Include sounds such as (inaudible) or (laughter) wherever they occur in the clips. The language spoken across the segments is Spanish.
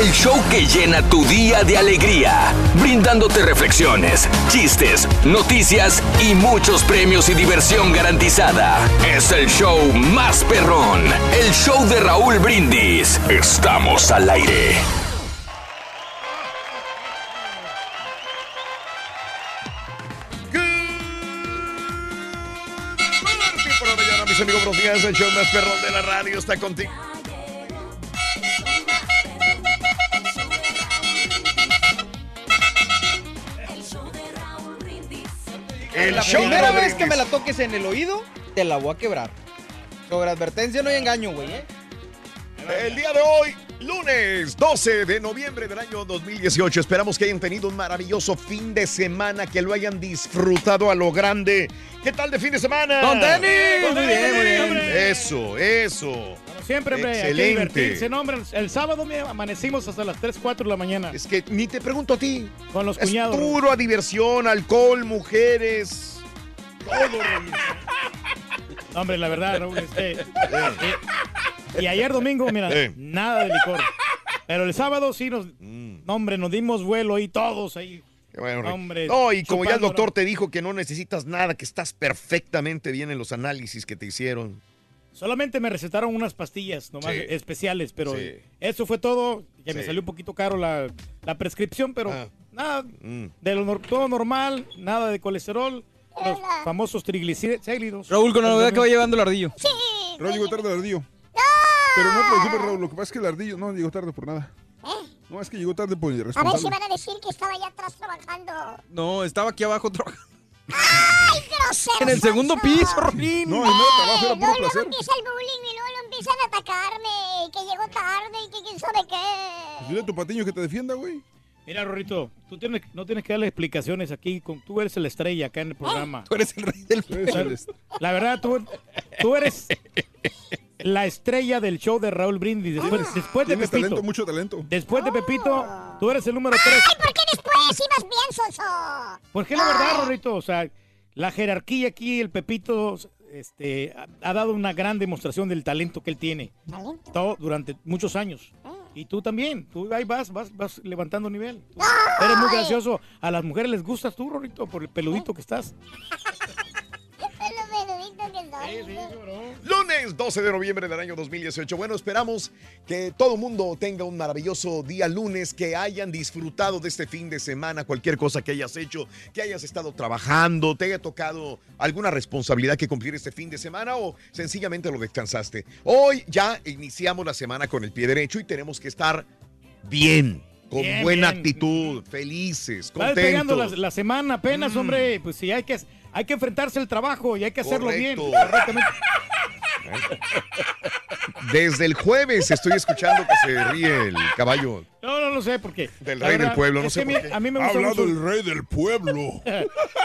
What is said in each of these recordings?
El show que llena tu día de alegría, brindándote reflexiones, chistes, noticias y muchos premios y diversión garantizada. Es el show más perrón, el show de Raúl Brindis. Estamos al aire. Martín por la mañana, mis amigos, buenos. El show más perrón de la radio está contigo. El la show primera vez que me la toques en el oído, te la voy a quebrar. Sobre advertencia no hay engaño, güey, ¿eh? El día de hoy, lunes 12 de noviembre del año 2018. Esperamos que hayan tenido un maravilloso fin de semana, que lo hayan disfrutado a lo grande. ¿Qué tal de fin de semana? ¡Don Tenis! ¡Don Muy bien, muy bien. Eso, eso. Siempre, hombre, hay que Excelente. divertirse. No, hombre, el sábado me amanecimos hasta las 3, 4 de la mañana Es que ni te pregunto a ti. con los Es cuñados. puro a diversión, alcohol, mujeres. Todo. No, hombre, la verdad, Raúl, este, eh, y ayer domingo, mira, Eh. nada de licor. Pero el sábado sí nos, Mm. no, hombre, nos dimos vuelo ahí todos ahí. Bueno. Hombre, no, y como ya el doctor te dijo que no necesitas nada, que estás perfectamente bien en los análisis que te hicieron. Solamente me recetaron unas pastillas nomás Sí. especiales, pero Sí. eso fue todo. Que me Sí. salió un poquito caro la, la prescripción, pero Ah. nada, Mm. de lo nor- todo normal, nada de colesterol, los famosos triglicéridos. Raúl, con la novedad que va llevando el ardillo. Raúl llegó tarde el ardillo. Pero no te preocupes, Raúl. Lo que pasa es que el ardillo no llegó tarde por nada. No, es que llegó tarde por A ver irresponsable. si van a decir que estaba allá atrás trabajando. No, estaba aquí abajo (laughs) trabajando. ¡Ay, grosero! En el segundo piso, Rolín. No, el nuevo trabajo era Luego, puro luego placer. empieza el bullying y luego lo empiezan a atacarme. Que llegó tarde y que quién sabe qué. Dile a tu patiño que te defienda, güey. Mira, Rorrito, tú tienes, no tienes que darle explicaciones aquí. Con, tú eres la estrella acá en el programa. Tú eres el rey del Tú eres el est- La verdad, tú, tú eres la estrella del show de Raúl Brindis. Después, después de Pepito. talento, mucho talento. Después de Pepito, tú eres el número 3. Ay, ¿por qué después ibas bien, Sonso? Porque la verdad, Rorrito, o sea, la jerarquía aquí, el Pepito, este, ha, dado una gran demostración del talento que él tiene. Talento. Todo durante muchos años. Y tú también, tú ahí vas, vas, vas levantando nivel. Tú eres muy gracioso. A las mujeres les gustas tú, Rorrito, por el peludito que estás. (laughs) Lunes 12 de noviembre del año 2018. Bueno, esperamos que todo el mundo tenga un maravilloso día lunes, que hayan disfrutado de este fin de semana, cualquier cosa que hayas hecho, que hayas estado trabajando, te haya tocado alguna responsabilidad que cumplir este fin de semana o sencillamente lo descansaste. Hoy ya iniciamos la semana con el pie derecho y tenemos que estar bien, con Bien, buena bien. actitud, felices, Va despegando la, contentos. la semana apenas, Mm. hombre. Pues sí, hay que, hay que enfrentarse al trabajo y hay que hacerlo bien. Correctamente. (laughs) Desde el jueves estoy escuchando que se ríe el caballo No, no lo sé por qué. del La rey del pueblo, no sé por a mí- qué. A mí me Ha gusta hablado mucho. el rey del pueblo. (laughs)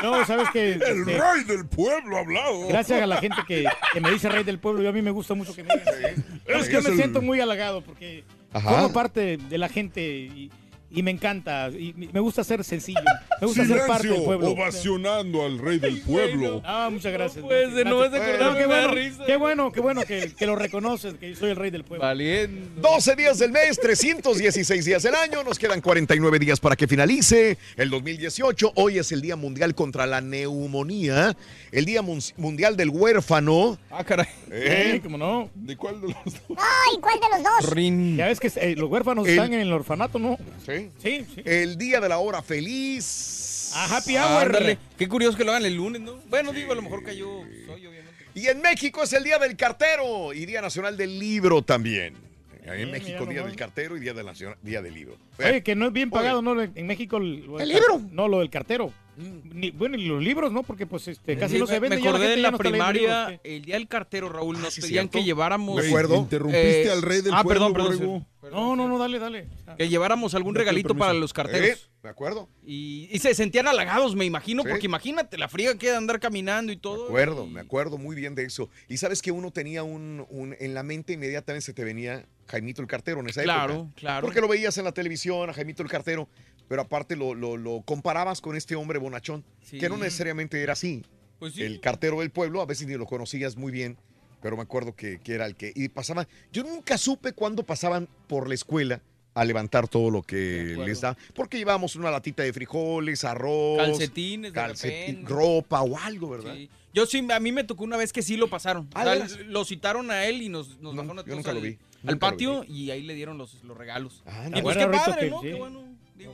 No, sabes que El este, rey del pueblo ha hablado. gracias a la gente que, que me dice rey del pueblo, yo a mí me gusta mucho que me digan. Sí. Es que Es me el- siento muy halagado porque Ajá. formo parte de la gente y, y me encanta. Y me gusta ser sencillo. Me gusta ser parte del Silencio, pueblo. ovacionando al rey del pueblo. Ah, muchas gracias. puede ser, no vas a acordar, qué me da bueno, risa. qué bueno, qué bueno que, que lo reconoces, que yo soy el rey del pueblo. Valiendo. 12 días del mes, 316 días del año, nos quedan 49 días para que finalice el 2018. Hoy es el Día Mundial contra la Neumonía, el Día Mun- Mundial del Huérfano. Ah, caray. ¿eh? Sí, como no. ¿De cuál de los dos? Ay, ¿cuál de los dos? Rin. Ya ves que eh, los huérfanos El- están en el orfanato, ¿no? Sí. Sí, sí. El Día de la Hora Feliz. A happy hour. Ándale. Qué curioso que lo hagan el lunes, ¿no? Bueno, digo, a lo mejor cayó soy, obviamente. Y en México es el Día del Cartero y Día Nacional del Libro también. En Bien, México, Día del Cartero y Día del, Nacional- Día del Libro. Oye, que no es bien Oye. pagado, ¿no? En México. ¿El libro? No, lo del cartero. Mm. Ni- bueno, y los libros, ¿no? Porque pues este, casi Sí, no se venden. Me acordé de la no primaria, el día del cartero, Raúl, nos sí, pedían cierto. que lleváramos... Me acuerdo. Interrumpiste Eh, al rey del ah, pueblo, perdón, perdón. No, no, no, dale, dale. Que lleváramos algún regalito para los carteros. Eh, ¿Me acuerdo? Y, y se sentían halagados, me imagino, Sí. porque imagínate la fría que de andar caminando y todo. Me acuerdo, y- me acuerdo muy bien de eso. Y sabes que uno tenía un, un- en la mente inmediatamente se te venía Jaimito el Cartero en esa Claro, época. claro. Porque lo veías en la televisión, a Jaimito el Cartero, pero aparte lo, lo- lo comparabas con este hombre bonachón, Sí. que no necesariamente era así. Pues sí. El cartero del pueblo, a veces ni lo conocías muy bien, pero me acuerdo que, que era el que... Y pasaba, yo nunca supe cuándo pasaban por la escuela a levantar todo lo que les da, porque llevábamos una latita de frijoles, arroz, Calcetines, de calcetín, ropa o algo, ¿verdad? Sí. Yo sí, a mí me tocó una vez que sí lo pasaron. Ah, lo citaron a él y nos, nos No, bajaron a yo nunca lo vi, al patio y ahí le dieron los, los regalos. Ah, y no. pues Bueno, qué Rito, padre, que ¿no? sí. Qué bueno. Digo,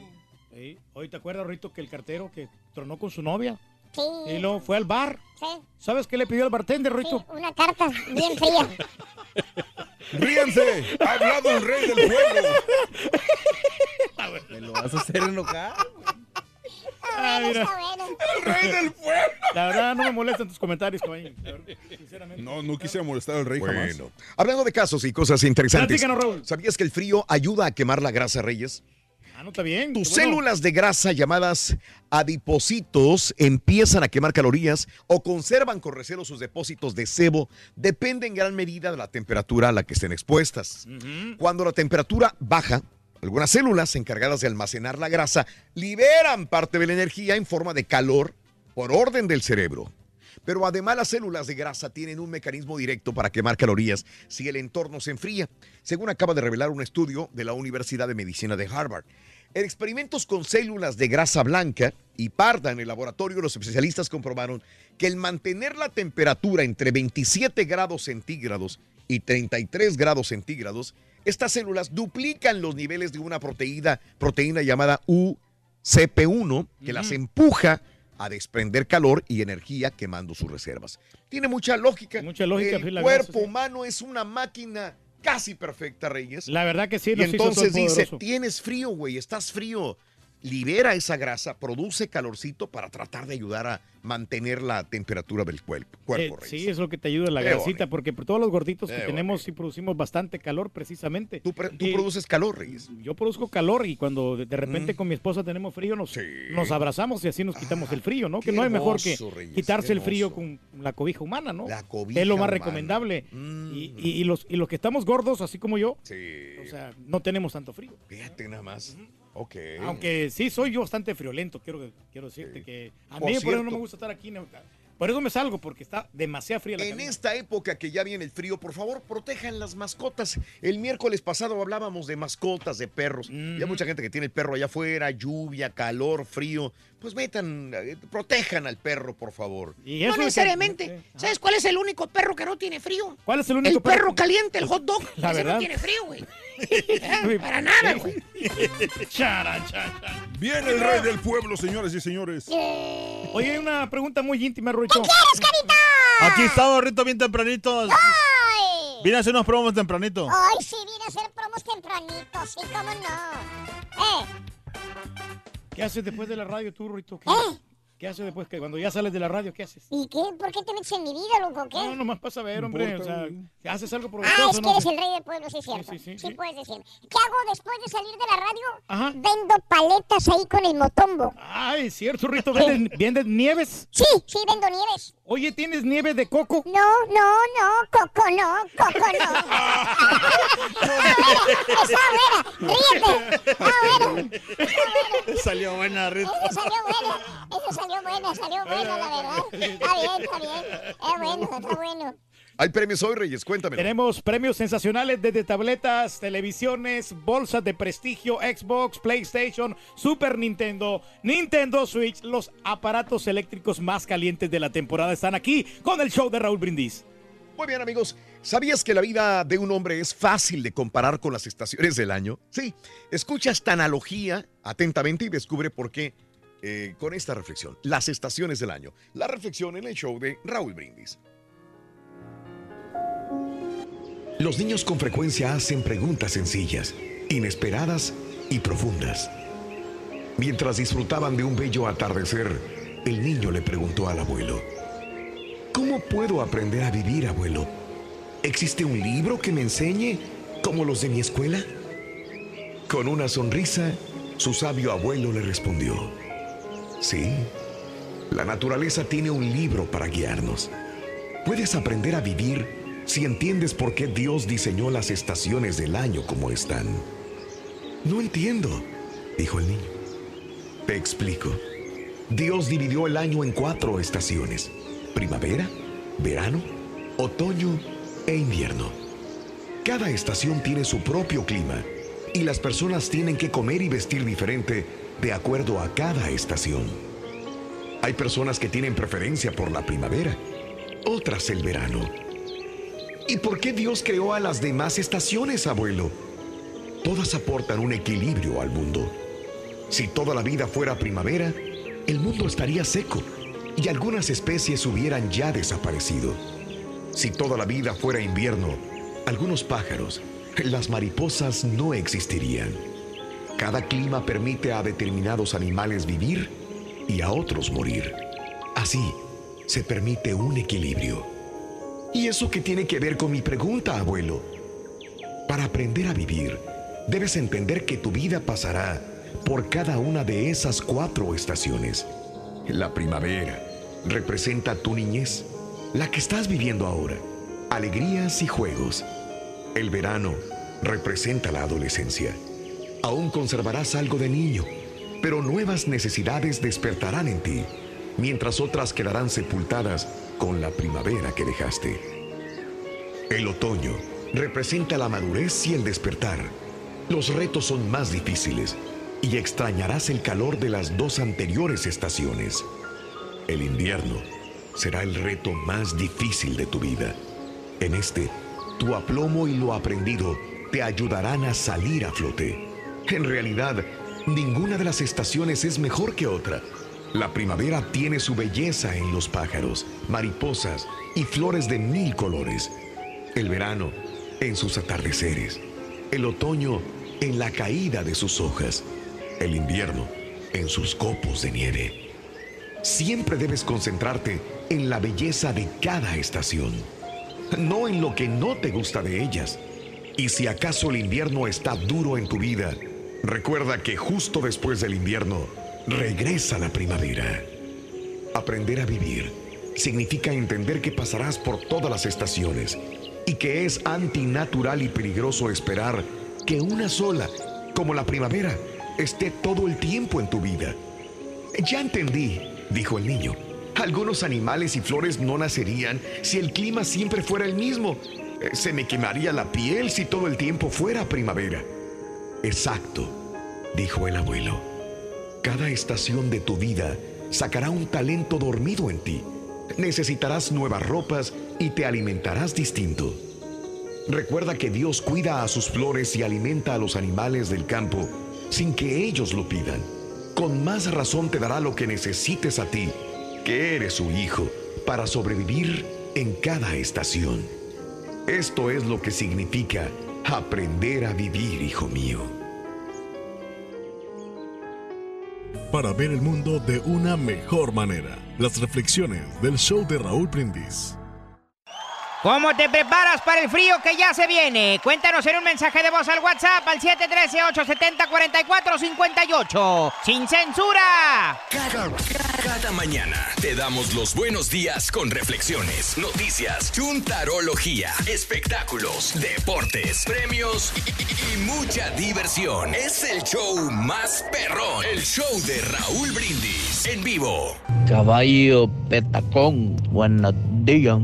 Sí. Hoy te acuerdas, Rito, que el cartero que tronó con su novia Sí. y luego fue al bar. Sí. ¿Sabes qué le pidió al bartender, Sí, Rito? una carta bien fría. (laughs) ¡Ríanse! ¡Ha hablado el rey del pueblo! (laughs) me lo vas a hacer enojar. Ah, mira. bueno. ¡Rey del pueblo! La verdad, no me molestan tus comentarios, verdad, Sinceramente. No, no quisiera molestar al rey jamás. Bueno, hablando de casos y cosas interesantes. Platícanos, Raúl. ¿Sabías que el frío ayuda a quemar la grasa, Reyes? Ah, no está bien. Tus bueno. células de grasa llamadas adipocitos empiezan a quemar calorías o conservan con recelo sus depósitos de sebo. Depende en gran medida de la temperatura a la que estén expuestas. Ujú. Cuando la temperatura baja, algunas células encargadas de almacenar la grasa liberan parte de la energía en forma de calor por orden del cerebro. Pero además las células de grasa tienen un mecanismo directo para quemar calorías si el entorno se enfría, según acaba de revelar un estudio de la Universidad de Medicina de Harvard. En experimentos con células de grasa blanca y parda en el laboratorio, los especialistas comprobaron que el mantener la temperatura entre 27 grados centígrados y 33 grados centígrados, estas células duplican los niveles de una proteína, proteína llamada UCP1 que las empuja a desprender calor y energía quemando sus reservas. Tiene mucha lógica. Mucha lógica, El cuerpo sí. humano es una máquina casi perfecta, Reyes. La verdad que sí, y entonces dice, tienes frío, güey, estás frío. Libera esa grasa, produce calorcito para tratar de ayudar a mantener la temperatura del cuerpo. cuerpo Eh, sí, es lo que te ayuda la Qué grasita, bonito. porque por todos los gorditos que tenemos sí producimos bastante calor precisamente. Tú, pre- tú Y produces calor, Reyes. Yo produzco calor y cuando de de repente Mm. con mi esposa tenemos frío, nos, Sí. nos abrazamos y así nos quitamos el frío, ¿no? Que no hay mejor que Reyes, quitarse el frío con la cobija humana, ¿no? La cobija es lo más humana. recomendable. Mm. Y, y- y los, y los que estamos gordos, así como yo, Sí. o sea, no tenemos tanto frío. Fíjate nada más. Ok. Aunque sí soy yo bastante friolento, quiero, quiero decirte que a mí por eso no me gusta estar aquí. Por eso me salgo, porque está demasiado fría la En esta época que ya viene el frío, por favor, protejan las mascotas. El miércoles pasado hablábamos de mascotas, de perros. Y hay Ujú. mucha gente que tiene el perro allá afuera, lluvia, calor, frío. Pues metan, eh, protejan al perro, por favor. Y No que- necesariamente. Ajá. ¿Sabes cuál es el único perro que no tiene frío? ¿Cuál es el único El perro caliente, el hot dog. (laughs) La Ese verdad. no tiene frío, güey. (laughs) Eh, Para nada, güey. (laughs) Chara, chara. Viene el rey del pueblo, señoras y señores. Oye, hay una pregunta muy íntima, Ruito. Aquí estamos, Rito, bien tempranitos. ¡Ay! Vine a hacer unos promos tempranito. Ay, sí, vine a hacer promos tempranito, sí, cómo no. Eh, ¿Qué haces después de la radio tú, Ruito? ¿Qué, ¿Eh? ¿Qué haces después? que Cuando ya sales de la radio, ¿qué haces? ¿Y qué? ¿Por qué te metes en mi vida, loco? ¿Qué? No, nomás para saber, hombre. O sea, que haces algo Ah, provechoso, es que ¿no? eres el rey del pueblo, sí es cierto. sí, Sí, sí, sí. puedes decir. ¿Qué hago después de salir de la radio? Ajá. Vendo paletas ahí con el motombo. Ay, es cierto, Rito. ¿Vendes, (laughs) vendes nieves? Sí, sí, vendo nieves. Oye, ¿tienes nieve de coco? No, no, no, Coco no, Coco no. Está (laughs) buena, está buena, ríete. Está buena. Salió buena, Rito. Eso salió buena, eso salió buena, salió buena, la verdad. Está bien, está bien. Es bueno, está (laughs) bueno. Hay premios hoy, Reyes, cuéntame. Tenemos premios sensacionales desde tabletas, televisiones, bolsas de prestigio, Xbox, PlayStation, Super Nintendo, Nintendo Switch. Los aparatos eléctricos más calientes de la temporada están aquí con el show de Raúl Brindis. Muy bien, amigos. ¿Sabías que la vida de un hombre es fácil de comparar con las estaciones del año? Sí. Escucha esta analogía atentamente y descubre por qué eh, con esta reflexión. Las estaciones del año. La reflexión en el show de Raúl Brindis. Los niños con frecuencia hacen preguntas sencillas, inesperadas y profundas. Mientras disfrutaban de un bello atardecer, el niño le preguntó al abuelo, ¿Cómo puedo aprender a vivir, abuelo? ¿Existe un libro que me enseñe como los de mi escuela? Con una sonrisa, su sabio abuelo le respondió, Sí, la naturaleza tiene un libro para guiarnos. Puedes aprender a vivir si entiendes por qué Dios diseñó las estaciones del año como están. No entiendo, dijo el niño. Te explico. Dios dividió el año en cuatro estaciones. Primavera, verano, otoño e invierno. Cada estación tiene su propio clima y las personas tienen que comer y vestir diferente de acuerdo a cada estación. Hay personas que tienen preferencia por la primavera, otras el verano. ¿Y por qué Dios creó a las demás estaciones, abuelo? Todas aportan un equilibrio al mundo. Si toda la vida fuera primavera, el mundo estaría seco y algunas especies hubieran ya desaparecido. Si toda la vida fuera invierno, algunos pájaros, las mariposas no existirían. Cada clima permite a determinados animales vivir y a otros morir. Así se permite un equilibrio. ¿Y eso qué tiene que ver con mi pregunta, abuelo? Para aprender a vivir, debes entender que tu vida pasará por cada una de esas cuatro estaciones. La primavera representa tu niñez, la que estás viviendo ahora, alegrías y juegos. El verano representa la adolescencia. Aún conservarás algo de niño, pero nuevas necesidades despertarán en ti, mientras otras quedarán sepultadas con la primavera que dejaste. El otoño representa la madurez y el despertar. Los retos son más difíciles y extrañarás el calor de las dos anteriores estaciones. El invierno será el reto más difícil de tu vida. En este, tu aplomo y lo aprendido te ayudarán a salir a flote. En realidad, ninguna de las estaciones es mejor que otra. La primavera tiene su belleza en los pájaros, mariposas y flores de mil colores. El verano en sus atardeceres. El otoño en la caída de sus hojas. El invierno en sus copos de nieve. Siempre debes concentrarte en la belleza de cada estación, no en lo que no te gusta de ellas. Y si acaso el invierno está duro en tu vida, recuerda que justo después del invierno regresa la primavera. Aprender a vivir significa entender que pasarás por todas las estaciones y que es antinatural y peligroso esperar que una sola, como la primavera, esté todo el tiempo en tu vida. Ya entendí, dijo el niño. Algunos animales y flores no nacerían si el clima siempre fuera el mismo. Eh, Se me quemaría la piel si todo el tiempo fuera primavera. Exacto, dijo el abuelo. Cada estación de tu vida sacará un talento dormido en ti. Necesitarás nuevas ropas y te alimentarás distinto. Recuerda que Dios cuida a sus flores y alimenta a los animales del campo sin que ellos lo pidan. Con más razón te dará lo que necesites a ti, que eres su hijo, para sobrevivir en cada estación. Esto es lo que significa aprender a vivir, hijo mío. Para ver el mundo de una mejor manera. Las reflexiones del show de Raúl Brindis. ¿Cómo te preparas para el frío que ya se viene? Cuéntanos en un mensaje de voz al WhatsApp al 713-870-4458. ¡Sin censura! Cada, cada mañana te damos los buenos días con reflexiones, noticias, chuntarología, espectáculos, deportes, premios y, y- y mucha diversión. Es el show más perrón, el show de Raúl Brindis en vivo. Caballo petacón, buenos días.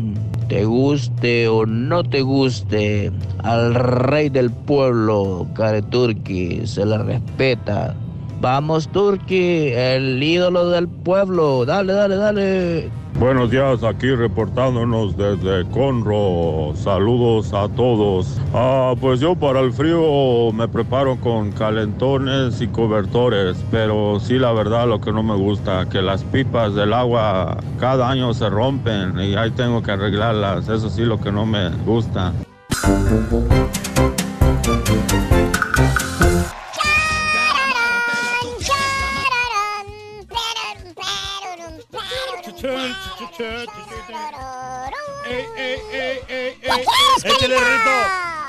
Te guste o no te guste, al rey del pueblo, Care Turki, se le respeta. Vamos, Turki, el ídolo del pueblo. Dale, dale, dale. Buenos días, aquí reportándonos desde Conro. Saludos a todos. Ah, pues yo para el frío me preparo con calentones y cobertores, pero sí la verdad lo que no me gusta, que las pipas del agua cada año se rompen y ahí tengo que arreglarlas. Eso sí lo que no me gusta. Échale, Rito.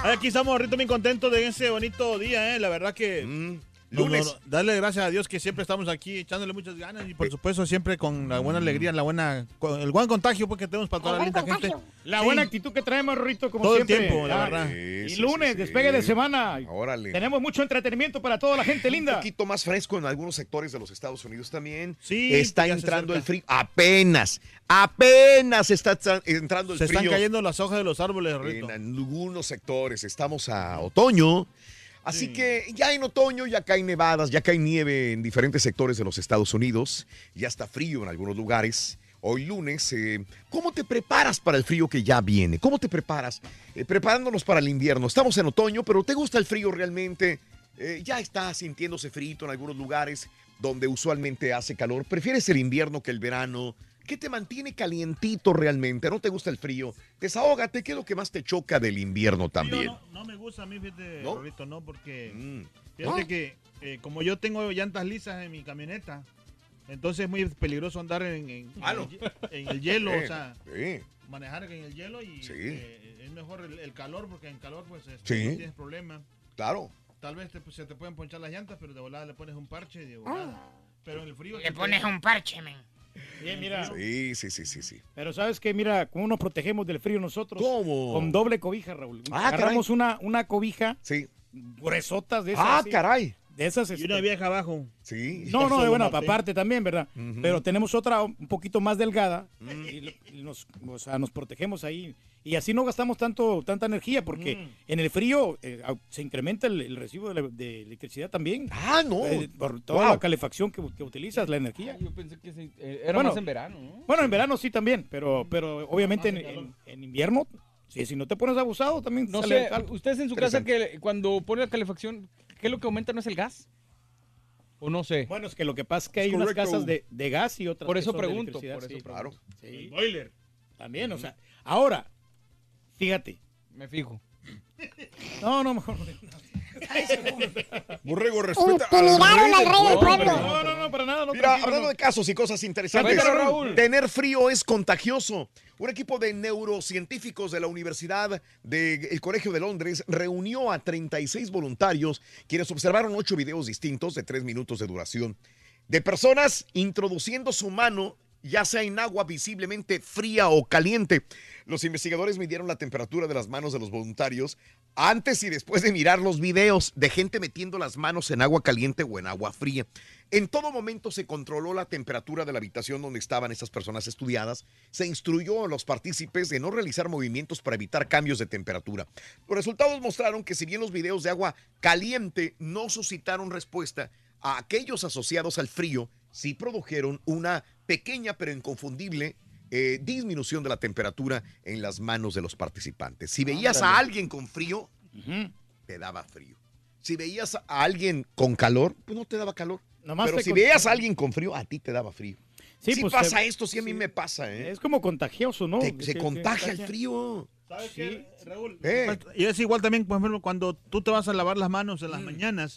Aquí estamos, Rito, bien contentos de ese bonito día, ¿eh? La verdad que... Mm, lunes. no, no, darle gracias a Dios que siempre estamos aquí echándole muchas ganas y por supuesto siempre con la buena alegría, la buena, con el buen contagio pues, que tenemos para toda la linda gente. La Sí. buena actitud que traemos, Rito, como Todo el siempre. tiempo, la Ah, verdad. Y Sí, lunes, sí, despegue de semana. Órale. Tenemos mucho entretenimiento para toda la gente linda. Un poquito más fresco en algunos sectores de los Estados Unidos también. Sí, está se entrando el frío. Apenas, apenas está tra- entrando el Se frío. están cayendo las hojas de los árboles, en Rito. algunos sectores. Estamos a otoño. Así que ya en otoño ya caen nevadas, ya cae nieve en diferentes sectores de los Estados Unidos. Ya está frío en algunos lugares. Hoy lunes, eh, ¿cómo te preparas para el frío que ya viene? ¿Cómo te preparas? Eh, preparándonos para el invierno. Estamos en otoño, pero ¿te gusta el frío realmente? Eh, ya está sintiéndose frío en algunos lugares donde usualmente hace calor. ¿Prefieres el invierno que el verano? ¿Qué te mantiene calientito realmente? ¿No te gusta el frío? Desahógate, ¿qué es lo que más te choca del invierno también? No, no me gusta a mí, fíjate, ¿No? Mm. No, porque fíjate ¿No? que eh, como yo tengo llantas lisas en mi camioneta, entonces es muy peligroso andar en, en- en Malo. el, hi- en el hielo, Sí, o (laughs) sea, sí. manejar en el hielo y Sí. eh, es mejor el, el calor, porque en calor pues este, Sí. no tienes problema. Claro. Tal vez te- pues, se te pueden ponchar las llantas, pero de volada le pones un parche de volada. Pero en el frío... Le te- pones un parche, men. Bien, mira. Sí, sí, sí, sí, sí. Pero sabes que, mira, ¿cómo nos protegemos del frío nosotros? ¿Cómo? Con doble cobija, Raúl. Ah, Agarramos una, una cobija Sí. gruesotas de esas. Ah, así, caray. De esas. Y este, una vieja abajo. Sí. No, no, (laughs) bueno, aparte también, ¿verdad? Pero tenemos otra un poquito más delgada Mm. y, y nos, o sea, nos protegemos ahí. Y así no gastamos tanto tanta energía porque Mm. en el frío eh, se incrementa el, el recibo de, la- de electricidad también. Ah, no. Eh, por toda Wow. la calefacción que, que utilizas, la energía. Yo pensé que se- eh, era Bueno, más en verano, ¿no? Bueno, en verano sí también, pero, pero obviamente en, en- en invierno, sí, si no te pones abusado también No sale sé, algo. ustedes en su casa que cuando pone la calefacción, ¿qué es lo que aumenta? ¿No es el gas? ¿O no sé? Bueno, es que lo que pasa es que hay unas casas de, de gas y otras Por que eso son pregunto, electricidad, por eso sí. pregunto. Sí. Boiler. También, o sea, ahora, fíjate. Me fijo. No, no, mejor. Borrego, respeta Intimidaron al rey del pueblo. No, no, no, para nada. No, Mira, hablando no. de casos y cosas interesantes, Raúl. tener frío es contagioso. Un equipo de neurocientíficos de la Universidad del Colegio de Londres reunió a 36 voluntarios quienes observaron ocho videos distintos de tres minutos de duración de personas introduciendo su mano ya sea en agua visiblemente fría o caliente. Los investigadores midieron la temperatura de las manos de los voluntarios antes y después de mirar los videos de gente metiendo las manos en agua caliente o en agua fría. En todo momento se controló la temperatura de la habitación donde estaban estas personas estudiadas. Se instruyó a los partícipes de no realizar movimientos para evitar cambios de temperatura. Los resultados mostraron que si bien los videos de agua caliente no suscitaron respuesta, a aquellos asociados al frío sí produjeron una pequeña pero inconfundible eh, disminución de la temperatura en las manos de los participantes. Si veías a alguien con frío, te daba frío. Si veías a alguien con calor, pues no te daba calor. Nomás Pero si con- veías a alguien con frío, a ti te daba frío. Sí, Sí, pues, pasa se- esto, sí a mí me pasa, ¿eh? Es como contagioso, ¿no? Te- se contagia el frío. ¿Sabes qué, Raúl? Eh. Y es igual también, por ejemplo, cuando tú te vas a lavar las manos en las mañanas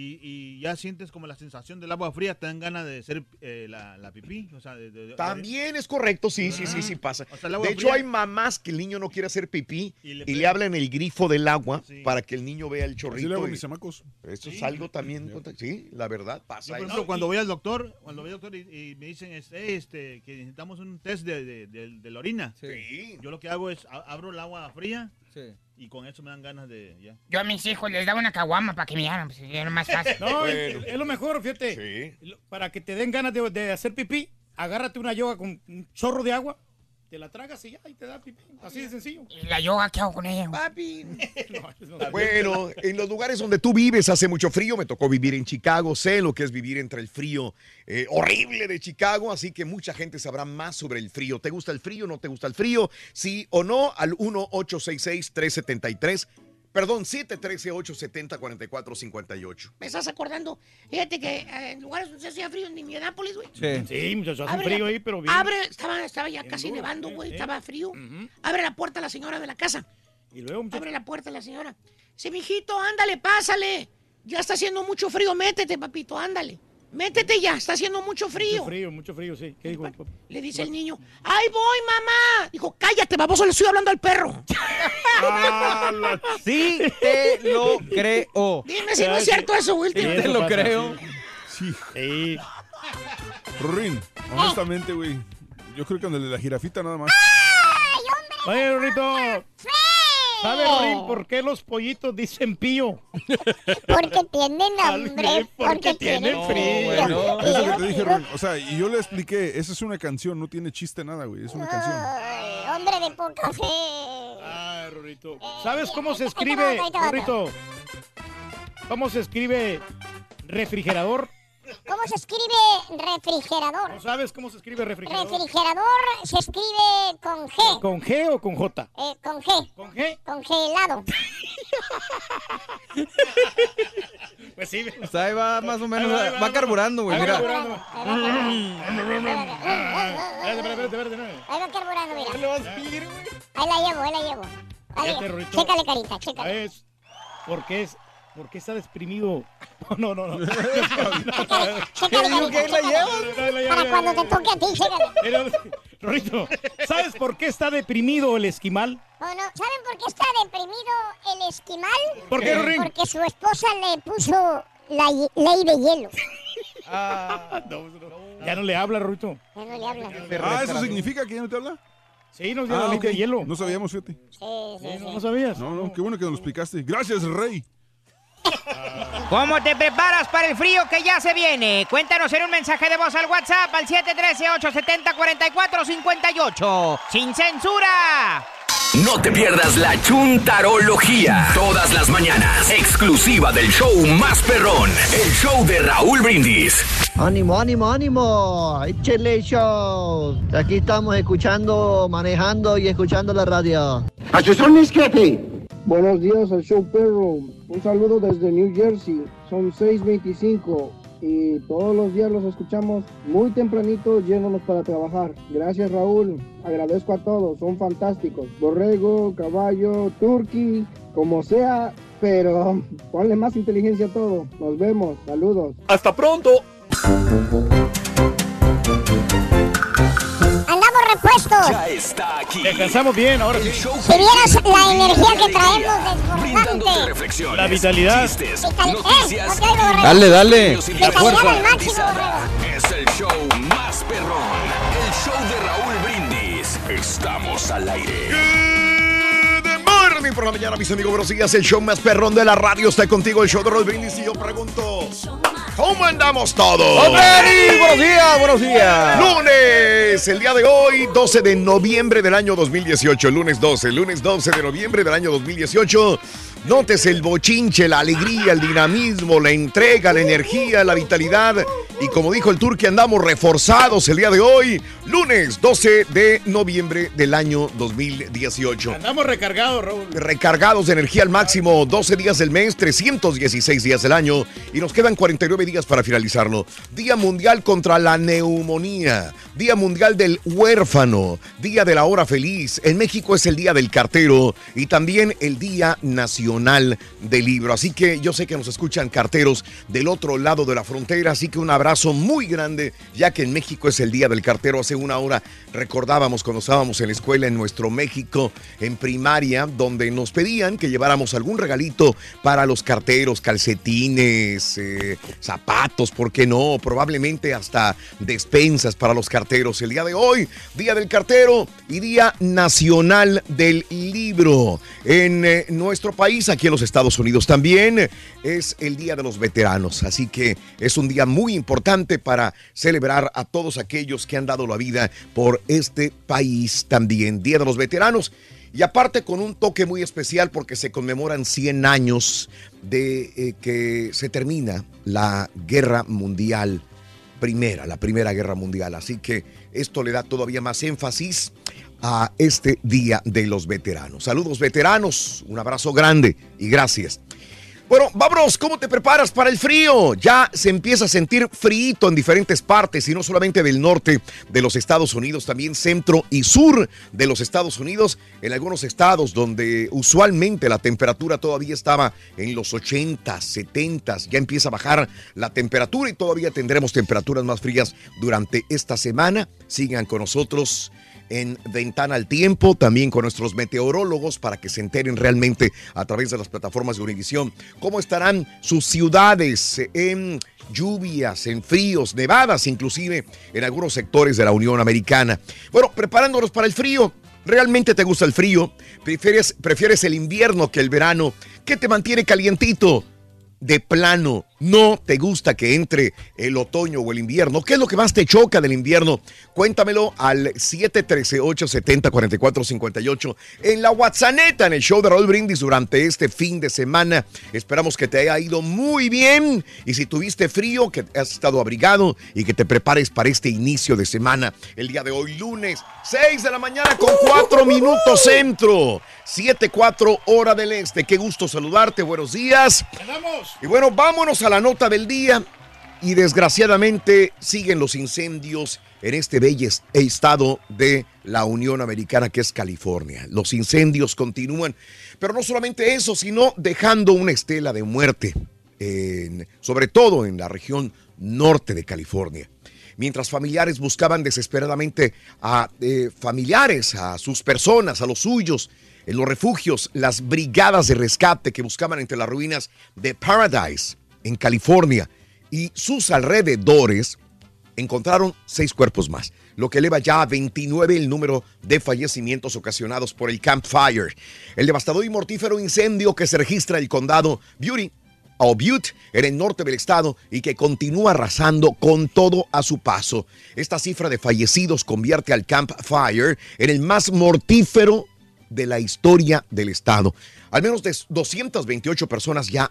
y, y ya sientes como la sensación del agua fría, te dan ganas de hacer eh, la, la pipí. O sea, de- de- de- También es correcto, sí, sí, sí, sí pasa. O sea, De hecho, fría- hay mamás que el niño no quiere hacer pipí y Y le, le abren el grifo del agua para que el niño vea el Así chorrito. le hago a y- mis chamacos. Eso es algo también, sí, la verdad Yo, pasa. por eso. ejemplo, cuando voy al doctor, cuando voy al doctor y, y me dicen este, este, que necesitamos un test de, de- de- de la orina, yo lo que hago es abro el agua fría y con eso me dan ganas de ya. Yo a mis hijos les daba una caguama para que me hagan, pues era más fácil. (laughs) No, es, es lo mejor, fíjate. Para que te den ganas de, de hacer pipí, agárrate una yoga con un chorro de agua, te la tragas y ya, y te da pipí. Así de sencillo. ¿Y la yoga qué hago con ella? Papi. (laughs) Bueno, en los lugares donde tú vives hace mucho frío. Me tocó vivir en Chicago. Sé lo que es vivir entre el frío eh, horrible de Chicago. Así que mucha gente sabrá más sobre el frío. ¿Te gusta el frío? ¿No te gusta el frío? Sí o no. Al 1-866-373. Perdón, 713-870-4458. ¿Me estás acordando? Fíjate que eh, en lugares donde se hacía frío en Indianápolis, güey. Sí, muchachos, hace frío la- ahí, pero bien. Abre, estaba, estaba ya casi duro, nevando, sí, güey, sí. estaba frío. Abre la puerta la señora de la casa. Y luego, Abre la puerta la señora. Dice, mijito, ándale, pásale. Ya está haciendo mucho frío, métete, papito, ándale. Métete ya, está haciendo mucho frío. Mucho frío, mucho frío, sí. ¿Qué dijo? Le dice el niño, ¡ay voy, mamá! Dijo, cállate, baboso, le estoy hablando al perro. (laughs) Sí, te lo creo. Dime si no es cierto eso, Will. Sí, te lo creo. Sí. Rorín, honestamente, güey. Yo creo que donde la jirafita nada más. Oye, Rorrito. ¿Sabe, Rorín, por qué los pollitos dicen pío? Porque tienen hambre, porque tienen frío. Es lo que te dije, Rorín. O sea, y yo le expliqué, esa es una canción, no tiene chiste nada, güey. Es una canción. Ay, hombre de poca fe. Ay, Rorrito. ¿Sabes cómo se escribe, Rorrito? ¿Cómo se escribe refrigerador? ¿Cómo se escribe refrigerador? ¿No sabes cómo se escribe refrigerador? Refrigerador se escribe con G. ¿Con G o con J? Eh, con G. ¿Con G? Con G helado. (laughs) Pues sí. O sea, ahí va más o menos, Ahí va, ahí va, va carburando, güey, Ahí va mira. carburando. Espérate, espérate, espérate. Ahí va carburando, mira. ¿Qué le vas a pedir, güey? Ahí la llevo, ahí la llevo. Ahí, chécale, carita, chécale. ¿Sabes por qué es? ¿Por qué está deprimido? (laughs) No, no, no. (laughs) Para cuando te toque a ti, (laughs) Rorrito, ¿sabes por qué está deprimido el esquimal? Oh, no. ¿Saben por qué está deprimido el esquimal? ¿Por qué, Rorín? Porque su esposa le puso la ley de hielo. Ya no le habla, Rorrito. Ya no le habla. Ah, ¿eso significa que ya no te habla? Sí, nos dio Ah, la ley ok. de hielo. No sabíamos, fíjate. Sí, sí, sí. ¿No sabías? No, no, qué bueno que nos lo explicaste. Gracias, Rey. ¿Cómo te preparas para el frío que ya se viene? Cuéntanos en un mensaje de voz al WhatsApp al 713-870-4458. ¡Sin censura! No te pierdas la chuntarología. Todas las mañanas. Exclusiva del show más perrón. El show de Raúl Brindis. Ánimo, ánimo, ánimo. Échele show. Aquí estamos escuchando, manejando y escuchando la radio. Buenos días al show perro. Un saludo desde New Jersey. Son 6:25 y todos los días los escuchamos muy tempranito yéndonos para trabajar. Gracias Raúl. Agradezco a todos. Son fantásticos. Borrego, caballo, turkey, como sea, pero (laughs) ponle más inteligencia a todo. Nos vemos. Saludos. Hasta pronto. Repuestos. Ya está aquí. Descansamos bien, ahora sí. Si vieras la energía que traemos desbordante. La vitalidad. Chistes, Vital- noticias. Eh, no te oigo. Dale, dale. La fuerza. al máximo. Es el show más perrón. El show de Raúl Brindis. Estamos al aire. Morning por la mañana, mis amigos. Buenos días. El show más perrón de la radio está contigo. El show de Roll Brindis. Y yo pregunto: ¿Cómo andamos todos? ¡Hombre! ¡Buenos días! ¡Buenos días! Lunes, el día de hoy, 12 de noviembre del año 2018. Lunes 12, lunes 12 de noviembre del año 2018. Notes el bochinche, la alegría, el dinamismo, la entrega, la energía, la vitalidad Y como dijo el Turque, andamos reforzados el día de hoy, lunes 12 de noviembre del año 2018. Andamos recargados, Raúl. Recargados de energía al máximo, 12 días del mes, 316 días del año y nos quedan 49 días para finalizarlo. Día Mundial contra la Neumonía, Día Mundial del Huérfano, Día de la Hora Feliz. En México es el Día del Cartero y también el Día Nacional del Libro. Así que yo sé que nos escuchan carteros del otro lado de la frontera, así que un abrazo muy grande, ya que en México es el Día del Cartero. Hace una hora recordábamos cuando estábamos en la escuela en nuestro México, en primaria, donde nos pedían que lleváramos algún regalito para los carteros, calcetines, eh, zapatos, ¿por qué no? Probablemente hasta despensas para los carteros. El día de hoy, Día del Cartero y Día Nacional del Libro. En eh, nuestro país, aquí en los Estados Unidos también, es el Día de los Veteranos. Así que es un día muy importante para celebrar a todos aquellos que han dado la vida por este país también. Día de los Veteranos. Y aparte con un toque muy especial porque se conmemoran 100 años de eh, que se termina la Guerra Mundial Primera, la Primera Guerra Mundial. Así que esto le da todavía más énfasis a este Día de los Veteranos. Saludos veteranos, un abrazo grande y gracias. Bueno, vámonos, ¿cómo te preparas para el frío? Ya se empieza a sentir frío en diferentes partes y no solamente del norte de los Estados Unidos, también centro y sur de los Estados Unidos, en algunos estados donde usualmente la temperatura todavía estaba en los 80, 70, ya empieza a bajar la temperatura y todavía tendremos temperaturas más frías durante esta semana. Sigan con nosotros en Ventana al Tiempo, también con nuestros meteorólogos para que se enteren realmente a través de las plataformas de Univisión cómo estarán sus ciudades en lluvias, en fríos, nevadas inclusive en algunos sectores de la Unión Americana. Bueno, preparándonos para el frío. ¿Realmente te gusta el frío? ¿Prefieres, prefieres el invierno que el verano? ¿Qué te mantiene calientito? de plano no te gusta que entre el otoño o el invierno, ¿qué es lo que más te choca del invierno? Cuéntamelo al 713-870-4458 en la WhatsApp, en el show de Raúl Brindis durante este fin de semana. Esperamos que te haya ido muy bien y si tuviste frío, que has estado abrigado y que te prepares para este inicio de semana. El día de hoy, lunes, 6 de la mañana con 4 minutos centro. 7-4 hora del este. Qué gusto saludarte. Buenos días. Y bueno, vámonos a la nota del día. Y desgraciadamente siguen los incendios en este bello estado de la Unión Americana que es California. Los incendios continúan, pero no solamente eso, sino dejando una estela de muerte, sobre todo en la región norte de California. Mientras familiares buscaban desesperadamente a eh, familiares, a sus personas, a los suyos, en los refugios, las brigadas de rescate que buscaban entre las ruinas de Paradise, en California, y sus alrededores, encontraron seis cuerpos más, lo que eleva ya a 29 el número de fallecimientos ocasionados por el Camp Fire. El devastador y mortífero incendio que se registra en el condado Butte en el norte del estado y que continúa arrasando con todo a su paso. Esta cifra de fallecidos convierte al Camp Fire en el más mortífero de la historia del Estado. Al menos de 228 personas ya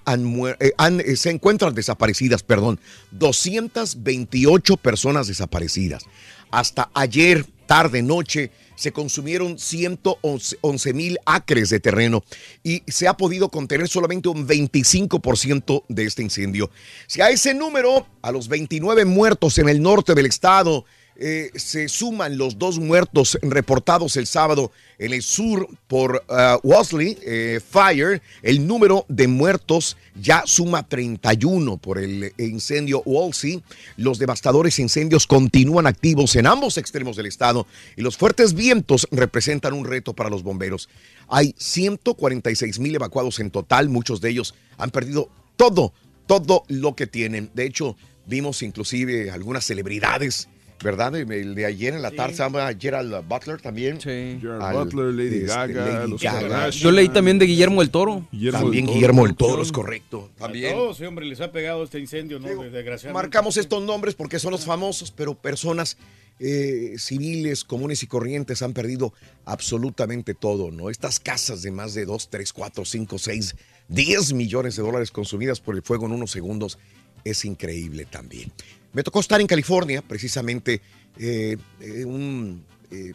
eh, eh, se encuentran desaparecidas, perdón, 228 personas desaparecidas. Hasta ayer, tarde, noche, se consumieron 111 mil acres de terreno y se ha podido contener solamente un 25% de este incendio. Si a ese número, a los 29 muertos en el norte del estado, eh, se suman los dos muertos reportados el sábado en el sur por uh, Wesley eh, Fire. El número de muertos ya suma 31 por el incendio Wolsey. Los devastadores incendios continúan activos en ambos extremos del estado y los fuertes vientos representan un reto para los bomberos. Hay 146 mil evacuados en total, muchos de ellos han perdido todo, todo lo que tienen. De hecho, vimos inclusive algunas celebridades ¿verdad? El de ayer en la tarde se llama Gerald Butler también. Sí. Gerald Butler, Lady este, Gaga, los Yo leí también de Guillermo el Toro. también Guillermo el Toro, es correcto. También. A todos, hombre, les ha pegado este incendio, ¿no? Desgraciadamente. Marcamos estos nombres porque son los famosos, pero personas eh, civiles comunes y corrientes han perdido absolutamente todo, ¿no? Estas casas de más de 2, 3, 4, 5, 6, 10 millones de dólares consumidas por el fuego en unos segundos es increíble también. Me tocó estar en California, precisamente eh, eh, un eh,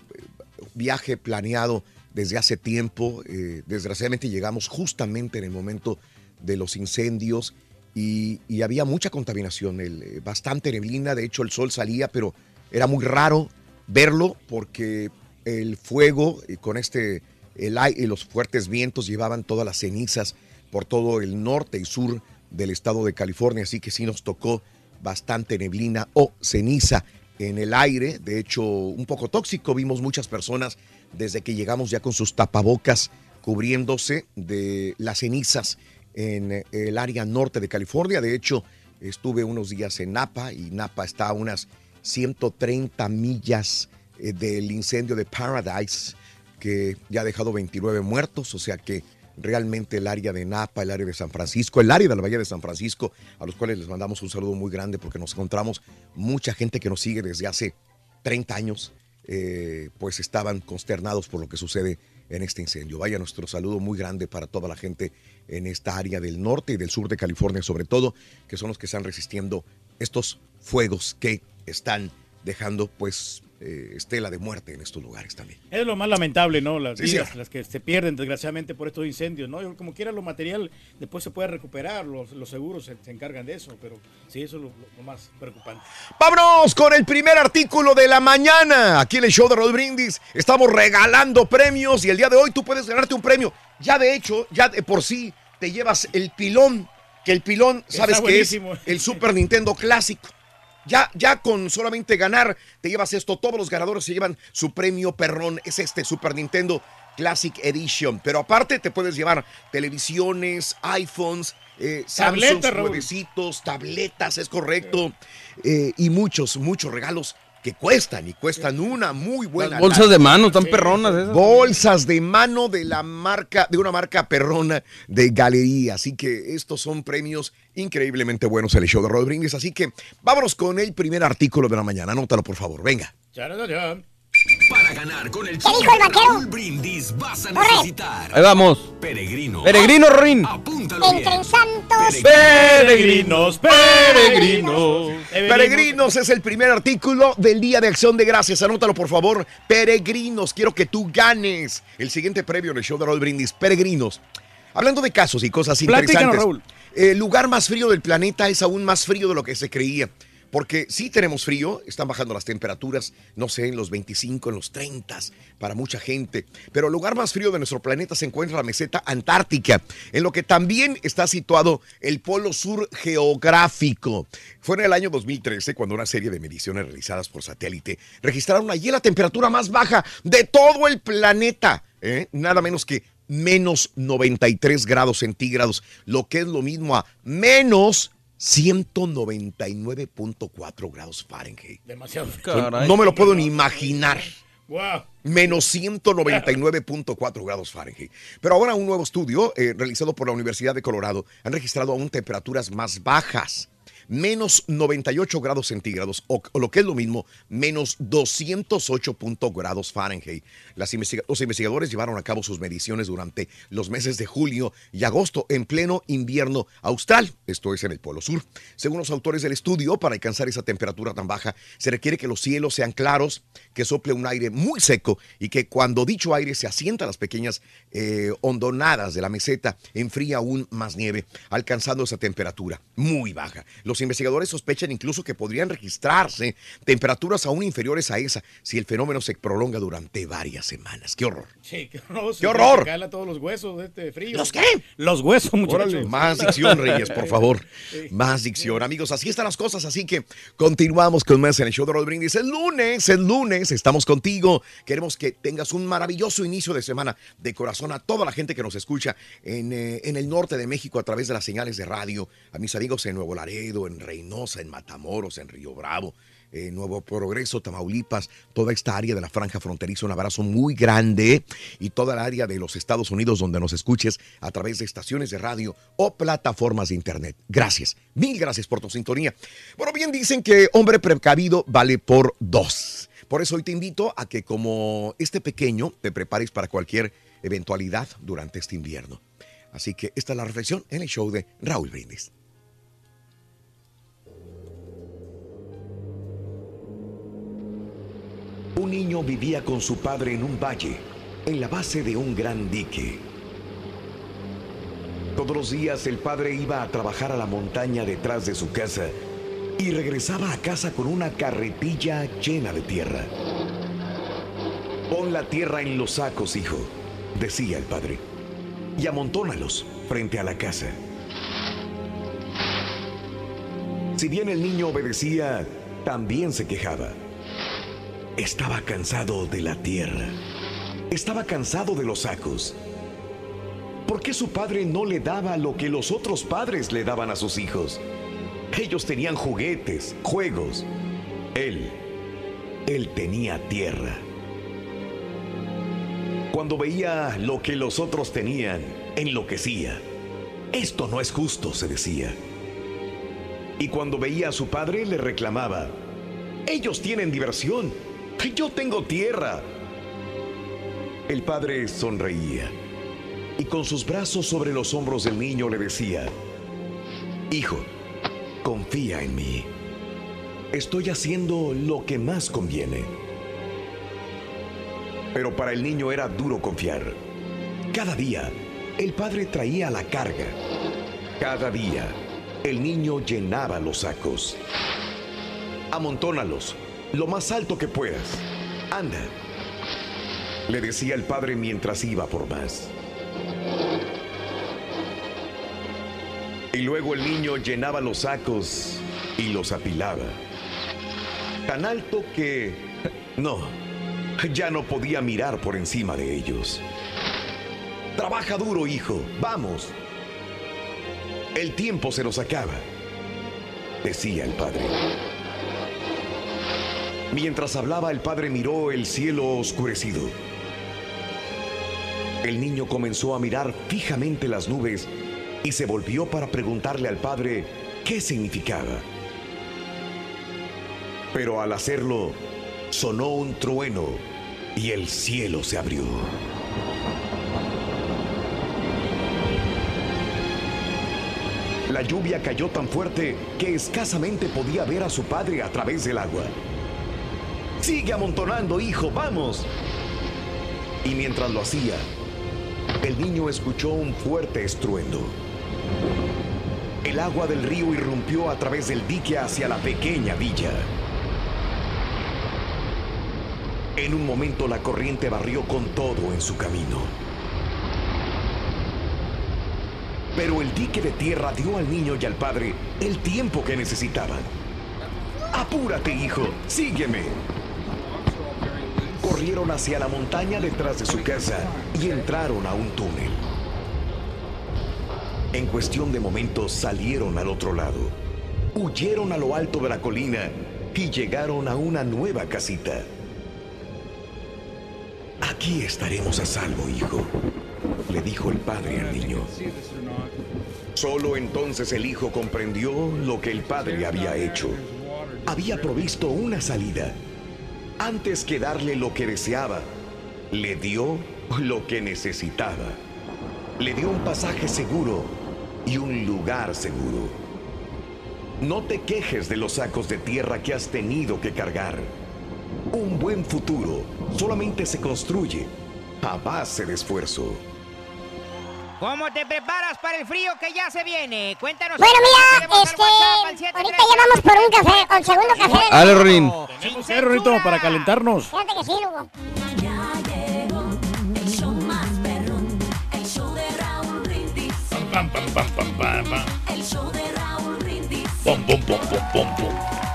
viaje planeado desde hace tiempo. Desgraciadamente llegamos justamente en el momento de los incendios y, había mucha contaminación, bastante neblina. De hecho, el sol salía, pero era muy raro verlo porque el fuego y con este el ai- y los fuertes vientos llevaban todas las cenizas por todo el norte y sur del estado de California, así que sí nos tocó bastante neblina o ceniza en el aire, de hecho un poco tóxico, vimos muchas personas desde que llegamos ya con sus tapabocas cubriéndose de las cenizas en el área norte de California, de hecho estuve unos días en Napa y Napa está a unas 130 millas eh, del incendio de Paradise que ya ha dejado 29 muertos, o sea que realmente el área de Napa, el área de San Francisco, el área de la Bahía de San Francisco, a los cuales les mandamos un saludo muy grande porque nos encontramos mucha gente que nos sigue desde hace 30 años, eh, pues estaban consternados por lo que sucede en este incendio. Vaya nuestro saludo muy grande para toda la gente en esta área del norte y del sur de California, sobre todo, que son los que están resistiendo estos fuegos que están dejando pues eh, estela de muerte en estos lugares también. Es lo más lamentable, ¿no? Las Sí, vidas, las que se pierden desgraciadamente por estos incendios, ¿no? Como quiera lo material después se puede recuperar, los, los seguros se, se encargan de eso, pero sí, eso es lo, lo más preocupante. Vámonos con el primer artículo de la mañana. Aquí en el show de Rod Brindis estamos regalando premios y el día de hoy tú puedes ganarte un premio. Ya de hecho, ya de por sí te llevas el pilón, que el pilón, sabes que es el Super Nintendo clásico. Ya, ya con solamente ganar, te llevas esto. Todos los ganadores se llevan su premio perrón. Es este Super Nintendo Classic Edition. Pero aparte te puedes llevar televisiones, iPhones, eh, Samsung Tabletas, tabletas, es correcto. Eh, y muchos, muchos regalos que cuestan y cuestan una muy buena. Las bolsas de mano, están perronas esas. Bolsas de mano de la marca, de una marca perrona de galería. Así que estos son premios increíblemente buenos en el show de Rod Brindis. Así que vámonos con el primer artículo de la mañana. Anótalo, por favor. Venga. Para ganar con el ¿Qué show dijo el vaquero? Brindis vas a necesitar Ahí vamos. Peregrino. Peregrino, Rorín. Apúntalo bien. Entre santos. Peregrinos, peregrinos. Peregrinos es el primer artículo del Día de Acción de Gracias. Anótalo, por favor. Peregrinos, quiero que tú ganes el siguiente premio en el show de Raúl Brindis. Peregrinos. Hablando de casos y cosas Platícanos, interesantes. Raúl. El lugar más frío del planeta es aún más frío de lo que se creía. Porque sí tenemos frío, están bajando las temperaturas, no sé, en los 25, en los 30 para mucha gente. Pero el lugar más frío de nuestro planeta se encuentra la meseta antártica, en lo que también está situado el polo sur geográfico. Fue en el año 2013 cuando una serie de mediciones realizadas por satélite registraron allí la temperatura más baja de todo el planeta. ¿eh? Nada menos que menos 93 grados centígrados, lo que es lo mismo a menos 199.4 grados Fahrenheit. Demasiado. No, no me lo puedo ni imaginar. Wow. Menos 199.4 grados Fahrenheit. Pero ahora un nuevo estudio eh, realizado por la Universidad de Colorado han registrado aún temperaturas más bajas. Menos 98 grados centígrados, o, lo que es lo mismo, menos 208 punto grados Fahrenheit. Los investigadores llevaron a cabo sus mediciones durante los meses de julio y agosto en pleno invierno austral, esto es en el Polo Sur. Según los autores del estudio, para alcanzar esa temperatura tan baja, se requiere que los cielos sean claros, que sople un aire muy seco y que cuando dicho aire se asienta a las pequeñas eh, hondonadas de la meseta, enfría aún más nieve, alcanzando esa temperatura muy baja. Los investigadores sospechan incluso que podrían registrarse temperaturas aún inferiores a esa si el fenómeno se prolonga durante varias semanas. ¡Qué horror! Sí, qué horror. ¡Qué horror! Cala todos los huesos de este frío. ¿Los qué? Los huesos, muchachos. Órale, Más dicción, Reyes, por favor. Más dicción. Amigos, así están las cosas, así que continuamos con más en el show de Rod Brindis. El lunes, el lunes, estamos contigo. Queremos que tengas un maravilloso inicio de semana de corazón a toda la gente que nos escucha en, eh, en el norte de México a través de las señales de radio, a mis amigos en Nuevo En Reynosa, en Matamoros, en Río Bravo. eh, Nuevo Progreso, Tamaulipas, toda esta área de la franja fronteriza, un abrazo muy grande y toda la área de los Estados Unidos donde nos escuches a través de estaciones de radio o plataformas de internet. Gracias, mil gracias por tu sintonía. Bueno, bien dicen que hombre precavido vale por dos. Por eso hoy te invito a que como este pequeño te prepares para cualquier eventualidad durante este invierno. Así que esta es la reflexión en el show de Raúl Brindis. Un niño vivía con su padre en un valle, en la base de un gran dique. Todos los días el padre iba a trabajar a la montaña detrás de su casa y regresaba a casa con una carretilla llena de tierra. Pon la tierra en los sacos, hijo, decía el padre, y amontónalos frente a la casa. Si bien el niño obedecía, también se quejaba. Estaba cansado de la tierra. Estaba cansado de los sacos. ¿Por qué su padre no le daba lo que los otros padres le daban a sus hijos? Ellos tenían juguetes, juegos. Él, él tenía tierra. Cuando veía lo que los otros tenían, enloquecía. Esto no es justo, se decía. Y cuando veía a su padre, le reclamaba, ellos tienen diversión, yo tengo tierra. El padre sonreía y con sus brazos sobre los hombros del niño le decía, Hijo, confía en mí. Estoy haciendo lo que más conviene. Pero para el niño era duro confiar. Cada día, el padre traía la carga. Cada día, el niño llenaba los sacos. Amontónalos, lo más alto que puedas. Anda, le decía el padre mientras iba por más. Y luego el niño llenaba los sacos y los apilaba. Tan alto que... No, ya no podía mirar por encima de ellos. Trabaja duro, hijo, vamos. El tiempo se nos acaba, decía el padre. Mientras hablaba, el padre miró el cielo oscurecido. El niño comenzó a mirar fijamente las nubes y se volvió para preguntarle al padre qué significaba. Pero al hacerlo, sonó un trueno y el cielo se abrió. La lluvia cayó tan fuerte que escasamente podía ver a su padre a través del agua. Sigue amontonando, hijo, vamos. Y mientras lo hacía, el niño escuchó un fuerte estruendo. El agua del río irrumpió a través del dique hacia la pequeña villa. En un momento la corriente barrió con todo en su camino. Pero el dique de tierra dio al niño y al padre el tiempo que necesitaban. Apúrate, hijo, sígueme. Corrieron hacia la montaña detrás de su casa y entraron a un túnel. En cuestión de momentos salieron al otro lado. Huyeron a lo alto de la colina y llegaron a una nueva casita. Aquí estaremos a salvo, hijo, le dijo el padre al niño. Solo entonces el hijo comprendió lo que el padre había hecho. Había provisto una salida. Antes que darle lo que deseaba, le dio lo que necesitaba. Le dio un pasaje seguro y un lugar seguro. No te quejes de los sacos de tierra que has tenido que cargar. Un buen futuro solamente se construye a base de esfuerzo. ¿Cómo te preparas para el frío que ya se viene? Cuéntanos. Bueno, mira, este, ahorita ya vamos por un café, el segundo café. Dale, Rorín. Tenemos que, Rorito, para calentarnos. Fíjate que sí, Lugo. Pam, pam, pam, pam, pam, pam. El show de Raúl Brindis. Pom, pom, pom, pom, pom, pom. Pom,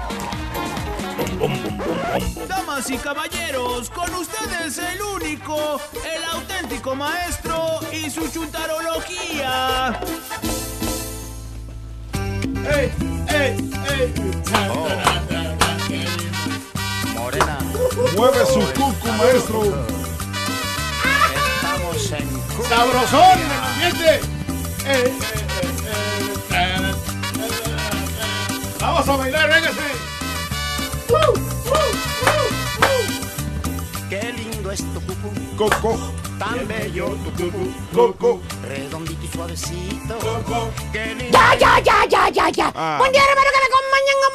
Damas y caballeros, con ustedes el único, el auténtico maestro y su chuntarología. ¡Ey, ey, ey! Morena. Mueve su cucu, maestro. Estamos en ¡Sabrosón en el ambiente! Eh, eh, eh. ¡Vamos a bailar, véngase! Qué lindo es tu cucú. Coco. Tan bello tu cucú. Coco. Redondito y suavecito. Qué lindo. Ya, ya, ya, ya, ya, ya. Ah. Buen día, hermano, que me acompañan a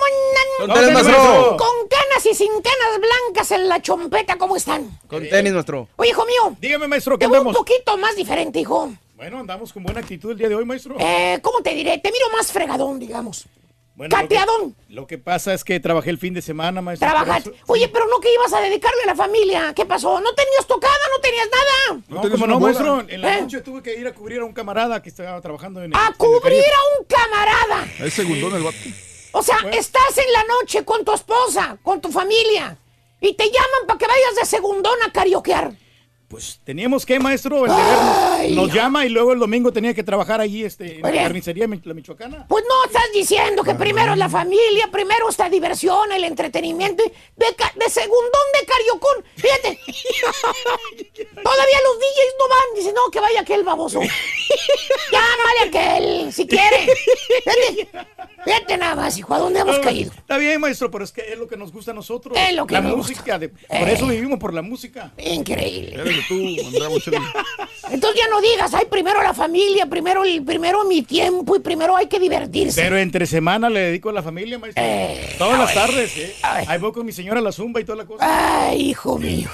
¿Dónde eres, maestro? Con rubias y sin canas blancas en la chompeta, ¿cómo están? Con tenis, maestro. Oye, hijo mío. Dígame, maestro, ¿qué Te veo un andamos? poquito más diferente, hijo. Bueno, andamos con buena actitud el día de hoy, maestro. Eh, ¿cómo te diré? Te miro más fregadón, digamos. Bueno, lo que- Cateadón. Lo que pasa es que trabajé el fin de semana, maestro. Eso- Oye, pero no que ibas a dedicarle a la familia. ¿Qué pasó? ¿No tenías tocada? ¿No tenías nada? No, como no, maestro. En la ¿Eh? noche tuve que ir a cubrir a un camarada que estaba trabajando en el... A cubrir a un camarada. Es segundón el vato. O sea, estás en la noche con tu esposa, con tu familia, y te llaman para que vayas de segundón a carioquear. Pues teníamos que, maestro, el deber nos, nos llama y luego el domingo tenía que trabajar allí este, en la carnicería la michoacana. Pues no estás diciendo que primero es la familia, primero esta diversión, el entretenimiento, de, de segundón de cariocón. Fíjate. (laughs) Todavía los DJs no van. Dicen, no, que vaya aquel baboso. (laughs) Llámale a aquel, si quiere. Fíjate. Fíjate nada más, hijo, ¿a dónde hemos No, caído? Está bien, maestro, pero es que es lo que nos gusta a nosotros. Es lo que la nos música. de- por Eh. eso vivimos por la música. Increíble. Tú, Andrea Bocelli. Entonces ya no digas, ay, primero la familia, primero, el, primero mi tiempo y primero hay que divertirse. Pero entre semana le dedico a la familia, maestro. Todas las tardes, ¿eh? Ahí voy con mi señora a la zumba y toda la cosa. Ay, hijo mío.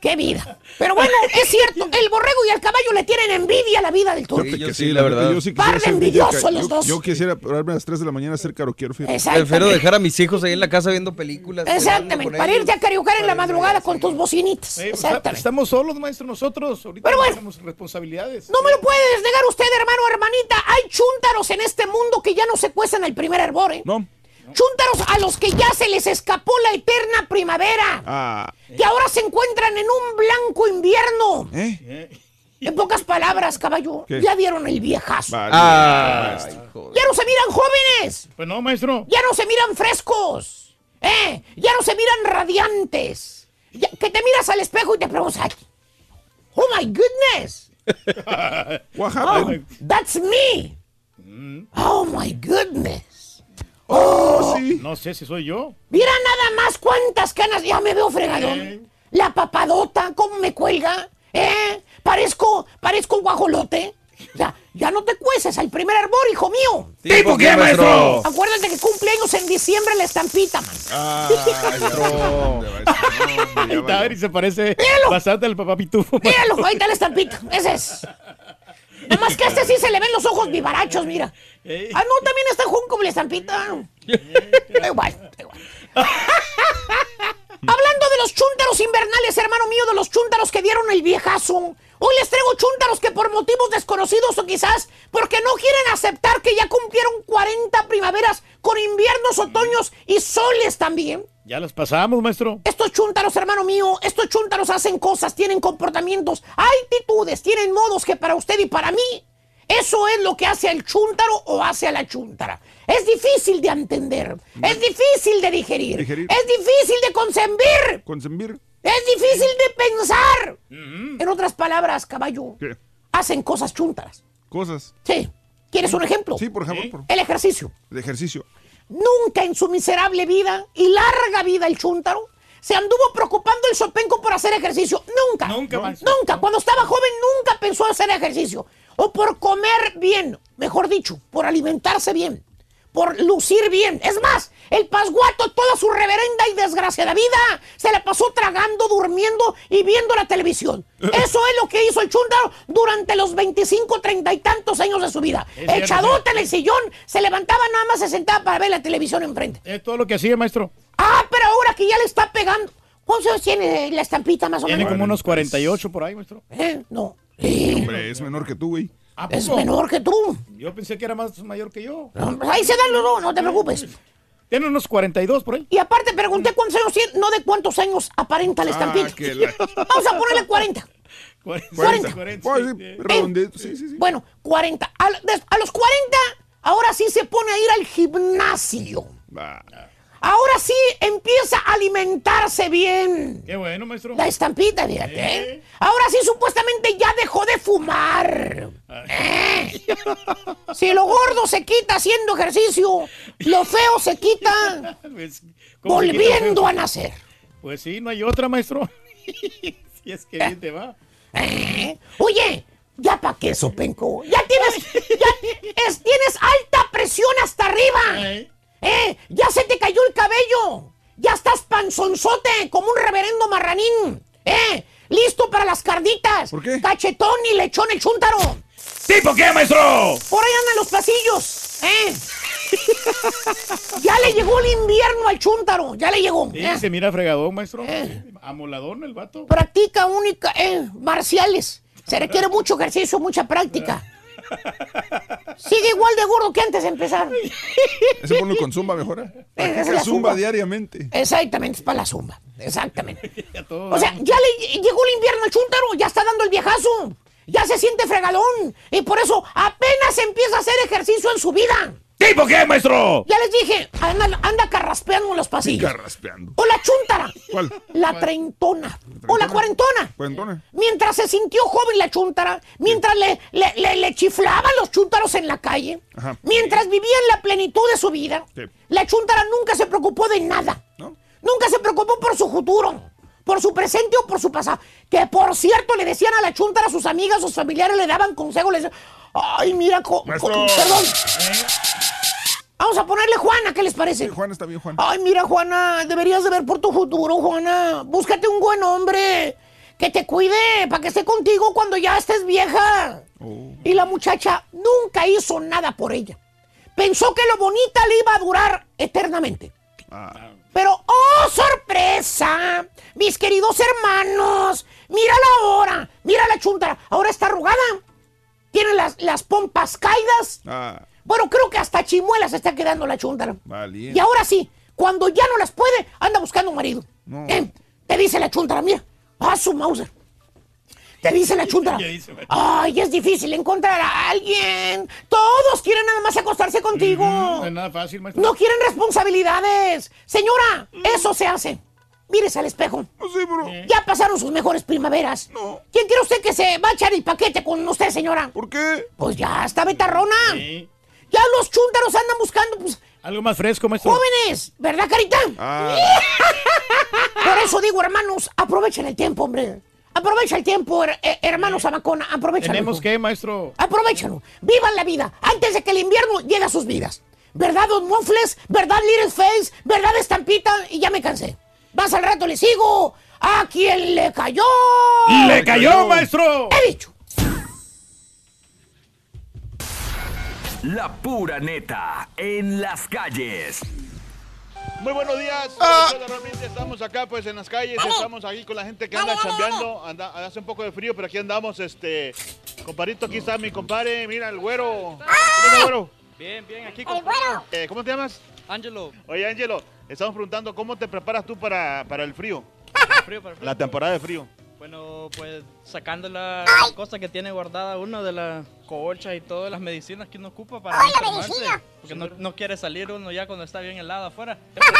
Qué vida. Pero bueno, es cierto, el borrego y el caballo le tienen envidia a la vida del turco. Sí, la verdad. Yo sí Par de envidiosos los dos. Yo quisiera pararme a las 3 de la mañana a hacer fíjate. Prefiero dejar a mis hijos ahí en la casa viendo películas. Exactamente, para irte a cariocar en la madrugada con tus bocinitas. Eh, pues, Exactamente. Estamos solos, maestro, nosotros. Ahorita Pero no bueno. tenemos responsabilidades. No me lo puede negar usted, hermano o hermanita. Hay chúntaros en este mundo que ya no se cuestan el primer hervor, ¿eh? No. Chúntaros a los que ya se les escapó la eterna primavera. Ah. Que ahora se encuentran en un blanco invierno. ¿Eh? En pocas palabras, caballo, ¿Qué? ya dieron el viejazo. Ah, Ya no se miran jóvenes. Pues no, maestro. Ya no se miran frescos. ¿Eh? Ya no se miran radiantes. Que te miras al espejo y te preguntas, "Ay, oh my goodness. (laughs) What Oh, that's me. Oh my goodness. Oh, No sé si soy yo. Mira nada más cuántas canas. Ya me veo fregadón. La papadota, cómo me cuelga. ¿Eh? Parezco, parezco un guajolote. Sea, ya no te cueces al primer hervor, hijo mío. ¿Tipo qué, maestro? Acuérdate que cumpleaños en diciembre la estampita, man. Ahí está, y se parece bastante al papá Pitufo. Míralo, ahí está la estampita. Ese es. Nada más que a este sí se le ven los ojos vivarachos, mira. Ah, no, también está Jun como la estampita. Da igual, da igual. (laughs) Hablando de los chúntaros invernales, hermano mío, de los chúntaros que dieron el viejazo. Hoy les traigo chúntaros que por motivos desconocidos o quizás porque no quieren aceptar que ya cumplieron 40 primaveras con inviernos, otoños y soles también. Ya las pasamos, maestro. Estos chúntaros, hermano mío, estos chúntaros hacen cosas, tienen comportamientos, actitudes, tienen modos que para usted y para mí, eso es lo que hace al chúntaro o hace a la chúntara. Es difícil de entender, es difícil de digerir, Digerir. es difícil de concebir, Consembir. Es difícil de pensar. En otras palabras, caballo, ¿Qué? hacen cosas chúntaras. Cosas. Sí. ¿Quieres un ejemplo? Sí, por ejemplo. por- El ejercicio. El ejercicio. Nunca en su miserable vida y larga vida el chúntaro se anduvo preocupando el sopenco por hacer ejercicio. Nunca. Nunca, maestro. Nunca. Cuando estaba joven nunca pensó hacer ejercicio. O por comer bien, mejor dicho, por alimentarse bien, por lucir bien. Es más, el pasguato toda su reverenda y desgraciada vida se la pasó tragando, durmiendo y viendo la televisión. (laughs) Eso es lo que hizo el chúntaro durante los 25, 30 y tantos años de su vida. Echadote en el sillón, se levantaba nada más, se sentaba para ver la televisión enfrente. Es todo lo que hacía, maestro. Ah, pero ahora que ya le está pegando. ¿Cuántos años tiene la estampita más o Tiene menos? como unos 48 por ahí, maestro. Eh, no. Hombre, es menor que tú, güey. ¿A Es menor que tú. Yo pensé que era más mayor que yo. No, pues Ahí se dan los dos, no te preocupes. Tiene unos 42 por ahí. Y aparte pregunté cuántos años tiene, no de cuántos años aparenta la estampita. Ah, que la- (laughs) Vamos a ponerle 40. 40. 40. Pues sí, redondito, sí, sí, sí. Bueno, 40. A, a los 40, ahora sí se pone a ir al gimnasio. Va. Ahora sí empieza a alimentarse bien. Qué bueno, maestro. La estampita, fíjate. ¿eh? Ahora sí, supuestamente ya dejó de fumar. ¿Eh? Si lo gordo se quita haciendo ejercicio, lo feo se quita (laughs) Pues, ¿cómo se quita volviendo a nacer. Pues sí, no hay otra, maestro. (laughs) si es que bien te va. ¿Eh? Oye, ya pa' qué, Sopenco. Ya tienes, ya es- tienes alta presión hasta arriba. ¿Eh? Ya se te cayó el cabello. Ya hasta panzonzote, como un reverendo marranín. ¿Eh? Listo para las carditas. ¿Por qué? Cachetón y lechón el chúntaro. ¿Tipo qué, maestro? Por ahí andan los pasillos. ¿Eh? ya le llegó el invierno al chúntaro. Ya le llegó. Sí, ¿eh? se mira fregadón, maestro. Eh. Amoladón el vato. Practica única, eh, marciales. Se requiere mucho ejercicio, mucha práctica. (laughs) Sigue igual de gordo que antes de empezar. (laughs) Ese ponlo con zumba mejora. Esa es la zumba zumba. diariamente. Exactamente, es para la zumba. Exactamente. (laughs) O sea, ya le llegó el invierno al chúntaro, ya está dando el viejazo. Ya se siente fregadón. Y por eso apenas empieza a hacer ejercicio en su vida. ¿Tipo qué, maestro? Ya les dije, anda, anda carraspeando en los pasillos. Carraspeando. O la chúntara. ¿Cuál? La treintona. O la cuarentona. Cuarentona. Mientras se sintió joven la chúntara, mientras le, le, le- le chiflaban los chúntaros en la calle, Ajá. mientras vivía en la plenitud de su vida, Sí. la chúntara nunca se preocupó de nada. Nunca se preocupó por su futuro, por su presente o por su pasado. Que por cierto le decían a la chúntara, a sus amigas, sus familiares le daban consejos, les decían, ay, mira, co- co- perdón. Vamos a ponerle Juana, ¿qué les parece? Juan está bien, Juan. Ay, mira, Juana, deberías de ver por tu futuro, Juana. Búscate un buen hombre que te cuide para que esté contigo cuando ya estés vieja. Y la muchacha nunca hizo nada por ella. Pensó que lo bonita le iba a durar eternamente. Pero, ¡oh, sorpresa! Mis queridos hermanos, mira la hora, mira la chuntara. Ahora está arrugada. Tiene las, las pompas caídas. Ah, Bueno, creo que hasta chimuela se está quedando la chuntara. valiente. Y ahora sí, cuando ya no las puede, anda buscando un marido. No. Eh, te dice la chuntara, mira, a su Mauser. Te dice la chuntara. (laughs) Ay, es difícil encontrar a alguien. Todos quieren nada más acostarse contigo. No es nada fácil, maestro. No quieren responsabilidades. Señora, eso se hace. Mírese al espejo. Ya pasaron sus mejores primaveras. ¿Quién cree usted que se va a echar el paquete con usted, señora? ¿Por qué? Pues ya está betarrona. Ya los chúntaros andan buscando, pues, Algo más fresco, maestro. jóvenes, ¿verdad, Carita? Ah. (laughs) Por eso digo, hermanos, aprovechen el tiempo, hombre. Aprovecha el tiempo, her- eh, hermano Zamacona, aprovechalo. ¿Tenemos qué, maestro? Aprovechalo. Vivan la vida antes de que el invierno llegue a sus vidas. ¿Verdad, Don Mofles? ¿Verdad, Little Face? ¿Verdad, Estampita? Y ya me cansé. Más al rato le sigo. ¿A quién le cayó? ¡Le cayó, maestro! He dicho. La pura neta en las calles. Muy buenos días. Ah. Realmente estamos acá pues en las calles, estamos aquí con la gente que anda chambeando, anda, hace un poco de frío, pero aquí andamos, este, comparito, aquí está mi compadre, mira el güero. ¿Cómo está, güero? Bien, bien, aquí El güero. Eh, ¿Cómo te llamas? Angelo. Oye, Angelo, estamos preguntando cómo te preparas tú para, para el frío, (laughs) Frío para frío. la temporada de frío. Bueno, pues sacando las cosas que tiene guardada uno de las colchas y todas las medicinas que uno ocupa para ¡Ay, no medicina! Porque no, no quiere salir uno ya cuando está bien helado afuera.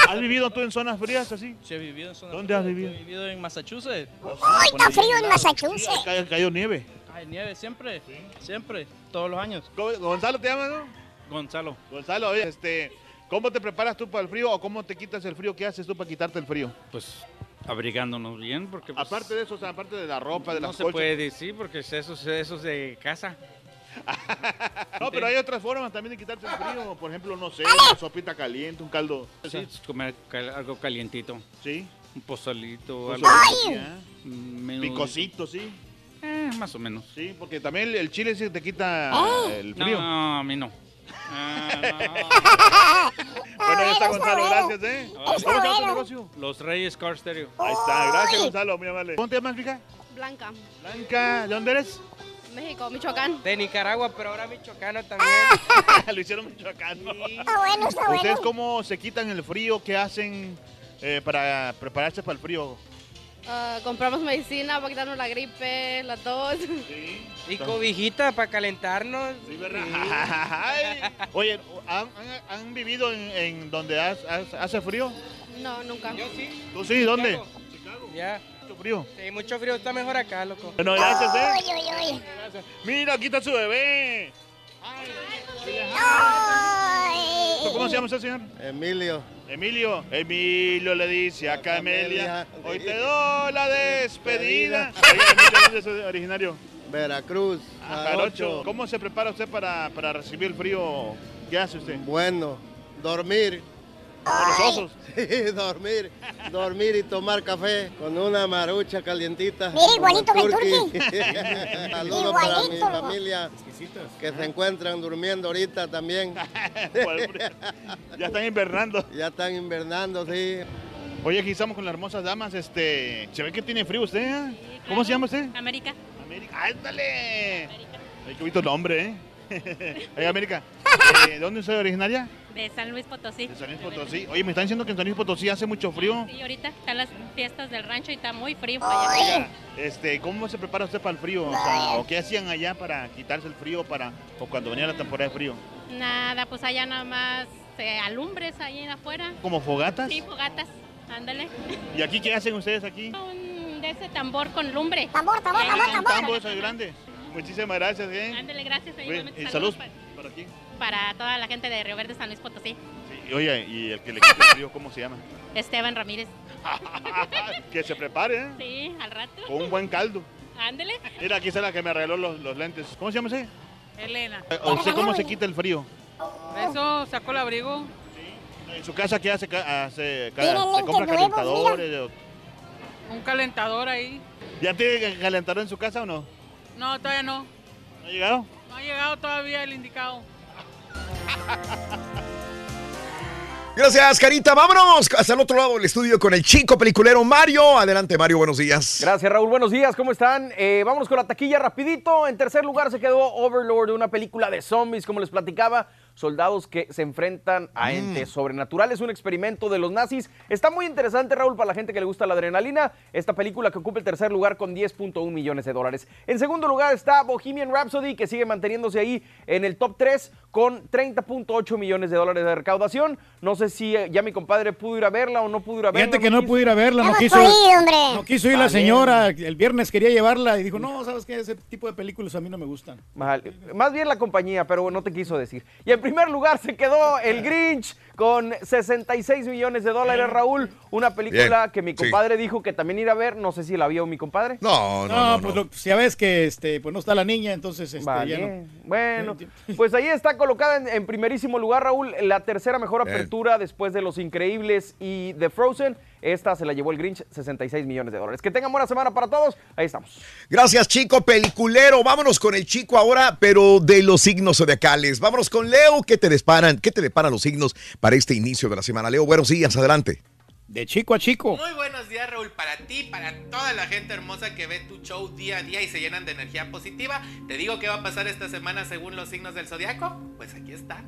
¿Has vivido tú en zonas frías así? Sí, he vivido en zonas ¿Dónde has frías. vivido? He vivido en Massachusetts. Ay, está frío en Massachusetts. ca- caído nieve. Hay nieve siempre, siempre, todos los años. ¿Cómo- Gonzalo te llamas, no? Gonzalo. Gonzalo, oye, este, ¿cómo te preparas tú para el frío o cómo te quitas el frío? ¿Qué haces tú para quitarte el frío? Pues abrigándonos bien, porque pues, Aparte de eso, o sea, aparte de la ropa, de no las se colchas. puede decir, porque eso, es- eso es de casa. (laughs) No, pero hay otras formas también de quitarse el frío. Por ejemplo, no sé, una sopita caliente, un caldo. Sí, es comer cal- algo calientito. Sí. Un pozolito, algo pozolito, mm, menos- Picosito, sí. Eh, más o menos. Sí, porque también el, chile sí te quita Ah. el frío. No, a mí no. (laughs) Bueno, ya está Gonzalo, gracias, ¿eh? ¿Cómo se llama tu negocio? Los Reyes Car Stereo. Ahí está, gracias Gonzalo, muy amable. ¿Cómo te llamas, fija? Blanca, Blanca, ¿de dónde eres? México, Michoacán. De Nicaragua, pero ahora michoacano también. (laughs) Lo hicieron Michoacán. Está bueno, está ¿Ustedes bueno. cómo se quitan el frío? ¿Qué hacen eh, para prepararse para el frío? Ah, compramos medicina para quitarnos la gripe, la tos. Y cobijita para calentarnos. Sí, ¿verdad? Ay. Oye, ¿han, han- han vivido en, en donde has- has- hace frío? No, nunca. Yo sí. ¿Tú sí? ¿Dónde? Ya. Mucho frío. Sí, mucho frío. Está mejor acá, loco. Bueno, gracias, ¿eh? Ay, ay, ay. Mira, aquí está su bebé. ¿Cómo se llama usted, señor? Emilio. Emilio. Emilio le dice a Camelia, hoy te doy la despedida. Oye, Emilio, ¿dónde es originario? Veracruz. Ah, Jarocho. ¿Cómo se prepara usted para, para recibir el frío? ¿Qué hace usted? Bueno, dormir los osos. (laughs) dormir, dormir y tomar café con una marucha calientita. Mira, igualito que el turqui. (laughs) Saludos para mi familia que se encuentran durmiendo ahorita también. (laughs) Ya están invernando. Ya están invernando, sí. Oye, aquí estamos con las hermosas damas. Este, se ve que tiene frío usted. ¿eh? ¿Cómo se llama usted? América. América. ¡Ándale! Ay, qué bonito nombre, ¿eh? Oye, América, eh, ¿de dónde soy originaria? De San Luis Potosí. De San Luis Potosí. Oye, me están diciendo que en San Luis Potosí hace mucho frío. Sí, ahorita están las fiestas del rancho y está muy frío para allá. Oiga, este, ¿cómo se prepara usted para el frío? O, sea, ¿o qué hacían allá para quitarse el frío para, o cuando venía la temporada de frío? Nada, pues allá nada más eh, alumbres ahí afuera. ¿Como fogatas? Sí, fogatas. Ándale. (laughs) ¿Y aquí qué hacen ustedes aquí? Un de ese tambor con lumbre. Tambor, tambor, Un tambo ese grande. Muchísimas gracias, ¿eh? Ándale, gracias. Oye, igualmente, y saludos saludos para aquí. Para toda la gente de Río Verde, San Luis Potosí. Sí, oye, ¿y el que le quita el frío cómo se llama? Esteban Ramírez. (laughs) que se prepare, ¿eh? Sí, al rato. Con un buen caldo. Ándale. Mira, aquí está la que me arregló los, los lentes. ¿Cómo se llama ese? Elena. Eh, ¿O ¿Usted cómo se quita el frío? Eso, sacó el abrigo. ¿En su casa qué hace? Hace ¿Se compra calentadores? Un calentador ahí. ¿Ya tiene calentador en su casa o no? No, todavía no. ¿No ha llegado? No ha llegado todavía el indicado. Gracias, Carita. Vámonos hasta el otro lado del estudio con el chico peliculero Mario. Adelante, Mario, buenos días. Gracias, Raúl. Buenos días, ¿cómo están? Eh, vámonos con la taquilla rapidito. En tercer lugar se quedó Overlord, una película de zombies, como les platicaba. Soldados que se enfrentan a entes sobrenaturales, un experimento de los nazis. Está muy interesante, Raúl, para la gente que le gusta la adrenalina. Esta película que ocupa el tercer lugar con 10.1 millones de dólares. En segundo lugar está Bohemian Rhapsody, que sigue manteniéndose ahí en el top 3 con 30.8 millones de dólares de recaudación. No sé si eh, ya mi compadre pudo ir a verla o no pudo ir a verla. Fíjate que no quiso. pude ir a verla, no quiso, hombre. no quiso ir la Vale. señora. El viernes quería llevarla y dijo, no, ¿sabes qué? Ese tipo de películas a mí no me gustan. Mal. Más bien la compañía, pero no te quiso decir. Y en primer lugar se quedó El Grinch con 66 millones de dólares, Raúl. Una película Bien, que mi sí. compadre dijo que también ir a ver. No sé si la vio mi compadre. No, No, pues lo- ya ves que este, pues no está la niña, entonces este, Vale. ya no. Bueno, pues ahí está colocada en, en primerísimo lugar, Raúl, la tercera mejor Bien. apertura después de Los Increíbles y de Frozen. Esta se la llevó el Grinch, 66 millones de dólares. Que tengan buena semana para todos. Ahí estamos. Gracias, chico peliculero. Vámonos con el chico ahora, pero de los signos zodiacales. Vámonos con Leo. ¿Qué te deparan? ¿Qué te deparan los signos para este inicio de la semana? Leo, buenos días, adelante. De chico a chico. Muy buenos días, Raúl, para ti, para toda la gente hermosa que ve tu show día a día y se llenan de energía positiva. Te digo qué va a pasar esta semana según los signos del zodiaco. Pues aquí está.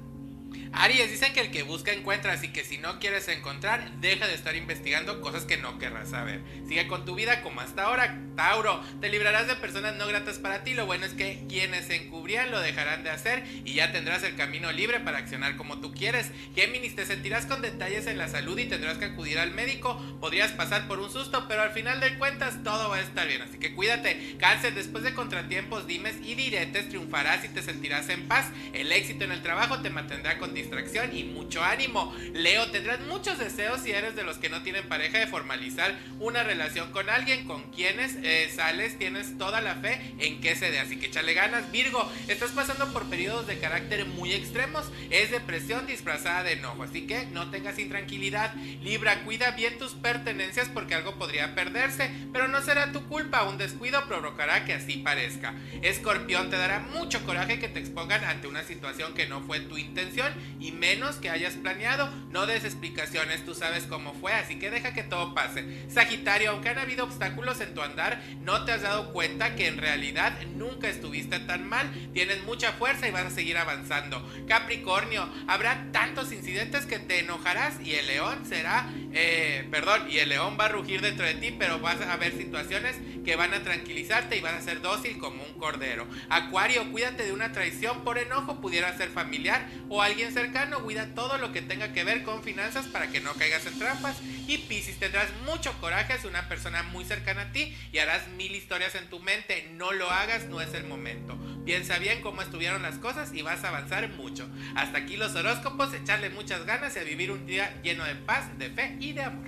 Aries, dicen que el que busca encuentra, así que si no quieres encontrar, deja de estar investigando cosas que no querrás saber. Sigue con tu vida como hasta ahora. Tauro, te librarás de personas no gratas para ti. Lo bueno es que quienes se encubrían lo dejarán de hacer y ya tendrás el camino libre para accionar como tú quieres. Géminis, te sentirás con detalles en la salud y tendrás que acudir al médico. Podrías pasar por un susto, pero al final de cuentas todo va a estar bien, así que cuídate. Cáncer, después de contratiempos, dimes y diretes, triunfarás y te sentirás en paz. El éxito en el trabajo te mantendrá con distracción y mucho ánimo. Leo, tendrás muchos deseos si eres de los que no tienen pareja de formalizar una relación con alguien con quienes eh, sales, tienes toda la fe en que se dé, así que échale ganas. Virgo, estás pasando por periodos de carácter muy extremos, es depresión disfrazada de enojo, así que no tengas intranquilidad. Libra, cuida bien tus pertenencias porque algo podría perderse, pero no será tu culpa, un descuido provocará que así parezca. Escorpión, te dará mucho coraje que te expongan ante una situación que no fue tu intención y menos que hayas planeado. No des explicaciones, tú sabes cómo fue, así que deja que todo pase. Sagitario, aunque han habido obstáculos en tu andar, no te has dado cuenta que en realidad nunca estuviste tan mal. Tienes mucha fuerza y vas a seguir avanzando. Capricornio, habrá tantos incidentes que te enojarás y el león será, eh, perdón, y el león va a rugir dentro de ti, pero vas a haber situaciones que van a tranquilizarte y vas a ser dócil como un cordero. Acuario, cuídate de una traición por enojo, pudiera ser familiar o alguien cercano, cuida todo lo que tenga que ver con finanzas para que no caigas en trampas. Y Piscis, tendrás mucho coraje hacia una persona muy cercana a ti y harás mil historias en tu mente. No lo hagas, no es el momento. Piensa bien cómo estuvieron las cosas y vas a avanzar mucho. Hasta aquí los horóscopos, echarle muchas ganas y a vivir un día lleno de paz, de fe y de amor.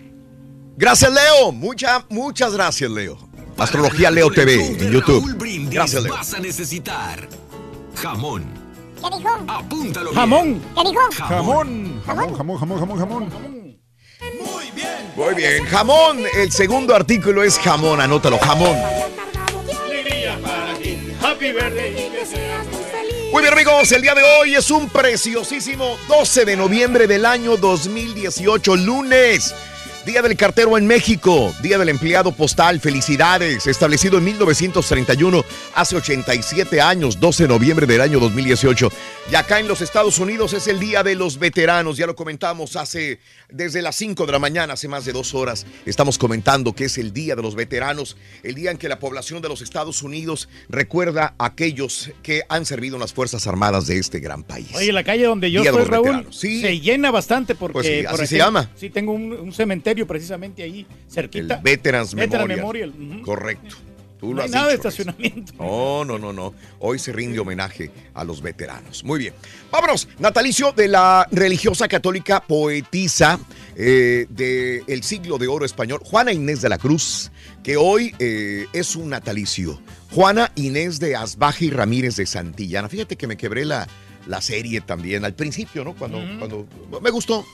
Gracias, Leo. Muchas, muchas gracias, Leo. Astrología Leo TV en YouTube. Gracias, Leo. vas a necesitar jamón, ¿Qué dijo? Apúntalo bien. Jamón. ¿Qué dijo? Jamón. Jamón, jamón, jamón, jamón, jamón. Muy bien, jamón. El segundo artículo es jamón, anótalo, jamón. Muy. Muy bien amigos, el día de hoy es un preciosísimo 12 de noviembre del año 2018, lunes. Día del cartero en México, Día del empleado postal, felicidades, establecido en 1931, hace 87 años, 12 de noviembre del año 2018. Y acá en los Estados Unidos es el Día de los Veteranos, ya lo comentamos hace, desde las 5 de la mañana, hace más de dos horas, estamos comentando que es el Día de los Veteranos, el día en que la población de los Estados Unidos recuerda a aquellos que han servido en las Fuerzas Armadas de este gran país. Oye, la calle donde yo Día estoy, Raúl. Sí. se llena bastante porque... Pues sí, por así se llama. Sí, tengo un, un cementerio precisamente ahí, cerquita. El Veterans Veteran Memorial. Memorial. Correcto. Tú No lo hay has nada de dicho, estacionamiento. (laughs) No, no, no, no. Hoy se rinde homenaje a los veteranos. Muy bien. Vámonos. Natalicio de la religiosa católica poetisa eh, del siglo de oro español, Juana Inés de la Cruz, que hoy eh, es un natalicio. Juana Inés de Asbaje y Ramírez de Santillana. Fíjate que me quebré la, la serie también al principio, ¿no? Cuando, cuando me gustó.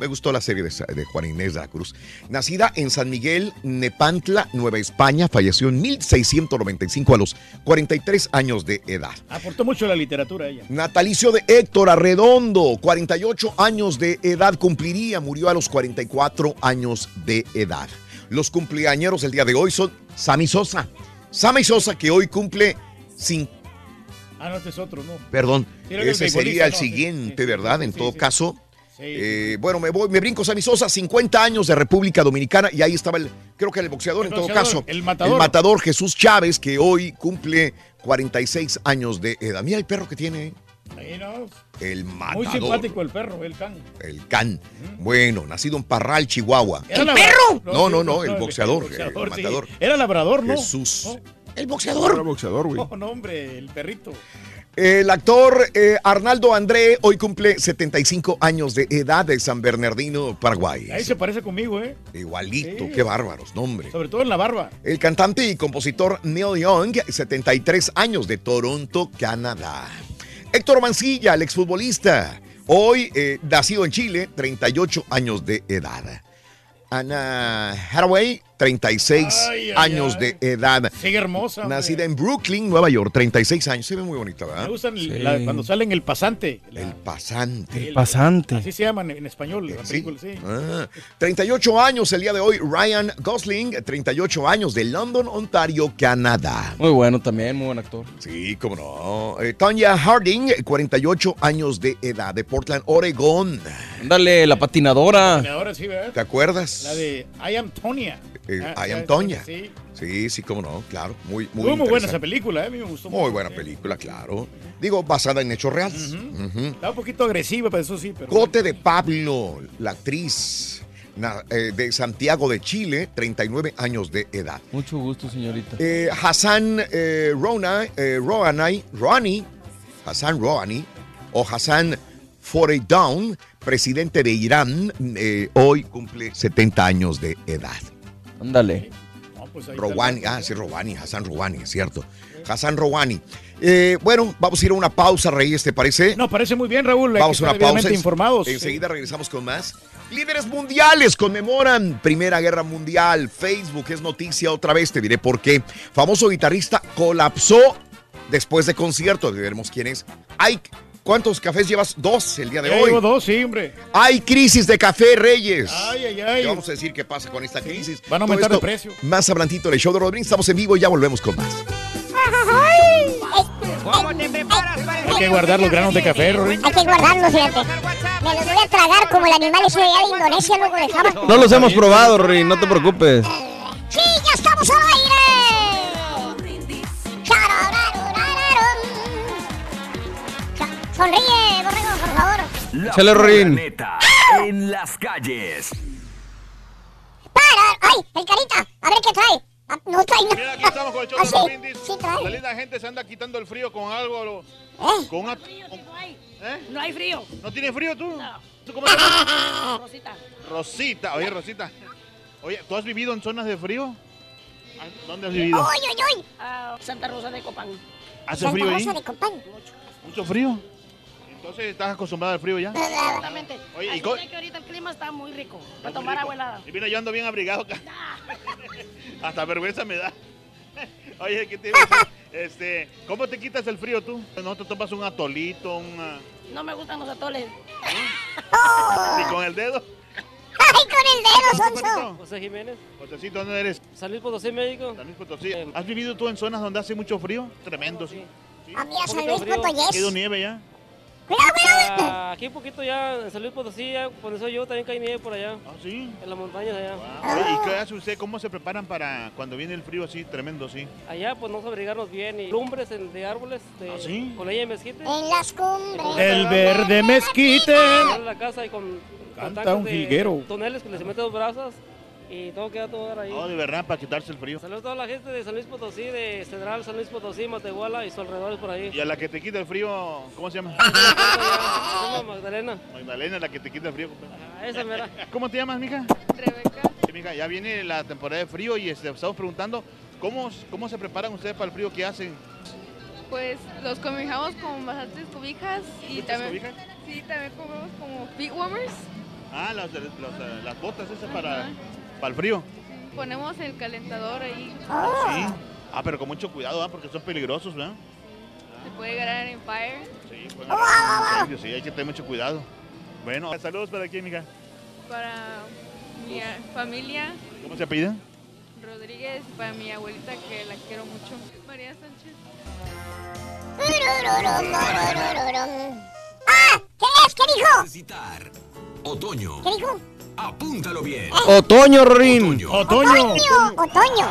Me gustó la serie de, de Juana Inés de la Cruz. Nacida en San Miguel, Nepantla, Nueva España, falleció en 1695 a los 43 años de edad. Aportó mucho la literatura ella. Natalicio de Héctor Arredondo, 48 años de edad cumpliría, murió a los 44 años de edad. Los cumpleañeros el día de hoy son Sammy Sosa. Sammy Sosa que hoy cumple sin, Ah, no, este es otro, ¿no? perdón, ese sería el siguiente, sí, ¿verdad? sí, En todo sí. caso. Sí, eh, bueno, me voy, me brinco Sammy Sosa, 50 años de República Dominicana y ahí estaba el, creo que el boxeador El en todo boxeador, caso. el matador. El matador Jesús Chávez que hoy cumple 46 años de edad. Mira el perro que tiene, ¿eh? Ahí no. el Muy matador. simpático el perro, el can. El can. Bueno, nacido en Parral, Chihuahua. ¿Era labrador? No, no, no, el boxeador, el el sí. matador. Era labrador, ¿no? Jesús. El boxeador. Era boxeador, güey. No, no, hombre, el perrito. El actor eh, Arnaldo André hoy cumple 75 años de edad de San Bernardino, Paraguay. Ahí se parece conmigo, ¿eh? Igualito, Sí. qué bárbaros, nombre. Sobre todo en la barba. El cantante y compositor Neil Young, 73 años de Toronto, Canadá. Héctor Mancilla, el exfutbolista, hoy eh, nacido en Chile, 38 años de edad. Ana Haraway, 36 Ay, ay, años ay. de edad. Sigue hermosa. hombre. Nacida en Brooklyn, Nueva York, 36 años. Se ve muy bonita, Me ¿verdad? gustan la- cuando salen el pasante. El pasante. El pasante. Así se llaman en español, la Sí. película, sí. Ah, 38 años el día de hoy. Ryan Gosling, 38 años de London, Ontario, Canadá. Muy bueno también, muy buen actor. Sí, cómo no. Eh, Tonya Harding, 48 años de edad, de Portland, Oregón. Dale, la patinadora. Ahora sí, ¿verdad? ¿Te acuerdas? La de I am Tonya. Eh, Ah, I am. Sí. Sí, sí, cómo no, claro. Muy, muy, Muy, muy buena esa película, ¿eh? a mí me gustó mucho. Muy buena película, claro. Digo, basada en hechos reales. Está un poquito agresiva, pero eso sí. Pero Cote de Pablo, la actriz na- eh, de Santiago de Chile, 39 años de edad. Mucho gusto, señorita. Eh, Hassan eh, Rona, eh, Rouhani, Hassan Rouhani o Hassan Foreidown, presidente de Irán, eh, hoy cumple 70 años de edad. Ándale. No, pues Rouhani, ah, sí, Rouhani, Hassan Rouhani, es cierto. Hassan Rouhani. Eh, bueno, vamos a ir a una pausa, Reyes, ¿te parece? No, parece muy bien, Raúl. Vamos a una pausa. informados. Enseguida regresamos con más. Líderes mundiales conmemoran Primera Guerra Mundial. Facebook es noticia otra vez, te diré por qué. Famoso guitarrista colapsó después de concierto. Veremos quién es. Ike. ¿Cuántos cafés llevas? Dos el día de Ya hoy. llevo dos, sí, hombre. Hay crisis de café, Reyes. Ay, ay, ay. ¿Qué vamos a decir qué pasa con esta crisis? Van a aumentar de esto precio. Más hablantito en el show de Rodríguez. Estamos en vivo y ya volvemos con más. ¿Cómo te preparas para el Hay que guardar los granos de café, Rory. Hay que guardarlos, fíjate. Me los voy a tragar como el animal ese de allá de Indonesia, luego dejaba. No los hemos probado, Rory, no te preocupes. ¡Sí, ya estamos al aire! Sonríe, borrego, por favor. La neta en las calles. ¡Para! ¡Ay, el carita! A ver qué trae. Ah, No trae nada. Mira, aquí estamos con el show Ah, de sí, sí trae. La linda gente se anda quitando el frío con algo. lo- ¿Eh? Con una, ¿Eh? No hay frío. ¿No tiene frío tú? ¿Tú cómo te llamas? (laughs) Rosita. Rosita. Oye, Rosita. Oye, ¿tú has vivido en zonas de frío? Ah, ¿Dónde has vivido? ¡Uy, uy, uy! Ah, Santa Rosa de Copán. ¿Hace Santa frío ahí? Rosa de Copán. ¿Mucho frío? Entonces, ¿estás acostumbrado al frío ya? Exactamente. Oye, ¿y Así co- que ahorita el clima está muy rico para Muy tomar rico. helada. Y mira, yo ando bien abrigado acá. (laughs) Hasta vergüenza me da. (laughs) Oye, ¿qué te iba a decir? Este, ¿Cómo te quitas el frío tú? ¿No te tomas un atolito, una... No me gustan los atoles. ni con el dedo? (laughs) ¡Ay, con el dedo, Sonso! José Jiménez. Josecito, ¿dónde eres? San Luis Potosí, médico. San Luis Potosí. ¿Has vivido tú en zonas donde hace mucho frío? Tremendo, sí. A mí a San Luis. Potosí. ¿Ha ido nieve ya? Ah, aquí un poquito ya, en San Luis Potosí, ya, por eso yo también caí nieve por allá. ¿Ah, sí? En las montañas allá. ¿Y qué hace usted? ¿Cómo se preparan para cuando viene el frío así tremendo, sí? Allá pues no abrigarnos bien y lumbres en- de árboles de, ¿Ah, sí? con leña de mezquite. En las cumbres. El verde mezquite. En la casa y con, con Canta un jilguero. Toneles que les mete dos brazos y todo queda todo ahí. Oh, de verdad, para quitarse el frío. Saludos a toda la gente de San Luis Potosí, de Central, San Luis Potosí, Matehuala y sus alrededores por ahí. Y a la que te quita el frío, ¿cómo se llama? (laughs) Llama Magdalena. Magdalena, la que te quita el frío. compadre. Ah, esa mera. ¿Cómo te llamas, mija? Rebeca. Sí, mija, ya viene la temporada de frío y este, estamos preguntando, ¿cómo, ¿cómo se preparan ustedes para el frío? ¿Qué hacen? Pues los cobijamos con bastantes cobijas y ¿Muchas también, cobijas? sí, también comemos como feet warmers. Ah, las, eh, las botas esas para, Ajá. para el frío. Ponemos el calentador ahí. Sí. Ah, pero con mucho cuidado, ¿ah? porque son peligrosos, ¿verdad? Se puede ganar en fire. Sí, pueden sí, hay que tener mucho cuidado. Bueno, saludos para aquí, mija. Para mi eh, familia, ¿Cómo se pide? Rodríguez, para mi abuelita que la quiero mucho. María Sánchez. ¡Ah! ¿Qué es? ¿Qué dijo? Necesitar. Otoño. ¿Qué dijo? Apúntalo bien. Otoño, Rorín. Otoño. Otoño.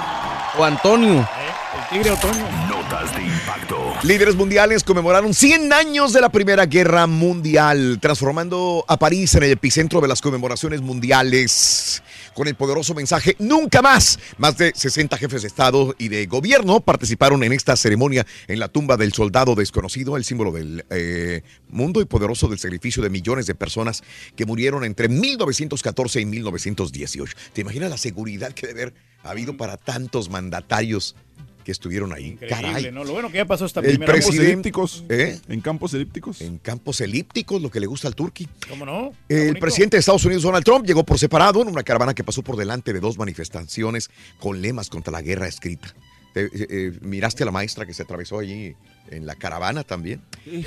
O Antonio. El tigre otoño. Notas de impacto. Líderes mundiales conmemoraron 100 años de la Primera Guerra Mundial, transformando a París en el epicentro de las conmemoraciones mundiales. Con el poderoso mensaje Nunca más. Más de 60 jefes de Estado y de gobierno participaron en esta ceremonia en la tumba del soldado desconocido, el símbolo del eh, mundo y poderoso del sacrificio de millones de personas que murieron entre 1914 y 1918. ¿Te imaginas la seguridad que debe haber habido para tantos mandatarios que estuvieron ahí? Increíble, Caray. ¿no? Lo bueno que ya pasó esta El primera Campos presidente- elípticos. ¿Eh? En campos elípticos. En campos elípticos, lo que le gusta al turqui. ¿Cómo no? El presidente de Estados Unidos, Donald Trump, llegó por separado en una caravana que pasó por delante de dos manifestaciones con lemas contra la guerra escrita. Te- eh, eh, ¿Miraste a la maestra que se atravesó allí en la caravana también? El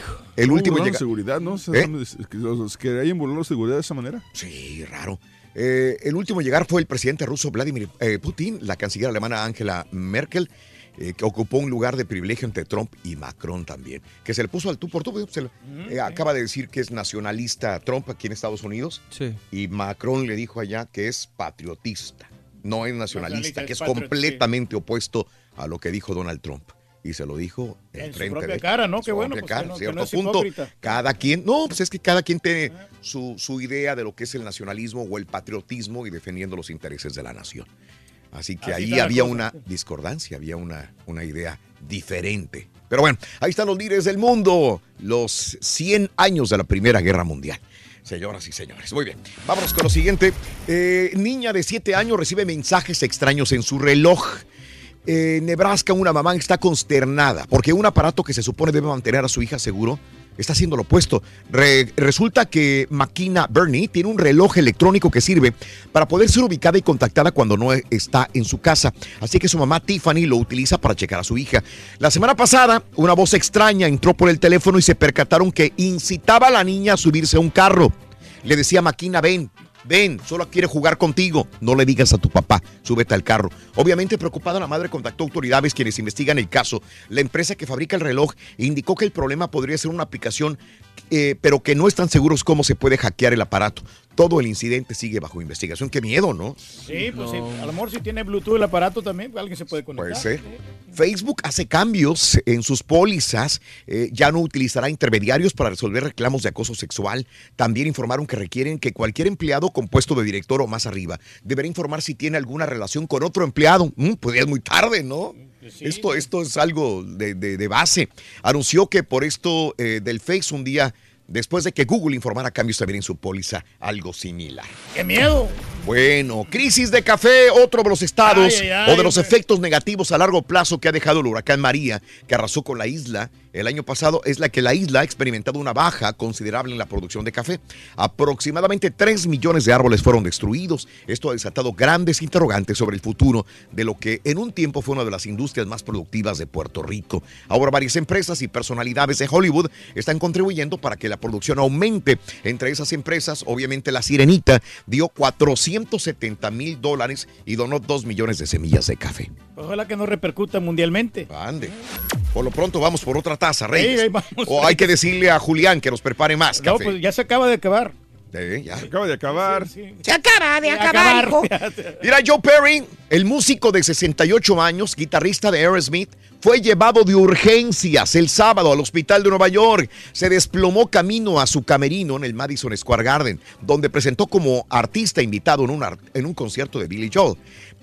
¿Cómo último llega- seguridad, ¿no? ¿Eh? que los que hayan burlado seguridad de esa manera. Sí, raro. Eh, el último en llegar fue el presidente ruso Vladimir eh, Putin, la canciller alemana Angela Merkel, eh, que ocupó un lugar de privilegio entre Trump y Macron también, que se le puso al tú por tú. se le- eh, acaba de decir que es nacionalista Trump aquí en Estados Unidos Sí. y Macron le dijo allá que es patriotista, no es nacionalista, Nacionalista, que es completamente opuesto a lo que dijo Donald Trump. Y se lo dijo En su frente propia de cara, ¿no? Qué su bueno, pues, que cara, no- que cierto no es punto. hipócrita. Cada quien, no, pues es que cada quien tiene su, su idea de lo que es el nacionalismo o el patriotismo y defendiendo los intereses de la nación. Así que Así ahí había una discordancia, había una, una idea diferente. Pero bueno, ahí están los líderes del mundo, los 100 años de la Primera Guerra Mundial. Señoras y señores, muy bien. Vámonos con lo siguiente. Eh, niña de 7 años recibe mensajes extraños en su reloj. Eh, En Nebraska, una mamá está consternada porque un aparato que se supone debe mantener a su hija seguro está haciendo lo opuesto. Re- resulta que Makina Bernie tiene un reloj electrónico que sirve para poder ser ubicada y contactada cuando no está en su casa. Así que su mamá Tiffany lo utiliza para checar a su hija. La semana pasada, una voz extraña entró por el teléfono y se percataron que incitaba a la niña a subirse a un carro. Le decía a Makina, ven, ven, solo quiere jugar contigo. No le digas a tu papá, súbete al carro. Obviamente preocupada, la madre contactó autoridades quienes investigan el caso. La empresa que fabrica el reloj indicó que el problema podría ser una aplicación, eh, pero que no están seguros cómo se puede hackear el aparato. Todo el incidente sigue bajo investigación. Qué miedo, ¿no? Sí, pues sí. A lo mejor si tiene Bluetooth el aparato también, alguien se puede conectar. Puede ser. Facebook hace cambios en sus pólizas. eh, ya no utilizará intermediarios para resolver reclamos de acoso sexual. También informaron que requieren que cualquier empleado con puesto de director o más arriba deberá informar si tiene alguna relación con otro empleado. Mm, pues ya es muy tarde, ¿no? esto, esto es algo de, de- de base. Anunció que por esto eh, del Face un día después de que Google informara cambios también en su póliza, algo similar. ¡Qué miedo! Bueno, crisis de café, otro de los estados Ay, ay, ay, o de los efectos negativos a largo plazo que ha dejado el huracán María, que arrasó con la isla el año pasado es la que la isla ha experimentado una baja considerable en la producción de café. Aproximadamente 3 millones de árboles fueron destruidos. Esto ha desatado grandes interrogantes sobre el futuro de lo que en un tiempo fue una de las industrias más productivas de Puerto Rico. Ahora varias empresas y personalidades de Hollywood están contribuyendo para que la producción aumente. Entre esas empresas, obviamente la Sirenita dio 470 mil dólares y donó 2 millones de semillas de café. Ojalá que no repercuta mundialmente. Ande. Por lo pronto vamos por otra taza, Reyes. Sí, ahí vamos, o hay que decirle a Julián que nos prepare más No, pues ya se acaba de acabar. Eh, ya. Acaba de acabar. Se acaba de acabar, hijo. Mira, Joe Perry, el músico de 68 años, guitarrista de Aerosmith, fue llevado de urgencias el sábado al hospital de Nueva York. Se desplomó camino a su camerino en el Madison Square Garden, donde presentó como artista invitado en un, en un concierto de Billy Joel.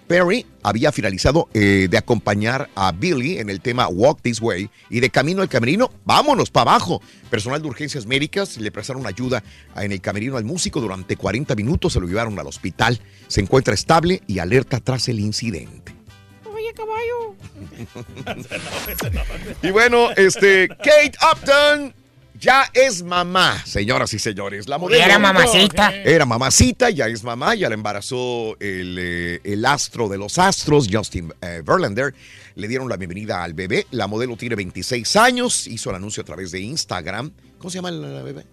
Perry había finalizado eh, de acompañar a Billy en el tema Walk This Way y de camino al camerino, vámonos para abajo. Personal de urgencias médicas le prestaron ayuda en el camerino al músico durante 40 minutos, se lo llevaron al hospital. Se encuentra estable y alerta tras el incidente. Oye, caballo. (laughs) Y bueno, este, Kate Upton ya es mamá, señoras y señores. La modelo- Era mamacita. Era mamacita, ya es mamá, ya la embarazó el, eh, el astro de los astros, Justin eh, Verlander. Le dieron la bienvenida al bebé. La modelo tiene 26 años, hizo el anuncio a través de Instagram. ¿Cómo se llama la, la bebé?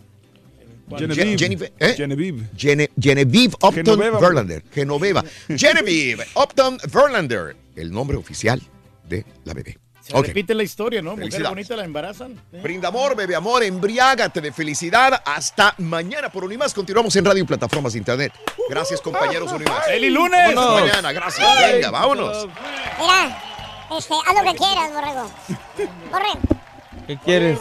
Genevieve. Genevieve, ¿eh? Genevieve. Gene- Genevieve Upton Genoveva. Verlander. Genoveva. Genevieve Upton Verlander, el nombre oficial de la bebé. Se repite la historia, ¿no? Mujer bonita la embarazan. Brinda amor, bebe amor, embriágate de felicidad. Hasta mañana por Unimás. Continuamos en radio y plataformas de internet. Gracias, compañeros Unimás. ¡Feliz lunes! Hasta Vámonos. mañana, gracias. Ay, Venga, vámonos. Mira, este, haz lo que quieras, borrego. Borre. ¿Qué quieres?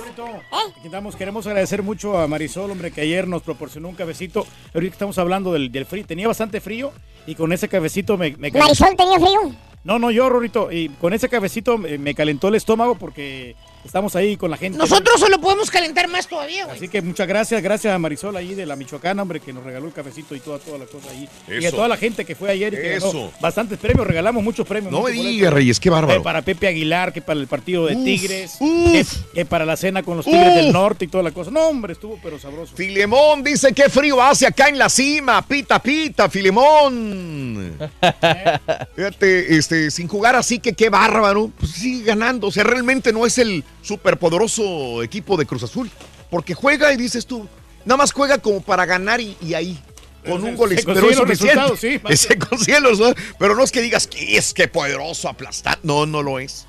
Estamos, queremos agradecer mucho a Marisol, hombre, que ayer nos proporcionó un cafecito. Ahorita estamos hablando del, del frío. Tenía bastante frío y con ese cafecito me, me Marisol tenía frío. No, no, yo, Rorito. Y con ese cafecito me, me calentó el estómago porque estamos ahí con la gente. Nosotros se lo podemos calentar más todavía, güey. Así que muchas gracias, gracias a Marisol ahí de la Michoacana, hombre, que nos regaló el cafecito y toda, toda la cosa ahí. Y a toda la gente que fue ayer y que Eso. ganó bastantes premios, regalamos muchos premios. No me digas, Reyes, qué bárbaro. Eh, para Pepe Aguilar, que para el partido de Uf, Tigres, uf. que, que para la cena con los Tigres Uf. del Norte y toda la cosa. No, hombre, estuvo pero sabroso. Filemón dice qué frío hace acá en la cima. Pita, pita, Filemón. (laughs) Fíjate, este, sin jugar así que qué bárbaro. Pues sigue ganando. O sea, realmente no es el superpoderoso equipo de Cruz Azul. Porque juega y dices tú, nada más juega como para ganar y, y ahí. Con un gol, pero es suficiente. sí, (laughs) Se los- Pero no es que digas que es que poderoso, aplastante. No, no lo es.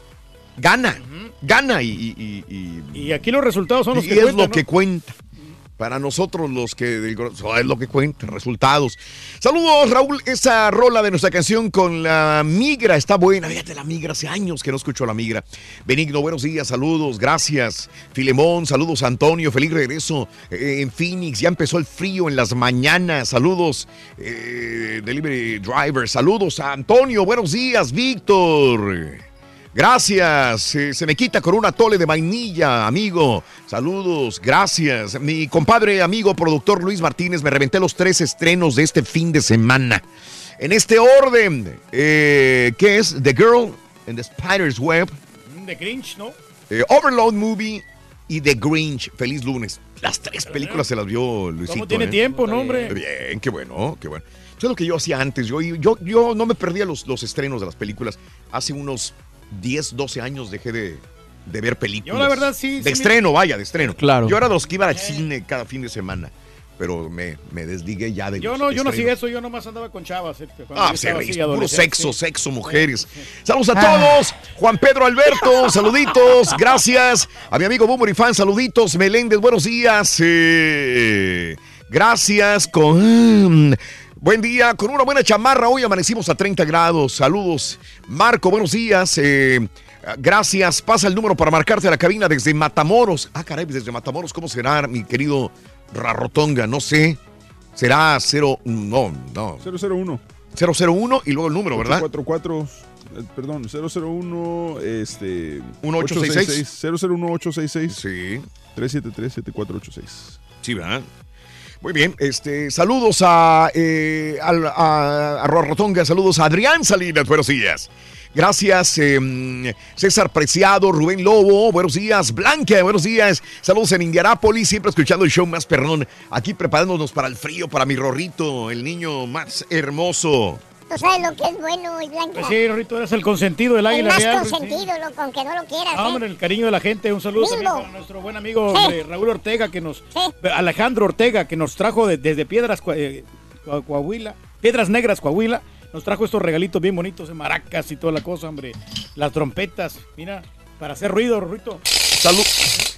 Gana, gana y, y- y- aquí los resultados son los y que es cuentan, lo ¿no? que cuenta. Para nosotros los que es lo que cuenta, resultados. Saludos, Raúl. Esa rola de nuestra canción con la migra está buena. Fíjate, la migra, hace años que no escucho la migra. Benigno, buenos días, saludos, gracias. Filemón, saludos, Antonio, feliz regreso. Eh, en Phoenix, ya empezó el frío en las mañanas. Saludos, eh, Delivery Driver. Saludos Antonio, buenos días, Víctor. Gracias. Eh, se me quita con un atole de vainilla, amigo. Saludos, gracias. Mi compadre, amigo, productor Luis Martínez, me reventé los tres estrenos de este fin de semana. En este orden, eh, ¿qué es? The Girl in the Spider's Web, De Grinch, ¿no? eh, Overload Movie y The Grinch. Feliz lunes. Las tres películas se las vio Luisito. ¿Cómo tiene ¿eh? tiempo, no, hombre? Bien, qué bueno, qué bueno. Eso es lo que yo hacía antes. Yo, yo, yo no me perdía los, los estrenos de las películas. Hace unos 10, 12 años dejé de, de ver películas. Yo, la verdad, sí, De sí, estreno, vaya, de estreno. Claro. Yo era de los que iba al cine cada fin de semana. Pero me, me desligué ya de Yo no, yo no hacía eso, yo nomás andaba con chavas. eh, cuando Ah, sí, estaba Reyes, así, puro sexo, sí. sexo, mujeres. Saludos a todos. Juan Pedro Alberto, (laughs) saluditos, gracias. A mi amigo Boomer y fan, saluditos. Meléndez, buenos días. eh, gracias. Con. Buen día, con una buena chamarra. Hoy amanecimos a 30 grados. Saludos. Marco, buenos días. eh, gracias. Pasa el número para marcarte a la cabina desde Matamoros. Ah, caray, desde Matamoros, ¿cómo será, mi querido Rarrotonga? No sé. Será 0. No, no. 001. 001 y luego el número, ¿verdad? 44, eh, perdón, 001, este... 1866. 001-866. Sí. 373-7486. Sí, ¿verdad? Muy bien, este, saludos a, eh, a, a saludos a Adrián Salinas, buenos días. Gracias, eh, César Preciado, Rubén Lobo, buenos días, Blanca, buenos días. Saludos en Indianápolis, siempre escuchando el show más perrón. Aquí preparándonos para el frío, para mi Rorrito, el niño más hermoso. Tú sabes lo que es bueno y blanco. Pues sí, Rorrito, eres el consentido del el águila más real. pues, consentido, loco, aunque no lo quieras. Ah, ¿eh? hombre, el cariño de la gente. Un saludo también para nuestro buen amigo Sí. Raúl Ortega, que nos. Alejandro Ortega, que nos trajo de- desde Piedras, eh, Coa- Coahuila. Piedras Negras, Coahuila. Nos trajo estos regalitos bien bonitos de maracas y toda la cosa, hombre. Las trompetas, mira, para hacer ruido, Rorrito. Salud.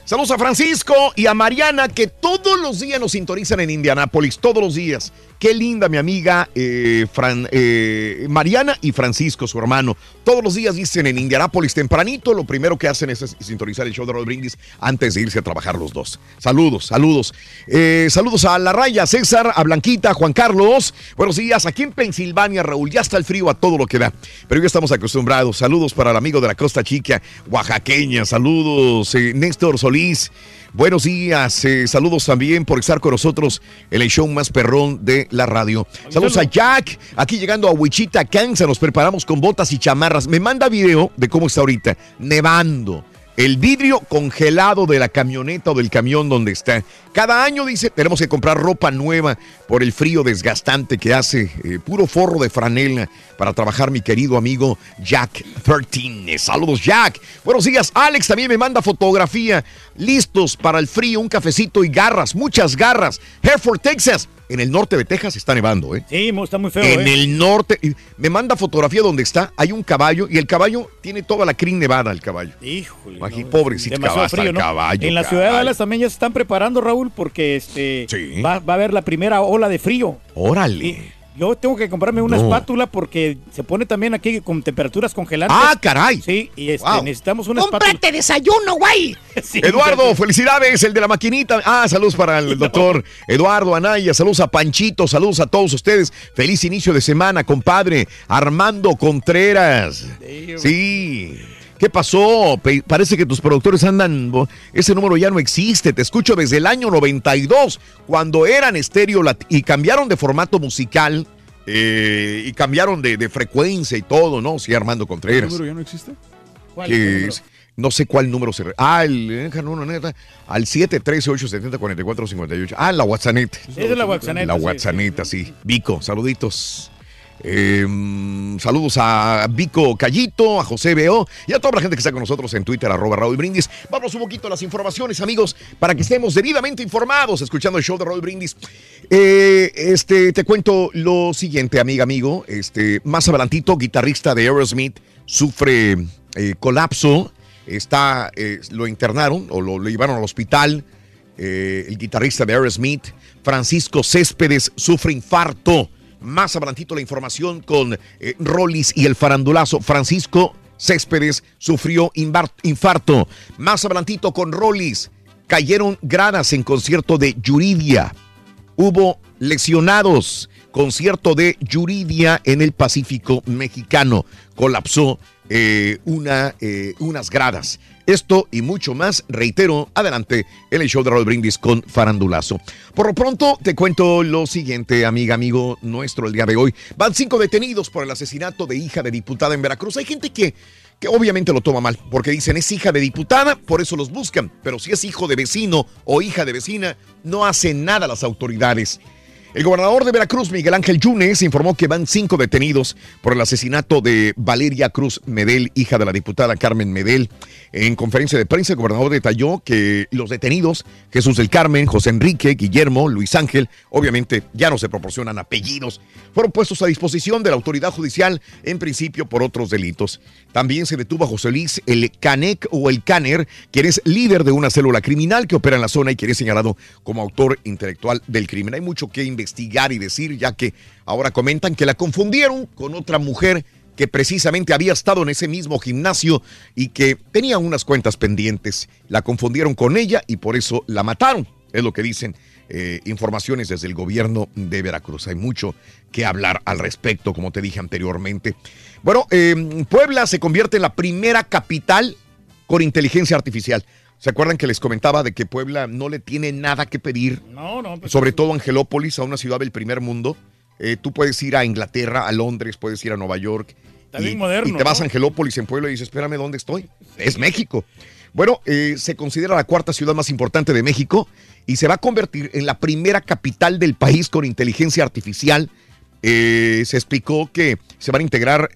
Saludos a Francisco y a Mariana que todos los días nos sintonizan en Indianápolis, todos los días. Qué linda mi amiga eh, Fran- eh, Mariana y Francisco, su hermano. Todos los días dicen en Indianápolis tempranito, lo primero que hacen es sintonizar el show de Rod Brindis antes de irse a trabajar los dos. Saludos, saludos. Eh, saludos a La Raya, César, a Blanquita, a Juan Carlos. Buenos días. Aquí en Pensilvania, Raúl, ya está el frío a todo lo que da. Pero ya estamos acostumbrados. Saludos para el amigo de la Costa Chica, oaxaqueña. Saludos, Néstor Solís. Buenos días, eh, saludos también por estar con nosotros en el show más perrón de la radio. Saludos a Jack, aquí llegando a Wichita, Kansas, nos preparamos con botas y chamarras. Me manda video de cómo está ahorita, nevando. El vidrio congelado de la camioneta o del camión donde está. Cada año, dice, tenemos que comprar ropa nueva por el frío desgastante que hace. eh, puro forro de franela para trabajar mi querido amigo Jack 13. Saludos, Jack. Buenos días. Alex también me manda fotografía. Listos para el frío, un cafecito y garras, muchas garras. Hereford, Texas. En el norte de Texas está nevando, ¿eh? Sí, está muy feo, En ¿eh? el norte. Me manda fotografía donde está. Hay un caballo y el caballo tiene toda la crin nevada, el caballo. Híjole. Imagi- pobrecito Demasiado caballo, frío, ¿no? caballo. en la ciudad de. Dallas también ya se están preparando, Raúl, porque este va, va a haber la primera ola de frío. Órale. Yo tengo que comprarme una No. espátula porque se pone también aquí con temperaturas congelantes. ¡Ah, caray! Sí, y este, Wow. necesitamos una espátula. ¡Cómprate desayuno, güey! (laughs) Eduardo, felicidades, el de la maquinita. Ah, saludos para el (laughs) doctor Eduardo Anaya, saludos a Panchito, saludos a todos ustedes. Feliz inicio de semana, compadre. Armando Contreras. Sí. ¿Qué pasó? Pe- parece que tus productores andan... Ese número ya no existe. Te escucho desde el año 92, cuando eran estéreo lat- y cambiaron de formato musical eh, y cambiaron de, de frecuencia y todo, ¿no? Sí, Armando ¿El Contreras. número ya no existe? es- no sé cuál número se... Ah, el, eh, no, no, neta, al 713-870-4458. Ah, la WhatsApp. Esa es la WhatsApp, La sí, WhatsApp, sí. Vico, saluditos. Eh, saludos a Vico Callito, a José Beo y a toda la gente que está con nosotros en Twitter, arroba Raúl Brindis. Vamos un poquito a las informaciones, amigos, para que estemos debidamente informados escuchando el show de Raúl Brindis. Eh, este, te cuento lo siguiente, amiga, amigo. Este, más adelantito, guitarrista de Aerosmith, sufre eh, colapso. Está, eh, lo internaron o lo, lo llevaron al hospital. El guitarrista de Aerosmith, Francisco Céspedes, sufre infarto. Más adelantito la información con eh, Rollis y el farandulazo. Francisco Céspedes sufrió infarto. Más adelantito con Rollis. Cayeron gradas en concierto de Yuridia. Hubo lesionados. Concierto de Yuridia en el Pacífico mexicano. Colapsó eh, una, eh, unas gradas. Esto y mucho más, reitero, adelante en el show de Raúl Brindis con Farandulazo. Por lo pronto, te cuento lo siguiente, amiga, amigo nuestro, el día de hoy. Van cinco detenidos por el asesinato de hija de diputada en Veracruz. Hay gente que, que obviamente lo toma mal, porque dicen es hija de diputada, por eso los buscan. Pero si es hijo de vecino o hija de vecina, no hacen nada las autoridades. El gobernador de Veracruz, Miguel Ángel Yunes, informó que van cinco detenidos por el asesinato de Valeria Cruz Medel, hija de la diputada Carmen Medel. En conferencia de prensa, el gobernador detalló que los detenidos, Jesús del Carmen, José Enrique, Guillermo, Luis Ángel, obviamente ya no se proporcionan apellidos, fueron puestos a disposición de la autoridad judicial, en principio por otros delitos. También se detuvo a José Luis el Canec o el Caner, quien es líder de una célula criminal que opera en la zona y quien es señalado como autor intelectual del crimen. Hay mucho que investigar y decir, ya que ahora comentan que la confundieron con otra mujer que precisamente había estado en ese mismo gimnasio y que tenía unas cuentas pendientes. La confundieron con ella y por eso la mataron, es lo que dicen eh, informaciones desde el gobierno de Veracruz. Hay mucho que hablar al respecto, como te dije anteriormente. Bueno, eh, Puebla se convierte en la primera capital con inteligencia artificial. ¿Se acuerdan que les comentaba de que Puebla no le tiene nada que pedir? No, no. pues- Sobre todo Angelópolis, a una ciudad del primer mundo. Eh, tú puedes ir a Inglaterra, a Londres, puedes ir a Nueva York. Está y, bien moderno, y te vas ¿no? a Angelópolis en Puebla y dices, espérame, ¿dónde estoy? Es México. Bueno, eh, se considera la cuarta ciudad más importante de México y se va a convertir en la primera capital del país con inteligencia artificial. Eh, se explicó que se van a integrar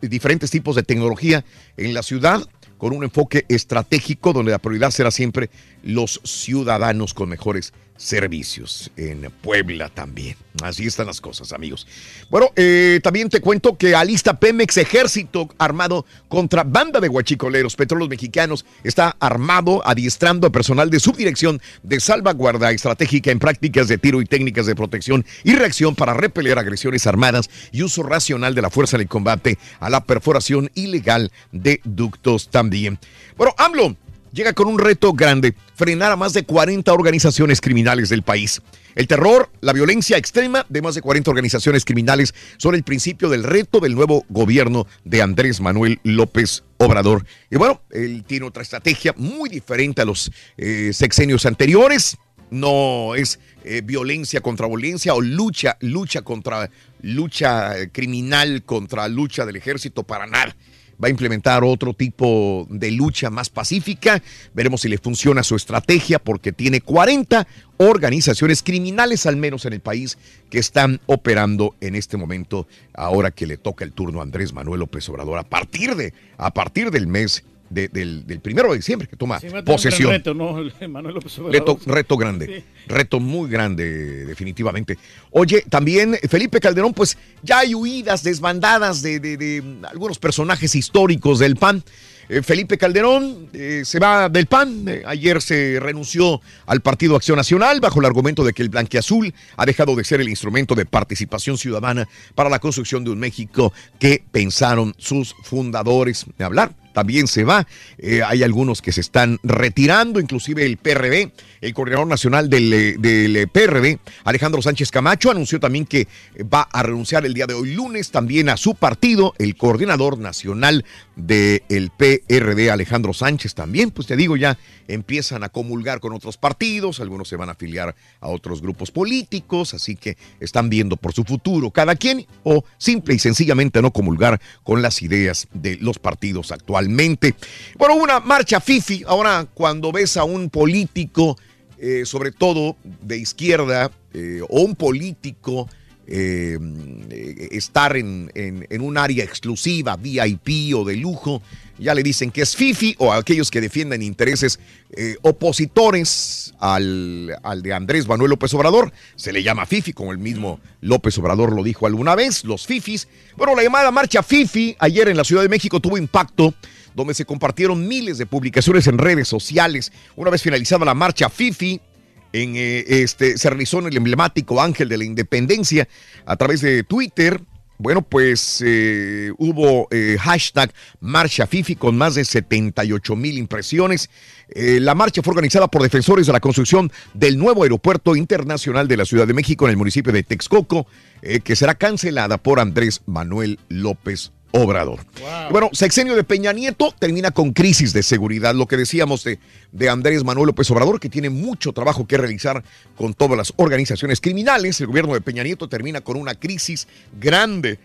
diferentes tipos de tecnología en la ciudad con un enfoque estratégico donde la prioridad será siempre los ciudadanos con mejores servicios. En Puebla también. Así están las cosas, amigos. Bueno, eh, también te cuento que alista Pemex Ejército armado contra banda de huachicoleros. Petróleos Mexicanos está armado, adiestrando a personal de subdirección de salvaguarda estratégica en prácticas de tiro y técnicas de protección y reacción para repeler agresiones armadas y uso racional de la fuerza en el combate a la perforación ilegal de ductos también. Bueno, AMLO llega con un reto grande, frenar a más de 40 organizaciones criminales del país. El terror, la violencia extrema de más de 40 organizaciones criminales son el principio del reto del nuevo gobierno de Andrés Manuel López Obrador. Y bueno, él tiene otra estrategia muy diferente a los eh, sexenios anteriores. No es eh, violencia contra violencia o lucha, lucha contra lucha eh, criminal contra lucha del ejército para nada va a implementar otro tipo de lucha más pacífica. Veremos si le funciona su estrategia porque tiene 40 organizaciones criminales al menos en el país que están operando en este momento ahora que le toca el turno a Andrés Manuel López Obrador a partir de a partir del mes de- del, del primero de diciembre que toma Sí, posesión. reto. (laughs) Reto, reto grande, reto muy grande, definitivamente. Oye, también Felipe Calderón, pues ya hay huidas, desbandadas de, de- de algunos personajes históricos del PAN. Eh, Felipe Calderón eh, se va del PAN. Eh, ayer se renunció al Partido Acción Nacional bajo el argumento de que el blanqueazul ha dejado de ser el instrumento de participación ciudadana para la construcción de un México que pensaron sus fundadores de hablar también se va. Eh, hay algunos que se están retirando, inclusive el PRD, el coordinador nacional del, eh, del, eh, PRD, Alejandro Sánchez Camacho, anunció también que va a renunciar el día de hoy lunes también a su partido, el coordinador nacional del PRD, Alejandro Sánchez también, pues te digo, ya empiezan a comulgar con otros partidos, algunos se van a afiliar a otros grupos políticos, así que están viendo por su futuro cada quien o simple y sencillamente no comulgar con las ideas de los partidos actualmente. Bueno, una marcha FIFI, ahora cuando ves a un político, eh, sobre todo de izquierda, eh, o un político eh, estar en, en- un área exclusiva, VIP o de lujo, ya le dicen que es FIFI o aquellos que defienden intereses eh, opositores al, al de Andrés Manuel López Obrador, se le llama FIFI, como el mismo López Obrador lo dijo alguna vez, los FIFIs. Bueno, la llamada marcha FIFI ayer en la Ciudad de México tuvo impacto donde se compartieron miles de publicaciones en redes sociales. Una vez finalizada la marcha FIFI, en, eh, este, se realizó en el emblemático Ángel de la Independencia a través de Twitter. Bueno, pues eh, hubo eh, hashtag Marcha Fifi con más de 78 mil impresiones. La marcha fue organizada por defensores de la construcción del nuevo aeropuerto internacional de la Ciudad de México en el municipio de Texcoco, que será cancelada por Andrés Manuel López Obrador. Bueno, sexenio de Peña Nieto termina con crisis de seguridad, lo que decíamos de, de Andrés Manuel López Obrador, que tiene mucho trabajo que realizar con todas las organizaciones criminales. El gobierno de Peña Nieto termina con una crisis grande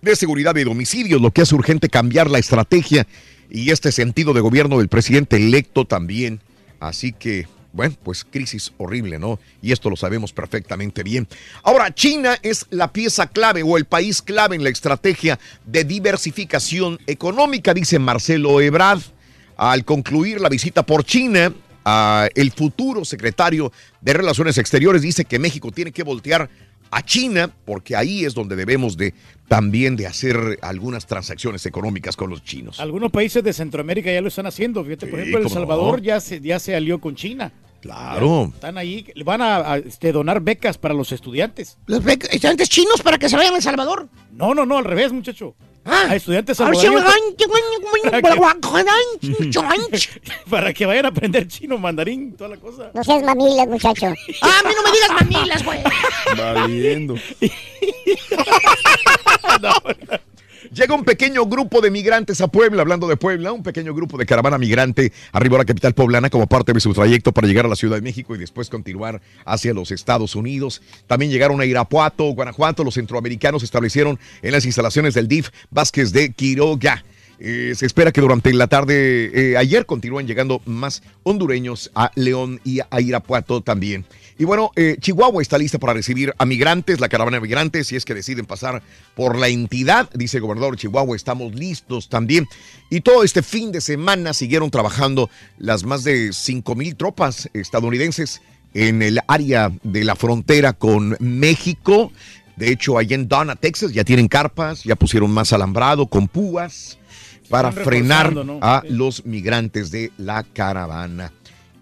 de seguridad de domicilios, lo que hace urgente cambiar la estrategia y este sentido de gobierno del presidente electo también. Así que, bueno, pues crisis horrible, ¿no? Y esto lo sabemos perfectamente bien. Ahora, China es la pieza clave o el país clave en la estrategia de diversificación económica, dice Marcelo Ebrard. Al concluir la visita por China, ah, el futuro secretario de Relaciones Exteriores dice que México tiene que voltear a China porque ahí es donde debemos de también de hacer algunas transacciones económicas con los chinos. Algunos países de Centroamérica ya lo están haciendo. Fíjate, por Sí, ejemplo, El Salvador no. ya se, ya se alió con China. Claro. Están ahí, van a, a, este, donar becas para los estudiantes. ¿Los bec- estudiantes chinos para que se vayan a El Salvador? No, no, no, al revés, muchacho. Ah, a estudiantes salvadoreños. Para que vayan a aprender chino, mandarín, toda la cosa. No seas mamilas, muchacho. (laughs) Ah, a mí no me digas mamilas, güey. (laughs) Valiendo. (laughs) Llega un pequeño grupo de migrantes a Puebla, hablando de Puebla, un pequeño grupo de caravana migrante arribó a la capital poblana como parte de su trayecto para llegar a la Ciudad de México y después continuar hacia los Estados Unidos. También llegaron a Irapuato, Guanajuato. Los centroamericanos se establecieron en las instalaciones del DIF Vázquez de Quiroga. Eh, se espera que durante la tarde eh, ayer continúen llegando más hondureños a León y a Irapuato también. Y bueno, eh, Chihuahua está lista para recibir a migrantes, la caravana de migrantes, si es que deciden pasar por la entidad, dice el gobernador de Chihuahua, estamos listos también. Y todo este fin de semana siguieron trabajando las más de 5 mil tropas estadounidenses en el área de la frontera con México. De hecho, allá en Donna, Texas, ya tienen carpas, ya pusieron más alambrado con púas para frenar a los migrantes de la caravana.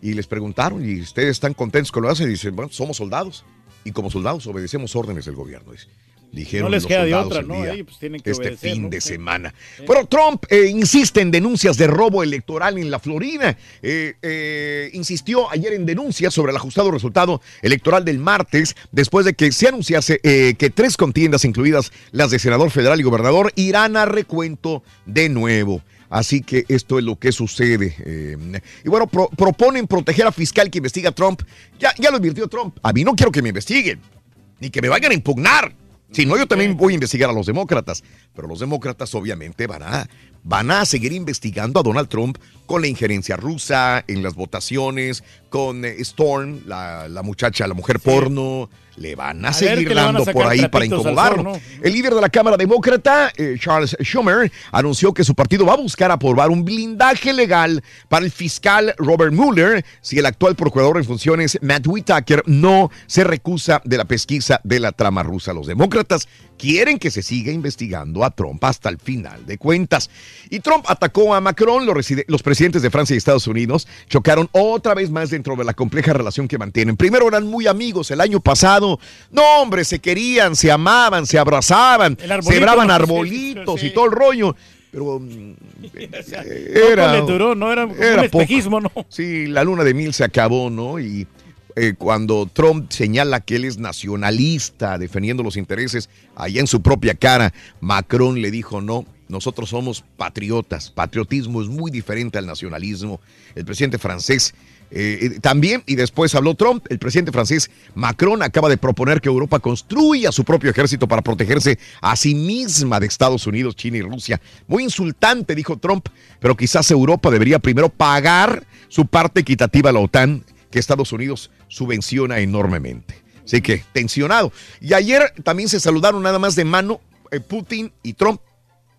Y les preguntaron, ¿y ustedes están contentos con lo que hacen? Y dicen, bueno, somos soldados. Y como soldados obedecemos órdenes del gobierno. dice. Dijeron No les los queda de otra, ¿no? Ahí, pues, tienen que este obedecer, fin ¿no? de Sí. semana. Bueno, Trump eh, insiste en denuncias de robo electoral en la Florida. Eh, eh, insistió ayer en denuncias sobre el ajustado resultado electoral del martes, después de que se anunciase que tres contiendas, incluidas las de senador federal y gobernador, irán a recuento de nuevo. Así que esto es lo que sucede. Eh, y bueno, pro- proponen proteger a fiscal que investiga a Trump. Ya, ya lo advirtió Trump. A mí no quiero que me investiguen, ni que me vayan a impugnar. Si no, yo también voy a investigar a los demócratas. Pero los demócratas obviamente van a, van a seguir investigando a Donald Trump con la injerencia rusa en las votaciones, con eh, Storm, la, la muchacha, la mujer porno. Le van a, seguir a dando por ahí para incomodarlo. sol, ¿no? El líder de la Cámara Demócrata, eh, Charles Schumer, anunció que su partido va a buscar aprobar un blindaje legal para el fiscal Robert Mueller si el actual procurador en funciones, Matt Whitaker, no se recusa de la pesquisa de la trama rusa. Los demócratas quieren que se siga investigando a Trump hasta el final de cuentas. Y Trump atacó a Macron, los, los presidentes de Francia y Estados Unidos chocaron otra vez más dentro de la compleja relación que mantienen. Primero eran muy amigos el año pasado. No, hombre, se querían, se amaban, se abrazaban, ¿no? arbolitos Sí, y todo el rollo. Pero mm, (laughs) le duró, ¿no? Era como un espejismo, ¿no? Sí, la luna de mil se acabó, ¿no? Y eh, cuando Trump señala que él es nacionalista, defendiendo los intereses allá en su propia cara, Macron le dijo no. Nosotros somos patriotas. Patriotismo es muy diferente al nacionalismo. El presidente francés eh, eh, también, y después habló Trump, el presidente francés Macron acaba de proponer que Europa construya su propio ejército para protegerse a sí misma de Estados Unidos, China y Rusia. Muy insultante, dijo Trump, pero quizás Europa debería primero pagar su parte equitativa a la OTAN, que Estados Unidos subvenciona enormemente. Así que tensionado. Y ayer también se saludaron nada más de mano eh, Putin y Trump.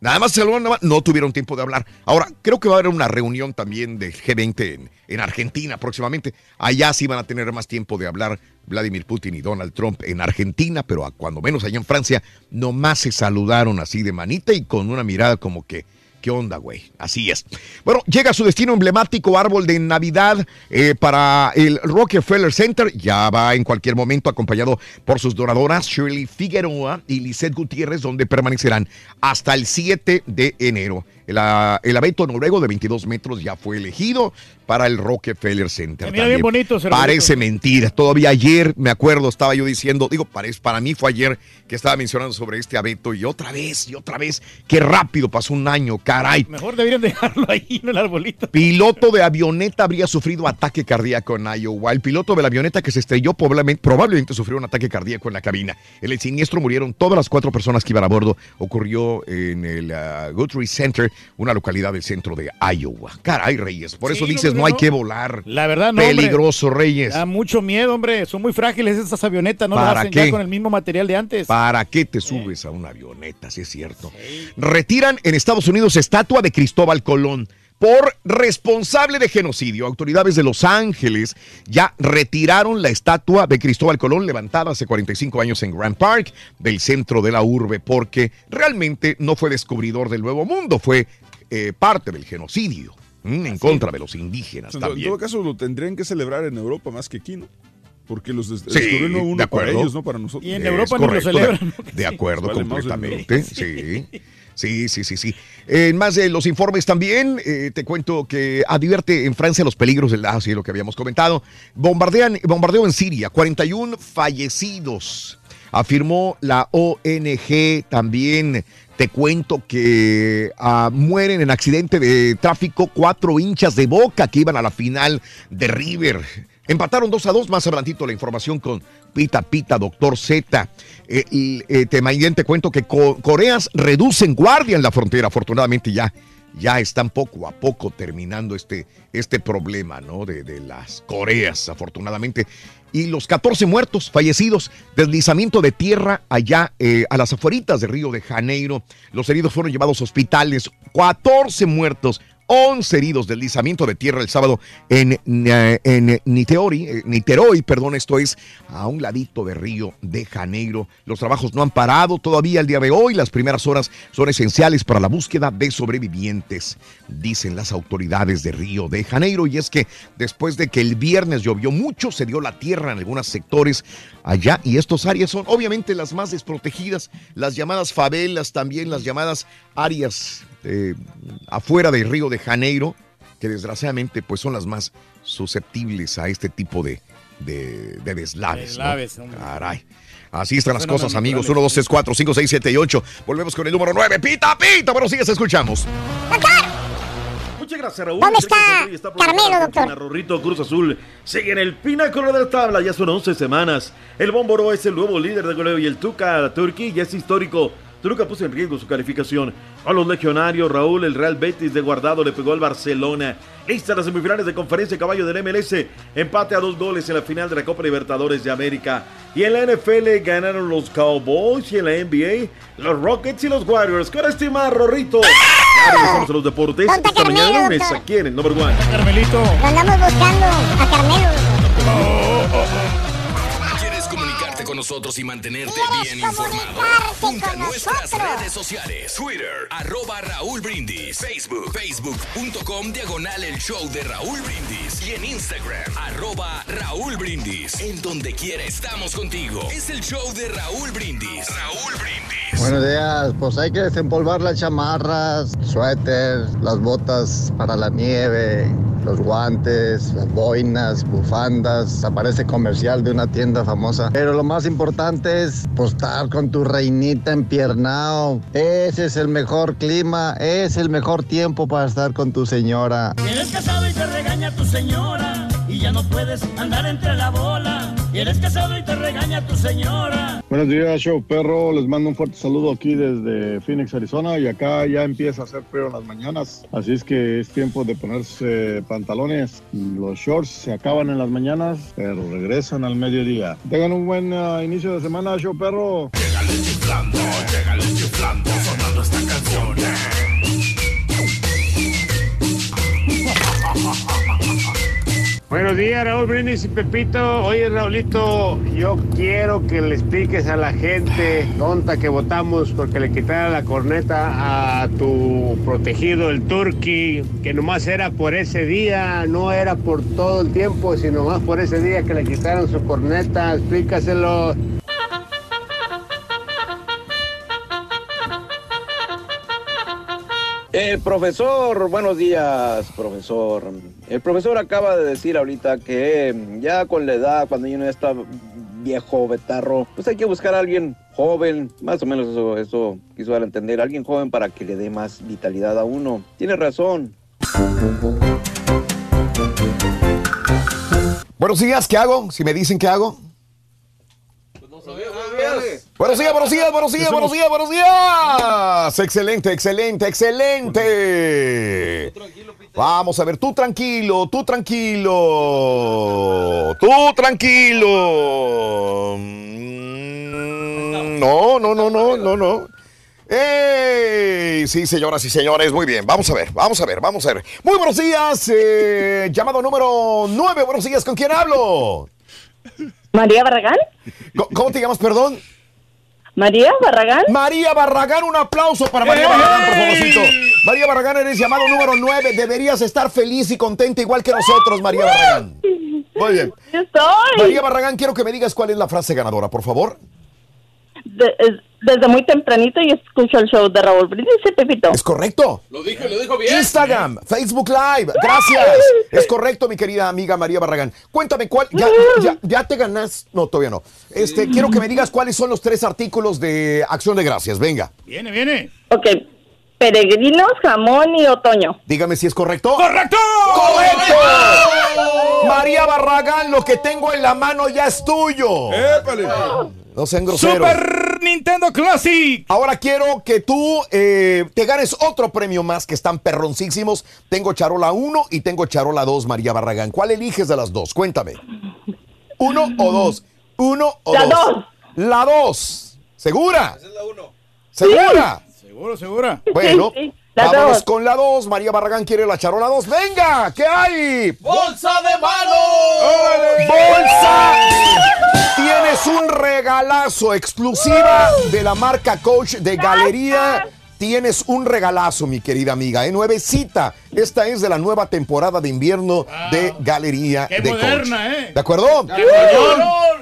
Nada más se más, no tuvieron tiempo de hablar. Ahora, creo que va a haber una reunión también de G20 en, en Argentina próximamente. Allá sí van a tener más tiempo de hablar Vladimir Putin y Donald Trump en Argentina, pero a cuando menos allá en Francia, nomás se saludaron así de manita y con una mirada como que, ¿qué onda, güey? Así es. Bueno, llega a su destino emblemático árbol de Navidad eh, para el Rockefeller Center. Ya va en cualquier momento acompañado por sus donadoras Shirley Figueroa y Lisette Gutiérrez, donde permanecerán hasta el 7 de enero. El, el abeto noruego de 22 metros ya fue elegido para el Rockefeller Center. Se mira bien bonito Parece mentira. Todavía ayer, me acuerdo, estaba yo diciendo, digo, para mí fue ayer que estaba mencionando sobre este abeto y otra vez, y otra vez. Qué rápido pasó un año, caray. Mejor deberían dejarlo ahí en el arbolito. Piloto de avioneta habría sufrido ataque cardíaco en Iowa. El piloto de la avioneta que se estrelló probablemente, probablemente sufrió un ataque cardíaco en la cabina. En el siniestro murieron todas las cuatro personas que iban a bordo. Ocurrió en el ah, Guthrie Center, una localidad del centro de Iowa. Caray, Reyes. Por eso dices, no, no, hay no. que volar. La verdad, no. hombre. Peligroso, Reyes. Da mucho miedo, hombre. Son muy frágiles estas avionetas. No las ¿Para hacen qué? ya con el mismo material de antes. ¿Para qué te subes a una avioneta? Si es cierto. Retiran en Estados Unidos estatua de Cristóbal Colón por responsable de genocidio. Autoridades de Los Ángeles ya retiraron la estatua de Cristóbal Colón levantada hace 45 años en Grand Park, del centro de la urbe, porque realmente no fue descubridor del Nuevo Mundo, fue eh, parte del genocidio mm, en contra de los indígenas En, to- en también. todo caso, lo tendrían que celebrar en Europa más que aquí, ¿no? Porque los des- Sí, descubrieron de uno para acuerdo. ellos, no para nosotros. Es correcto, de- De acuerdo, Vale más el completamente. Sí. Sí, sí, sí, sí. En más de los informes también, eh, te cuento que advierte en Francia los peligros del ah, sí, lo que habíamos comentado. Bombardean, bombardeo en Siria, 41 fallecidos. afirmó la ONG también. Te cuento que ah, mueren en accidente de tráfico cuatro hinchas de boca que iban a la final de River. Empataron 2 a 2. Más adelantito la información con Pita Pita, Doctor Z. Eh, y, eh, te, cuento que Co- Coreas reducen guardia en la frontera. Afortunadamente ya, ya están poco a poco terminando este, este problema ¿no? de, de las Coreas, afortunadamente. Y los 14 muertos, fallecidos, deslizamiento de tierra allá eh, a las afueritas de Río de Janeiro. Los heridos fueron llevados a hospitales. 14 muertos. 11 heridos, deslizamiento de tierra el sábado en, eh, en Niterói, eh, Niterói, perdón, esto es a un ladito de Río de Janeiro. Los trabajos no han parado todavía el día de hoy. Las primeras horas son esenciales para la búsqueda de sobrevivientes, dicen las autoridades de Río de Janeiro. Y es que después de que el viernes llovió mucho, se dio la tierra en algunos sectores allá y estos áreas son obviamente las más desprotegidas, las llamadas favelas, también las llamadas áreas eh, afuera de Río de Janeiro, que desgraciadamente pues son las más susceptibles a este tipo de, de, de deslaves. ¿no? Deslaves, hombre. Caray. Así están las cosas, amigos. naturales. 1, 2, 3, 4, 5, 6, 7 y 8. Volvemos con el número 9. Pita, pita. Bueno, sí, escuchamos. Muchas gracias, Raúl. ¿Dónde está por Carmelo, doctor? Rorrito Cruz Azul sigue en el pináculo de la tabla. Ya son 11 semanas. El Bómboro es el nuevo líder de goleo y el Tuca Turki ya es histórico. Toluca puso en riesgo su calificación. A los legionarios, Raúl, el Real Betis de Guardado le pegó al Barcelona. Lista las semifinales de conferencia caballo del MLS. Empate a dos goles en la final de la Copa Libertadores de América. Y en la NFL ganaron los Cowboys y en la NBA los Rockets y los Warriors. Con estima, Rorrito. Regresamos a los deportes. ¿Dónde Esta mañana Carmelo, lunes doctor? aquí en el Number One. Carmelito. Lo andamos buscando a Carmelo. ¿Quieres comunicarte con nosotros y mantenerte bien informado? Junta con nuestras nosotros? redes sociales. Twitter, arroba Raúl Brindis. Facebook, facebook.com, diagonal el show de Raúl Brindis. Y en Instagram, arroba Raúl Brindis. En donde quiera estamos contigo. Es el show de Raúl Brindis. Raúl Brindis. Buenos días, pues hay que desempolvar las chamarras, suéter, las botas para la nieve, los guantes, las boinas, bufandas. Aparece comercial de una tienda famosa. Pero lo más importante es pues, estar con tu reinita empiernao. Ese es el mejor clima, es el mejor tiempo para estar con tu señora. Eres casado y te regaña tu señora y ya no puedes andar entre la bola. Eres casado y te regaña tu señora. Buenos días, show perro. Les mando un fuerte saludo aquí desde Phoenix, Arizona. Y acá ya empieza a hacer frío en las mañanas. Así es que es tiempo de ponerse pantalones. Los shorts se acaban en las mañanas, pero regresan al mediodía. Tengan un buen ah, inicio de semana, show perro. chiflando, llegale chiflando, sonando esta canción. Buenos días, Raúl Brindis y Pepito. Oye, Raulito, yo quiero que le expliques a la gente tonta que votamos porque le quitara la corneta a tu protegido, el Turqui, que nomás era por ese día, no era por todo el tiempo, sino más por ese día que le quitaron su corneta. Explícaselo. El profesor, buenos días, profesor. El profesor acaba de decir ahorita que mm, ya con la edad, cuando uno ya está viejo, betarro, pues hay que buscar a alguien joven, más o menos eso, eso quiso dar a entender, alguien joven para que le dé más vitalidad a uno. Tiene razón. Buenos días, ¿qué hago? Si me dicen qué hago. Buenos días, buenos días, buenos días, buenos días, buenos días. Excelente, excelente, excelente. Vamos a ver, tú tranquilo, tú tranquilo. Tú tranquilo. Mm, No, no, no, no, no, no. ¡Ey! Sí, señoras y señores, muy bien. Vamos a ver, vamos a ver, vamos a ver. Muy buenos días. eh, llamado número 9. Buenos días, ¿con quién hablo? María Barragán. ¿Cómo- ¿Cómo te llamas, perdón? María Barragán. María Barragán, un aplauso para María Barragán, por favorcito. María Barragán, eres llamado número 9. Deberías estar feliz y contenta igual que nosotros, María Barragán. Muy bien. Yo estoy. María Barragán, quiero que me digas cuál es la frase ganadora, por favor. De- es- desde muy tempranito y escucho el show de Raúl Brindis y Pepito. Es correcto. Lo dijo, lo dijo bien. Instagram, Facebook Live. Gracias. Es correcto, mi querida amiga María Barragán. Cuéntame, ¿cuál? Ya, ya, ya te ganas. No, todavía no. Este, quiero que me digas cuáles son los tres artículos de Acción de Gracias. Venga. Viene, viene. Ok, peregrinos, jamón y otoño. Dígame si es correcto. ¡Correcto! ¡Correcto! María Barragán, lo que tengo en la mano ya es tuyo. ¡Épale! No sean groseros. Super Nintendo Classic. Ahora quiero que tú eh, te ganes otro premio más que están perroncísimos. Tengo Charola 1 y tengo Charola 2, María Barragán. ¿Cuál eliges de las dos? Cuéntame. ¿Uno o dos? ¿Uno o La dos? dos. La dos. ¿Segura? ¿Segura? Seguro, segura. (laughs) Bueno, Sí, sí, la vámonos dos. con la 2. María Barragán quiere la Charola 2. ¡Venga! ¿Qué hay? ¡Bolsa de mano! ¡Bolsa! Tienes un regalazo exclusiva de la marca Coach de Galería. Tienes un regalazo, mi querida amiga, ¿eh? Nuevecita. Esta es de la nueva temporada de invierno de Galería Qué de moderna, Coach. ¿eh? ¿De acuerdo?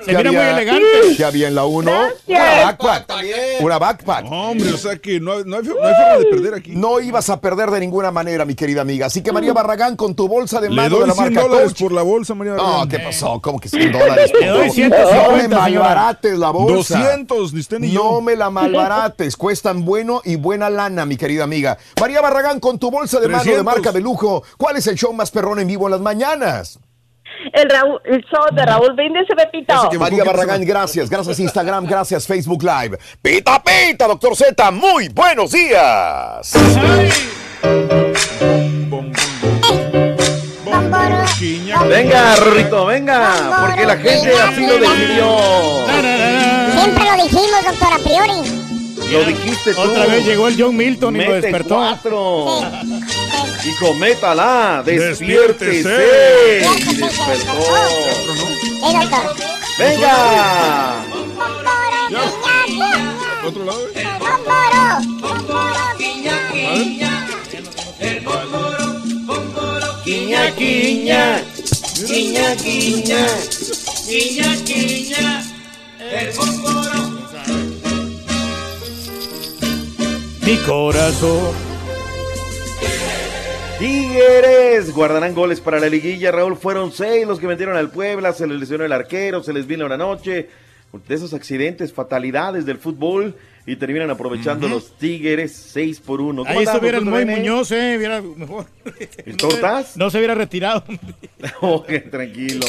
Se ¿Qué mira muy había- elegante. ¿Qué había en la 1? Una backpack. Una backpack. Hombre, o sea que no, hay- no hay, no hay forma de perder aquí. No ibas a perder de ninguna manera, mi querida amiga. Así que María Barragán, con tu bolsa de mano de la 100 marca dólares Coach. por la bolsa, María No, Barragán. ¿qué pasó? ¿Cómo que 100 dólares? Le doy No 150, me señora. malbarates la bolsa. 200, ni usted ni No yo. me la malbarates. Cuestan bueno y buena lana, mi querida amiga. María Barragán, con tu bolsa de mano de 300. marca de lujo. ¿Cuál es el show más perrón en vivo en las mañanas? El, Raúl- el show de Raúl Brindis y Pepito. Que- María Barragán, gracias. Gracias Instagram, gracias Facebook Live. Pita, pita, doctor Z. Muy buenos días. Venga, Rorrito, venga, porque la gente así lo decidió. Siempre lo dijimos, doctor, a priori. Lo dijiste tú. Otra vez llegó el John Milton y lo Mete despertó. cuatro. Sí. (laughs) Hijo, métala, despiértese. Despiértese. Y despertó. Doctor. Venga. ¿Otro lado? Quiña, quiña. Quiña, quiña, quiña, quiña, el bomboro. Mi corazón. Tigres guardarán goles para la liguilla. Raúl, fueron seis los que metieron al Puebla. Se les lesionó el arquero, se les vino una noche. De esos accidentes, fatalidades del fútbol. Y terminan aprovechando los Tigres 6 por 1. Ahí estuviera el Moy Muñoz, eh, hubiera mejor. ¿El tortas? No se hubiera retirado. (laughs) Ok, tranquilo.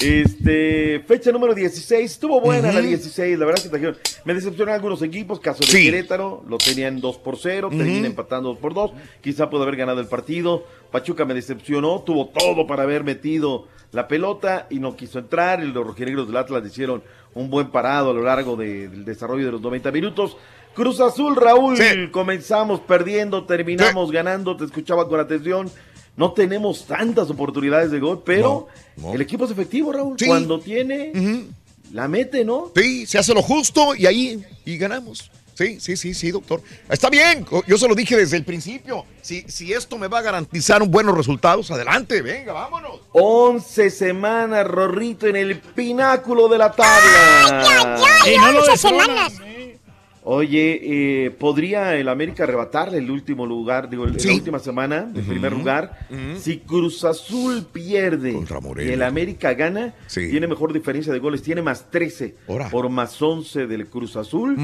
Este, fecha número 16. Estuvo buena la 16. La verdad que trajeron. Me decepcionaron algunos equipos. Caso de Sí. Querétaro, lo tenían 2 por 0. Termina empatando 2 por 2. Quizá pudo haber ganado el partido. Pachuca me decepcionó. Tuvo todo para haber metido la pelota y no quiso entrar. Y los rojinegros del Atlas hicieron un buen parado a lo largo de- del desarrollo de los 90 minutos. Cruz Azul, Raúl, Sí. comenzamos perdiendo, terminamos ganando, te escuchaba con atención. No tenemos tantas oportunidades de gol, pero No, no. el equipo es efectivo, Raúl. Sí. Cuando tiene, la mete, ¿no? Sí, se hace lo justo y ahí y ganamos. Sí, sí, sí, sí, doctor. Está bien, yo se lo dije desde el principio. Si, si esto me va a garantizar un buenos resultados, adelante, venga, vámonos. 11 semanas, Rorrito, en el pináculo de la tabla. Y no lo once destronan. semanas. Oye, eh, ¿podría el América arrebatarle el último lugar, digo, Sí. la última semana, de primer lugar? Si Cruz Azul pierde y el América gana, Sí. tiene mejor diferencia de goles, tiene más 13 Ora. por más 11 del Cruz Azul.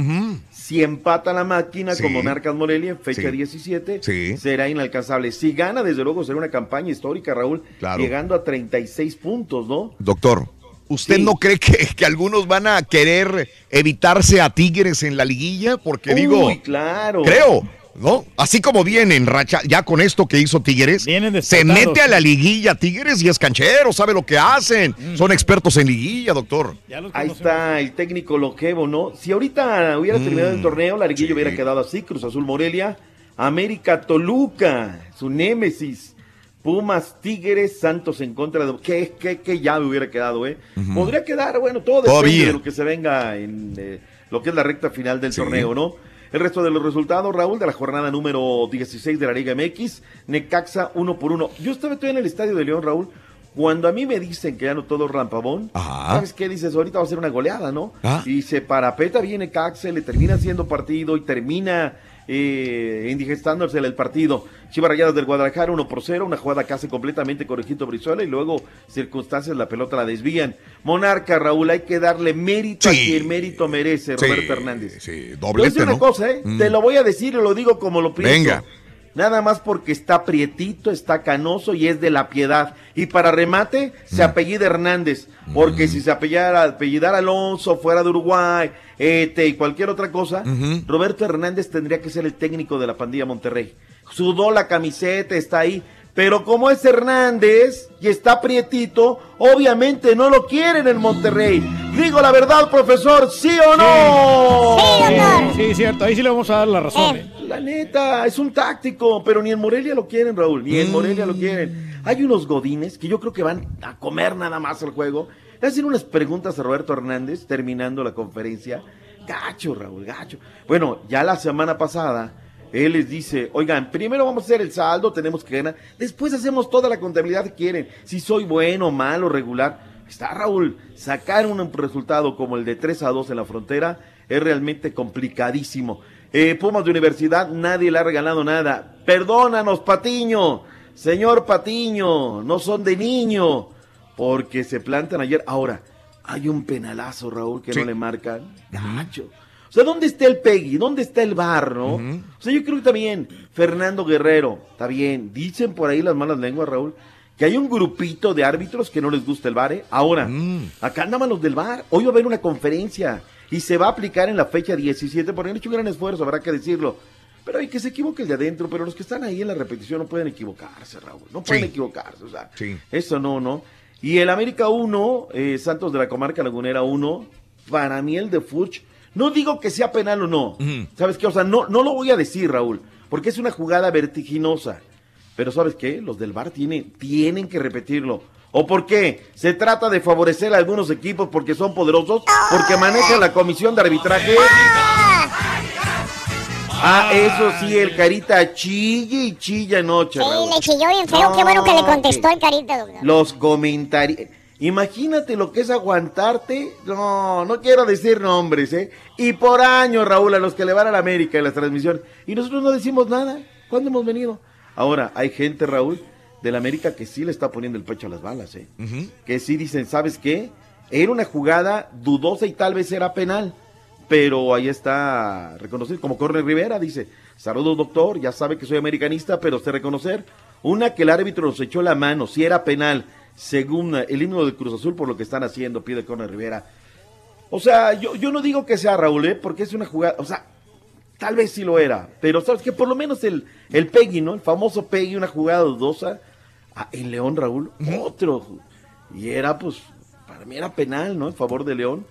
Si empata la máquina, Sí. como marcas Morelia en fecha Sí. 17, Sí. será inalcanzable. Si gana, desde luego, será una campaña histórica, Raúl, Claro. llegando a 36 puntos, ¿no? Doctor, ¿usted Sí. no cree que, que algunos van a querer evitarse a Tigres en la liguilla? Porque digo, Uy, claro. creo, ¿no? Así como vienen, racha, ya con esto que hizo Tigres, Vienen se mete a la liguilla Tigres y es canchero, sabe lo que hacen. Son expertos en liguilla, doctor. Ahí está el técnico Loquevo, ¿no? Si ahorita hubiera terminado el torneo, la liguilla Mm, sí. hubiera quedado así, Cruz Azul Morelia, América Toluca, su némesis, Pumas, Tigres, Santos en contra de... ¿Qué, qué, qué llave hubiera quedado, eh? Podría quedar, bueno, todo depende de lo que se venga en eh, lo que es la recta final del Sí. torneo, ¿no? El resto de los resultados, Raúl, de la jornada número 16 de la Liga MX, Necaxa uno por uno. Yo estaba todavía en el Estadio de León, Raúl, Cuando a mí me dicen que ya no todo rampabón, ¿sabes qué dices? Ahorita va a ser una goleada, ¿no? Ah. Y se parapeta, viene Caxel, le termina haciendo partido y termina eh, indigestándose el partido. Chivas Rayadas del Guadalajara 1 por 0, una jugada casi completamente con Ojito Brizuela y luego circunstancias la pelota la desvían. Monarca, Raúl, hay que darle mérito a quien mérito merece, Sí, Roberto Hernández. Sí, doblete, decir una ¿no? cosa, ¿eh? Mm. Te lo voy a decir y lo digo como lo pienso. Venga. Nada más porque está prietito, está canoso y es de la piedad. Y para remate, Mm. se apellida Hernández. Porque si se apellidara, apellidara Alonso, fuera de Uruguay, este y cualquier otra cosa, Roberto Hernández tendría que ser el técnico de la pandilla Monterrey. Sudó la camiseta, está ahí. Pero como es Hernández y está prietito, obviamente no lo quieren en Monterrey. Digo la verdad, profesor, ¿sí o no? Sí, sí, cierto. Ahí sí le vamos a dar la razón. ¿eh? La neta, es un táctico, pero ni en Morelia lo quieren, Raúl, ni en Morelia lo quieren. Hay unos godines que yo creo que van a comer nada más el juego. Le hacen unas preguntas a Roberto Hernández terminando la conferencia. Gacho, Raúl, gacho. Bueno, ya la semana pasada, él les dice, oigan, primero vamos a hacer el saldo, tenemos que ganar. Después hacemos toda la contabilidad que quieren. Si soy bueno, malo, regular. Está Raúl, sacar un resultado como el de 3 a 2 en la frontera es realmente complicadísimo. Eh, Pumas de Universidad, nadie le ha regalado nada. Perdónanos, Patiño. Señor Patiño, no son de niño. Porque se plantan ayer. Ahora, hay un penalazo, Raúl, que Sí. no le marcan. Gacho. O sea, ¿dónde está el Peggy? ¿Dónde está el bar, no? O sea, yo creo que también Fernando Guerrero, está bien. Dicen por ahí las malas lenguas, Raúl, que hay un grupito de árbitros que no les gusta el bar, ¿eh? Ahora, acá andaban los del bar. Hoy va a haber una conferencia y se va a aplicar en la fecha 17 porque han hecho un gran esfuerzo, habrá que decirlo. Pero hay que se equivoque el de adentro, pero los que están ahí en la repetición no pueden equivocarse, Raúl. No pueden Sí. equivocarse, o sea, Sí. eso no, no. Y el América 1, eh, Santos de la Comarca Lagunera 1, para mí el de Fuch, no digo que sea penal o no, ¿sabes qué? O sea, no, no lo voy a decir, Raúl, porque es una jugada vertiginosa. Pero ¿sabes qué? Los del VAR tienen, tienen que repetirlo. ¿O por qué? ¿Se trata de favorecer a algunos equipos porque son poderosos? ¿Porque manejan la comisión de arbitraje? Ah, eso sí, el carita chilla y chilla noche, Sí, Raúl. le chilló bien feo. Qué bueno que le contestó el carita, doctor. Los comentarios. Imagínate lo que es aguantarte. No, no quiero decir nombres, ¿eh? Y por años, Raúl, a los que le van a la América en las transmisiones. Y nosotros no decimos nada. ¿Cuándo hemos venido? Ahora, hay gente, Raúl, de la América que sí le está poniendo el pecho a las balas, ¿eh? Que sí dicen, ¿sabes qué? Era una jugada dudosa y tal vez era penal. Pero ahí está reconocido, como Corre Rivera, dice, saludos doctor, ya sabe que soy americanista, pero sé reconocer, una que el árbitro nos echó la mano, si era penal, según el himno del Cruz Azul por lo que están haciendo, pide Corre Rivera. O sea, yo, yo no digo que sea Raúl, ¿eh? porque es una jugada, o sea, tal vez sí lo era, pero sabes que por lo menos el, el Peggy, ¿no? El famoso Peggy, una jugada dudosa, en León, Raúl, otro, y era pues, para mí era penal, ¿no? En favor de León.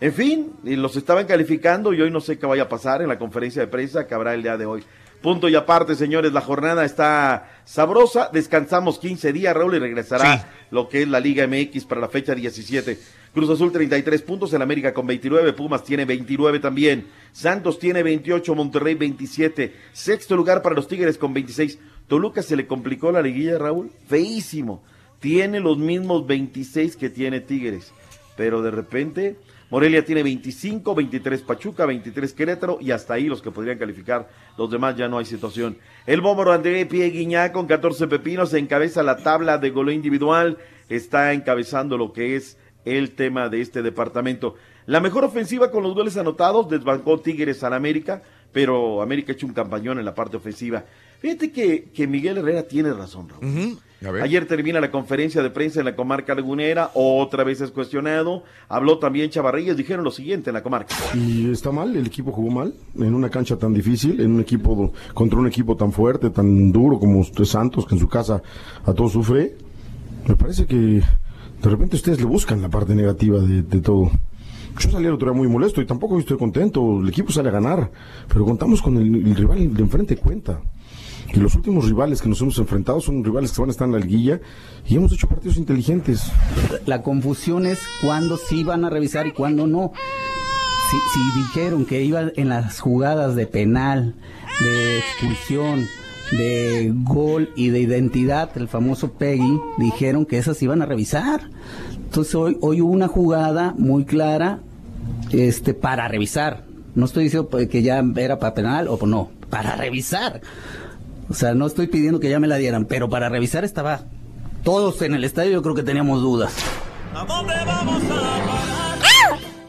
En fin, y los estaban calificando y hoy no sé qué vaya a pasar en la conferencia de prensa que habrá el día de hoy. Punto y aparte, señores, la jornada está sabrosa. Descansamos 15 días, Raúl, y regresará lo que es la Liga MX para la fecha 17. Cruz Azul 33 puntos, el América con 29, Pumas tiene 29 también, Santos tiene 28, Monterrey 27, sexto lugar para los Tigres con 26. Toluca se le complicó la liguilla, Raúl, feísimo. Tiene los mismos 26 que tiene Tigres, pero de repente Morelia tiene 25, 23 Pachuca, 23 Querétaro y hasta ahí los que podrían calificar. Los demás ya no hay situación. El Bómoro André Pie Guiñá con 14 pepinos encabeza la tabla de goleo individual. Está encabezando lo que es el tema de este departamento. La mejor ofensiva con los goles anotados desbancó Tigres al América, pero América ha hecho un campañón en la parte ofensiva. Fíjate que, que Miguel Herrera tiene razón, Raúl. Ayer termina la conferencia de prensa en la comarca lagunera, otra vez es cuestionado. Habló también Chavarrillas, dijeron lo siguiente en la comarca. Y está mal, el equipo jugó mal, en una cancha tan difícil, en un equipo, contra un equipo tan fuerte, tan duro como usted Santos, que en su casa a todos sufre. Me parece que de repente ustedes le buscan la parte negativa de, de todo. Yo salí el otro día muy molesto y tampoco estoy contento, el equipo sale a ganar, pero contamos con el, el rival de enfrente cuenta. Y los últimos rivales que nos hemos enfrentado son rivales que van a estar en la liguilla y hemos hecho partidos inteligentes. La confusión es cuándo sí van a revisar y cuándo no. Si, dijeron que iba en las jugadas de penal, de expulsión, de gol y de identidad, el famoso Peggy, dijeron que esas iban a revisar. Entonces hoy, hoy hubo una jugada muy clara este, para revisar. No estoy diciendo que ya era para penal o no, para revisar. O sea, no estoy pidiendo que ya me la dieran, pero para revisar estaba todos en el estadio, yo creo que teníamos dudas.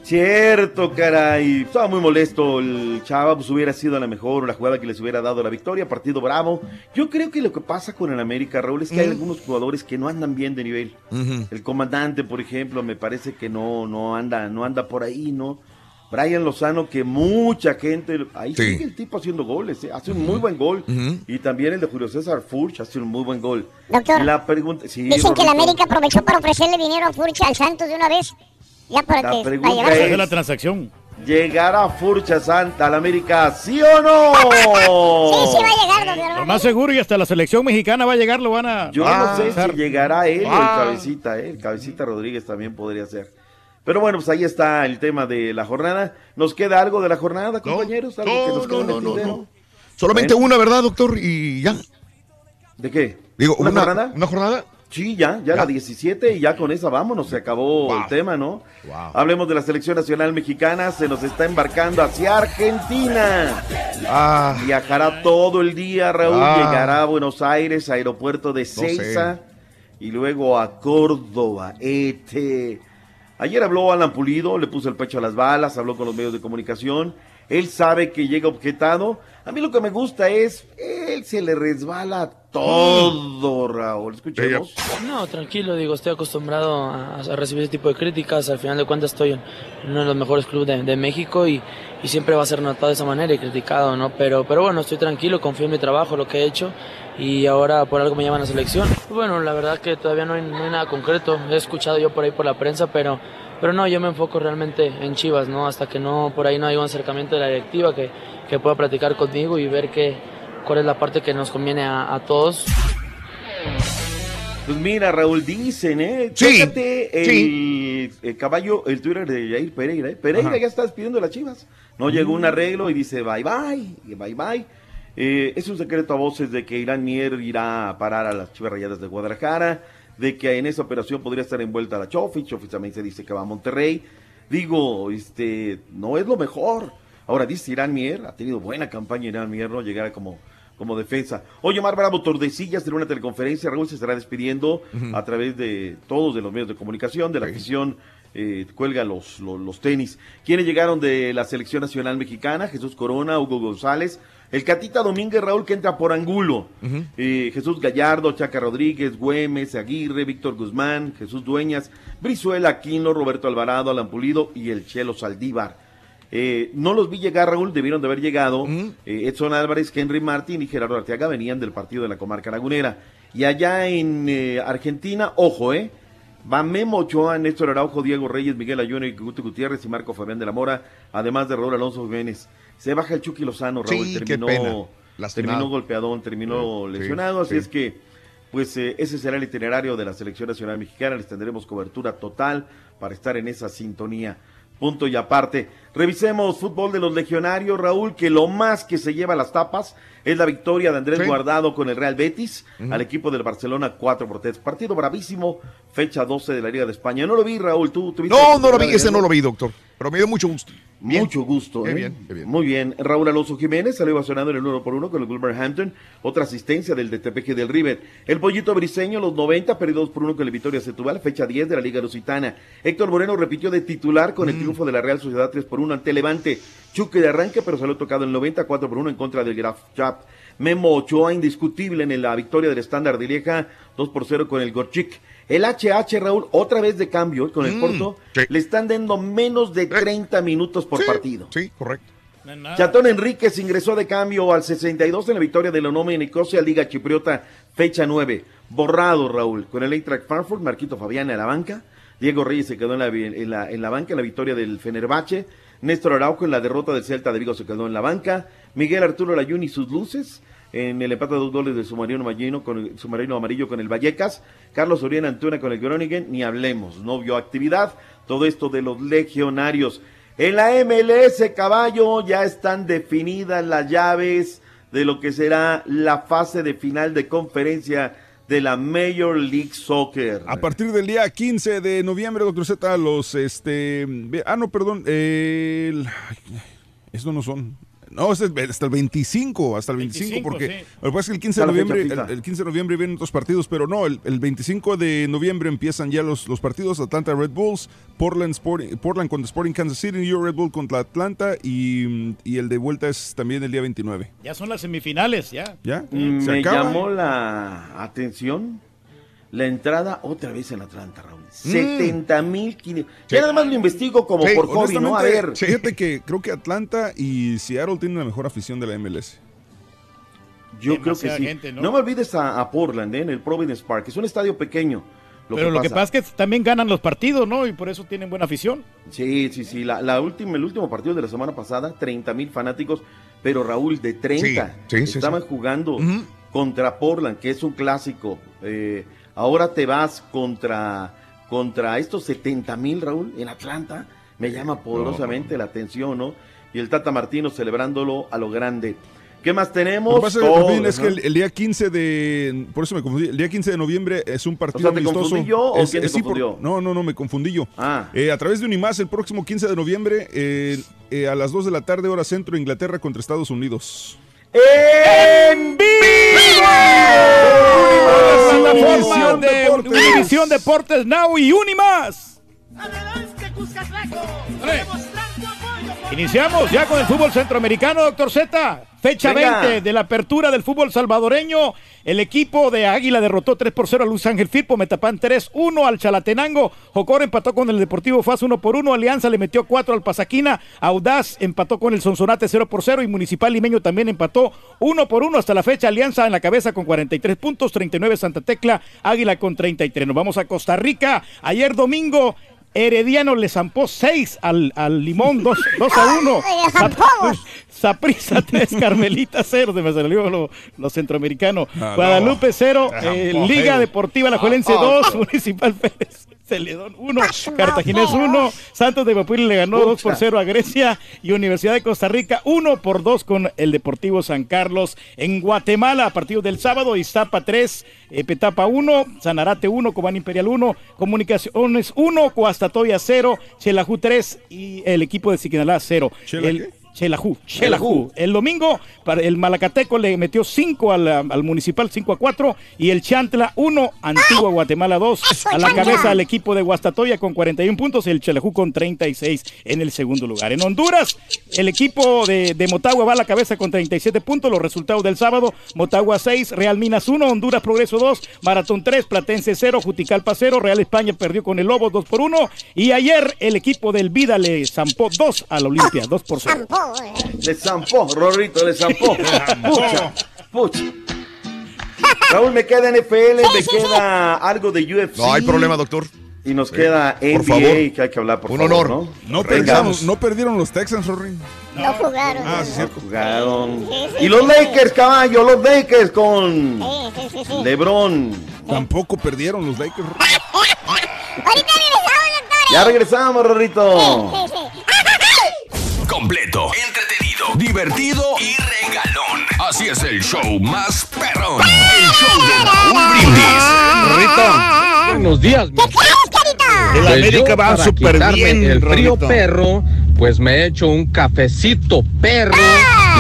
Cierto, caray. Estaba muy molesto el Chava, pues hubiera sido la mejor, la jugada que les hubiera dado la victoria, partido bravo. Yo creo que lo que pasa con el América, Raúl, es que hay Mm. algunos jugadores que no andan bien de nivel. El comandante, por ejemplo, me parece que no, no anda, no anda por ahí, ¿no? Brian Lozano, que mucha gente, ahí Sí. sigue el tipo haciendo goles, ¿eh? hace un muy buen gol. Y también el de Julio César Furch hace un muy buen gol. Doctor, La pregunta, sí, Dicen que la. América aprovechó para ofrecerle dinero a Furcha al Santos de una vez. Ya para La que pregunta es- la transacción. ¿Llegará Furcha Santa al América, sí o no? Sí, sí va a llegar, doctor. Lo más seguro y hasta la selección mexicana va a llegar, lo van a... Yo a no sé si llegará él o el Ah. cabecita, ¿eh? el cabecita Rodríguez también podría ser. Pero bueno, pues ahí está el tema de la jornada. ¿Nos queda algo de la jornada, compañeros? ¿Algo que nos queda en el tintero? Solamente Bueno. una, ¿verdad, doctor? Y ya. ¿De qué? Digo, ¿Una, una, jornada? ¿Una jornada? Sí, ya, ya, la 17 y ya con esa vámonos, se acabó el tema, ¿no? Hablemos de la selección nacional mexicana, se nos está embarcando hacia Argentina. Viajará todo el día, Raúl, Ah. llegará a Buenos Aires, aeropuerto de sé. Ceiza y luego a Córdoba, ET. Ayer habló Alan Pulido, le puso el pecho a las balas, habló con los medios de comunicación. Él sabe que llega objetado. A mí lo que me gusta es, él se le resbala todo, Raúl. Escuchemos. No, tranquilo, digo, estoy acostumbrado a, a recibir ese tipo de críticas. Al final de cuentas estoy en uno de los mejores clubes de, de México y, y siempre va a ser notado de esa manera y criticado, ¿no? Pero, pero bueno, estoy tranquilo, confío en mi trabajo, lo que he hecho y ahora por algo me llaman a selección. Bueno, la verdad que todavía no hay, no hay nada concreto. He escuchado yo por ahí por la prensa, pero, pero no, yo me enfoco realmente en Chivas, ¿no? Hasta que no por ahí no haya un acercamiento de la directiva que, que pueda platicar conmigo y ver qué, cuál es la parte que nos conviene a, a todos. Pues mira, Raúl, dicen, ¿eh? Sí, el, el caballo, el Twitter de Jair Pereira. ¿eh? Pereira Ajá. ya está despidiendo a las chivas. No llegó un arreglo y dice bye bye, y bye bye. Eh, es un secreto a voces de que Irán Mier irá a parar a las chivas rayadas de Guadalajara, de que en esa operación podría estar envuelta la Chofi. Chofi también se dice que va a Monterrey. Digo, este, no es lo mejor. Ahora dice Irán Mier, ha tenido buena campaña Irán Mier, no llegar como como defensa. Oye, Omar Bravo Tordesillas en una teleconferencia, Raúl se estará despidiendo a través de todos de los medios de comunicación, de la afición, eh, cuelga los, los, los tenis. ¿Quiénes llegaron de la selección nacional mexicana? Jesús Corona, Hugo González, el Catita Domínguez, Raúl que entra por Angulo, eh, Jesús Gallardo, Chaca Rodríguez, Güemes, Aguirre, Víctor Guzmán, Jesús Dueñas, Brizuela, Aquino, Roberto Alvarado, Alan Pulido y el Chelo Saldívar. Eh, no los vi llegar, Raúl, debieron de haber llegado. Eh, Edson Álvarez, Henry Martín y Gerardo Arteaga venían del partido de la comarca lagunera. Y allá en eh, Argentina, ojo, ¿eh? Va Memo Ochoa, Néstor Araujo, Diego Reyes, Miguel Ayuno y Guti Gutiérrez y Marco Fabián de la Mora, además de Raúl Alonso Jiménez. Se baja el Chucky Lozano, Raúl, Sí, qué terminó, pena. Terminó golpeadón, terminó Sí, lesionado, sí. así es que pues eh, ese será el itinerario de la selección nacional mexicana, les tendremos cobertura total para estar en esa sintonía. Punto y aparte. Revisemos fútbol de los legionarios, Raúl, que lo más que se lleva las tapas es la victoria de Andrés Sí. Guardado con el Real Betis al equipo del Barcelona 4 por 3. Partido bravísimo, fecha 12 de la Liga de España. No lo vi, Raúl, tú tuviste No, no lo vi, ese no lo vi, doctor. Pero me dio mucho gusto. Bien. Mucho gusto. Qué ¿eh? bien, qué bien. Muy bien. Raúl Alonso Jiménez salió ovacionado en el 1 por 1 con el Wolverhampton. Otra asistencia del de Tepeji del River. El Pollito Briseño, los 90, perdió 2 por 1 con el Vitoria Setúbal, fecha 10 de la Liga Lusitana. Héctor Moreno repitió de titular con el Mm. triunfo de la Real Sociedad 3 por 1 ante Levante. Chuque de arranque, pero salió tocado el 90, 4 por 1 en contra del Graf Chap. Memo Ochoa, indiscutible en la victoria del estándar de Lieja, 2 por 0 con el Gorchik. El HH, Raúl, otra vez de cambio con el Mm, Porto, le están dando menos de 30 minutos por partido. Sí, correcto. Chatón Enríquez ingresó de cambio al 62 en la victoria de la Onome en Nicosia, Liga Chipriota, fecha 9. Borrado, Raúl, con el Eintracht Frankfurt, Marquito Fabián a la banca. Diego Reyes se quedó en la, en la, en la banca en la victoria del Fenerbahce. Néstor Araujo en la derrota del Celta de Vigo se quedó en la banca. Miguel Arturo Layún y sus luces en el empate de dos goles de submarino marino con el submarino amarillo con el Vallecas. Carlos Oriana Antuna con el Groningen, ni hablemos, no vio actividad. Todo esto de los legionarios. En la MLS, caballo, ya están definidas las llaves de lo que será la fase de final de conferencia de la Major League Soccer. A partir del día 15 de noviembre, doctor Z, los este. Ah, no, perdón. estos no son. No, es el- hasta el 25, hasta el 25, 25, porque sí. lo que pasa es que el 15 de noviembre, el, el 15 de noviembre vienen otros partidos, pero no, el, el 25 de noviembre empiezan ya los, los partidos, Atlanta Red Bulls, Portland, Sporting, Portland contra Sporting Kansas City, New York Red Bull contra Atlanta y, y el de vuelta es también el día 29. Ya son las semifinales, ya. ¿Ya? Mm, Se Me acaba. llamó la atención la entrada otra vez en Atlanta, Raúl. 70 mil Ya nada más lo investigo como Sí, por hobby, ¿no? A ver. Fíjate que creo que Atlanta y Seattle tienen la mejor afición de la MLS. Yo creo que sí. gente, ¿no? ¿no? me olvides a, a Portland, ¿eh? en el Providence Park. Es un estadio pequeño. Pero lo que pasa es que también ganan los partidos, ¿no? Y por eso tienen buena afición. Sí, sí, sí. La, la última, el último partido de la semana pasada, 30 mil fanáticos, pero Raúl, de 30. Sí, sí, sí, estaban sí. jugando contra Portland, que es un clásico. Eh, ahora te vas contra, contra estos 70 mil, Raúl, en Atlanta. Me llama poderosamente la atención, ¿no? Y el Tata Martino celebrándolo a lo grande. ¿Qué más tenemos? Lo que pasa, Rubín, es que el, el día 15 de. Por eso me confundí. El día 15 de noviembre es un partido O sea, ¿te amistoso. confundí yo o Es- quién te es- sí, por- confundió? no, no, no, me confundí yo. Ah. Eh, a través de Unimás, el próximo 15 de noviembre, eh, eh, a las 2 de la tarde, hora centro, Inglaterra contra Estados Unidos. ¡En Las plataformas de Univisión Deportes Now y Unimás. Iniciamos ya con el fútbol centroamericano, doctor Z. Fecha Venga. 20 de la apertura del fútbol salvadoreño. El equipo de Águila derrotó 3 por 0 a Luis Ángel Firpo, Metapán 3-1 al Chalatenango. Jocor empató con el Deportivo FAS 1 por 1. Alianza le metió 4 al Pasaquina. Audaz empató con el Sonsonate 0 por 0 y Municipal Limeño también empató 1 por 1 hasta la fecha. Alianza en la cabeza con 43 puntos, 39 Santa Tecla, Águila con 33. Nos vamos a Costa Rica. Ayer domingo Herediano le zampó 6 al, al Limón, 2 a 1. (laughs) Le zampó. Saprisa 3, Carmelita 0, se me salió lo, lo centroamericano. Ah, no. Guadalupe 0, Le zampó, Liga. Deportiva La Juelense Ah, 2, ah. Municipal Pérez. Celedón 1, Cartaginés 1, Santos de Guapuili le ganó 2 por 0 a Grecia y Universidad de Costa Rica 1 por 2 con el Deportivo San Carlos. En Guatemala, a partir del sábado, Iztapa 3, eh, Petapa 1, Sanarate 1, Cobán Imperial 1, Comunicaciones 1, Coastatoya 0, Chelajú 3 y el equipo de Siquinalá 0. ¿Chela El-? Chelajú, Chelajú. El domingo, para el Malacateco le metió 5 al, al Municipal, 5 a 4. Y el Chantla 1, Antigua Guatemala 2. A la cabeza el equipo de Guastatoya con 41 puntos. Y el Chelajú con 36 en el segundo lugar. En Honduras, el equipo de, de Motagua va a la cabeza con 37 puntos. Los resultados del sábado: Motagua 6, Real Minas 1, Honduras Progreso 2, Maratón 3, Platense 0, Juticalpa 0, Real España perdió con el Lobos 2 por 1. Y ayer el equipo del Vida le zampó 2 a la Olimpia, 2 por 0. Le zampó, Rorrito, (laughs) le zampó. Pucha, pucha. Raúl, me queda NFL, me queda algo de UFC. No hay problema, doctor. Y nos queda NBA, favor. que hay que hablar, por Un favor, honor. ¿no? No no perdieron los Texans, Rory. No jugaron. Ah, sí, cierto. Jugaron. Sí, sí, Y los sí. Lakers, caballo, los Lakers con Sí, sí, sí, sí. LeBron. Tampoco perdieron los Lakers. Ahorita regresamos, doctor. Ya regresamos, Rorrito. Completo, entretenido, divertido y regalón. Así es el show más perrón. El show de Raúl Brindis. Rita. Buenos días. ¿Qué carita? El Pues América yo, va para súper bien, El frío Rorrito. perro, pues me he hecho un cafecito perro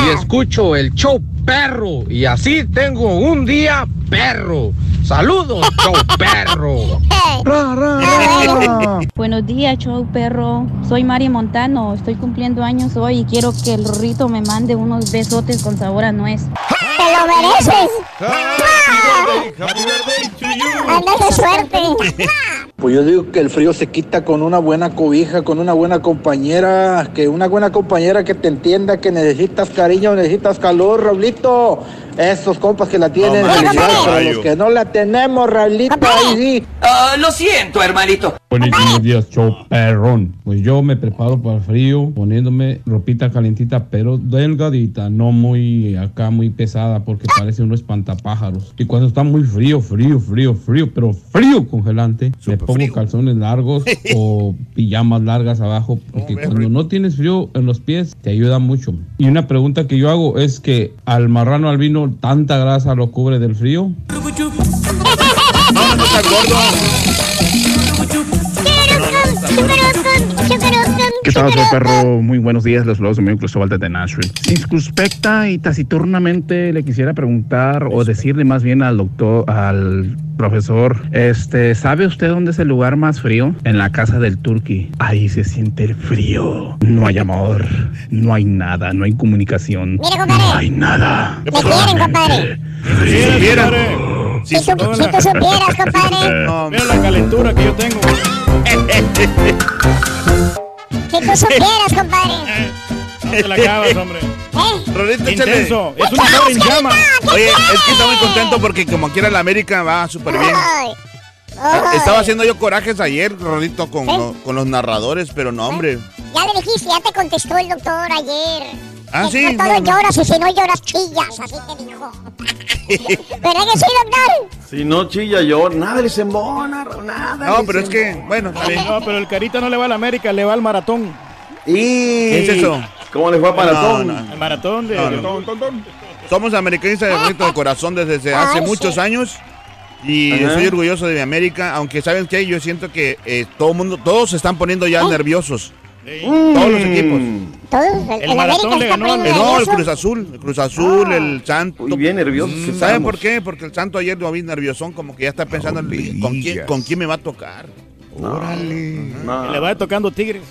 y escucho el show perro. Y así tengo un día perro. Saludos, show perro. Buenos días, show perro. Soy Mari Montano. Estoy cumpliendo años hoy y quiero que el Rorrito me mande unos besotes con sabor a nuez. ¡Te lo mereces! ¡Andas de suerte! Pues yo digo que el frío se quita con una buena cobija, con una buena compañera, que una buena compañera que te entienda que necesitas cariño, necesitas calor, Raulito. Esos compas que la tienen, No, felicidades, pero los que no la tenemos, Raulito, ahí sí. Ah, lo siento, hermanito. Buenísimos días, show perrón. Pues yo me preparo para el frío poniéndome ropita calentita, pero delgadita, no muy acá, muy pesada, porque parece uno espantapájaros. Y cuando está muy frío, frío, frío, frío, pero frío congelante, me pongo calzones largos (laughs) o pijamas largas abajo, porque cuando no tienes frío en los pies, te ayuda mucho. Y una pregunta que yo hago es que al marrano albino, ¿tanta grasa lo cubre del frío? No, no. ¿Qué tal, otro perro? Muy buenos días, los saludos de mi Cristóbal de Nashville. Circunspecta y taciturnamente le quisiera preguntar o decirle más bien al doctor, al profesor, este, ¿sabe usted dónde es el lugar más frío? En la casa del turqui. Ahí se siente el frío. No hay amor, no hay nada, no hay comunicación. No hay nada. Me quieren, compadre. Frío. Si, tú, si tú supieras, compadre. (laughs) Mira la calentura que yo tengo. (laughs) Si tú supieras, compadre. No te la acabas, hombre. (laughs) ¿Eh? Rolito, Intenso. Es una torre en llama. Oye, es que está muy contento porque como quiera la América va súper bien. Ay. Ay. Estaba haciendo yo corajes ayer, Rolito, con, lo- con los narradores, pero no, hombre. Ya le dijiste, ya te contestó el doctor ayer. Ah, sí. No todo no, lloras y si no lloras chillas, así te dijo. (laughs) ¿Verdad que sí, doctor? Si no chilla yo, nada les embona, nada. No, pero es que, bueno, bien. No, pero el carita no le va a la América, le va al maratón. ¿Y ¿Qué es eso? ¿Cómo les fue a Maratón? No, no. El maratón de. No, no. Somos americanistas de bonito de corazón desde hace Ay, muchos sí. años. Y Ajá. soy orgulloso de mi América, aunque saben que yo siento que eh, todo mundo, todos se están poniendo ya nerviosos. Todos los equipos. Todos, el, El el maratón América le está ganó al- no, el nervioso. Cruz Azul, el Cruz Azul, el Santo. Muy bien nerviosos Mm, ¿Saben por qué? Porque el Santo ayer lo vi nerviosón, como que ya está pensando en con quién, con quién me va a tocar. Órale. Le va tocando Tigres.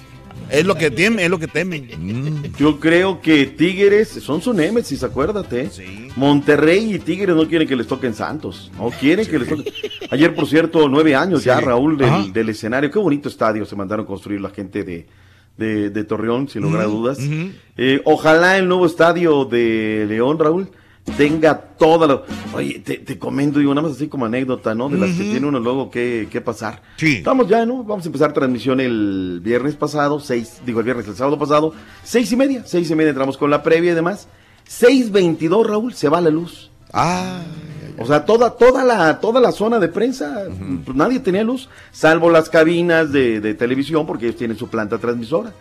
Es lo que temen, es lo que temen. Yo creo que Tigres son su némesis, acuérdate. Monterrey y Tigres no quieren que les toquen Santos. No quieren que les toquen. Ayer, por cierto, nueve años ya, Raúl, del, del escenario. Qué bonito estadio se mandaron construir la gente de, de, de Torreón, sin lugar a dudas. Eh, ojalá el nuevo estadio de León, Raúl, tenga toda la... Oye, te, te comento, digo, nada más así como anécdota, ¿no? De las que tiene uno luego que, que pasar. Sí. Estamos ya, ¿no? Vamos a empezar transmisión el viernes pasado, seis, digo el viernes, el sábado pasado, seis y media, seis y media entramos con la previa y demás. Seis veintidós, Raúl, se va la luz. Ah, O sea, toda, toda la, toda la zona de prensa, pues nadie tenía luz, salvo las cabinas de, de televisión, porque ellos tienen su planta transmisora.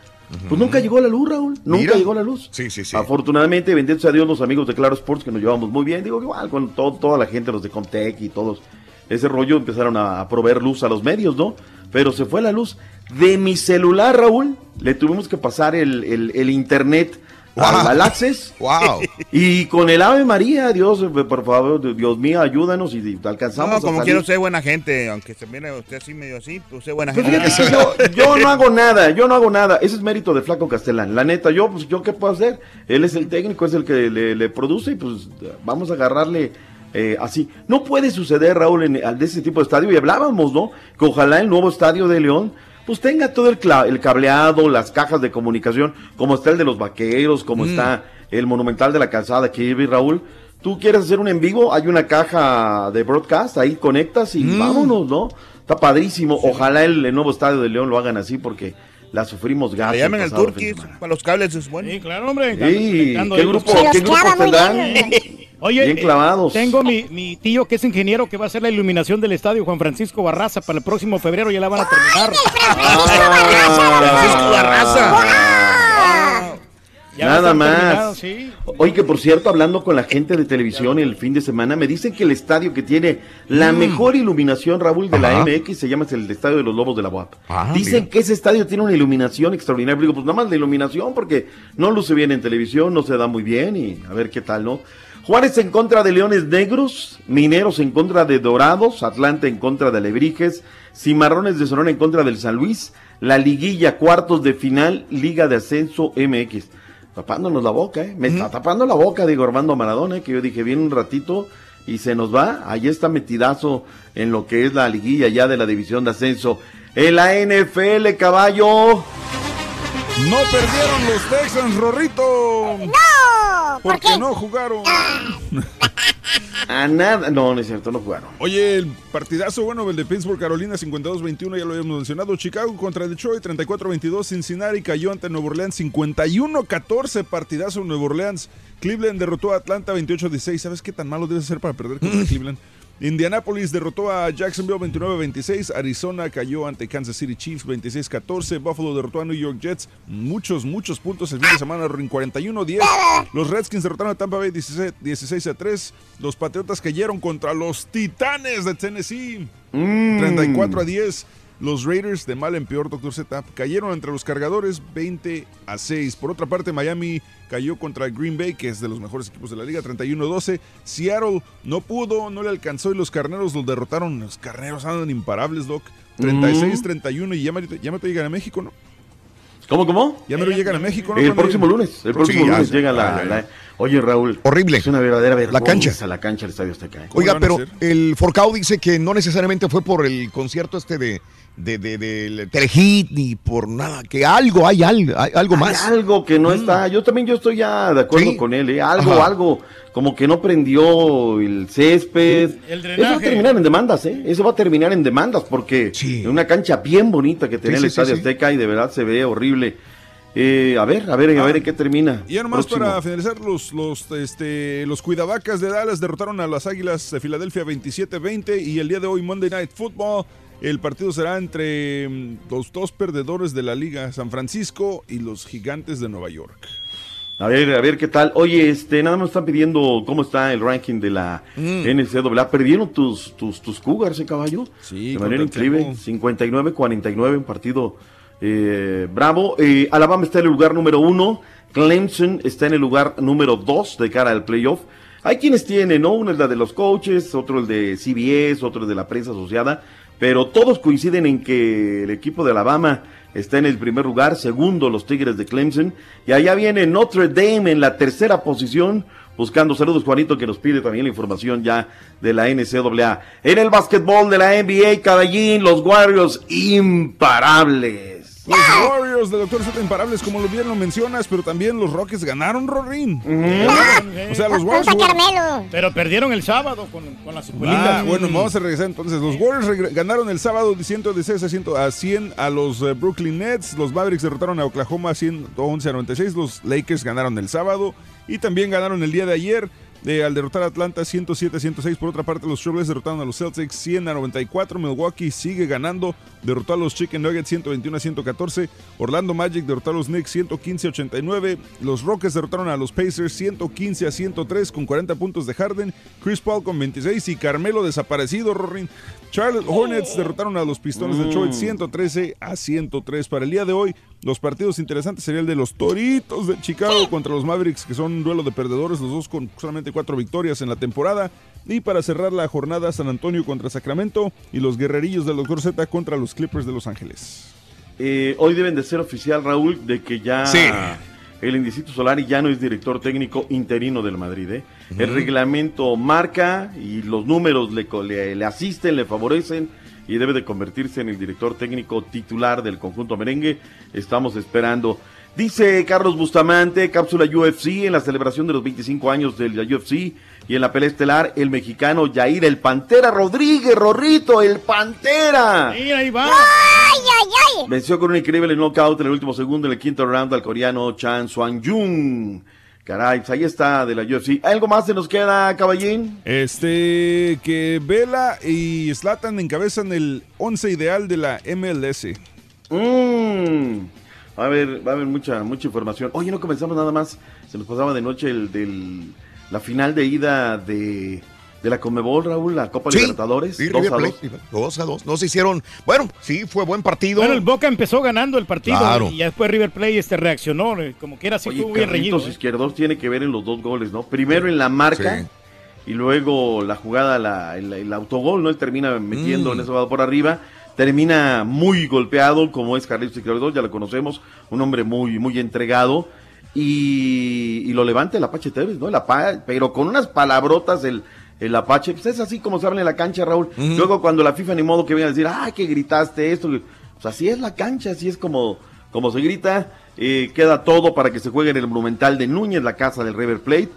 Pues nunca llegó la luz, Raúl. Nunca Mira. llegó la luz. Sí, sí, sí. Afortunadamente, bendito sea Dios, los amigos de Claro Sports que nos llevamos muy bien. Digo, igual con todo- toda la gente, los de Comtech y todos. Ese rollo empezaron a, a proveer luz a los medios, ¿no? Pero se fue la luz. De mi celular, Raúl, le tuvimos que pasar el, el- el internet al Access. (laughs) wow. Y con el Ave María, Dios, por favor, Dios mío, ayúdanos y alcanzamos No, como quiero ser buena gente, aunque se mire usted así medio así, pues usted buena Pues gente. fíjate yo, yo no hago nada, yo no hago nada. Ese es mérito de Flaco Castellán. La neta, yo, pues, ¿yo qué puedo hacer? Él es el técnico, es el que le, le produce y pues vamos a agarrarle eh, así. No puede suceder, Raúl, en, de ese tipo de estadio. Y hablábamos, ¿no? Que ojalá el nuevo estadio de León pues tenga todo el, cableado, las cajas de comunicación, como está el de los vaqueros, como Mm. está el monumental de la calzada aquí, Raúl. Tú quieres hacer un en vivo, hay una caja de broadcast, ahí conectas y Mm. vámonos, ¿no? Está padrísimo. Ojalá el, el nuevo estadio de León lo hagan así porque la sufrimos gato. Le llaman el Turquís para los cables, es bueno. Sí, claro, hombre. Sí, ¿qué grupo, ¿qué grupos tendrán? Oye, Bien eh, clavados. tengo mi, mi tío que es ingeniero que va a hacer la iluminación del estadio, Juan Francisco Barraza, para el próximo febrero ya la van a terminar. Francisco Barraza. Ya va a Nada más. sí. Oye, que por cierto, hablando con la gente de televisión el fin de semana, me dicen que el estadio que tiene la Mm. mejor iluminación, Raúl, de la. MX, se llama el Estadio de los Lobos de la UAP. Ah, dicen mira. que ese estadio tiene una iluminación extraordinaria. Digo, pues nada más la iluminación, porque no luce bien en televisión, no se da muy bien, y a ver qué tal, ¿no? Juárez en contra de Leones Negros, Mineros en contra de Dorados, Atlanta en contra de Alebrijes, Cimarrones de Sonora en contra del San Luis, la liguilla, cuartos de final, Liga de Ascenso MX. Tapándonos la boca, ¿eh? Me está tapando la boca, digo Armando Maradona, ¿eh? que yo dije, viene un ratito y se nos va. Ahí está metidazo en lo que es la liguilla ya de la división de ascenso. En la NFL, caballo. No perdieron los Texans, Rorrito. ¡No! ¿Por Porque no jugaron. (laughs) A nada. No, no es cierto, no jugaron. Oye, el partidazo, bueno, el de Pittsburgh, Carolina, 52-21, ya lo habíamos mencionado. Chicago contra Detroit, 34-22. Cincinnati cayó ante Nueva Orleans, 51-14, partidazo en Nueva Orleans. Cleveland derrotó a Atlanta, 28-16. ¿Sabes qué tan malo debe ser para perder contra (clears throat) Cleveland? Indianapolis derrotó a Jacksonville 29-26, Arizona cayó ante Kansas City Chiefs 26-14, Buffalo derrotó a New York Jets, muchos, muchos puntos el fin de semana, 41-10, los Redskins derrotaron a Tampa Bay 16-3, los Patriotas cayeron contra los Titanes de Tennessee, Mm. 34-10, los Raiders de mal en peor, Dr. Z, cayeron entre los cargadores 20 a 6. Por otra parte, Miami cayó contra Green Bay, que es de los mejores equipos de la liga, 31-12. Seattle no pudo, no le alcanzó y los carneros los derrotaron. Los carneros andan imparables, Doc. 36-31 y ya me, ya me llegan a México, ¿no? ¿Cómo, cómo? Ya me lo llegan a México, ¿no? El próximo lunes. El próximo Sí, lunes llega la, la-. Oye, Raúl. Horrible. Es una verdadera vergüenza. cancha. La cancha del Estadio Azteca. ¿eh? Oiga, pero el Forcao dice que no necesariamente fue por el concierto este de, de, de, del Telehit ni por nada, que algo, hay algo, hay algo Hay más. algo que no está. Yo también yo estoy ya de acuerdo Sí. con él. ¿eh? Algo, Ajá. algo. Como que no prendió el césped. El Eso va a terminar en demandas, ¿eh? Eso va a terminar en demandas porque en una cancha bien bonita que tenía Sí, el sí, sí, Estadio sí. Azteca y de verdad se ve horrible. Eh, a ver, a ver, a ver en qué termina. Y ya nomás Próximo. para finalizar, los, los, este, los Cuidavacas de Dallas derrotaron a las Águilas de Filadelfia 27-20 y el día de hoy Monday Night Football, el partido será entre mm, los dos perdedores de la liga, San Francisco y los Gigantes de Nueva York. A ver, a ver qué tal. Oye, este, nada más están pidiendo cómo está el ranking de la Mm. NCAA. ¿Perdieron tus, tus, tus Cougars, eh, caballo? Sí, De manera increíble. Temple. 59-49, un partido eh, bravo. Eh, Alabama está en el lugar número uno. Clemson está en el lugar número dos de cara al playoff. Hay quienes tienen, ¿no? Uno es la de los coaches, otro el de CBS, otro el de la prensa asociada, pero todos coinciden en que el equipo de Alabama está en el primer lugar, segundo los Tigres de Clemson, y allá viene Notre Dame en la tercera posición, buscando saludos Juanito que nos pide también la información ya de la NCAA. En el básquetbol de la NBA, Caballín, los Warriors imparables. Los Warriors de Doctor Z Imparables, como lo bien lo mencionas, pero también los Rockets ganaron, Rorín. O sea, los Warriors... jugaron- Pero perdieron el sábado con, con la Ah, bueno, vamos a regresar entonces. Los Warriors ganaron el sábado de 116 a 100 a 100 a los eh, Brooklyn Nets. Los Mavericks derrotaron a Oklahoma 111 a 96. Los Lakers ganaron el sábado y también ganaron el día de ayer. Eh, al derrotar a Atlanta 107 a 106. Por otra parte, los Trailblazers derrotaron a los Celtics 100 a 94. Milwaukee sigue ganando. Derrotó a los Chicken Nuggets 121 a 114. Orlando Magic derrotó a los Knicks 115 a 89. Los Rockets derrotaron a los Pacers 115 a 103 con 40 puntos de Harden. Chris Paul con 26 y Carmelo desaparecido, Rorin. Charlotte Hornets derrotaron a los Pistones de Detroit 113 a 103. Para el día de hoy, los partidos interesantes sería el de los Toritos de Chicago contra los Mavericks, que son un duelo de perdedores, los dos con solamente cuatro victorias en la temporada. Y para cerrar la jornada, San Antonio contra Sacramento y los Guerrerillos del Dr. Z contra los Clippers de Los Ángeles. Eh, hoy deben de ser oficial, Raúl, de que ya Sí. el Indicito Solari ya no es director técnico interino del Madrid. ¿eh? El reglamento marca y los números le- le asisten, le favorecen y debe de convertirse en el director técnico titular del conjunto merengue. Estamos esperando. Dice Carlos Bustamante, cápsula UFC, en la celebración de los 25 años de la UFC y en la pelea estelar, el mexicano Yair, el Pantera Rodríguez, Rorrito, el Pantera. Mira, ahí va. ¡Ay, ay, ay! Venció con un increíble knockout en el último segundo en el quinto round al coreano Chan Swan Jung. Caray, pues ahí está de la UFC. ¿Algo más se nos queda, caballín? Este, que Vela y Slatan encabezan el 11 ideal de la MLS. Mm. Va a haber, va a haber mucha, mucha información. Oye, no comenzamos nada más. Se nos pasaba de noche el del, la final de ida de, de la Conmebol, Raúl, la Copa Sí, Libertadores. sí, dos River a Plate, dos. dos a dos. No se hicieron. Bueno, sí, fue buen partido. Bueno, el Boca empezó ganando el partido Claro. y ya después River Plate este reaccionó, como que era así Oye, fue bien reñido. Carlitos eh. Izquierdos tiene que ver en los dos goles, ¿no? Primero en la marca Sí. y luego la jugada, la- el, el autogol, ¿no? Él termina metiendo Mm. en ese lado por arriba. Termina muy golpeado, como es Carlitos Izquierdos, ya lo conocemos, un hombre muy, muy entregado. Y, y lo levanta el Apache Tevez, ¿no? El Apa- pero con unas palabrotas el, el Apache, pues es así como se habla en la cancha, Raúl. Luego cuando la FIFA ni modo que venga a decir, ay, que gritaste esto. Pues así es la cancha, así es como, como se grita. Eh, queda todo para que se juegue en el Monumental de Núñez, la casa del River Plate.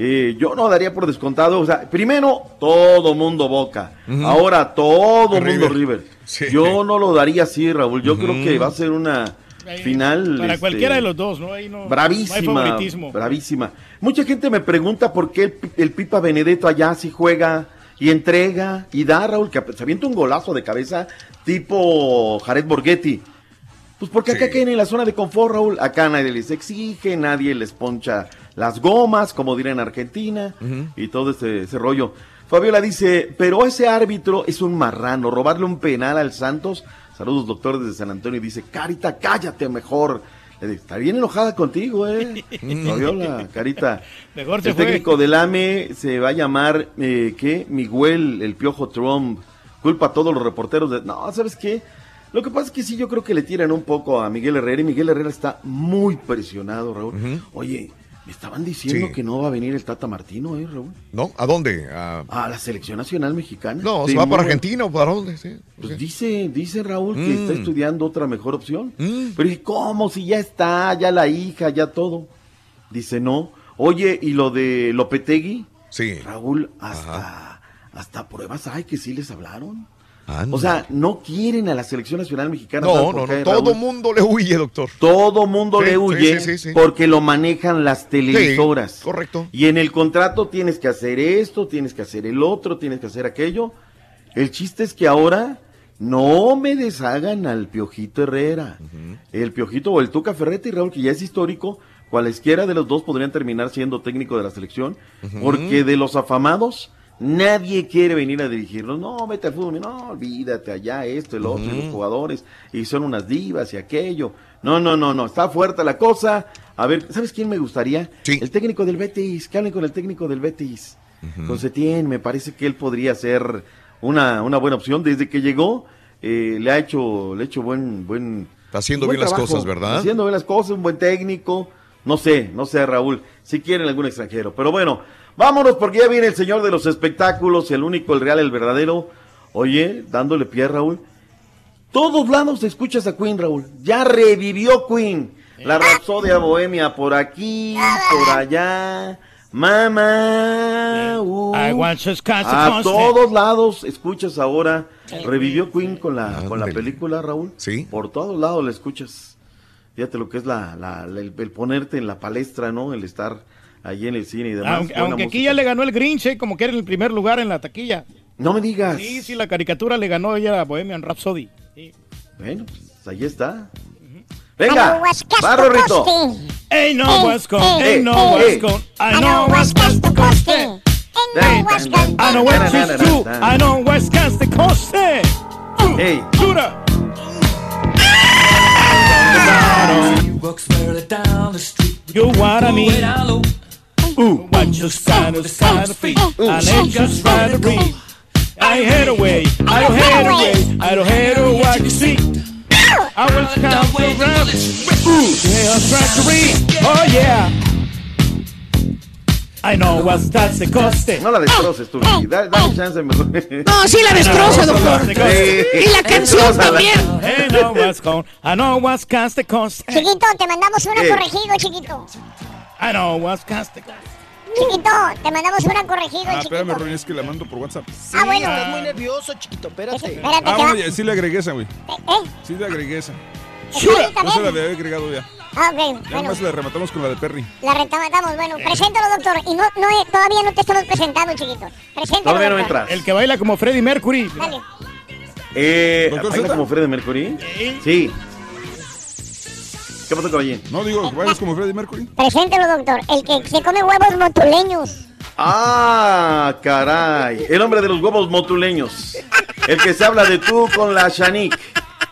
Eh, yo no daría por descontado, o sea, primero todo mundo Boca, ahora todo River. mundo River. Sí. Yo no lo daría así, Raúl. Yo creo que va a ser una final Para este, cualquiera de los dos, ¿no? Ahí no, no hay bravísima, favoritismo. bravísima. Mucha gente me pregunta por qué el, Pi- el Pipa Benedetto allá sí juega y entrega y da, Raúl, que se avienta un golazo de cabeza tipo Jared Borghetti. Pues porque acá caen en la zona de confort, Raúl. Acá nadie les exige, nadie les poncha las gomas, como dirán en Argentina, y todo ese, ese rollo. Fabiola dice, pero ese árbitro es un marrano, robarle un penal al Santos. Saludos, doctor, desde San Antonio. Dice, Carita, cállate mejor. Le Está bien enojada contigo, eh. (laughs) Fabiola, Carita. (laughs) Mejor se el fue. técnico del AME se va a llamar, eh, ¿qué? Miguel, el Piojo Trump. Culpa a todos los reporteros de... No, ¿sabes qué? Lo que pasa es que sí, yo creo que le tiran un poco a Miguel Herrera y Miguel Herrera está muy presionado, Raúl. Oye, me estaban diciendo Sí. que no va a venir el Tata Martino, ¿eh, Raúl? ¿No? ¿A dónde? A- A la selección nacional mexicana. No, Sí, ¿se va para Argentina o para dónde? Sí. Pues dice, dice Raúl que Mm. está estudiando otra mejor opción. Pero dije, ¿cómo? Si ya está, ya la hija, ya todo. Dice, no. Oye, ¿y lo de Lopetegui? Sí. Raúl, hasta, hasta pruebas hay que sí les hablaron. Anda. O sea, no quieren a la selección nacional mexicana. No, ¿sabes no, no, todo Raúl? mundo le huye, doctor. Todo mundo Sí, le huye sí, sí, sí. porque lo manejan las televisoras. Correcto. Y en el contrato tienes que hacer esto, tienes que hacer el otro, tienes que hacer aquello. El chiste es que ahora no me deshagan al Piojito Herrera. El Piojito o el Tuca Ferretti, Raúl, que ya es histórico, cualesquiera de los dos podrían terminar siendo técnico de la selección, porque de los afamados nadie quiere venir a dirigirlos. No, vete al fútbol, no, olvídate allá esto, el otro, y los jugadores, y son unas divas y aquello. No, no, no, no, está fuerte la cosa. A ver, ¿sabes quién me gustaría? El técnico del Betis, que hablen con el técnico del Betis. Con Setién, me parece que él podría ser una, una buena opción. Desde que llegó, eh, le ha hecho, le ha hecho buen, buen. Está haciendo buen bien las trabajo. cosas, ¿verdad? Haciendo bien las cosas, un buen técnico. No sé, no sé, Raúl, si quieren algún extranjero. Pero bueno, vámonos porque ya viene el señor de los espectáculos, el único, el real, el verdadero. Oye, dándole pie a Raúl. Todos lados escuchas a Queen, Raúl. Ya revivió Queen. La Rapsodia Bohemia por aquí, por allá. Mamá. uh. I want just a todos lados escuchas ahora. Revivió Queen con la, con la película, Raúl. Sí. Por todos lados la escuchas. Fíjate lo que es la, la- la- el, el ponerte en la palestra, ¿no? El estar allí en el cine y demás. Aunque, aquí ya le ganó el Grinch, eh, como que era en el primer lugar en la taquilla. No me digas. Sí, sí, la caricatura le ganó ella a Bohemian Rhapsody. Sí. Bueno, pues ahí está. I know Venga, va to Rorrito. cost Ain't no going, hey, ain't no hey. going. I I know know what's cost got I know what you do. I know what's got the cost. Hey. Shooter. You what I mean? Ooh, what you stand to stand feet, and it just try to read. I head away, I don't head away, I don't head away, what you see. I will count the rap. Ooh, yeah, try to read. Oh yeah. I know what's that's the cost. No la destroces tú, Vicky. Da- Dale chance mejor. No, sí la destroza, doctor. Sí. Y la canción también. I know what's I cost the cost. Chiquito, te mandamos una Eh. corregido, chiquito. I know cost. Chiquito, te mandamos una corregido, Ah, chiquito. espérame, Ronnie, es que la mando por WhatsApp. Ah, bueno. Estás muy nervioso, chiquito, espérate. Espérate, Ah, bueno, ya, sí le agregué esa, güey. ¿Eh? Sí le agregué esa. Shura. No se la había agregado ya. Ah, ok, Ya bueno. nomás la rematamos con la de Perry. La rematamos, bueno. Preséntalo, doctor. Y no, no, eh, todavía no te estamos presentando, chiquito. Preséntalo, Todavía no doctor. entras. El que baila como Freddie Mercury. Dale. Eh, ¿Doctor ¿baila Zeta? como Freddie Mercury? Sí. ¿Qué pasó, caballero? No digo, bailas como Freddie Mercury. Preséntalo, doctor. El que se come huevos motuleños. Ah, caray. El hombre de los huevos motuleños. El que se habla de tú con la Shanik.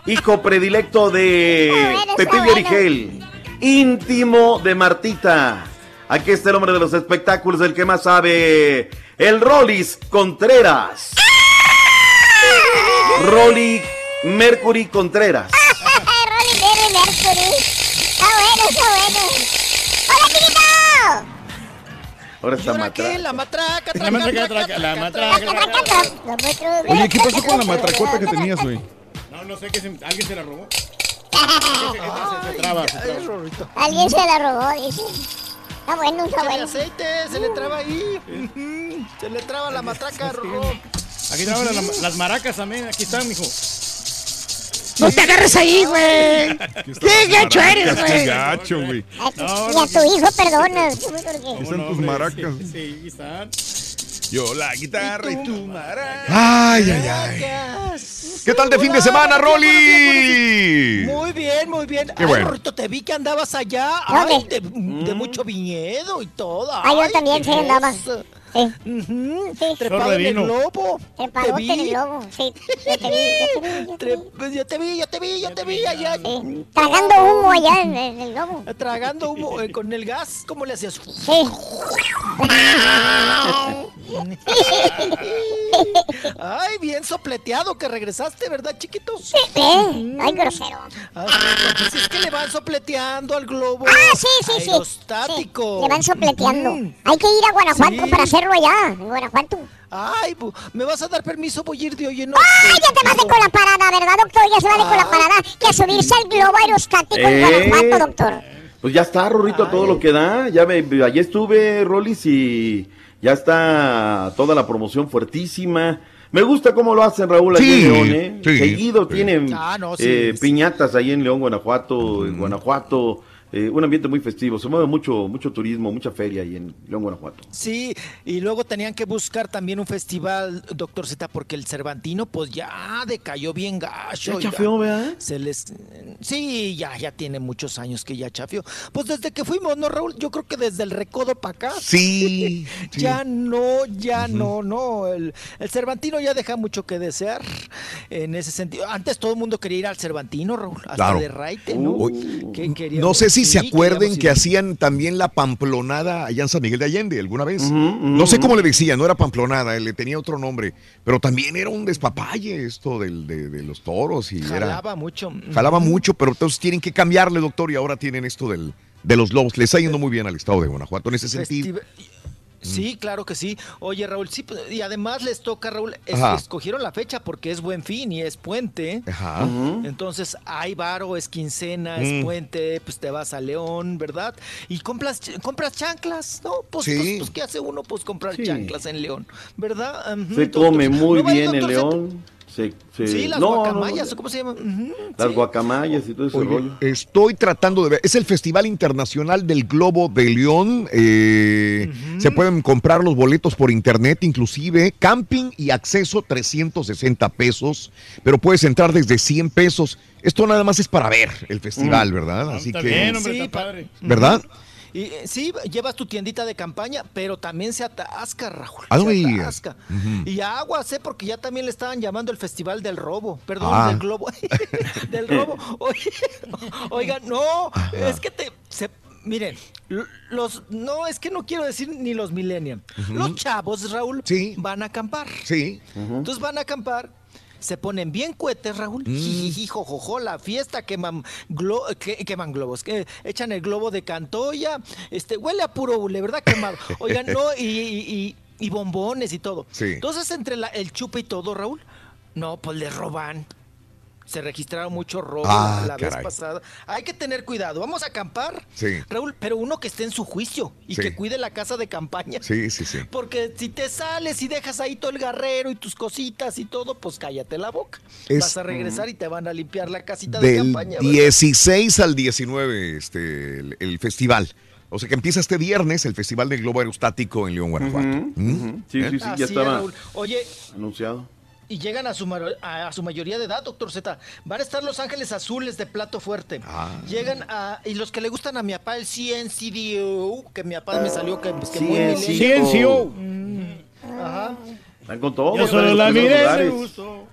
Hijo predilecto de Pepillo Origel. Íntimo de Martita. Aquí está el hombre de los espectáculos, el que más sabe. El Rolis Contreras. Rolly Mercury Contreras. Rolly Berry Mercury. Está bueno, está bueno. ¡Hola, chiquito! Ahora está matra. La matraca, La matraca, traca, la matraca. Oye, ¿qué pasó con la matracota que tenías, güey? No, no sé qué se, alguien se la robó. (laughs) Alguien se la robó, dice. Está bueno, está bueno. aceite, se le traba ahí. Se le traba la matraca, Rorró. Aquí traban las, las maracas también. Aquí están, mijo. No te agarres ahí, güey. Qué gacho eres, güey. Qué gacho, güey. Y a tu hijo, perdona. Ahí están tus maracas. Sí. Yo la guitarra y tu maraca. Ay, ay, ay. ¿Qué tal de fin de semana, Rolly? Muy bien, muy bien. Qué Ay, bueno. Rorrito, te vi que andabas allá. Ay, de, de mucho viñedo y todo. Ah, yo también, qué sí, andaba. Sí. Ujú, Sí. Trepado en el globo. Trepadote Te en el globo. Sí, yo te vi, yo te vi. Yo te vi. Yo te allá. Tragando humo allá en el, en el globo. (laughs) Tragando humo eh, con el gas. ¿Cómo le hacías? Sí. (laughs) Ay, bien sopleteado que regresaste, ¿verdad, chiquito? ¿Eh? Ay, grosero. Ah, pues es que le van sopleteando al globo. Ah, sí, sí, sí. Aerostático. Le van sopleteando. Mm. Hay que ir a Guanajuato Sí. para hacerlo allá, en Guanajuato. Ay, bu- ¿me vas a dar permiso? Voy a ir de hoy en ¡Ay, ya te vas de con la parada, verdad, doctor? Ya se va de con la parada. Que a subirse al globo aerostático en Eh. Guanajuato, doctor. Pues ya está, Rorrito, a todo lo que da. Ya me, allí estuve, Rolis, y ya está toda la promoción fuertísima. Me gusta cómo lo hacen, Raúl, allí Sí, en León, ¿eh? sí, Seguido sí. tienen Ah, no, sí, eh, sí. piñatas ahí en León, Guanajuato, en Guanajuato. Eh, un ambiente muy festivo. Se mueve mucho, mucho turismo, mucha feria ahí en León, Guanajuato. Sí, y luego tenían que buscar también un festival, doctor Z, porque el Cervantino, pues ya decayó bien gacho. Ya oiga. chafeó, ¿verdad? Se les... Sí, ya, ya tiene muchos años que ya chafió. Pues desde que fuimos, ¿no, Raúl? Yo creo que desde el recodo para acá. Sí. sí. (laughs) Ya no, ya no, no. El, el Cervantino ya deja mucho que desear en ese sentido. Antes todo el mundo quería ir al Cervantino, Raúl, hasta Claro. de raite, ¿no? Uy. Que queríamos- No sé si se acuerden que hacían también la pamplonada allá en San Miguel de Allende alguna vez. No sé cómo le decían, no era pamplonada, le tenía otro nombre, pero también era un despapalle esto del, de, de los toros y era Jalaba mucho. jalaba mucho, pero entonces tienen que cambiarle, doctor, y ahora tienen esto del de los lobos. Le está yendo muy bien al estado de Guanajuato en ese sentido. Sí, claro que sí. Oye, Raúl, sí, pues, y además les toca, Raúl, es- escogieron la fecha porque es buen fin y es puente. Ajá. Entonces, hay varo, es quincena, Mm. es puente, pues te vas a León, ¿verdad? Y compras, compras chanclas, ¿no? Pues, Sí. pues, pues, ¿qué hace uno? Pues comprar Sí. chanclas en León, ¿verdad? Se come muy ¿No va a ir, bien en? León. Se, se- Sí, las no, guacamayas, no, ¿cómo se llaman? Las sí. guacamayas y todo ese Oye, rollo. estoy tratando de ver. Es el Festival Internacional del Globo de León. eh, Se pueden comprar los boletos por internet, inclusive. Camping y acceso 360 pesos, pero puedes entrar desde 100 pesos. Esto nada más es para ver el festival, Mm. ¿verdad? Así Está que, bien, hombre, Sí, está pa- padre. ¿verdad? Y eh, sí, llevas tu tiendita de campaña, pero también se atasca, Raúl. Ah, se atasca. Ujú. Y aguas, ¿eh? Porque ya también le estaban llamando el Festival del Robo. Perdón, Ah. del Globo. (laughs) del Robo. (laughs) Oye, oiga, no, es que te... se- miren, los... No, es que no quiero decir ni los millennials. Los chavos, Raúl, van a acampar. Sí. Entonces van a acampar. Se ponen bien cohetes, Raúl. Mm. Jijiji, jojojo, la fiesta, queman, glo- que- queman globos, que echan el globo de Cantoya. Este, huele a puro hule, ¿verdad? Quemado. (laughs) Oigan, no, y, y- y- y bombones y todo. Sí. Entonces, entre la- el chupe y todo, Raúl, no, pues le roban. Se registraron muchos robos Ah, la, vez pasada. Hay que tener cuidado. Vamos a acampar, Sí. Raúl, pero uno que esté en su juicio y Sí. que cuide la casa de campaña. Sí, sí, sí. Porque si te sales y dejas ahí todo el garrero y tus cositas y todo, pues cállate la boca. Es- Vas a regresar y te van a limpiar la casita de Del campaña. ¿verdad? 16 al 19, este, el, el festival. O sea que empieza este viernes el Festival del Globo Aerostático en León, Guanajuato. ¿Mm? Sí, ¿Eh? sí, sí, Así ya es, estaba Raúl. Oye, anunciado. Y llegan a su, a, a su mayoría de edad, doctor Z. Van a estar Los Ángeles Azules de plato fuerte. Ah. Llegan a. Y los que le gustan a mi papá, el CNCDO, que mi papá me salió que, que muy CNCO. Mm, Ajá. Están con todo. Yo solo la miré, me gustó.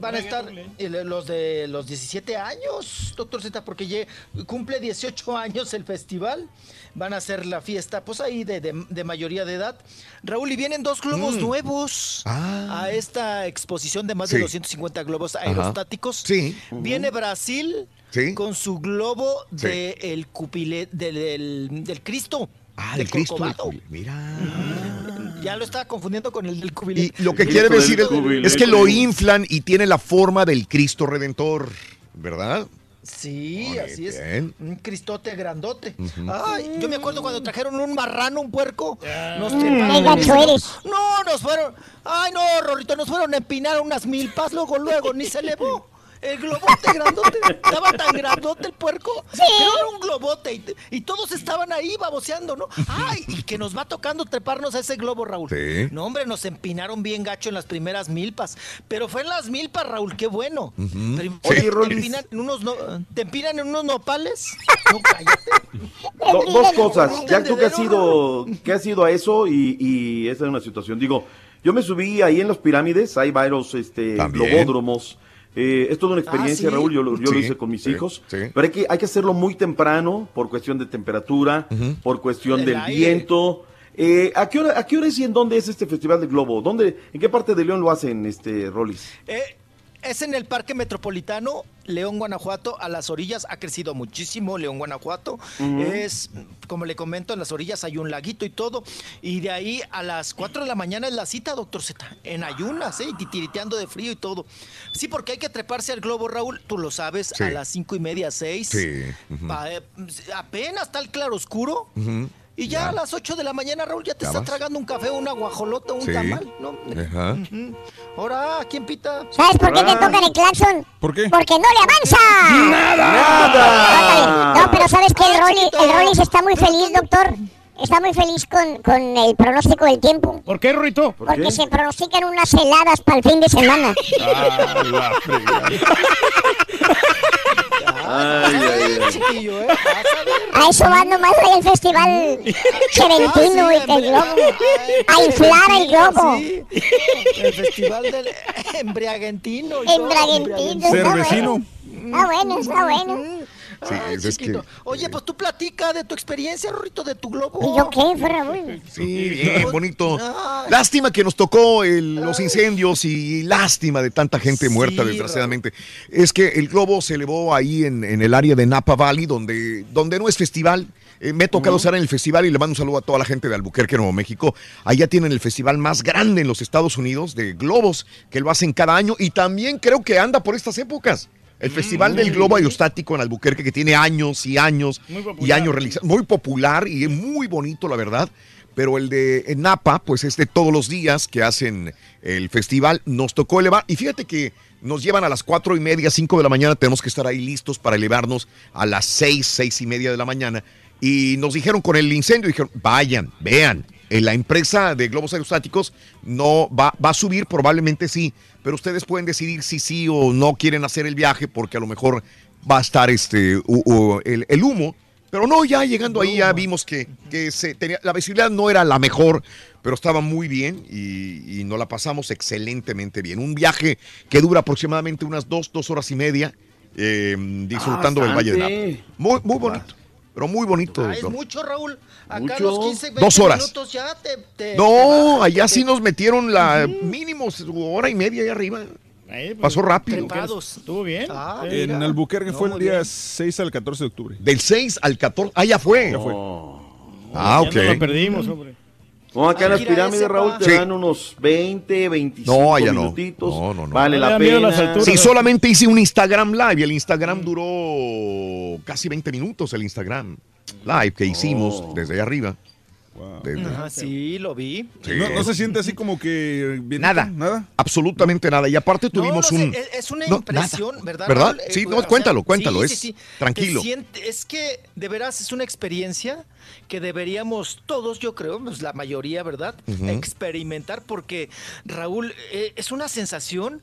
Van a estar le- los de los 17 años, doctor Z, porque cumple 18 años el festival. Van a hacer la fiesta, pues ahí de, de- de mayoría de edad. Raúl, y vienen dos globos Mm. nuevos Ah. a esta exposición de más Sí. de 250 globos Ajá. aerostáticos. Sí. Viene Brasil Sí. con su globo Sí. de el cupile, del, del- del Cristo. Ah, del el Cristo. Corcovado. Mira. Ya lo estaba confundiendo con el del cubilete. Y lo que El quiere decir es, que lo inflan y tiene la forma del Cristo Redentor, ¿verdad? Sí, así es. bien. Un cristote grandote. Ay, yo me acuerdo cuando trajeron un marrano, un puerco. Nos Mm. No, nos fueron. Ay, no, Rorrito, nos fueron a empinar unas milpas, luego, luego, ni se elevó. El globote grandote, estaba tan grandote el puerco, que era un globote y, y todos estaban ahí baboseando, ¿no? Ay, y que nos va tocando treparnos a ese globo, Raúl. Sí. No, hombre, nos empinaron bien gacho en las primeras milpas, pero fue en las milpas, Raúl, qué bueno. Pero, Oye, ¿te, Rolis. empinan en unos no- ¿Te empinan en unos nopales? (laughs) No, cállate. Do- dos cosas. Ya tú que has ido, que has ido a eso y, y esa es una situación. Digo, yo me subí ahí en las pirámides, hay varios este, También. globódromos. Eh, es toda una experiencia, Ah, ¿sí? Raúl, yo, lo- yo lo hice con mis sí, hijos. sí. Pero hay que, hay que hacerlo muy temprano por cuestión de temperatura, por cuestión El del viento. Eh, ¿a, qué hora, ¿A qué hora es y en dónde es este Festival de Globo? ¿Dónde, ¿En qué parte de León lo hacen, este Rolis? Eh, es en el Parque Metropolitano, León, Guanajuato, a las orillas. Ha crecido muchísimo León, Guanajuato. Es, como le comento, en las orillas hay un laguito y todo. Y de ahí a las 4 de la mañana es la cita, doctor Z. En ayunas, ¿eh? Y titiriteando de frío y todo. Sí, porque hay que treparse al globo, Raúl. Tú lo sabes, Sí. a las cinco y media, 6. Sí. ujú. apenas está el claro oscuro. Y ya, a las 8 de la mañana, Raúl, ya te ¿Ya está tragando un café, una guajolota, un Sí. tamal, ¿no? Ajá. Ahora, ¿quién pita? ¿Sabes por qué te Ah. tocan el claxon? ¿Por qué? Porque no le avanza. ¡Nada! No, pero ¿sabes que el, Rolly, chiquito. el Rollis está muy feliz, doctor? Está muy feliz con, con el pronóstico del tiempo. ¿Por qué? ¿Por Porque qué? se pronostican unas heladas para el fin de semana. (laughs) Ah, la. (laughs) Ay, ay, ay. (laughs) Chiquillo, ¿eh? Vas a eso va nomás ahí el festival (laughs) Cheventino Ah, y el globo. A inflar el globo. sí. El festival del embriagentino. Embriagentino. Cervecino. Está bueno, está bueno. Sí, Ay, es que-. Oye, pues tú platica de tu experiencia, Rorrito, de tu globo. ¿Y yo qué? Raúl. Sí, bien bonito. Ay. Lástima que nos tocó el- los incendios y lástima de tanta gente Sí, muerta, desgraciadamente. Es que el globo se elevó ahí en, en el área de Napa Valley, donde, donde no es festival. Eh, me he tocado estar en el festival y le mando un saludo a toda la gente de Albuquerque, Nuevo México. Allá tienen el festival más grande en los Estados Unidos de globos, que lo hacen cada año y también creo que anda por estas épocas. El Festival del Globo Aerostático en Albuquerque, que tiene años y años y años realizados. Muy popular y muy bonito, la verdad. Pero el de en Napa, pues es de todos los días que hacen el festival. Nos tocó elevar. Y fíjate que nos llevan a las cuatro y media, cinco de la mañana. Tenemos que estar ahí listos para elevarnos a las seis, seis y media de la mañana. Y nos dijeron con el incendio, dijeron, vayan, vean. eh, La empresa de globos aerostáticos no va, va a subir, probablemente sí, pero ustedes pueden decidir si sí o no quieren hacer el viaje porque a lo mejor va a estar este el, el humo. Pero no, ya llegando ahí ya vimos que, que se tenía, la visibilidad no era la mejor, pero estaba muy bien y, y nos la pasamos excelentemente bien. Un viaje que dura aproximadamente unas dos, dos horas y media, eh, disfrutando del Valle de. Napa. Muy, muy bonito, pero muy bonito. Ah, es doctor. mucho, Raúl. Acá Mucho. los 15, 20 Dos horas. minutos ya te, te- te No, bajas, allá te- sí nos metieron la mínimo hora y media allá arriba. Eh, pues, Pasó rápido. Estuvo bien. Ah, En mira. Albuquerque No, fue el día bien. 6 al 14 de octubre. Del 6 al 14. Ah, ya fue. Ya fue. Ah, ya ok. nos lo perdimos, hombre. No, acá en las pirámides, ese, Raúl, te Sí. dan unos 20, 25 No, allá no. minutitos. No, no, no. Vale la pena. alturas. Sí, solamente hice un Instagram Live y el Instagram duró casi 20 minutos, el Instagram Live que hicimos Oh. desde allá arriba. Wow. Desde- Ajá, sí, lo vi. Sí. No, no se siente así como que... bien- Nada. Nada. Absolutamente nada. Y aparte tuvimos no un... es- es una no, impresión, nada. ¿verdad? ¿Verdad? Raúl? Eh, Sí, no, cuéntalo, cuéntalo, sí, es sí, sí. tranquilo. Siente- es que de veras es una experiencia que deberíamos todos, yo creo, pues la mayoría, ¿verdad? Experimentar porque, Raúl, eh, es una sensación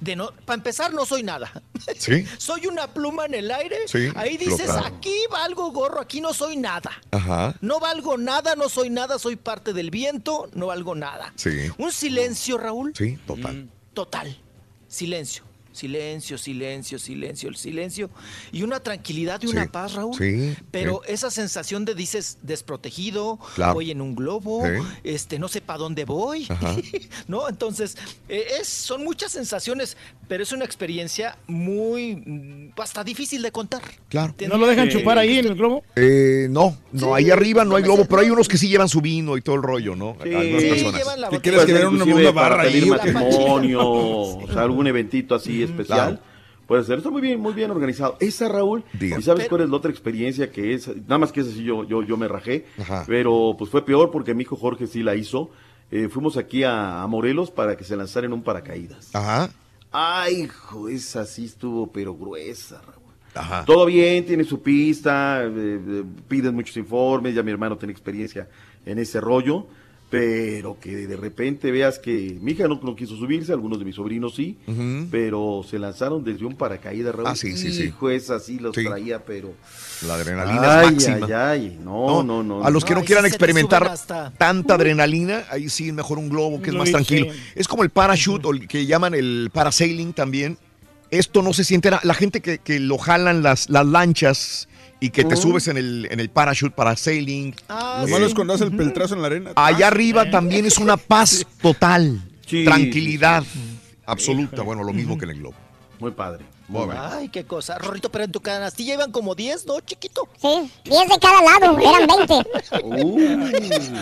de no, para empezar, no soy nada. (laughs) Sí. soy una pluma en el aire. Sí, Ahí dices, aquí valgo gorro, aquí no soy nada. Ajá. No valgo nada, no soy nada, soy parte del viento, no valgo nada. Sí. Un silencio, Raúl. Sí, total. Total. Silencio. Silencio, silencio, silencio, el silencio. Y una tranquilidad y una Sí, paz, Raúl. sí, Pero sí. esa sensación de dices desprotegido, Claro. voy en un globo, Sí. este, no sé para dónde voy. (laughs) ¿No? Entonces, eh, es, son muchas sensaciones, pero es una experiencia muy mm, hasta difícil de contar. Claro. ¿No lo dejan chupar ahí en el globo? Eh, no, no, ahí arriba no hay globo, pero hay no. unos que sí llevan su vino y todo el rollo, ¿no? Sí. Algunas Sí, personas. llevan la ¿Qué botella. quieres que una, barra pedir ahí? matrimonio, o sea, algún eventito así especial. Claro. Puede ser, está muy bien, muy bien organizado. Esa, Raúl, Diga. ¿y sabes cuál es la otra experiencia que es? Nada más que esa sí yo, yo, yo me rajé, Ajá. pero pues fue peor porque mi hijo Jorge sí la hizo. Eh, fuimos aquí a, a Morelos para que se lanzara en un paracaídas. Ajá. Ay, hijo, esa sí estuvo, pero gruesa, Raúl. Ajá. Todo bien, tiene su pista, eh, eh, piden muchos informes, ya mi hermano tiene experiencia en ese rollo, pero que de repente veas que mi hija no, no quiso subirse, algunos de mis sobrinos sí, pero se lanzaron desde un paracaídas, Raúl. Ah, sí, sí, sí. Hijo, esa sí los Sí. traía, pero... La adrenalina Ay, es máxima. ay, ay, no, no, no. A los que no, quieran experimentar hasta- tanta adrenalina, ahí sí mejor un globo que es más tranquilo. sí. Es como el parachute o el que llaman el parasailing también. Esto no se siente nada. La gente que, que lo jalan las, las lanchas y que te Oh. subes en el, en el parachute, parasailing. Lo malo es cuando haces el peltrazo en la arena. Allá arriba también es una paz total, Sí, tranquilidad absoluta. Bueno, lo mismo que en el globo. Muy padre. Ay, qué cosa. Rorrito, pero en tu canastilla iban como 10, ¿no, chiquito? Sí, 10 de cada lado, eran 20.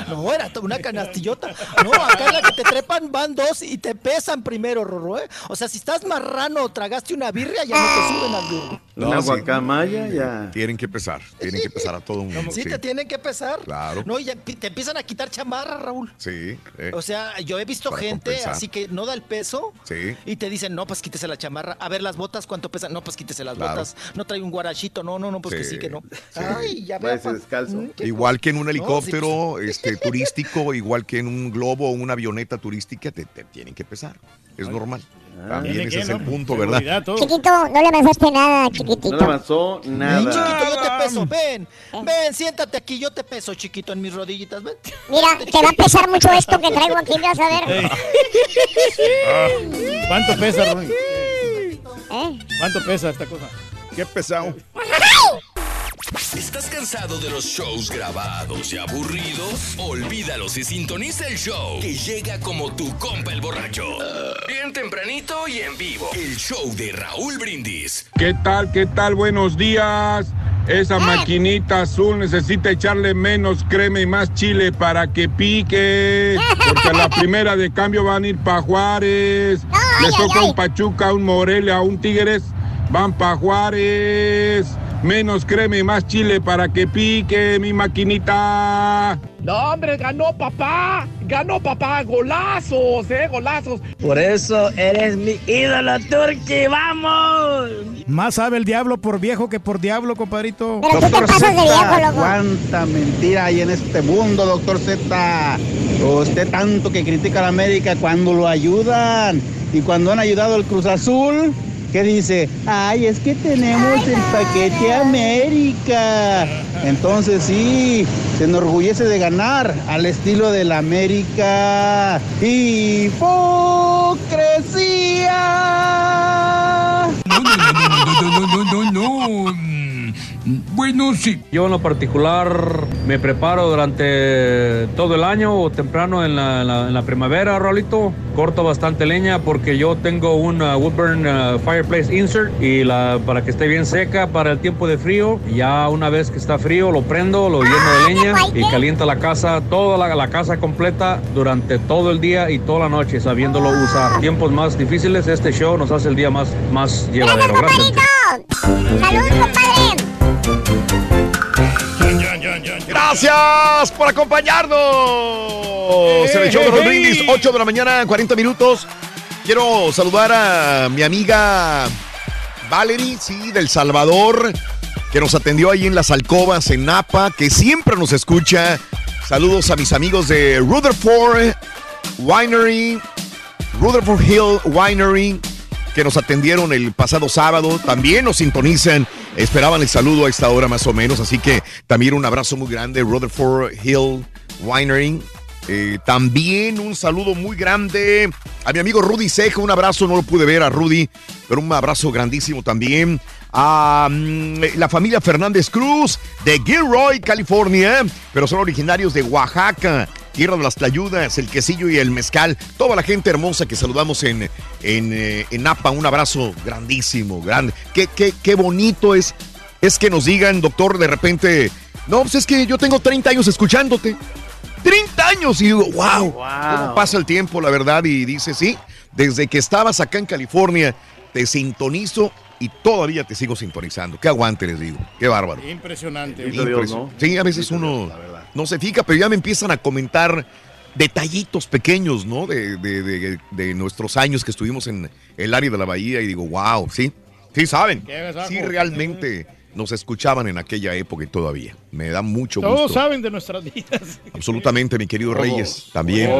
No, era una canastillota. No, acá en la que te trepan van dos y te pesan primero, Rorro, ¿eh? O sea, si estás marrano o tragaste una birria, ya no te suben al burro. Una sí. guacamaya ya. Tienen que pesar, tienen que pesar a todo un mundo. Sí, Sí, te tienen que pesar. Claro. No, y te empiezan a quitar chamarra, Raúl. sí. eh, O sea, yo he visto Para gente compensar. así que no da el peso sí. y te dicen, no, pues quítese la chamarra. A ver, las botas, ¿cuánto pesan? No, pues quítese las Claro. botas. No trae un guarachito. No, no, no, pues que Sí, sí que no. sí. Ay, ya pa- descalzo. Mm, Igual que en un No, sí, helicóptero (laughs) este, turístico, igual que en un globo o una avioneta turística, te, te tienen que pesar. Es normal. También Tiene ese que, es ¿no? el punto, ¿verdad? Todo. Chiquito, no le avanzaste nada, chiquitito. No le avanzó nada. chiquito, yo te peso, ven, ven, siéntate aquí, yo te peso, chiquito, en mis rodillitas, ven. Mira, (laughs) te va a pesar mucho esto que traigo aquí, vas a ver. (laughs) ¿Cuánto pesa, Ron? ¿Eh? ¿Cuánto pesa esta cosa? Qué pesado. (laughs) ¿Estás cansado de los shows grabados y aburridos? Olvídalos y sintoniza el show que llega como tu compa el borracho. Bien tempranito y en vivo. El show de Raúl Brindis. ¿Qué tal? ¿Qué tal? Buenos días. Esa maquinita azul necesita echarle menos crema y más chile para que pique. Porque a la (laughs) primera de cambio van a ir para Juárez. Les toca un Pachuca, un Morelia, un Tigres. Van para Juárez. Menos crema y más chile para que pique mi maquinita. No, hombre, ganó papá. Ganó papá. Golazos, eh, golazos. Por eso eres mi ídolo, Turki. ¡Vamos! Más sabe el diablo por viejo que por diablo, compadrito. Doctor Z, cuánta mentira hay en este mundo, doctor Z. Usted tanto que critica a la América cuando lo ayudan. Y cuando han ayudado al Cruz Azul, ¿qué dice? Ay, es que tenemos el paquete América. Entonces sí, se enorgullece de ganar al estilo del América. ¡Hipocresía! No, no. Bueno, sí. Yo en lo particular me preparo durante todo el año o temprano en la, en la- en la primavera, Rolito. Corto bastante leña porque yo tengo un uh, Woodburn uh, Fireplace Insert y la, para que esté bien seca para el tiempo de frío. Ya una vez que está frío lo prendo, lo lleno de leña y calienta la casa, toda la, la casa completa durante todo el día y toda la noche sabiéndolo usar. Tiempos más difíciles, este show nos hace el día más, más llevadero. Gracias. ¡Salud, compadre! Gracias por acompañarnos. Los brindis, 8 de la mañana, 40 minutos. Quiero saludar a mi amiga Valerie, sí, del Salvador, que nos atendió ahí en las alcobas en Napa, que siempre nos escucha. Saludos a mis amigos de Rutherford Winery, Rutherford Hill Winery, que nos atendieron el pasado sábado. También nos sintonizan. Esperaban el saludo a esta hora más o menos. Así que también un abrazo muy grande, Rutherford Hill Winery. Eh, también un saludo muy grande a mi amigo Rudy Ceja. Un abrazo, no lo pude ver a Rudy, pero un abrazo grandísimo también. A mm, la familia Fernández Cruz de Gilroy, California, pero son originarios de Oaxaca tierra de las tlayudas, el quesillo y el mezcal. Toda la gente hermosa que saludamos en, en, eh, en Napa, un abrazo grandísimo, grande. Qué, qué, qué bonito es, es que nos digan, doctor, de repente, no, pues es que yo tengo 30 años escuchándote. 30 años y digo, wow, ¿cómo pasa el tiempo, la verdad? Y dice, sí, desde que estabas acá en California, te sintonizo y todavía te sigo sintonizando. Qué aguante, les digo. Qué bárbaro. Impresionante. Impresio- Sí, a veces uno no se fija, pero ya me empiezan a comentar detallitos pequeños, ¿no? De, de- de- de nuestros años que estuvimos en el área de la bahía y digo, wow, sí, sí saben. Sí, realmente nos escuchaban en aquella época y todavía. Me da mucho Todos gusto. saben de nuestras vidas. Absolutamente, mi querido Todos. Reyes, también.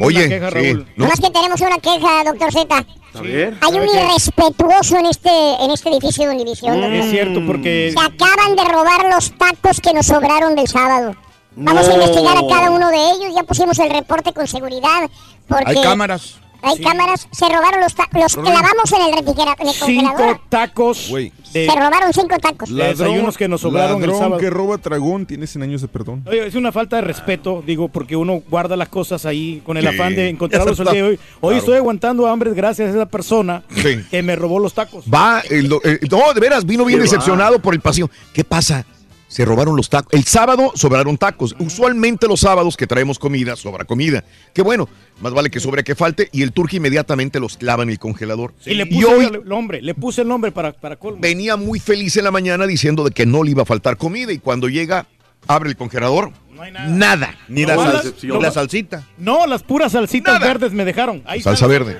Oye, Raúl, nomás no, que tenemos una queja, doctor Z. A ver. Hay un irrespetuoso en este, en este edificio de Univisión. Mm, es cierto, porque Se acaban de robar los tacos que nos sobraron del sábado. Vamos a investigar a cada uno de ellos. Ya pusimos el reporte con seguridad. Porque Hay cámaras. Hay cámaras. Se robaron los tacos. Los clavamos en el refrigera- en el congelador. cinco tacos. De Se robaron cinco tacos. desayunos que nos sobraron el ladrón sábado. que roba dragón tiene 100 años de perdón. Oye, es una falta de respeto, digo, porque uno guarda las cosas ahí con el Sí. afán de encontrarlos el día de hoy. Hoy Claro. estoy aguantando hambre gracias a esa persona Sí. que me robó los tacos. Va, el do- eh, no, de veras, vino bien decepcionado por el pasillo. ¿Qué pasa? Se robaron los tacos. El sábado sobraron tacos. Usualmente los sábados que traemos comida, sobra comida. Qué bueno, más vale que sobre que falte. Y el turqui inmediatamente los clava en el congelador. Y le y puse hoy el nombre, le puse el nombre para, para colmo. venía muy feliz en la mañana diciendo de que no le iba a faltar comida. Y cuando llega, abre el congelador. Nada. Ni la, sal- ni la salsita. No, las puras salsitas verdes me dejaron. Ahí Salsa están. verde.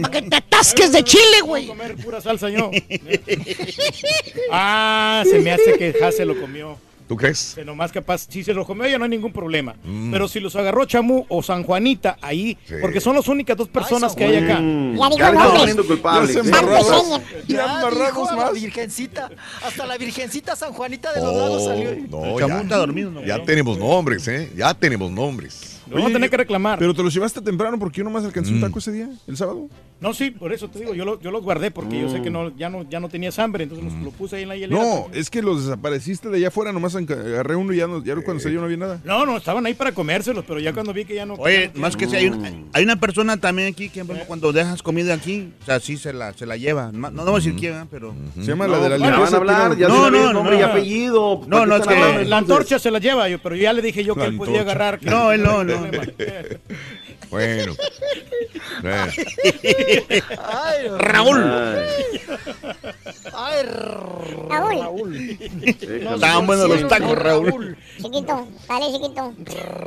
Para que te atasques de chile, güey. comer pura salsa yo. (laughs) ah, se me hace que Ja se lo comió. ¿Tú crees? Que nomás capaz, si se lo comió ella no hay ningún problema. Mm. Pero si los agarró Chamú o San Juanita, ahí, porque son las únicas dos personas que hay acá. Mm. Ya dijo Ya nombres. poniendo culpables. Ya se embarramos. Ya Ya embarramos dijo a más. la Virgencita. Hasta la Virgencita San Juanita de los lados salió. Oh, no, Chamú ya, está dormido, ¿no? ya tenemos nombres, ¿eh? Ya tenemos nombres. Vamos a tener que reclamar. Pero te los llevaste temprano porque yo nomás alcancé Mm. un taco ese día, el sábado. No, sí, por eso te digo, yo, lo- yo los guardé porque yo sé que no, ya, no, ya no tenías hambre, entonces los, lo puse ahí en la hielera. No, es que los desapareciste de allá afuera, nomás agarré uno y ya, no, ya cuando salió no había nada. No, no, estaban ahí para comérselos, pero ya cuando vi que ya no... Oye, ya no más que si hay, una- hay una persona también aquí que bueno, cuando dejas comida aquí, o sea, sí se la, se la lleva. No, no voy a decir quién, ¿eh? pero... Se llama la de la ya van a hablar, ya no, no, no, no, nombre y no. apellido. No, no, es ¿Para qué están que... La antorcha se la lleva, yo, pero ya le dije yo que él podía agarrar. No, él no, no. (laughs) Bueno. Bueno. Ay, Raúl. Ay, Raúl. Estaban buenos los tacos, Raúl. Chiquito, dale, chiquito.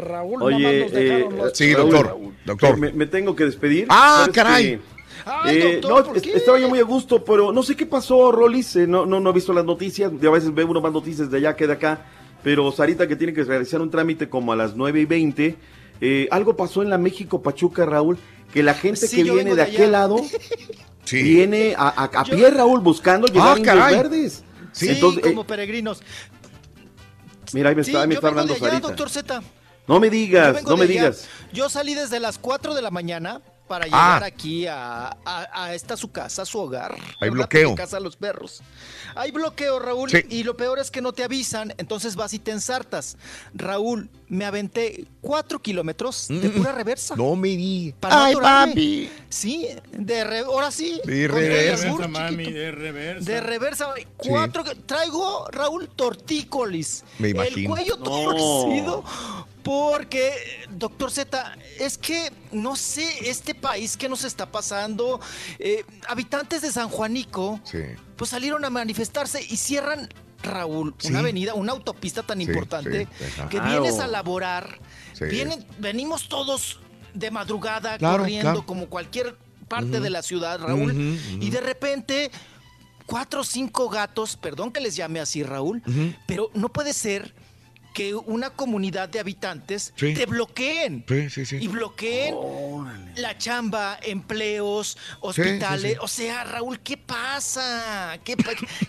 Raúl, Oye, eh, los- Sí, Raúl, doctor, doctor. Me, me tengo que despedir. Ah, ¿Sabes caray. qué? Ay, Eh, doctor, no, estaba yo muy a gusto, pero no sé qué pasó, Rolis. eh, no, no, no he visto las noticias. A veces ve uno más noticias de allá que de acá. Pero Sarita, que tiene que realizar un trámite como a las 9 y 20. Eh, algo pasó en la México Pachuca, Raúl. Que la gente Sí, que viene de, aquel lado (laughs) Sí. viene a, a- a Yo- pie, Raúl, buscando llegar Ah, a verdes. Sí, Entonces, eh, como peregrinos. mira, ahí me Sí, está, ahí me está hablando de allá, Sarita. doctor Z. No me digas, no me allá. digas. Yo salí desde las 4 de la mañana para Ah. llegar aquí a, a- a esta su casa, su hogar. Hay bloqueo. casa a los perros. Hay bloqueo, Raúl, Sí. y lo peor es que no te avisan, entonces vas y te ensartas. Raúl, me aventé 4 kilómetros de pura reversa. No me di. Para Ay, atorarme. papi. Sí, de re- ahora sí. De el reversa, mami, de reversa. De reversa, cuatro, que- traigo, Raúl, tortícolis. Me El imagino. cuello No. torcido. Porque, doctor Z, es que no sé este país que nos está pasando. Eh, habitantes de San Juanico, Sí. pues salieron a manifestarse y cierran, Raúl, Sí. una avenida, una autopista tan Sí, importante sí, que vienes a laborar. Sí. Vienen, venimos todos de madrugada Claro, corriendo claro. como cualquier parte de la ciudad, Raúl. Y de repente, cuatro o cinco gatos, perdón que les llame así, Raúl, pero no puede ser que una comunidad de habitantes Sí. te bloqueen. Sí, sí, sí. Y bloqueen la chamba, empleos, hospitales. sí. O sea, Raúl, ¿qué pasa? ¿Qué,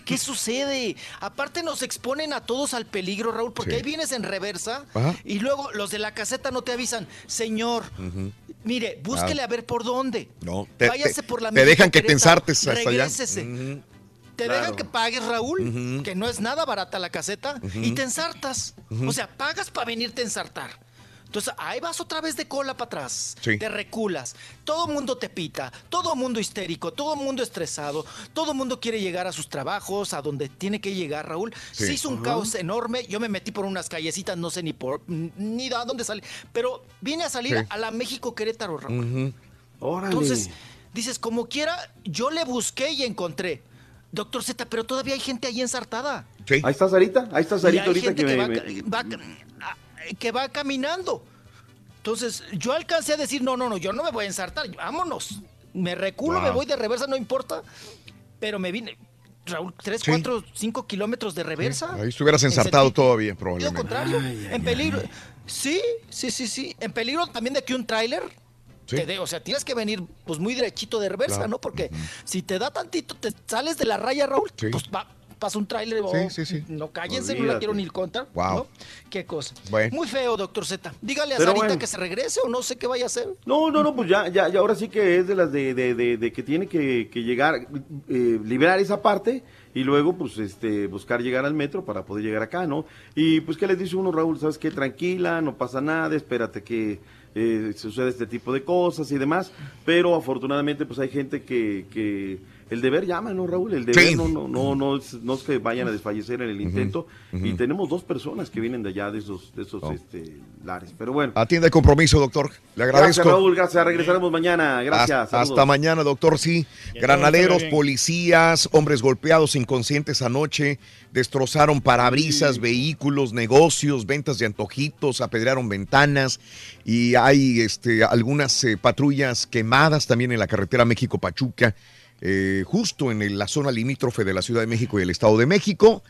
qué (laughs) sucede? Aparte nos exponen a todos al peligro, Raúl, porque Sí. ahí vienes en reversa Ajá. y luego los de la caseta no te avisan, señor, mire, búsquele a ver por dónde. No, te, Váyase te- por la te dejan que te Querétaro, ensartes hasta allá. Te Claro. dejan que pagues, Raúl, que no es nada barata la caseta, y te ensartas. O sea, pagas para venirte a ensartar. Entonces, ahí vas otra vez de cola para atrás. Sí. Te reculas. Todo mundo te pita. Todo mundo histérico. Todo mundo estresado. Todo mundo quiere llegar a sus trabajos, a donde tiene que llegar, Raúl. Sí. Se hizo un caos enorme. Yo me metí por unas callecitas, no sé ni por ni a dónde salí. Pero vine a salir Sí. a la México Querétaro, Raúl. Órale. Entonces, Dices, como quiera, yo le busqué y encontré. Doctor Z, pero todavía hay gente ahí ensartada. Ahí está Sarita, ahí está Sarita hay ahorita gente que, que, me- va, me- va- ah, que va caminando. Entonces, yo alcancé a decir, no, no, no, yo no me voy a ensartar, vámonos. Me reculo, Wow. me voy de reversa, no importa. Pero me vine, Raúl, 3, Sí. 4, 5 kilómetros de reversa. Ahí estuvieras En ensartado todavía, probablemente. contrario, en peligro. Sí, sí, sí, sí. En peligro también de que un tráiler te dé, o sea, tienes que venir pues muy derechito de reversa, Claro. ¿no? Porque si te da tantito, te sales de la raya, Raúl, Sí. pues va, pasa un tráiler. Sí, oh, sí, sí. No cállense, no la quiero ni contar. Wow. ¿no? Qué cosa. Bueno. Muy feo, doctor Z. Dígale a Pero Sarita bueno. que se regrese o no sé qué vaya a hacer. No, no, no, pues ya, ya, ya ahora sí que es de las de, de, de- de que tiene que, que llegar, eh, liberar esa parte y luego pues este buscar llegar al metro para poder llegar acá, ¿no? Y pues qué les dice uno, Raúl, sabes qué, tranquila, no pasa nada, espérate que eh, suceda este tipo de cosas y demás, pero afortunadamente pues hay gente que, que el deber llama, ¿no, Raúl? El deber Sí. no, no, no, no es, no es que vayan a desfallecer en el intento y tenemos dos personas que vienen de allá, de esos, de esos este, lares, pero bueno. Atienda el compromiso, doctor. Le agradezco. Gracias, Raúl. Gracias. Regresaremos mañana. Gracias. Hasta, mañana, doctor. Sí, granaderos, policías, hombres golpeados, inconscientes anoche, destrozaron parabrisas, vehículos, negocios, ventas de antojitos, apedrearon ventanas y hay este, algunas eh, patrullas quemadas también en la carretera México-Pachuca, eh, justo en el- la zona limítrofe de la Ciudad de México y el Estado de México.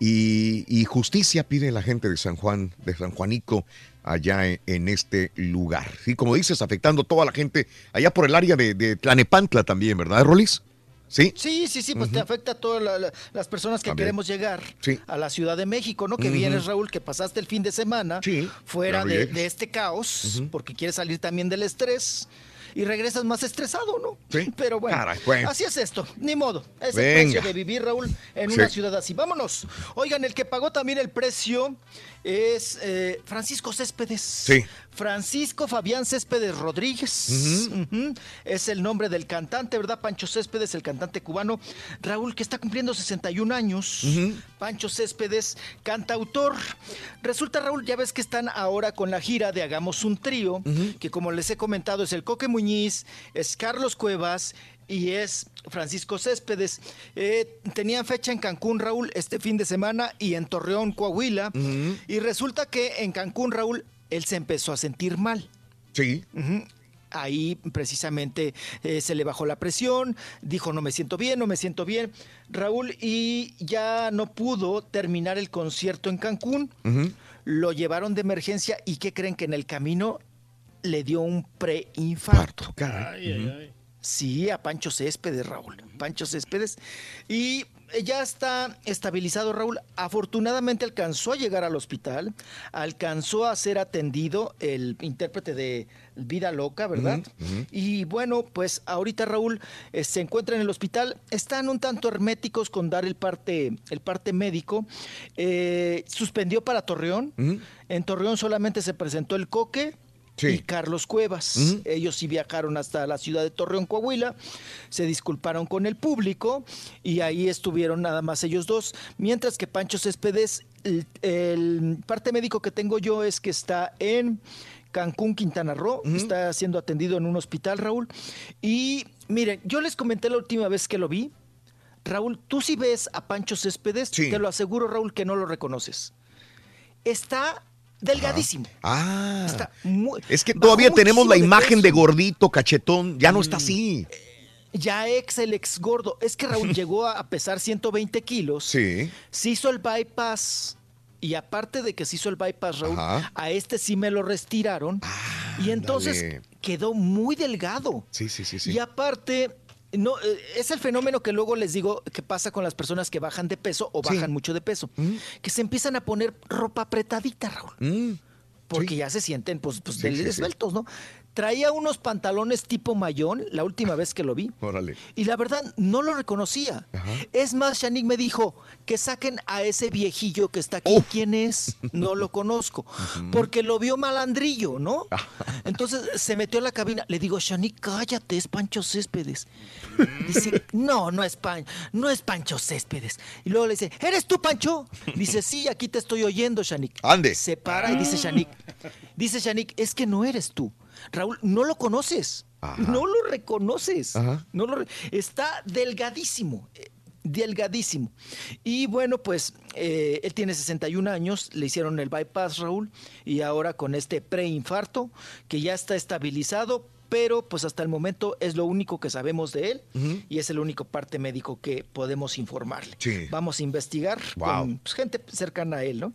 Y, y justicia pide la gente de San Juan, de San Juanico, allá en, en este lugar. Y como dices, afectando a toda la gente allá por el área de, de Tlanepantla también, ¿verdad, Rolis? Sí. Sí, sí, sí, pues te afecta a todas la- la- las personas que También. queremos llegar Sí. a la Ciudad de México, ¿no? Que Ujú. vienes, Raúl, que pasaste el fin de semana fuera claro, de, llegas. de este caos, porque quieres salir también del estrés y regresas más estresado, ¿no? Sí. Pero bueno, Caray, bueno. así es esto, ni modo. Es el precio de vivir, Raúl, en Sí. una ciudad así. Vámonos. Oigan, el que pagó también el precio es eh, Francisco Céspedes. Sí. Francisco Fabián Céspedes Rodríguez. Es el nombre del cantante, ¿verdad? Pancho Céspedes, el cantante cubano. Raúl, que está cumpliendo 61 años. Pancho Céspedes, cantautor. Resulta, Raúl, ya ves que están ahora con la gira de Hagamos un Trío, que como les he comentado es el Coque Muñiz, es Carlos Cuevas y es Francisco Céspedes. Eh, tenían fecha en Cancún, Raúl, este fin de semana y en Torreón, Coahuila. Y resulta que en Cancún, Raúl, él se empezó a sentir mal. Sí. Ahí precisamente eh, se le bajó la presión, dijo no me siento bien, no me siento bien, Raúl, y ya no pudo terminar el concierto en Cancún. Lo llevaron de emergencia y ¿qué creen que en el camino le dio un preinfarto? Sí, a Pancho Céspedes, Raúl. Pancho Céspedes. Y ya está estabilizado, Raúl. Afortunadamente alcanzó a llegar al hospital, alcanzó a ser atendido el intérprete de Vida Loca, ¿verdad? Y bueno, pues ahorita Raúl eh, se encuentra en el hospital. Están un tanto herméticos con dar el parte, el parte médico. Eh, suspendió para Torreón. En Torreón solamente se presentó el coque. Y Carlos Cuevas. Ellos sí viajaron hasta la ciudad de Torreón, Coahuila, se disculparon con el público y ahí estuvieron nada más ellos dos. Mientras que Pancho Céspedes, el, el parte médico que tengo yo es que está en Cancún, Quintana Roo, está siendo atendido en un hospital, Raúl. Y miren, yo les comenté la última vez que lo vi. Raúl, tú si ves a Pancho Céspedes, te lo aseguro, Raúl, que no lo reconoces. Está delgadísimo. Ah. Está muy- Es que todavía tenemos la de imagen de gordito, cachetón. Ya no está así. Ya ex el ex gordo. Es que Raúl (laughs) llegó a pesar 120 kilos. Sí. Se hizo el bypass. Y aparte de que se hizo el bypass, Raúl, Ajá. a este sí me lo retiraron. y entonces quedó muy delgado. Sí, sí, sí, sí. Y aparte, no, eh, es el fenómeno que luego les digo que pasa con las personas que bajan de peso o Sí. bajan mucho de peso. Que se empiezan a poner ropa apretadita, Raúl. Porque ya se sienten pues, pues sí. esbeltos, ¿no? Traía unos pantalones tipo mayón la última vez que lo vi. Órale. Y la verdad, no lo reconocía. Es más, Shanik me dijo que saquen a ese viejillo que está aquí. ¿Quién es? No lo conozco. Porque lo vio malandrillo, ¿no? Entonces se metió a la cabina. Le digo, Shanik, cállate, es Pancho Céspedes. (laughs) Dice, no, no es, Pan, no es Pancho Céspedes. Y luego le dice, ¿eres tú, Pancho? Dice, sí, aquí te estoy oyendo, Shanik. Ande. Se para y dice Shanik, dice Shanik, es que no eres tú. Raúl, no lo conoces. No lo reconoces. Ajá. No lo re- está delgadísimo. eh, Delgadísimo. Y bueno, pues eh, él tiene 61 años, le hicieron el bypass, Raúl, y ahora con este preinfarto, que ya está estabilizado, pero pues hasta el momento es lo único que sabemos de él y es el único parte médico que podemos informarle. Sí. Vamos a investigar Wow. con pues, gente cercana a él, ¿no?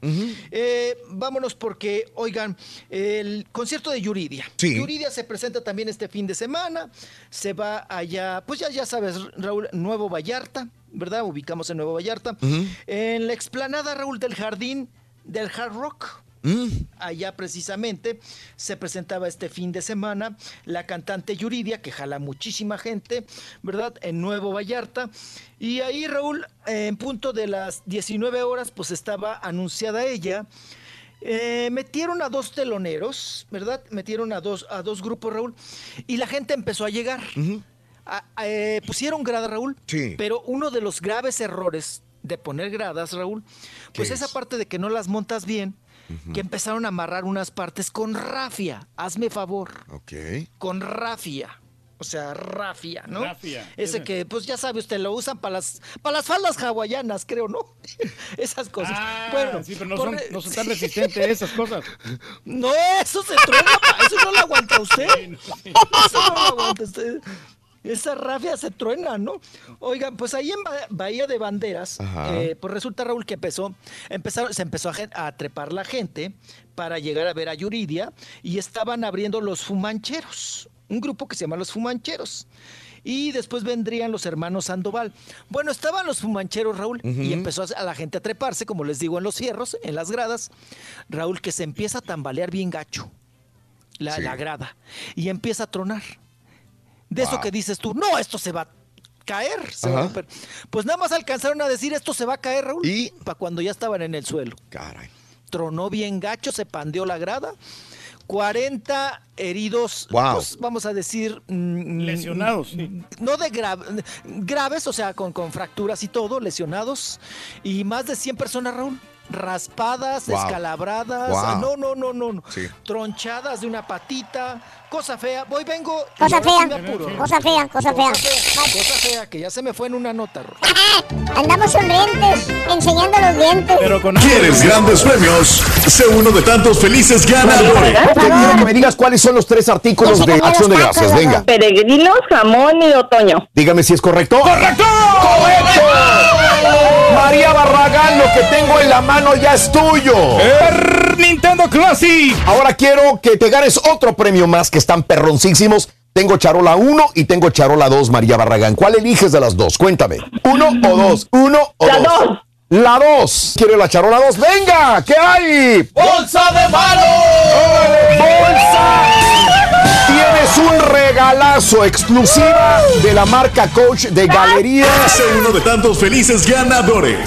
Eh, vámonos porque, oigan, el concierto de Yuridia. Sí. Yuridia se presenta también este fin de semana. Se va allá, pues ya, ya sabes, Raúl, Nuevo Vallarta, ¿verdad? Ubicamos en Nuevo Vallarta. En la explanada, Raúl, del jardín del Hard Rock. Allá precisamente se presentaba este fin de semana la cantante Yuridia, que jala muchísima gente, ¿verdad? En Nuevo Vallarta. Y ahí, Raúl, en punto de las 19 horas, pues estaba anunciada ella. Eh, metieron a dos teloneros, ¿verdad? Metieron a dos, a dos grupos, Raúl, y la gente empezó a llegar. A- a- eh, pusieron grada, Raúl, Sí. pero uno de los graves errores de poner gradas, Raúl, pues ¿Qué esa es? parte de que no las montas bien, que empezaron a amarrar unas partes con rafia. Hazme favor, Ok. con rafia. O sea, rafia, ¿no? Rafia, Ese que, pues ya sabe usted, lo usan para las, para las faldas hawaianas, creo, ¿no? (laughs) Esas cosas. Ah, bueno, sí, pero no son, no son tan (laughs) resistentes a esas cosas. no, eso se truena, eso no lo aguanta usted. (laughs) Eso no lo aguanta usted. Esa rafia se truena, ¿no? Oigan, pues ahí en Ba- Bahía de Banderas, eh, pues resulta, Raúl, que empezó, empezaron, se empezó a, trepar la gente para llegar a ver a Yuridia y estaban abriendo los fumancheros, un grupo que se llama los fumancheros. Y después vendrían los hermanos Sandoval. Bueno, estaban los fumancheros, Raúl, y empezó a la gente a treparse, como les digo, en los fierros, en las gradas. Raúl, que se empieza a tambalear bien gacho la, Sí. la grada y empieza a tronar. De eso que dices tú, no, esto se va a caer. se va a Ajá. romper". Pues nada más alcanzaron a decir esto se va a caer, Raúl. ¿Y? Para cuando ya estaban en el suelo. Caray. Tronó bien gacho, se pandeó la grada. 40 heridos, Wow. pues, vamos a decir... mm, Lesionados, sí. No de gra- graves, o sea, con, con fracturas y todo, lesionados. Y más de 100 personas, Raúl. Raspadas, Wow. descalabradas, Wow. no, no, no, no, no. Sí. tronchadas de una patita, cosa fea. Voy, vengo. Cosa fea. apuro, Raúl. Cosa fea, cosa fea. Cosa fea, que ya se me fue en una nota. Andamos sonrientes, enseñando los dientes. Pero con ¿Quieres grandes premios? Sé uno de tantos felices ganadores. Favor. que me digas cuáles son los tres artículos de Acción de Gracias. Venga, Peregrinos, jamón y otoño. dígame si es correcto. ¡Correcto! ¡Correcto! María Barragán, lo que tengo en la mano ya es tuyo. Er, Nintendo Classic. Ahora quiero que te ganes otro premio más que están perroncísimos. Tengo charola 1 y tengo charola 2, María Barragán. ¿Cuál eliges de las dos? Cuéntame. ¿Uno o dos? ¿Uno o La dos? dos. La 2. ¿Quiere la charola 2? ¡Venga! ¿Qué hay? ¡Bolsa de mano! ¡Bolsa! Tienes un regalazo exclusiva de la marca Coach de Galería. Sé uno de tantos felices ganadores.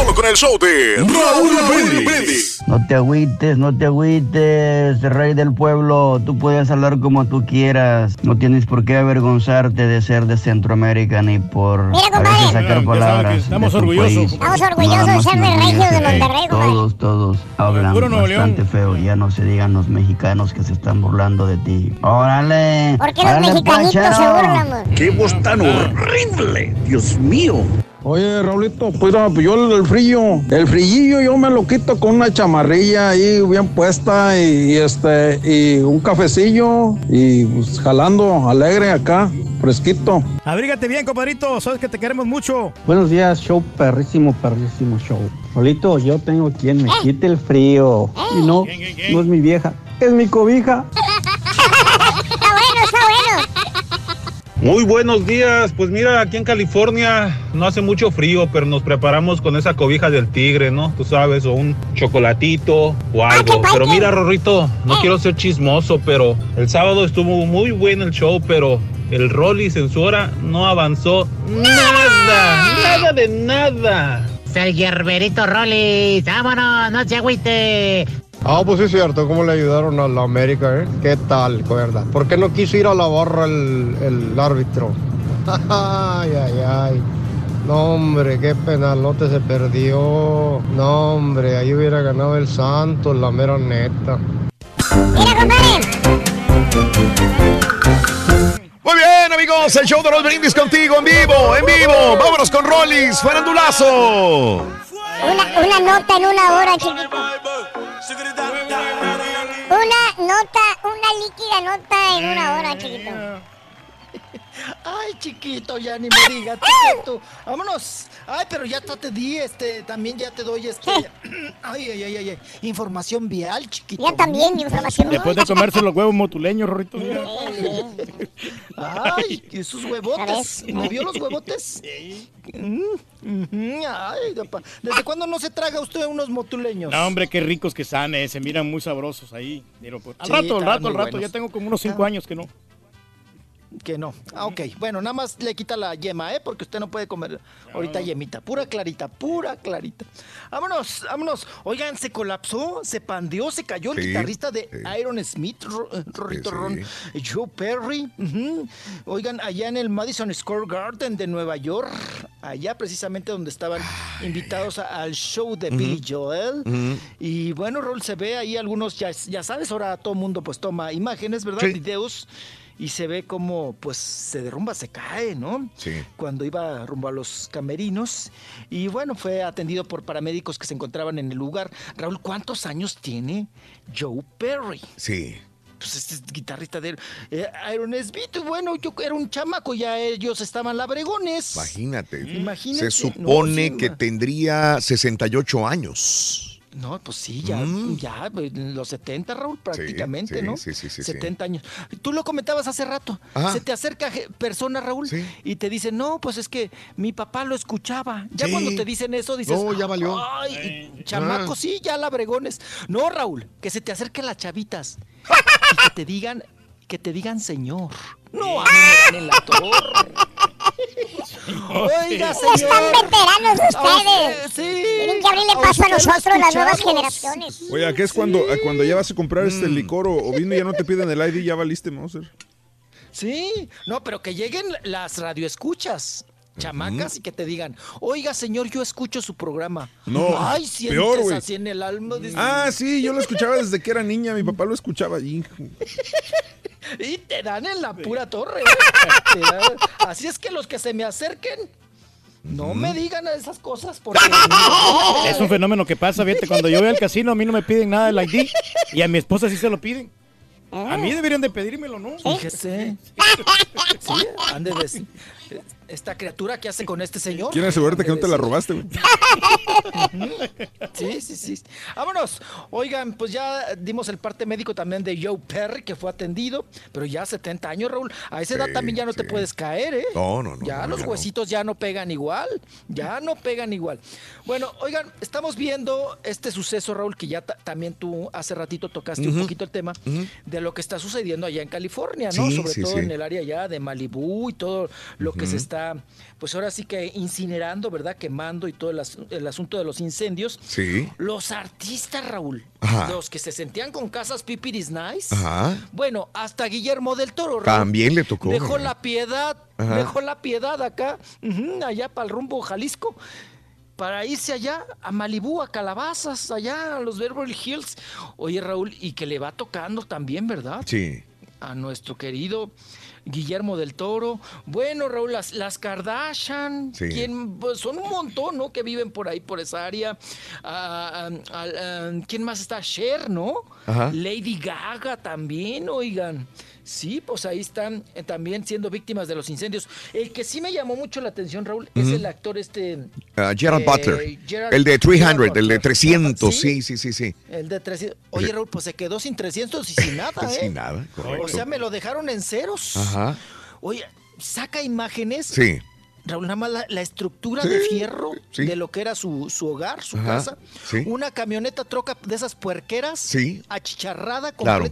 Solo con el show de Raúl Brindis. No te agüites, no te agüites, rey del pueblo. Tú puedes hablar como tú quieras. No tienes por qué avergonzarte de ser de Centroamérica ni por Mira, a veces sacar que palabras. estamos de tu orgullosos. país. Estamos orgullosos de ser de me Regios de Monterrey. Todos, todos hablan bastante feo. Ya no se digan los mexicanos que se están burlando de ti. ¡Órale! ¿Por qué los mexicanitos se pachero. burlan, man? ¡Qué voz tan horrible! ¡Dios mío! Oye, Raulito, pues ah, yo el, frío, el frillillo yo me lo quito con una chamarrilla ahí bien puesta y, y, este y un cafecillo y pues, jalando alegre acá, fresquito. Abrígate bien, compadrito. Sabes que te queremos mucho. Buenos días, show perrísimo, perrísimo show. Rolito, yo tengo quien me quite el frío. Y no, no es mi vieja, es mi cobija. Está bueno, está bueno. Muy buenos días. Pues mira, aquí en California no hace mucho frío, pero nos preparamos con esa cobija del tigre, ¿no? Tú sabes, o un chocolatito o algo. Pero mira, Rorrito, no quiero ser chismoso, pero el sábado estuvo muy bueno el show, pero el Rollis en su hora no avanzó nada, nada de nada. El Gerberito Rollis, vámonos, no se agüite. Ah, pues sí es cierto, cómo le ayudaron a la América, ¿eh? ¿Qué tal, verdad? ¿Por qué no quiso ir a la barra el, el árbitro? (laughs) ay, ay, ay. No, hombre, qué penalote se perdió. No, hombre, ahí hubiera ganado el Santos, la mera neta. Mira, compadre. Continuamos el show de Roll Brindis contigo en vivo, en vivo. Vámonos con Rollis, Farandulazo. Una, una nota en una hora, chiquito. Una nota, una líquida nota en una hora, chiquito. (laughs) Ay, chiquito, ya ni me digas, chiquito. Vámonos. Ay, pero ya te di, este, también ya te doy, este. (laughs) (clears throat) Ay, ay, ay, ay, ay. Información vial, chiquito. Ya también, información Después de comerse los huevos motuleños, Rorrito. mira. Ay, esos huevotes. ¿Me vio los huevotes? (laughs) Mm, Ay, papá. ¿Desde cuándo no se traga usted unos motuleños? No, hombre, qué ricos que están, eh, se miran muy sabrosos ahí. Pero, pues, al Sí, rato, al rato, al rato. buenos. Ya tengo como unos cinco años que no. Que no. Ah, ok. Bueno, nada más le quita la yema, ¿eh? Porque usted no puede comer ahorita yemita. Pura clarita, pura clarita. Vámonos, vámonos. Oigan, se colapsó, se pandeó, se cayó el Sí, guitarrista de sí. Iron Smith, Ro- eh, Rorrito Sí, sí. Ron, Joe Perry. Ujú. Oigan, allá en el Madison Square Garden de Nueva York, allá precisamente donde estaban invitados a- al show de Billy Joel. Y bueno, Rol, se ve ahí algunos, ya, ya sabes, ahora todo mundo pues toma imágenes, ¿verdad? Sí. Videos. Y se ve como pues se derrumba, se cae, ¿no? Sí. Cuando iba rumbo a los camerinos. Y bueno, fue atendido por paramédicos que se encontraban en el lugar. Raúl, ¿cuántos años tiene Joe Perry? Sí. Pues este es guitarrista de eh, Iron Smith. Bueno, yo era un chamaco, ya ellos estaban labregones. Imagínate. Imagínate. Se No, supone sí, que tendría 68 años. No, pues sí, ya, Mm. ya, pues, los 70, Raúl, prácticamente, sí, ¿no? sí, sí, sí, sí. 70 años. Tú lo comentabas hace rato. Ajá. Se te acerca persona, Raúl, y te dice, no, pues es que mi papá lo escuchaba. Ya Sí. cuando te dicen eso, dices, No, ya valió. Ay, chamaco, Ah. sí, ya labregones. No, Raúl, que se te acerquen las chavitas (laughs) y que te digan, que te digan señor. No, a mí me dan en la torre. Oiga, Ya señor. están veteranos A ustedes. usted, sí. Tienen que abrirle A paso a lo nosotros, las nuevas generaciones. Oye, ¿a qué es cuando, a cuando ya vas a comprar este Mm. licor o, o vino y ya no te piden el ID, ya valiste, Mauser? Sí, no, pero que lleguen las radioescuchas, chamacas, y que te digan, oiga, señor, yo escucho su programa. No, Ay, sientes peor, güey. así en el alma. dices, Ah, sí, yo lo escuchaba desde que era niña, mi papá lo escuchaba allí. (laughs) Y te dan en la pura torre. (laughs) ¿eh? Así es que los que se me acerquen, no me digan esas cosas porque... (laughs) Es un fenómeno que pasa, fíjate, cuando yo voy al casino a mí no me piden nada del ID y a mi esposa sí se lo piden. A mí deberían de pedírmelo, ¿no? Fíjese. Sí, ande de- Esta criatura que hace con este señor. ¿Quieren asegurarte que no te la robaste, güey? Sí, sí, sí. Vámonos. Oigan, pues ya dimos el parte médico también de Joe Perry, que fue atendido, pero ya 70 años, Raúl. A esa edad Sí, también ya no te puedes caer, ¿eh? No, no, no, Ya no, los ya no. huesitos ya no pegan igual. Ya no pegan igual. Bueno, oigan, estamos viendo este suceso, Raúl, que ya ta- también tú hace ratito tocaste un poquito el tema de lo que está sucediendo allá en California, ¿no? Sí, Sobre sí, todo sí. en el área ya de Malibú y todo lo que se Ujú. Está, pues ahora sí que incinerando, ¿verdad? Quemando y todo el, as- el asunto de los incendios. Sí. Los artistas, Raúl, Ajá. los que se sentían con casas pipiris nice. Ajá. Bueno, hasta Guillermo del Toro, Raúl, También le tocó. Dejó ¿verdad? la piedad, Ajá. dejó la piedad acá, allá para el rumbo Jalisco, para irse allá a Malibú, a Calabazas, allá a los Beverly Hills. Oye, Raúl, y que le va tocando también, ¿verdad? Sí. a nuestro querido Guillermo del Toro. Bueno, Raúl, las, las Kardashian, Sí. quien, pues, son un montón, ¿no? Que viven por ahí, por esa área. Ah, ah, ah, ¿Quién más está? Cher, ¿no? Ajá. Lady Gaga también, oigan. Sí, pues ahí están eh, también siendo víctimas de los incendios. El que sí me llamó mucho la atención, Raúl, es el actor este... Ah, Gerard eh, Butler. Gerard- el de Gerard 300, el de Butler. 300. Sí. Sí, sí, sí, sí. El de 300. Oye, Raúl, pues se quedó sin 300 y sin nada, (laughs) ¿eh? Sin nada, correcto. O sea, me lo dejaron en ceros. Ajá. Oye, saca imágenes. Sí. Raúl, nada más la, la estructura Sí, de fierro sí. de lo que era su, su hogar, su Ajá, casa. sí. Una camioneta troca de esas puerqueras. Sí. Achicharrada Claro.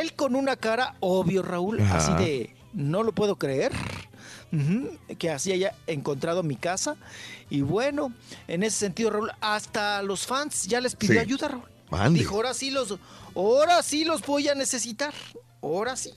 Él con una cara, obvio, Raúl, Ajá. así de, no lo puedo creer. Que así haya encontrado mi casa. Y bueno, en ese sentido, Raúl, hasta los fans ya les pidió Sí. ayuda, Raúl. Mande. Dijo, ahora sí los, ahora sí los voy a necesitar. Ahora sí.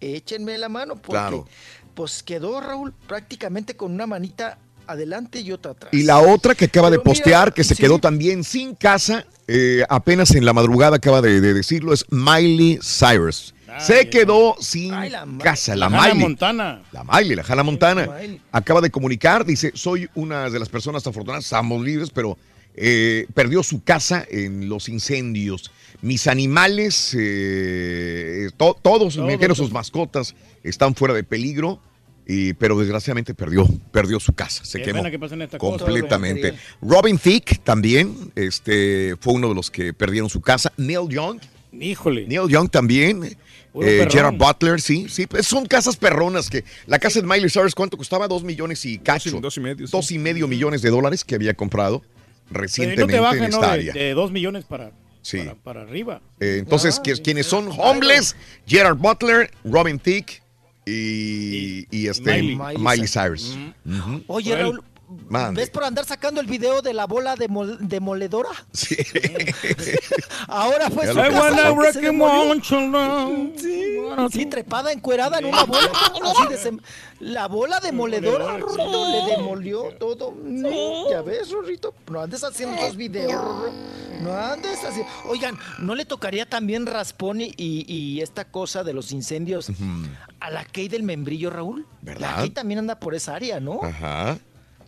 Échenme la mano porque Claro. pues quedó Raúl prácticamente con una manita adelante y otra atrás. Y la otra que acaba de mira, postear, que se sí. quedó también sin casa, eh, apenas en la madrugada acaba de, de decirlo, es Miley Cyrus. se quedó sin Ay, la casa. La, La Hannah Miley. Montana. La Miley, la Hannah Montana. Acaba de comunicar, dice, soy una de las personas afortunadas, estamos libres, pero eh, perdió su casa en los incendios. Mis animales, eh, to- todos, me dijeron sus mascotas, están fuera de peligro. Y- pero desgraciadamente perdió, perdió su casa, se Qué quemó pena que pasen estas cosas, completamente. Robin Thicke también, este, fue uno de los que perdieron su casa. Neil Young, Híjole. Neil Young también. Eh. Gerard Butler, sí, sí. pues son casas perronas que la casa de Miley Cyrus, ¿cuánto costaba? Dos millones y cacho. Dos y medio. sí. Dos y medio millones de dólares que había comprado Pero no recientemente te en esta De, área. de dos millones para, Sí. para, para arriba. Eh, entonces, que- quienes son homeless, Gerard Butler, Robin Thicke y, y este, Miley. Miley, Cyrus. Oye, Raúl, Mande. ¿ves por andar sacando el video de la bola demol- demoledora? Sí. (laughs) Ahora fue su casa la Sí, sí, trepada, encuerada en una bola. (laughs) así de sem- la bola demoledora, Rorrito, le demolió todo. No, ya ves, Rorrito, no andes haciendo esos videos. No andes haciendo... Oigan, ¿no le tocaría también Raspón y, y esta cosa de los incendios a la Key del membrillo, Raúl? La ¿Verdad? Key también anda por esa área, ¿no? Ajá.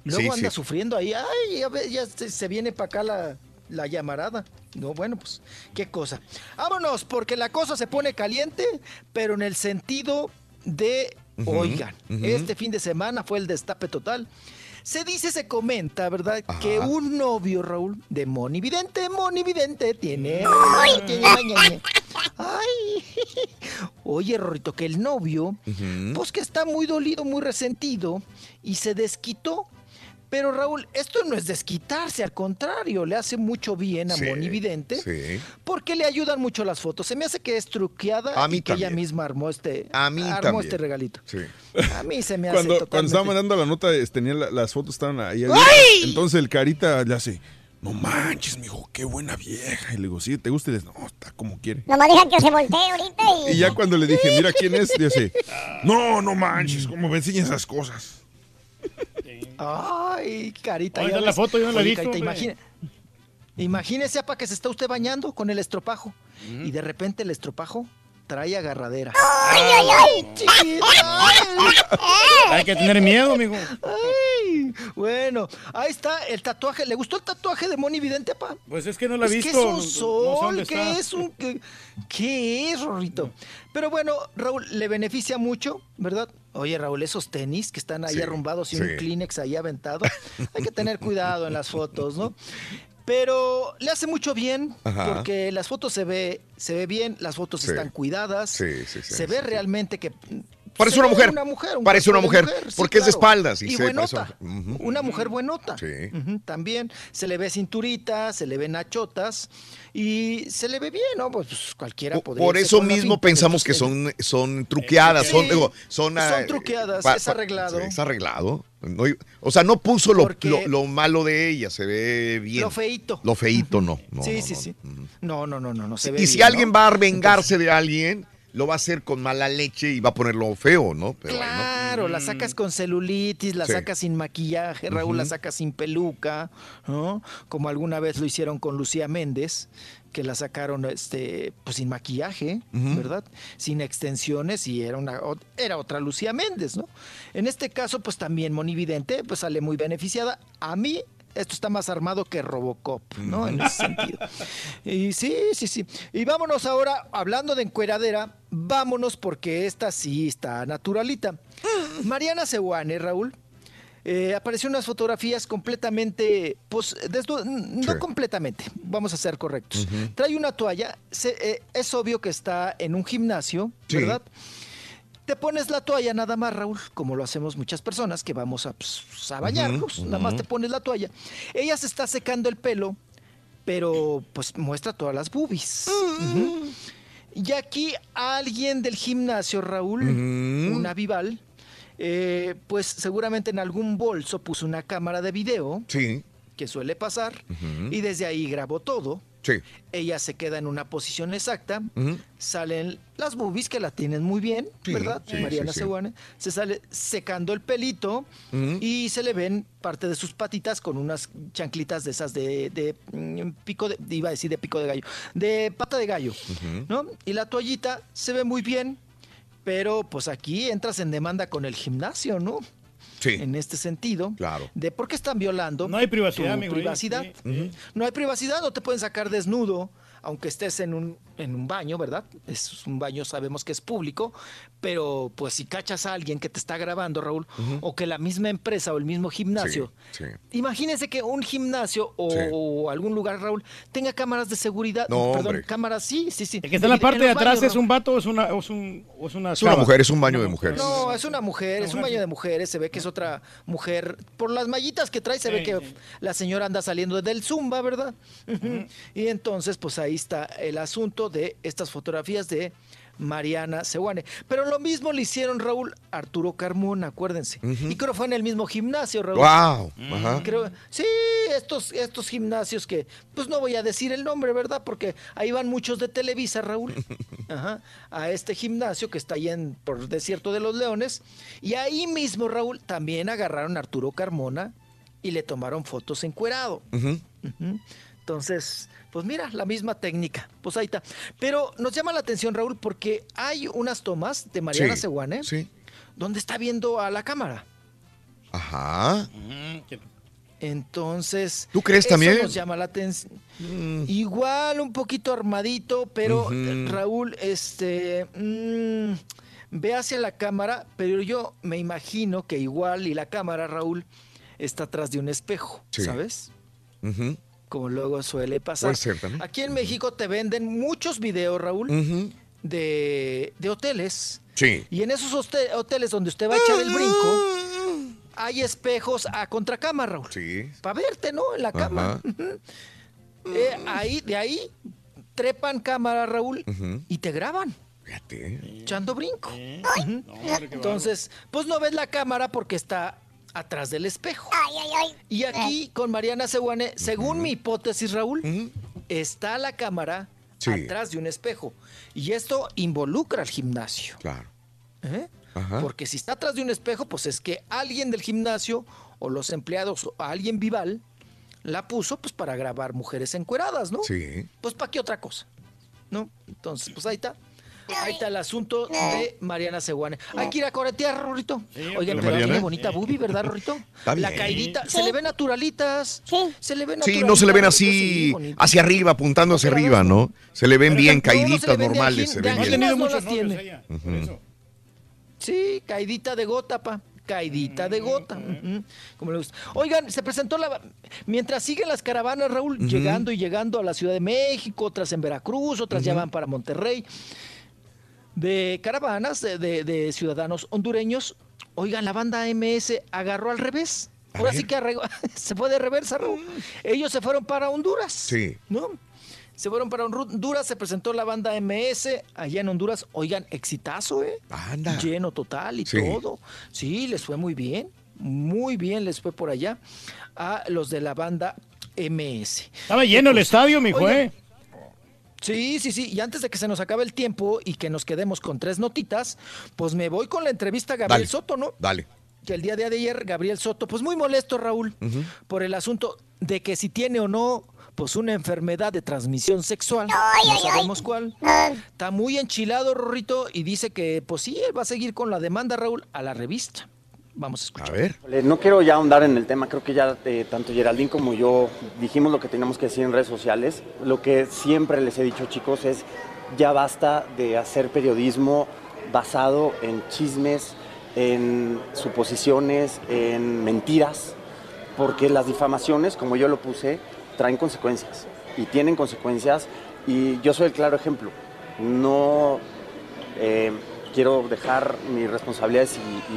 Luego Sí, anda sí. sufriendo ahí. Ay, ya, ya se, se viene para acá la, la llamarada. No, bueno, pues, qué cosa. Vámonos, porque la cosa se pone caliente, pero en el sentido de, oigan, este fin de semana fue el destape total. Se dice, se comenta, ¿verdad? Que un novio, Raúl, de Moni Vidente, Moni Vidente, tiene... Ay, tiene mañana. Ay. (laughs) Oye, Rorrito, que el novio, pues que está muy dolido, muy resentido y se desquitó. Pero Raúl, esto no es desquitarse, al contrario, le hace mucho bien a Sí, Moni Vidente sí. porque le ayudan mucho las fotos. Se me hace que es truqueada A mí y que ella misma armó este, A mí armó también. este regalito. Sí. A mí se me hace Cuando, cuando totalmente... estaba mandando la nota, es- tenía la- las fotos estaban ahí. Entonces el carita le hace, no manches, mijo, qué buena vieja. Y le digo, sí, ¿te gusta? Y le dice, no, está como quiere. Nomás deja que se voltee ahorita y... Y ya cuando le dije, mira quién es, dice, (laughs) no, no manches, ¿cómo me enseñan esas cosas? (laughs) Ay, carita. Ya la foto yo no la he Oye, visto, Carita, hombre. imagine- imagínese, apa, que se está usted bañando con el estropajo y de repente el estropajo trae agarradera. ¡Ay, ay, ay! chiquita! Hay que tener miedo, amigo. Ay, bueno, ahí está el tatuaje. ¿Le gustó el tatuaje de Moni Vidente, pa? Pues es que no la he visto. que es un no sé sol, ¿qué es un qué, qué es, Rorrito? Pero bueno, Raúl, le beneficia mucho, ¿verdad? Oye, Raúl, esos tenis que están ahí Sí, arrumbados y sí. un Kleenex ahí aventado, hay que tener cuidado en las fotos, ¿no? Pero le hace mucho bien Ajá. porque las fotos se ve, se ve bien, las fotos Sí. están cuidadas, Sí, sí, sí, se ve realmente que Parece una ve mujer. un Parece una mujer, sí, porque es de espaldas, y Y buenota. una-. Una mujer buenota. Sí. También se le ve cinturita, se le ven nachotas y se le ve bien, ¿no? Pues cualquiera podría. Por eso mismo pensamos que son, son truqueadas, son, digo, son, son truqueadas, pa- es arreglado. Es arreglado. No, o sea, no puso lo, lo, lo malo de ella, se ve bien. Lo feíto. Lo feíto no. no, sí, no, sí, no. sí. No, no, no, no, no se Y ve si alguien va a vengarse de alguien, lo va a hacer con mala leche y va a ponerlo feo, ¿no? Pero bueno. Claro, la sacas con celulitis, la Sí. sacas sin maquillaje, Raúl, la sacas sin peluca, ¿no? Como alguna vez lo hicieron con Lucía Méndez, que la sacaron este, pues sin maquillaje. ¿verdad? Sin extensiones y era una era otra Lucía Méndez, ¿no? En este caso, pues también Monividente, pues sale muy beneficiada. A mí esto está más armado que Robocop, ¿no? En ese sentido. Y sí, sí, sí. Y vámonos ahora, hablando de encueradera, vámonos porque esta sí está naturalita. Mariana Sewane, Raúl, eh, apareció unas fotografías completamente, pues, no completamente, vamos a ser correctos. Trae una toalla, se- eh, es obvio que está en un gimnasio, Sí. ¿verdad? Te pones la toalla nada más, Raúl, como lo hacemos muchas personas que vamos a, pues, a bañarnos, nada más te pones la toalla. Ella se está secando el pelo, pero pues muestra todas las boobies. Ujú. Y aquí alguien del gimnasio, Raúl, una Vival, eh, pues seguramente en algún bolso puso una cámara de video, Sí. que suele pasar, y desde ahí grabó todo, Sí. Ella se queda en una posición exacta, salen las boobies que la tienen muy bien, Sí, ¿verdad? sí, Mariana. Seguane. Se sale secando el pelito y se le ven parte de sus patitas con unas chanclitas de esas de, de, mm, pico de, iba a decir de pico de gallo, de pata de gallo, ¿no? Y la toallita se ve muy bien, pero pues aquí entras en demanda con el gimnasio, ¿no? Sí. En este sentido, Claro. de por qué están violando. No hay privacidad, tu amigo, ¿eh? privacidad. Sí, No hay privacidad, no te pueden sacar desnudo, aunque estés en un, en un baño, ¿verdad? Es un baño, sabemos que es público, pero pues si cachas a alguien que te está grabando, Raúl, o que la misma empresa o el mismo gimnasio, Sí, sí. imagínense que un gimnasio o, Sí. o algún lugar, Raúl, tenga cámaras de seguridad. No, perdón, hombre. cámaras, sí, sí, sí. El que está en la parte de atrás baños, es un vato o es una, o es un, o es una Es una mujer, es un baño de mujeres. No, es una mujer, es un baño de mujeres, se ve que es otra mujer. Por las mallitas que trae, se ve que sí. la señora anda saliendo del Zumba, ¿verdad? (laughs) Y entonces, pues ahí está el asunto de estas fotografías de Mariana Seguane. Pero lo mismo le hicieron Raúl Arturo Carmona, acuérdense. Y creo que fue en el mismo gimnasio, Raúl. Wow. Ajá. Creo, sí, estos, estos gimnasios que, pues no voy a decir el nombre, ¿verdad? Porque ahí van muchos de Televisa, Raúl. (laughs) Ajá, a este gimnasio que está ahí en, por Desierto de los Leones. Y ahí mismo, Raúl, también agarraron a Arturo Carmona y le tomaron fotos encuerado. Ujú. Entonces, pues mira, la misma técnica. Pues ahí está. Pero nos llama la atención, Raúl, porque hay unas tomas de Mariana Sí, Seguane Sí. donde está viendo a la cámara. Ajá. Entonces. ¿Tú crees eso también? nos llama la atención. Igual un poquito armadito, pero eh, Raúl, este. mm, ve hacia la cámara, pero yo me imagino que igual y la cámara, Raúl, está atrás de un espejo, Sí. ¿sabes? Ujú. Como luego suele pasar. Puede ser también. Aquí en México te venden muchos videos, Raúl, de, de hoteles. Sí. Y en esos hoteles donde usted va a echar el brinco, hay espejos a contracámara, Raúl. Sí. Para verte, ¿no? En la cama. Eh, ahí, de ahí, trepan cámara, Raúl, y te graban. Fíjate. Echando brinco. Ujú. Entonces, pues no ves la cámara porque está atrás del espejo. Ay, ay, ay. Y aquí con Mariana Seguane, según mi hipótesis, Raúl, está la cámara Sí. atrás de un espejo. Y esto involucra al gimnasio. Claro. ¿eh? Ajá. Porque si está atrás de un espejo, pues es que alguien del gimnasio o los empleados o alguien vival la puso pues para grabar mujeres encueradas, ¿no? Sí. Pues para qué otra cosa, ¿no? Entonces, pues ahí está. Ahí está el asunto de Mariana Seguane. Hay que ir a coretear, Rorrito. Oigan, ¿De pero tiene bonita boobie, ¿verdad, Rorrito? Está La bien. caidita, se le ven naturalitas. Se le ven Sí, no se le ven así hacia arriba, apuntando hacia arriba, ¿no? Se le ven bien caiditas normales, se ven bien. no las tiene. Sí, caidita de gota, pa. Caidita de gota. ujú, Como le gusta. Oigan, se presentó la. Mientras siguen las caravanas, Raúl, llegando y llegando a la Ciudad de México, otras en Veracruz, otras ya van para Monterrey. De caravanas de, de- de ciudadanos hondureños. Oigan, la banda MS agarró al revés. Ahora sí que (laughs) se fue de reversa, Raúl. Ellos se fueron para Honduras. Sí. ¿no? Se fueron para Honduras, se presentó la banda MS allá en Honduras. Oigan, exitazo, ¿eh? Anda. Lleno total y Sí. todo. Sí, les fue muy bien. Muy bien les fue por allá a los de la banda MS. Estaba lleno el estadio, mijo, Oigan, ¿eh? Sí, sí, sí. Y antes de que se nos acabe el tiempo y que nos quedemos con tres notitas, pues me voy con la entrevista a Gabriel Dale. Soto, ¿no? Dale. que el día de ayer Gabriel Soto, pues muy molesto Raúl, por el asunto de que si tiene o no, pues una enfermedad de transmisión sexual, Ay, no ay, ay. sabemos cuál. Está muy enchilado Rorrito y dice que pues sí, él va a seguir con la demanda Raúl a la revista. Vamos a escuchar. A ver. No quiero ya ahondar en el tema, creo que ya eh, tanto Geraldine como yo dijimos lo que teníamos que decir en redes sociales. Lo que siempre les he dicho chicos es ya basta de hacer periodismo basado en chismes, en suposiciones, en mentiras, porque las difamaciones, como yo lo puse, traen consecuencias y tienen consecuencias y yo soy el claro ejemplo. No eh, quiero dejar mis responsabilidades y,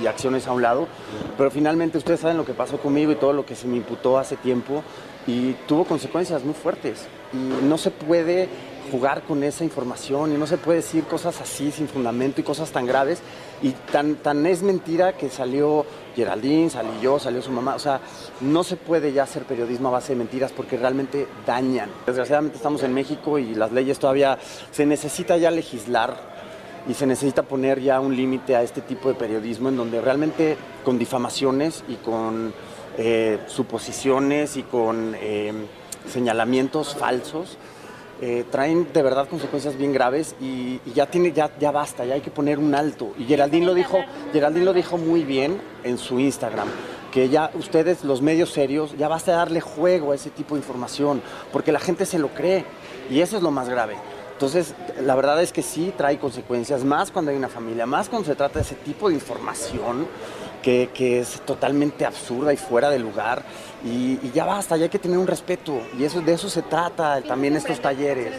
y- y- acciones a un lado, pero finalmente ustedes saben lo que pasó conmigo y todo lo que se me imputó hace tiempo y tuvo consecuencias muy fuertes y no se puede jugar con esa información y no se puede decir cosas así sin fundamento y cosas tan graves. Y tan, tan es mentira que salió Geraldine, salí yo, salió su mamá. O sea, no se puede ya hacer periodismo a base de mentiras porque realmente dañan. Desgraciadamente estamos en México y las leyes todavía se necesita ya legislar y se necesita poner ya un límite a este tipo de periodismo en donde realmente con difamaciones y con eh, suposiciones y con eh, señalamientos falsos eh, traen de verdad consecuencias bien graves y, y ya tiene ya ya basta ya hay que poner un alto. Y Geraldine lo dijo Geraldine lo dijo muy bien en su Instagram que ya ustedes los medios serios ya basta de darle juego a ese tipo de información porque la gente se lo cree y eso es lo más grave entonces, la verdad es que sí trae consecuencias, más cuando hay una familia, más cuando se trata de ese tipo de información que, que es totalmente absurda y fuera de lugar. Y, y ya basta, ya hay que tener un respeto. Y eso, de eso se trata también estos talleres.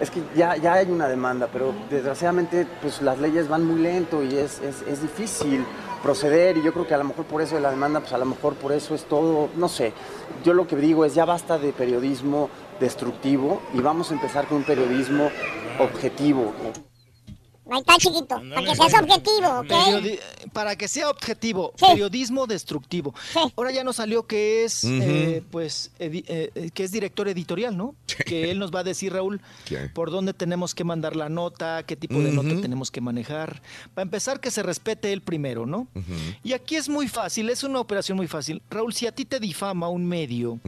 Es que ya, ya hay una demanda, pero desgraciadamente pues, las leyes van muy lento y es, es, es difícil proceder y yo creo que a lo mejor por eso de la demanda, pues a lo mejor por eso es todo, no sé. Yo lo que digo es ya basta de periodismo destructivo y vamos a empezar con un periodismo objetivo. Ahí está, chiquito. Para que seas objetivo, ¿ok? Periodi- para que sea objetivo, periodismo destructivo. Ahora ya nos salió que es, eh, pues, eh, eh, que es director editorial, ¿no? Que él nos va a decir, Raúl, ¿Qué? por dónde tenemos que mandar la nota, qué tipo de nota tenemos que manejar. Para empezar, que se respete él primero, ¿no? Y aquí es muy fácil, es una operación muy fácil. Raúl, si a ti te difama un medio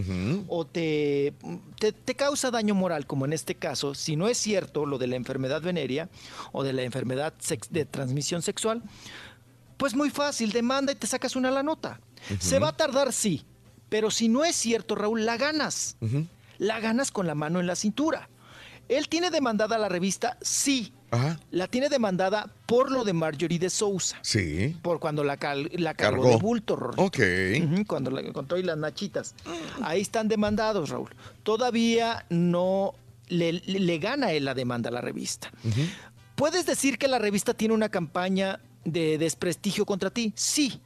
o te, te, te causa daño moral, como en este caso, si no es cierto lo de la enfermedad venérea o de la enfermedad sex- de transmisión sexual, pues muy fácil, demanda y te sacas una la nota. Se va a tardar, sí, pero si no es cierto, Raúl, la ganas. La ganas con la mano en la cintura. Él tiene demandada la revista, sí. Ajá. La tiene demandada por lo de Marjorie de Sousa. Sí. Por cuando la, cal- la cargó, Cargó. de bulto. Rorrito. Ok. Cuando la encontró y las nachitas. Ahí están demandados, Raúl. Todavía no le, le- le gana él la demanda a la revista. ¿Puedes decir que la revista tiene una campaña de desprestigio contra ti? Sí.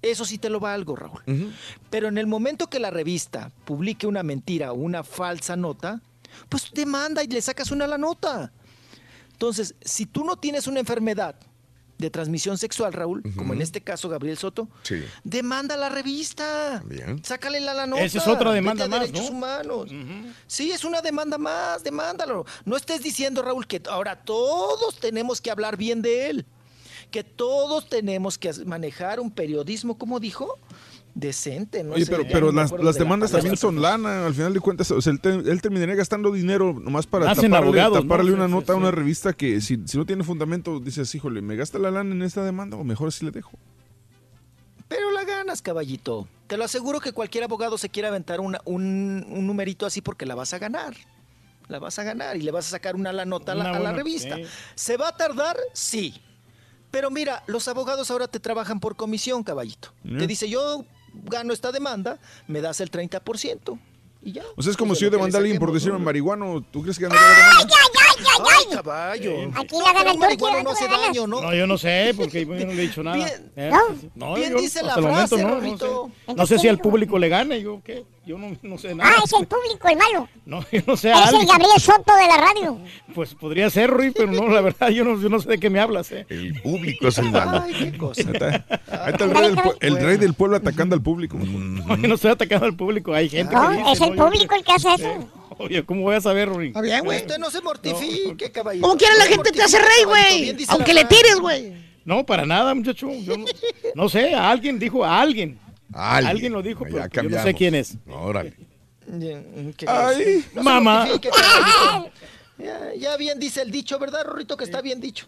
Eso sí te lo valgo, Raúl. Pero en el momento que la revista publique una mentira o una falsa nota, pues demanda y le sacas una a la nota. Entonces, si tú no tienes una enfermedad de transmisión sexual, Raúl, como en este caso Gabriel Soto, Sí. demanda a la revista. Bien. Sácale la, la nota. Esa es otra demanda a más, derechos ¿no? humanos. Sí, es una demanda más, demándalo. No estés diciendo, Raúl, que ahora todos tenemos que hablar bien de él. Que todos tenemos que manejar un periodismo, como dijo, decente. No Oye, sé, pero, las, de demandas también son lana, al final de cuentas, o sea, él, te- él terminaría gastando dinero nomás para Hacen taparle, taparle una sí, nota a sí. una revista que si, si no tiene fundamento, dices, híjole, ¿me gasta la lana en esta demanda o mejor así le dejo? Pero la ganas, caballito. Te lo aseguro que cualquier abogado se quiere aventar una- un, un numerito así porque la vas a ganar. La vas a ganar y le vas a sacar una la nota a la, a revista. ¿Se va a tardar? Sí. Pero mira, los abogados ahora te trabajan por comisión, caballito. Mm. Te dice, yo gano esta demanda, me das el 30%. Y ya. O sea, es como si yo demandara a alguien por decirme ¿no? marihuano, ¿tú crees que ganaría la demanda? ¡Ay, caballo! Aquí la gana el marihuano ¿no? no hace daño, ¿no? No, yo no sé, porque yo no le he dicho nada. Bien, Eh, ¿no? Bien yo dice la el momento frase, no, no sé. No sé si al público le gane, yo qué, yo no, no sé nada. Ah, es el público el malo. No, (laughs) yo no sé Es el. Gabriel Soto de la radio. (laughs) Pues podría ser, Rui, pero no, la verdad, yo no, yo no sé de qué me hablas, eh. El público es el malo. Ay, qué cosa. Ahí está, ahí está el, rey del, el rey del pueblo atacando al público. (laughs) No, yo no estoy atacando al público, hay gente No, que dice, es el público el que hace eso. Oye, ¿cómo voy a saber, Rui? Está bien, güey. Usted no se mortifique, caballito. Como quiera la No gente te hace rey, güey. Aunque le tires, güey. No, para nada, muchacho. Yo no, no sé, a alguien dijo a alguien. Alguien. Alguien lo dijo, pero yo no sé quién es. Órale. Bien, ¿qué Ay, No se mamá. (laughs) Ya, ya bien dice el dicho, ¿verdad, Rorrito? Que está bien dicho.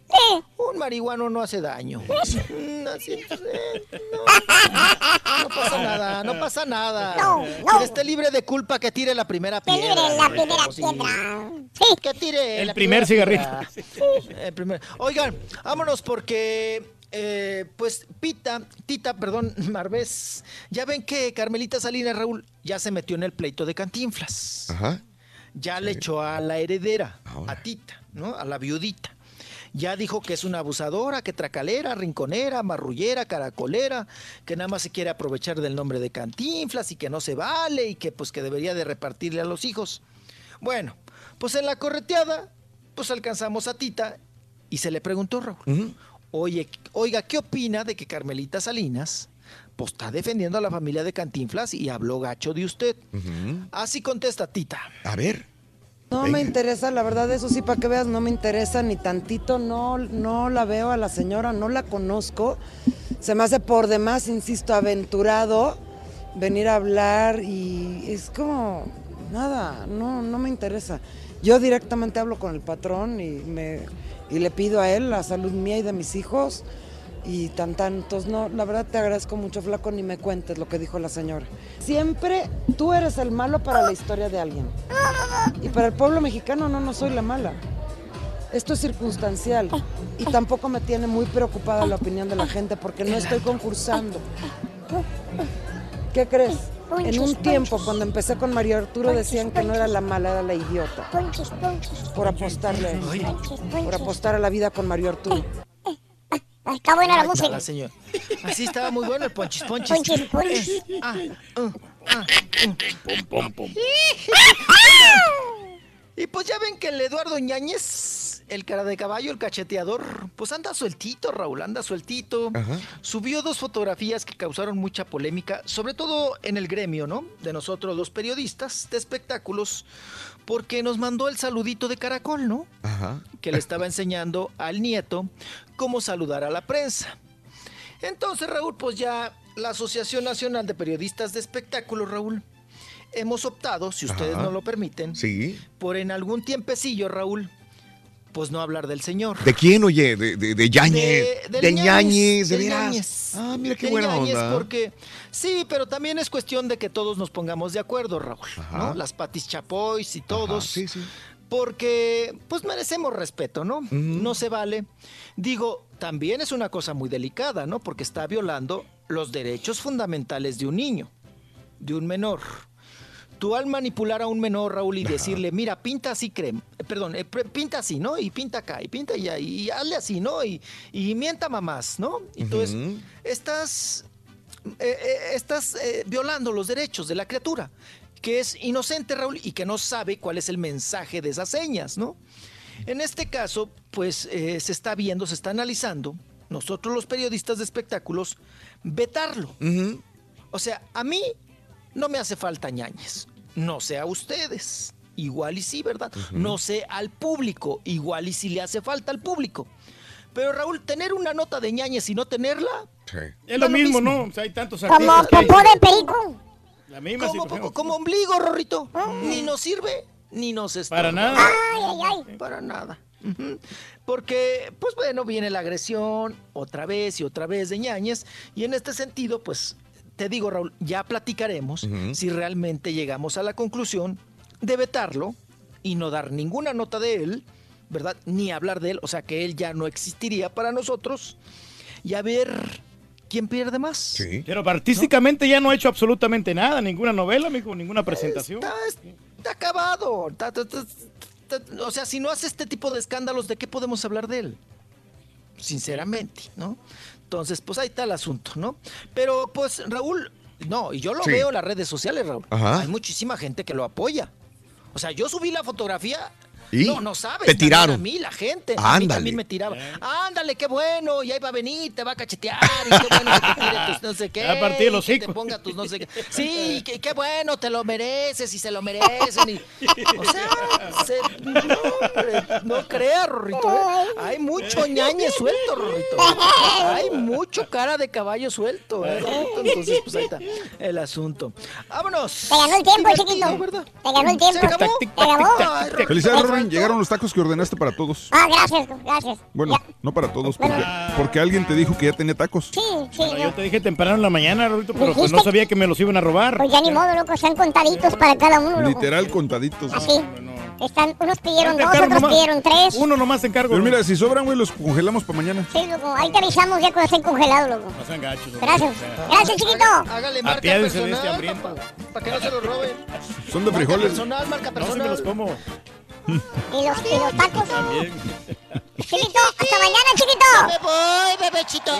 Un marihuano no hace daño. Mm, así, eh, no, no pasa nada, no pasa nada. No, no. Quien esté libre de culpa, que tire la primera Que piedra. libre la Rorrito, primera sí. piedra. Que tire El la primer cigarrito. piedra. El primer- Oigan, vámonos porque, eh, pues, Pita, Tita, perdón, (laughs) Marbés, ya ven que Carmelita Salinas Raúl ya se metió en el pleito de Cantinflas. Ajá. Ya le echó a la heredera, a Tita, ¿no? A la viudita. Ya dijo que es una abusadora, que tracalera, rinconera, marrullera, caracolera, que nada más se quiere aprovechar del nombre de Cantinflas y que no se vale y que pues que debería de repartirle a los hijos. Bueno, Pues en la correteada, pues alcanzamos a Tita y se le preguntó, Raúl, Oye, oiga, ¿qué opina de que Carmelita Salinas pues está defendiendo a la familia de Cantinflas y habló gacho de usted? Así contesta Tita. A ver. No me interesa, la verdad, eso sí, para que veas, no me interesa ni tantito, no, no la veo a la señora, no la conozco. Se me hace por demás, insisto, aventurado venir a hablar y es como, nada, no, no me interesa. Yo directamente hablo con el patrón y, me, y le pido a él la salud mía y de mis hijos y tan tantos. No, la verdad te agradezco mucho, flaco, ni me cuentes lo que dijo la señora. Siempre tú eres el malo para la historia de alguien. Y para el pueblo mexicano no, no soy la mala. Esto es circunstancial y tampoco me tiene muy preocupada la opinión de la gente porque no estoy concursando. ¿Qué crees? En un tiempo, cuando empecé con Mario Arturo, decían que no era la mala, era la idiota. Por apostarle, por apostar a la vida con Mario Arturo. Está buena la música. la señora. Así estaba muy bueno el ponchis ponchis. Ponchis, ponchis. Ah, uh, ah, uh. Y pues ya ven que el Eduardo Ñañez, el cara de caballo, el cacheteador, pues anda sueltito, Raúl, anda sueltito. Subió dos fotografías que causaron mucha polémica, sobre todo en el gremio, ¿no? De nosotros los periodistas de espectáculos, porque nos mandó el saludito de caracol, ¿no? Ajá. que le estaba enseñando al nieto cómo saludar a la prensa. Entonces, Raúl, pues ya la Asociación Nacional de Periodistas de Espectáculos, Raúl, hemos optado, si ustedes Ajá. no lo permiten, Sí. por en algún tiempecillo, Raúl, pues no hablar del señor. ¿De quién, oye? De, de, de Yáñez. De- De, del Ñañez, de veras. Ah, mira qué buena onda. Porque, sí, pero también es cuestión de que todos nos pongamos de acuerdo, Raúl, Ajá. ¿no? Las Patis Chapoys y todos. sí, sí. Porque, pues merecemos respeto, ¿no? No se vale. Digo, también es una cosa muy delicada, ¿no? Porque está violando los derechos fundamentales de un niño, de un menor. Tú al manipular a un menor, Raúl, y decirle, mira, pinta así, crema, eh, perdón, eh, pinta así, ¿no? Y pinta acá, y pinta allá, y hazle así, ¿no? Y, y mienta mamás, ¿no? Entonces, estás, eh, estás eh, violando los derechos de la criatura, que es inocente, Raúl, y que no sabe cuál es el mensaje de esas señas, ¿no? En este caso, pues eh, se está viendo, se está analizando, nosotros los periodistas de espectáculos, vetarlo. O sea, a mí no me hace falta ñañez. No sé a ustedes. Igual y sí, ¿verdad? No sé al público. Igual y sí le hace falta al público. Pero Raúl, tener una nota de ñañez y no tenerla. Es lo mismo, ¿no? O sea, hay tantos Como popó de perico. La misma como, como ombligo, Rorrito. Ni nos sirve, ni nos estorba. Para nada. Ay, ay, ay. Para nada. Porque, pues bueno, viene la agresión otra vez y otra vez de ñañez. Y en este sentido, pues te digo, Raúl, ya platicaremos si realmente llegamos a la conclusión de vetarlo y no dar ninguna nota de él, ¿verdad? Ni hablar de él, o sea que él ya no existiría para nosotros. Y a ver quién pierde más. Sí. Pero artísticamente ya no ha hecho absolutamente nada, ninguna novela, mijo, ninguna presentación. Está acabado. O sea, si no hace este tipo de escándalos, ¿de qué podemos hablar de él? Sinceramente, ¿no? Entonces, pues ahí está el asunto, ¿no? Pero, pues, Raúl, no, y yo lo Sí. veo en las redes sociales, Raúl. Ajá. Hay muchísima gente que lo apoya. O sea, yo subí la fotografía. ¿Y? No, no sabes. Te tiraron. A mí, la gente. A mí Ándale. también me tiraba. Ándale, qué bueno. Y ahí va a venir, te va a cachetear. Y qué bueno que te tire tus no sé qué. A partir el y que te ponga tus no sé qué. Sí, qué, qué bueno, te lo mereces y se lo merecen. y- o sea, se- no, hombre, no creas, Rorrito. ¿eh? Hay mucho ñañe suelto, Rorrito. Hay mucho cara de caballo suelto, ¿eh? Entonces, pues ahí está el asunto. Vámonos. Te ganó el tiempo, chiquito. ¿verdad? Te ganó el tiempo. ¿Se acabó? Te acabó. Felicidades, Llegaron los tacos que ordenaste para todos. Ah, gracias, gracias. Bueno, no para todos, porque, porque alguien te dijo que ya tenía tacos. Sí, sí. Bueno, no. yo te dije temprano en la mañana, Rorito, pero pues no sabía que me los iban a robar. Pues ya ni modo, loco, sean contaditos para cada uno, loco. Literal contaditos. Así. Están, unos pidieron dos, otros nomás- pidieron tres. Uno nomás te encargo. Pero mira, si sobran, güey, los congelamos para mañana. Sí, loco, ahí te avisamos ya cuando estén congelados, loco. No sean gachos. Gracias. Gracias, chiquito. Hágale marca este personal, papá, para que no se lo roben. Son de Marca frijoles. personal, marca No, sí me personal. los como. Y los, y los tacos. Chiquito, hasta mañana, chiquito. Me voy, bebechito.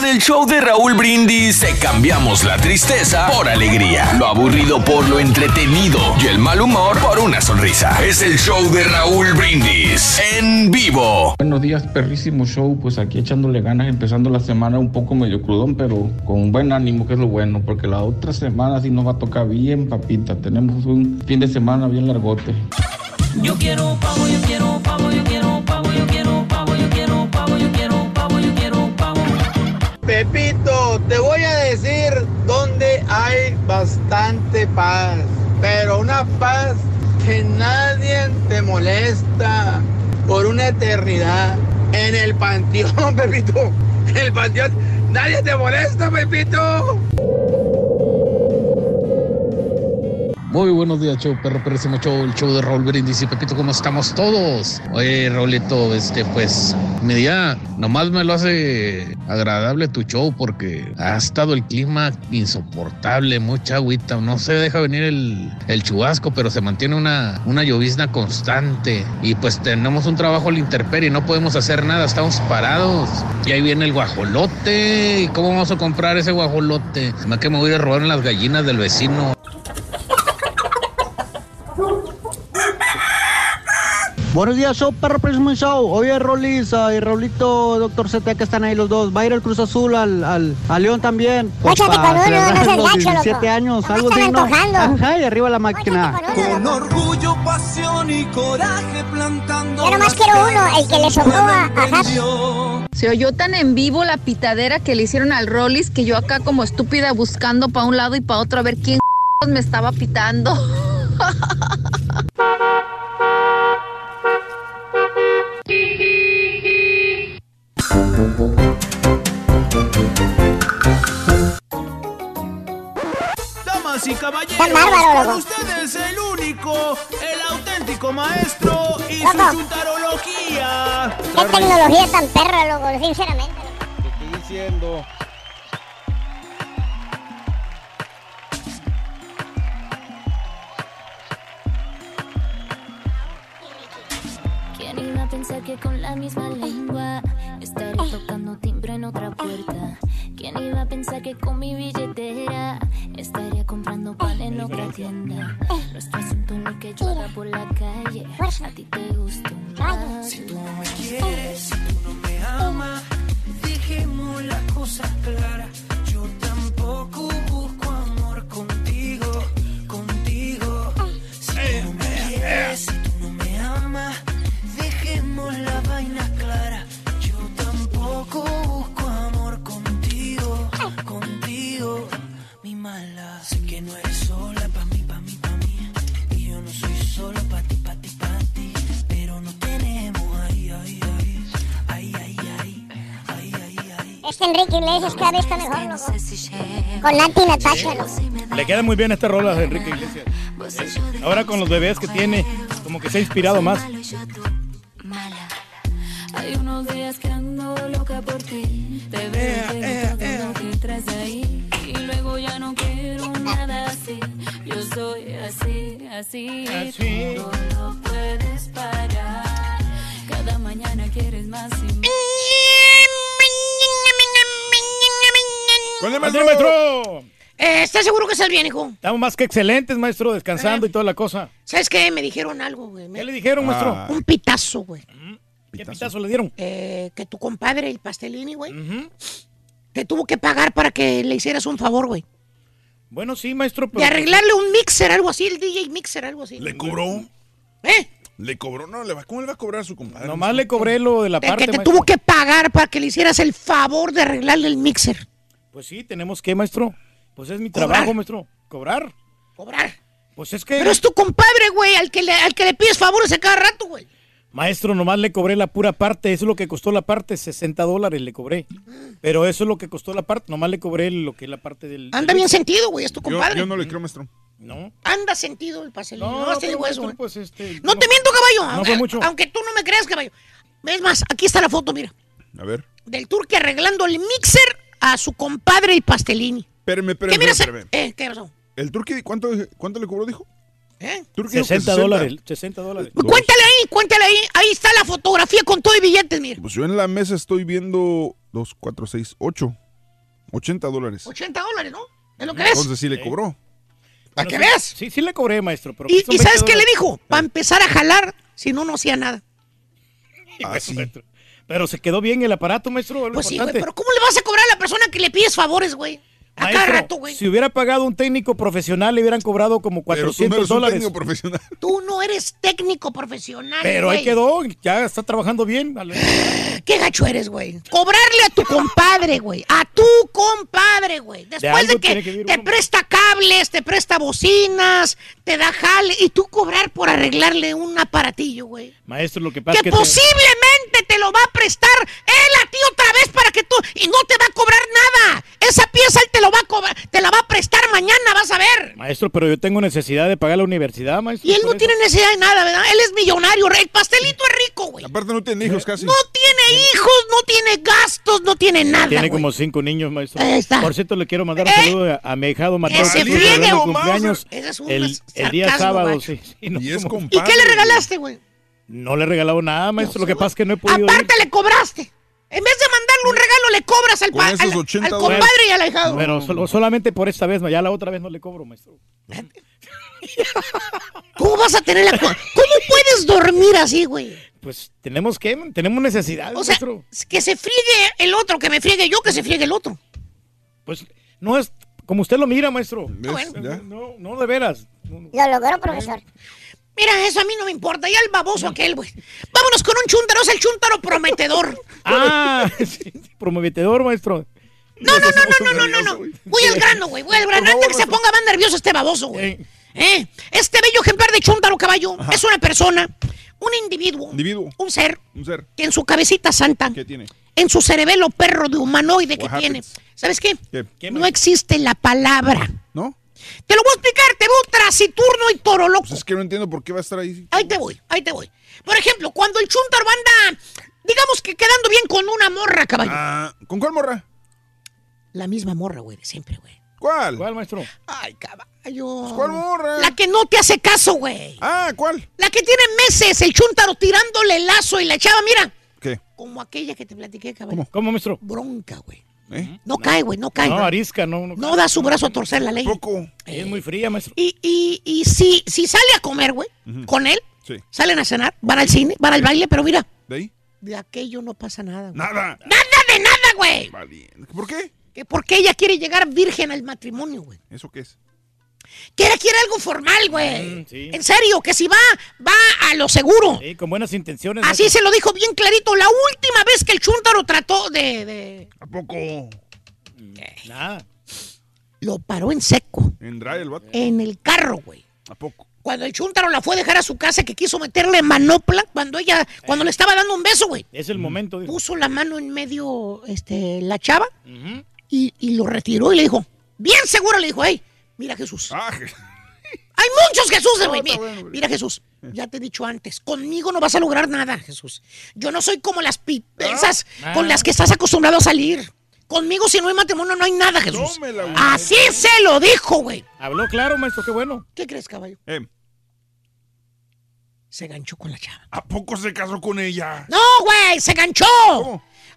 Con el show de Raúl Brindis te cambiamos la tristeza por alegría, lo aburrido por lo entretenido y el mal humor por una sonrisa. Es el show de Raúl Brindis en vivo. Buenos días, perrísimo show. Pues aquí echándole ganas, empezando la semana un poco medio crudón, pero con buen ánimo, que es lo bueno, porque la otra semana sí nos va a tocar bien, papita. Tenemos un fin de semana bien largote. Yo quiero pavo, yo quiero pavo, yo quiero pavo, yo quiero pavo, yo quiero Pepito, te voy a decir dónde hay bastante paz, pero una paz que nadie te molesta por una eternidad. En el panteón, (laughs) Pepito, en el panteón, nadie te molesta, Pepito. Muy buenos días, show, perro, perrísimo show, el show de Raúl Brindis y Pepito, ¿cómo estamos todos? Oye, Raulito, este, pues, mi día nomás me lo hace agradable tu show porque ha estado el clima insoportable, mucha agüita, no se deja venir el, chubasco, pero se mantiene una, una llovizna constante y pues tenemos un trabajo al interperie, no podemos hacer nada, estamos parados y ahí viene el guajolote, ¿y cómo vamos a comprar ese guajolote? Me que me voy a robar las gallinas del vecino. Buenos días, show, perro Prismo Show. Oye, Rolis y Raulito, Doctor Z, que están ahí los dos. Va a ir el Cruz Azul al, al, a León también. Pues, Échate con uno, no seas gacho, 17 loco. años, No algo digno. Ajá, y arriba la máquina. Con orgullo, pasión y coraje plantando. Yo nomás quiero uno, el que le sobró a, a. Se oyó tan en vivo la pitadera que le hicieron al Rollis que yo acá como estúpida buscando para un lado y para otro a ver quién (laughs) me estaba pitando. (laughs) Damas y caballeros, con loco. ustedes el único, el auténtico maestro y Loco. su chuntarología. Qué tecnología tan perra, loco, sinceramente. estoy diciendo. ¿Quién iba a pensar que con la misma lengua estaría tocando timbre en otra puerta? ¿Quién iba a pensar que con mi billetera estaría comprando pan en otra tienda? Nuestro asunto lo que yo haga por la calle. A ti te gusta más. Si tú no me quieres, si tú no me amas, dejemos las cosas claras. Yo tampoco Este Enrique Iglesias cada vez está mejor, loco. Con Nati y Natasha, loco. Le queda muy bien esta rola de Enrique Iglesias. Eh, Ahora con los bebés que tiene, como que se ha inspirado más. Hay unos días que ando loca por ti. Te veo que traes ahí. Y luego ya no quiero nada así. Yo soy así, así. Así. Tú no lo puedes parar. Cada mañana quieres más y más. ¿Cuál es, maestro? maestro? Eh, ¿Estás seguro que estás bien, hijo? Estamos más que excelentes, maestro, descansando y toda la cosa. ¿Sabes qué? Me dijeron algo, güey. Me- ¿Qué le dijeron, maestro? Un pitazo, güey. ¿Qué pitazo le dieron? Eh, que tu compadre, el Pastelini, güey, te tuvo que pagar para que le hicieras un favor, güey. Bueno, sí, maestro, pero... De arreglarle un mixer, algo así, el DJ mixer, algo así. ¿Le cobró? ¿Eh? ¿Le cobró? No, le va- ¿cómo le va a cobrar a su compadre? Nomás le cobré lo de la De parte, que te maestro. tuvo que pagar para que le hicieras el favor de arreglarle el mixer. Pues sí, tenemos que, maestro. Pues es mi Cobrar. trabajo, maestro. ¿Cobrar? Cobrar. Pues es que... Pero es tu compadre, güey, al que le, al que le pides favores a cada rato, güey. Maestro, nomás le cobré la pura parte. Eso es lo que costó la parte. 60 dólares le cobré. Pero eso es lo que costó la parte. Nomás le cobré lo que es la parte del... Anda del- bien sentido, güey, es tu compadre. yo no le creo, maestro. No. Anda sentido el Pastelini. No, No, no, te pero digo eso, maestro, pues este... No te miento, caballo. No fue mucho. Aunque tú no me creas, caballo. Es más, aquí está la foto, mira. A ver. Del turque arreglando el mixer a su compadre el Pastelini. Espérame, ¿Qué espérame, miras? espérame. Eh, ¿qué pasó? ¿El turqui cuánto, cuánto le cobró, dijo? ¿Eh? Turquía dijo que 60 dólares. 60 dólares. Cuéntale ahí, cuéntale ahí. Ahí está la fotografía con todo y billetes, mira. Pues yo en la mesa estoy viendo 2, 4, 6, 8. 80 dólares. 80 dólares, ¿no? ¿Es lo que ves? Entonces sí le cobró. ¿Para que veas? Sí, sí le cobré, maestro. Pero ¿Y, son y 20 sabes qué le dijo? Para empezar a jalar, si no, no hacía nada. Ah, sí. (laughs) Pero se quedó bien el aparato, maestro. Pues sí, güey, pero ¿cómo le vas a cobrar a la persona que le pides favores, güey? Maestro, rato, güey. Si hubiera pagado un técnico profesional, le hubieran cobrado como Pero tú no 400 eres un dólares. técnico profesional. Tú no eres técnico profesional, Pero ahí quedó, ya está trabajando bien. (gasps) ¿Qué gacho eres, güey? Cobrarle a tu compadre, güey. A tu compadre, güey. Después de, que, que te presta cables, te presta bocinas, te da jale. Y tú cobrar por arreglarle un aparatillo, güey. Maestro, lo que pasa Que es que... se- posiblemente te lo va a prestar él a ti otra vez para que tú... Y no te va a cobrar nada. Esa pieza él te lo va a cobrar, te la va a prestar mañana, vas a ver. Maestro, pero yo tengo necesidad de pagar la universidad, maestro. Y él no eso. tiene necesidad de nada, ¿verdad? Él es millonario. El pastelito es rico, güey. Aparte no tiene hijos casi. No tiene hijos, no tiene gastos, no tiene nada, Tiene güey. como cinco niños, maestro. Ahí está. Por cierto, le quiero mandar un saludo a, a mi ahijado Mateo. se que friegue, celebró Omar. cumpleaños es un el, el día sábado. Sí, sí, no, Y es como- ¿Y qué le regalaste, güey? No le he regalado nada, maestro. Lo que pasa es que no he podido ir. Aparte le cobraste. En vez de mandarle un regalo, le cobras al, al- 80 al dólares. compadre y al ahijado. Pero solo- solamente por esta vez, ya la otra vez no le cobro, maestro. (laughs) ¿Cómo vas a tener la... ¿Cómo puedes dormir así, güey? Pues tenemos que, tenemos necesidad, O sea, maestro. que se friegue el otro, que me friegue yo, que se friegue el otro. Pues no es como usted lo mira, maestro. bueno. No, no, de veras. Lo logró, profesor. Mira, eso a mí no me importa. Ya el baboso aquel, güey. Vámonos con un chúntaro, es el chúntaro prometedor. (laughs) Ah, (laughs) sí, prometedor, maestro. No, no, no, no, no, no, no, no. Voy al grano, güey. Voy al grano. Antes que se ponga más nervioso este baboso, güey. ¿Eh? Este bello ejemplar de chúntaro caballo es una persona, un individuo, Individuo. un ser Un ser. que en su cabecita santa, ¿Qué tiene? en su cerebelo perro de humanoide que tiene? ¿sabes qué? ¿Qué? No existe la palabra. Te lo voy a explicar, te veo taciturno y toro loco. Pues es que no entiendo por qué va a estar ahí. Ahí te voy, ahí te voy. Por ejemplo, cuando el chúntaro anda, digamos que quedando bien con una morra, caballo. Ah, ¿Con cuál morra? La misma morra, güey, de siempre, güey. ¿Cuál? ¿Cuál, maestro? Ay, caballo. ¿Cuál morra? La que no te hace caso, güey. Ah, ¿cuál? La que tiene meses el chúntaro tirándole el lazo y la chava, mira, ¿Qué? como aquella que te platiqué, caballo. ¿Cómo, maestro? Bronca, güey. ¿Eh? No, cae, güey, no cae. No, arisca, no. No, No da su brazo a torcer la ley. Poco. Es muy fría, maestro. Y, y, y si, si sale a comer, güey, con él, Sí. salen a cenar, van al cine, van al baile, pero mira, ¿De ahí? de aquello no pasa nada. güey. Nada. Nada de nada, güey. ¿Por qué? Que porque ella quiere llegar virgen al matrimonio, güey. ¿Eso qué es? Que ella quiere algo formal, güey. Mm, sí. En serio, que si va, va a lo seguro. Sí, con buenas intenciones. Así se lo dijo bien clarito la última vez que el chúntaro trató de, de- ¿A poco? Nada. Lo paró en seco, En dry el vato. en el carro, güey. ¿A poco? Cuando el chúntaro la fue a dejar a su casa, que quiso meterle manopla, cuando ella, cuando le estaba dando un beso, güey. Es el momento. dijo. Puso la mano en medio, este, la chava, y, y lo retiró y le dijo, bien seguro, le dijo, hey, mira Jesús. Ah, Hay muchos Jesús, No, güey. bueno. Mira, Jesús, ya te he dicho antes, conmigo no vas a lograr nada, Jesús. Yo no soy como las pi- esas Ah. con las que estás acostumbrado a salir. Conmigo si no hay matrimonio no hay nada, Jesús. Tómela, güey. Así se lo dijo, güey. Habló claro, maestro, qué bueno. ¿Qué crees, caballo? Eh, Se ganchó con la chava. ¿A poco se casó con ella? No, güey, se ganchó.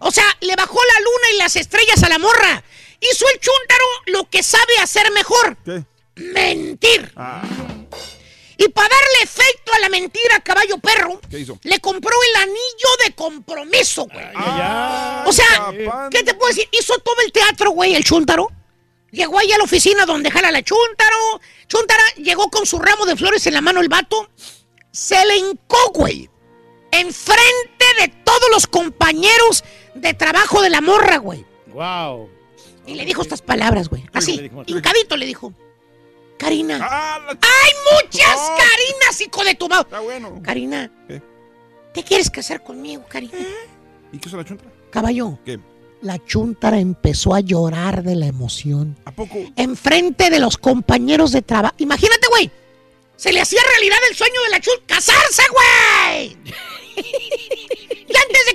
O sea, le bajó la luna y las estrellas a la morra. Hizo el chúntaro lo que sabe hacer mejor. ¿Qué? Mentir. Ah, Y para darle efecto a la mentira, caballo perro, ¿Qué hizo? le compró el anillo de compromiso, güey. Ah, o sea. ¿qué te puedo decir? Hizo todo el teatro, güey, el chúntaro. Llegó ahí a la oficina donde jala la chúntaro. Chúntara llegó con su ramo de flores en la mano el vato. Se le hincó, güey. Enfrente de todos los compañeros de trabajo de la morra, güey. Wow. Y le dijo estas palabras, güey. Así, hincadito le dijo. Karina. Ah, la- ¡Hay muchas No. Carinas, hijo de tu madre! Está bueno. Karina, ¿Qué? ¿te quieres casar conmigo, Karina? ¿Y qué hizo la chuntra? Caballo, ¿Qué? la chuntara empezó a llorar de la emoción. ¿A poco? Enfrente de los compañeros de trabajo. Imagínate, güey. Se le hacía realidad el sueño de la chul. ¡Casarse, güey! (laughs)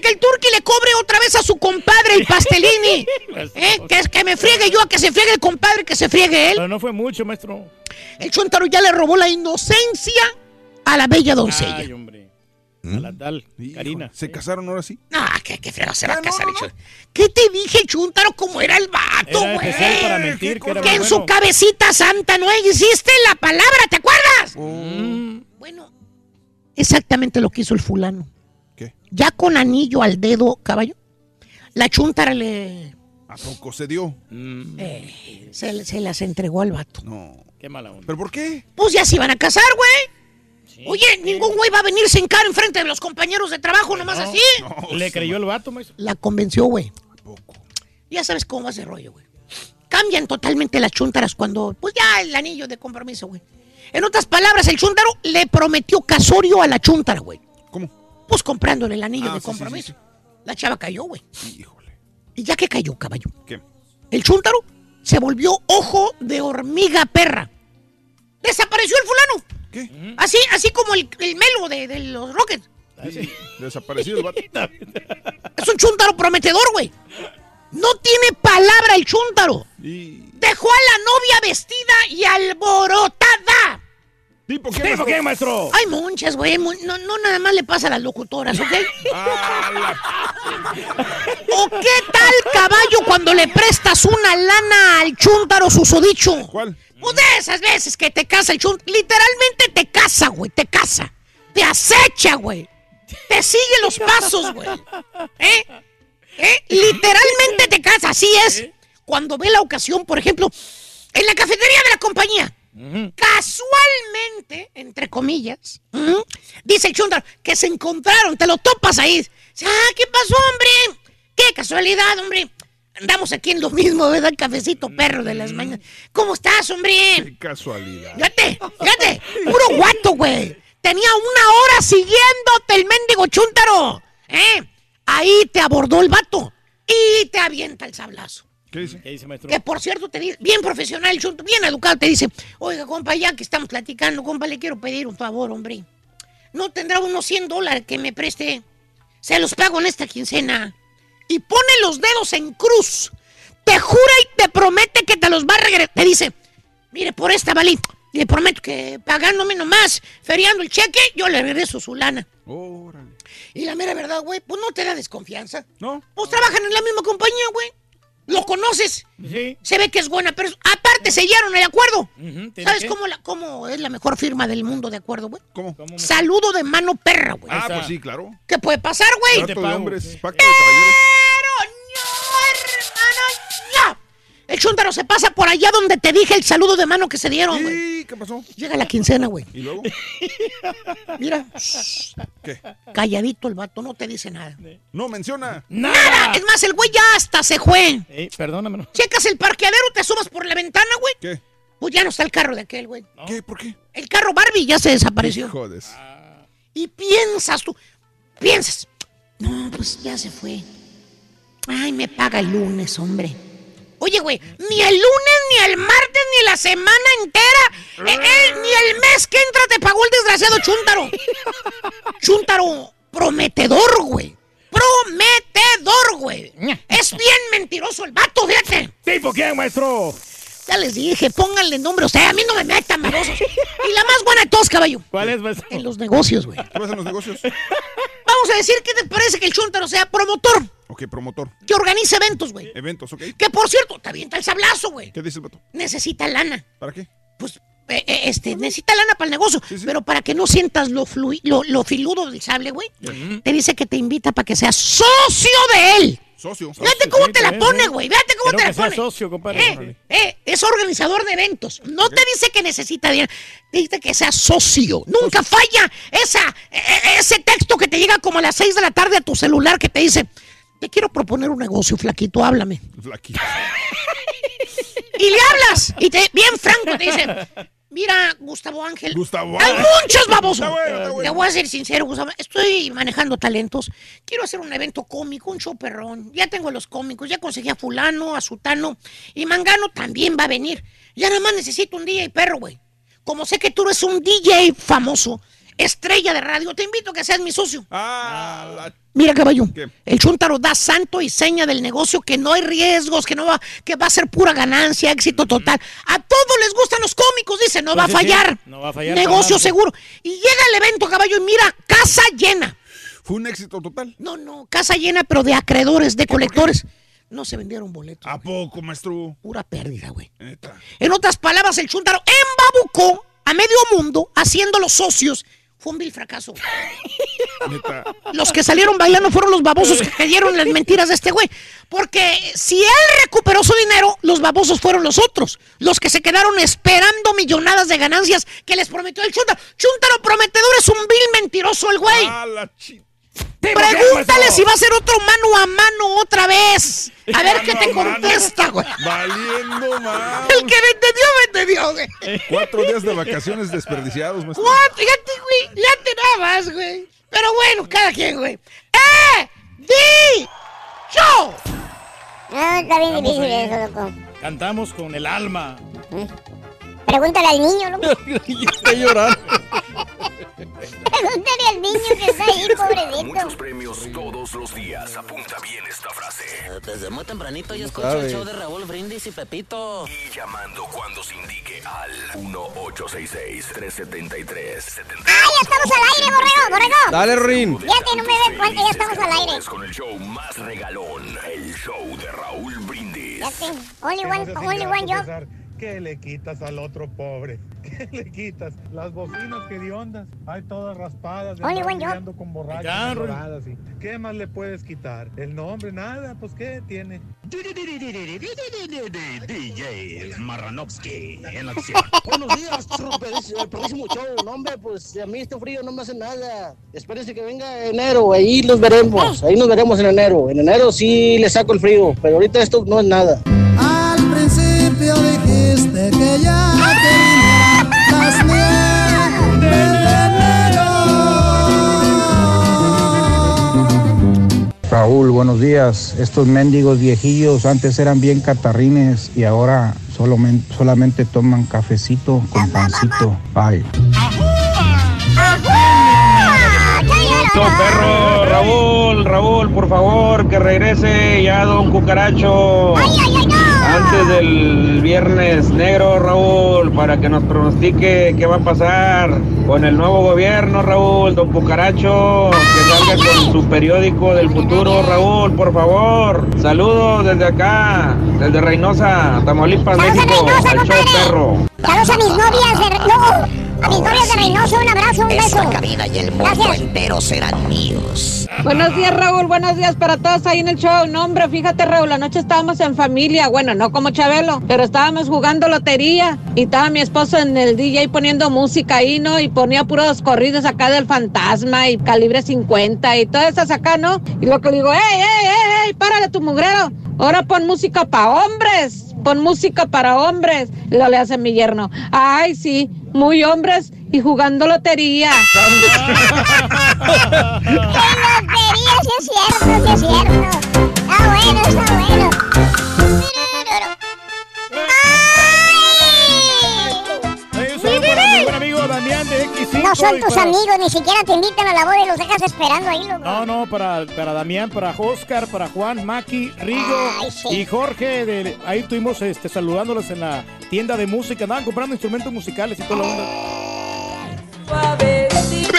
que el turqui le cobre otra vez a su compadre, el pastelini. (laughs) ¿Eh? Que, que me friegue yo, a que se friegue el compadre, que se friegue él. Pero no fue mucho, maestro. El chuntaro ya le robó la inocencia a la bella doncella. Ay, hombre. A la tal, Karina. ¿Se casaron ahora sí? Ah, ¿qué, qué feo se va a casar el Chuntaro? ¿Qué te dije, Chuntaro? ¿Cómo era el vato, Era güey? especial para mentir, que era Que muy en bueno. su cabecita santa no existe la palabra, ¿te acuerdas? Mm. Bueno, exactamente lo que hizo el fulano. Ya con anillo al dedo, caballo, la chuntara le... ¿A poco se dio? eh, se, se las entregó al vato. No. Qué mala onda. ¿Pero por qué? Pues ya se iban a casar, güey. Oye, ningún güey va a venir sin cara enfrente de los compañeros de trabajo, nomás No, así. Le creyó el vato, maestro. La convenció, güey. Ya sabes cómo va ese rollo, güey. Cambian totalmente las chúntaras cuando, pues ya el anillo de compromiso, güey. En otras palabras, el chúntaro le prometió casorio a la chúntara, güey. ¿Cómo? Pues comprándole el anillo Ah, de sí, sí, compromiso. sí, La chava cayó, güey. Y ya que cayó, caballo. ¿Qué? El chúntaro se volvió ojo de hormiga perra. Desapareció el fulano. ¿Qué? Así, así como el, el melo de, de los Rockets. Desaparecido el vato. (laughs) Es un chúntaro prometedor, güey. No tiene palabra el chúntaro. Dejó a la novia vestida y alborotada. ¿Tipo qué, ¿Tipo qué, maestro? Hay muchas, güey. No, no nada más le pasa a las locutoras, ¿ok? (laughs) ¿O qué tal caballo cuando le prestas una lana al chúntaro susodicho? ¿Cuál? Pues de esas veces que te casa el chúntaro. Literalmente te casa, güey. Te casa. Te acecha, güey. Te sigue los pasos, güey. ¿Eh? ¿Eh? Literalmente te casa. Así es. Cuando ve la ocasión, por ejemplo, en la cafetería de la compañía. Casualmente, entre comillas, dice el chúndaro que se encontraron, te lo topas ahí. Ah, ¿qué pasó, hombre? Qué casualidad, hombre. Andamos aquí en lo mismo, ¿verdad? Cafecito perro de las mañanas. ¿Cómo estás, hombre? Qué casualidad. Fíjate, fíjate, puro guato, güey. Tenía una hora siguiéndote el mendigo chúntaro. ¿Eh? Ahí te abordó el vato y te avienta el sablazo. ¿Qué dice? ¿Qué dice, maestro? Que por cierto, te dice, bien profesional, bien educado, te dice, oiga, compa, ya que estamos platicando, compa, le quiero pedir un favor, hombre. ¿No tendrá unos 100 dólares que me preste? Se los pago en esta quincena. Y pone los dedos en cruz. Te jura y te promete que te los va a regresar. Te dice, mire, por esta valí, le prometo que pagándome nomás, feriando el cheque, yo le regreso su lana. Órale. Y la mera verdad, güey, pues no te da desconfianza. No. Pues trabajan en la misma compañía, güey. Lo conoces. Sí. Se ve que es buena, pero aparte sellaron el acuerdo. Ujú, ¿tiene ¿Sabes cómo, la- cómo es la mejor firma del mundo de acuerdo, güey? ¿Cómo? Saludo de mano perra, güey. Ah, pues sí, claro. ¿Qué puede pasar, güey? Trato de hombres, pacto de caballeros. Pero no, hermano, no. El chúntaro se pasa por allá donde te dije el saludo de mano que se dieron, güey. ¿Y qué pasó? Llega la quincena, güey. ¿Y luego? (laughs) Mira, ¿Qué? calladito el vato, no te dice nada. No menciona. Nada. Es más, el güey ya hasta se fue. Ey, perdóname. no. Checas el parqueadero, te asomas por la ventana, güey. ¿Qué? Pues ya no está el carro de aquel, güey. ¿Qué? ¿Por qué? El carro Barbie ya se desapareció. Jodes. Y piensas tú, piensas, no, pues ya se fue. Ay, me paga el lunes, hombre. Oye, güey, ni el lunes, ni el martes, ni la semana entera, eh, eh, ni el mes que entra te pagó el desgraciado Chúntaro. (laughs) Chúntaro, prometedor, güey. Prometedor, güey. Es bien mentiroso el vato, fíjate. ¿Tipo quién, maestro? Ya les dije, pónganle nombre, o sea, a mí no me metan, babosos. Y la más buena de todos, caballo. ¿Cuál es, maestro? En los negocios, güey. ¿Qué pasa en los negocios? Vamos a decir que te parece que el Chuntaro sea promotor, Ok, promotor. que organiza eventos, güey. Eventos, ok. Que por cierto, te avienta el sablazo, güey. ¿Qué dice el vato? Necesita lana. ¿Para qué? Eh, eh, este, necesita lana para el negocio. Pero para que no sientas lo, flui- lo, lo filudo del sable, güey. Te dice que te invita para que seas socio de él. Socio. Fíjate cómo Sí, te la pone, güey. Fíjate cómo Quiero te la pone. socio, compadre. Eh, eh, es organizador de eventos. No te dice que necesita dinero. Te dice que sea socio. Nunca falla esa, eh, eh, ese texto que te llega como a las 6 de la tarde a tu celular que te dice, te quiero proponer un negocio, flaquito, háblame. Flaquito. (laughs) Y le hablas. Y te, bien franco te dice, mira, Gustavo Ángel. Gustavo Hay muchos babosos. Está bueno, está bueno. Te voy a ser sincero, Gustavo. Estoy manejando talentos. Quiero hacer un evento cómico, un show perrón. Ya tengo los cómicos, ya conseguí a fulano, a sutano. Y Mangano también va a venir. Ya nada más necesito un DJ perro, güey. Como sé que tú eres un DJ famoso, estrella de radio, te invito a que seas mi socio. Ah, la- Mira, caballo, ¿Qué? el Chuntaro da santo y seña del negocio que no hay riesgos, que no va, que va a ser pura ganancia, éxito total. A todos les gustan los cómicos, dice, no Pues va a sí, fallar. no va a fallar Negocio seguro. Y llega el evento, caballo, y mira, casa llena. Fue un éxito total. No, no, casa llena, pero de acreedores, de colectores. No se vendieron boletos. ¿A poco, maestro? Pura pérdida, güey. En otras palabras, el Chuntaro embabucó a medio mundo haciendo los socios. Fue un vil fracaso. (laughs) Neta. Los que salieron bailando fueron los babosos que cayeron en las mentiras de este güey. Porque si él recuperó su dinero, los babosos fueron los otros. Los que se quedaron esperando millonadas de ganancias que les prometió el Chuntaro. Chuntaro prometedor es un vil mentiroso el güey. Ah, la Pregúntale si va a ser otro mano a mano otra vez. A ver (laughs) qué te contesta, güey. Valiendo mal. El que me entendió, me entendió, güey. Cuatro días de vacaciones desperdiciados, maestro. Cuatro, fíjate, güey. Ya te nada más, güey. Pero bueno, cada quien, güey. ¡Eh! ¡Di! ¡Yo! No, está bien difícil eso, loco. Cantamos con el alma. Pregúntale al niño, loco. (laughs) Está llorando. Pregúntale al niño que está ahí, (laughs) Muchos pobrecito. premios todos los días. Apunta bien esta frase. Desde muy tempranito yo escucho sabe. el show de Raúl Brindis y Pepito. Y llamando cuando se indique al 1866-373-70. ¡Ah, ya estamos al aire, borrego, borrego! Dale, Rin. Fíjate, no me den cuenta, ya estamos al aire. Con el show más regalón, el show de Raúl Brindis. Fíjate, only one, only one job. ¿Qué le quitas al otro pobre? ¿Qué le quitas? Las bocinas que de ondas, hay todas raspadas, one job. lidiando con borrachos y- ¿Qué más le puedes quitar? El nombre, nada, pues ¿qué tiene? DJ Marranovsky en acción. Buenos días, el próximo show. No, hombre, pues a mí este frío no me hace nada. Espérense que venga enero, ahí los veremos. Ahí nos veremos en enero. En enero sí le saco el frío, pero ahorita esto no es nada. Al principio dijiste que ya enero. Raúl, buenos días. Estos mendigos viejillos antes eran bien catarrines y ahora solamente, solamente toman cafecito con pancito. Bye. Yo, perro, Raúl, Raúl, por favor, que regrese ya don Cucaracho. Antes del viernes negro, Raúl, para que nos pronostique qué va a pasar con el nuevo gobierno, Raúl, don Cucaracho. Que salga con su periódico del futuro, Raúl, por favor. Saludos desde acá, desde Reynosa, Tamaulipas, México. Al show, perro. Saludos a mis novias de... No, a novias de Reynoso, un abrazo, un beso. Esta cabina y el mundo Gracias. entero serán míos. Buenos días, Raúl. Buenos días para todos ahí en el show. No, hombre, fíjate, Raúl, anoche estábamos en familia. Bueno, no como Chabelo, pero estábamos jugando lotería. Y estaba mi esposo en el DJ poniendo música ahí, ¿no? Y ponía puros corridos acá del fantasma y calibre 50 y todas esas acá, ¿no? Y lo que le digo, ¡ey, ey, ey, ey! ¡Párale tu mugrero! Ahora pon música para hombres. Pon música para hombres. Lo le hace mi yerno. Ay, sí, muy hombres y jugando lotería. (laughs) ¡Qué lotería! Sí es cierto, sí es cierto. Está bueno, está bueno. Damián de X5. No son tus para- amigos, ni siquiera te invitan a la boda y los dejas esperando ahí, loco. No, no, para, para Damián, para Oscar, para Juan, Maki, Rigo Ay, sí. y Jorge. De, ahí estuvimos este, saludándolos en la tienda de música. Andaban comprando instrumentos musicales y todo lo onda.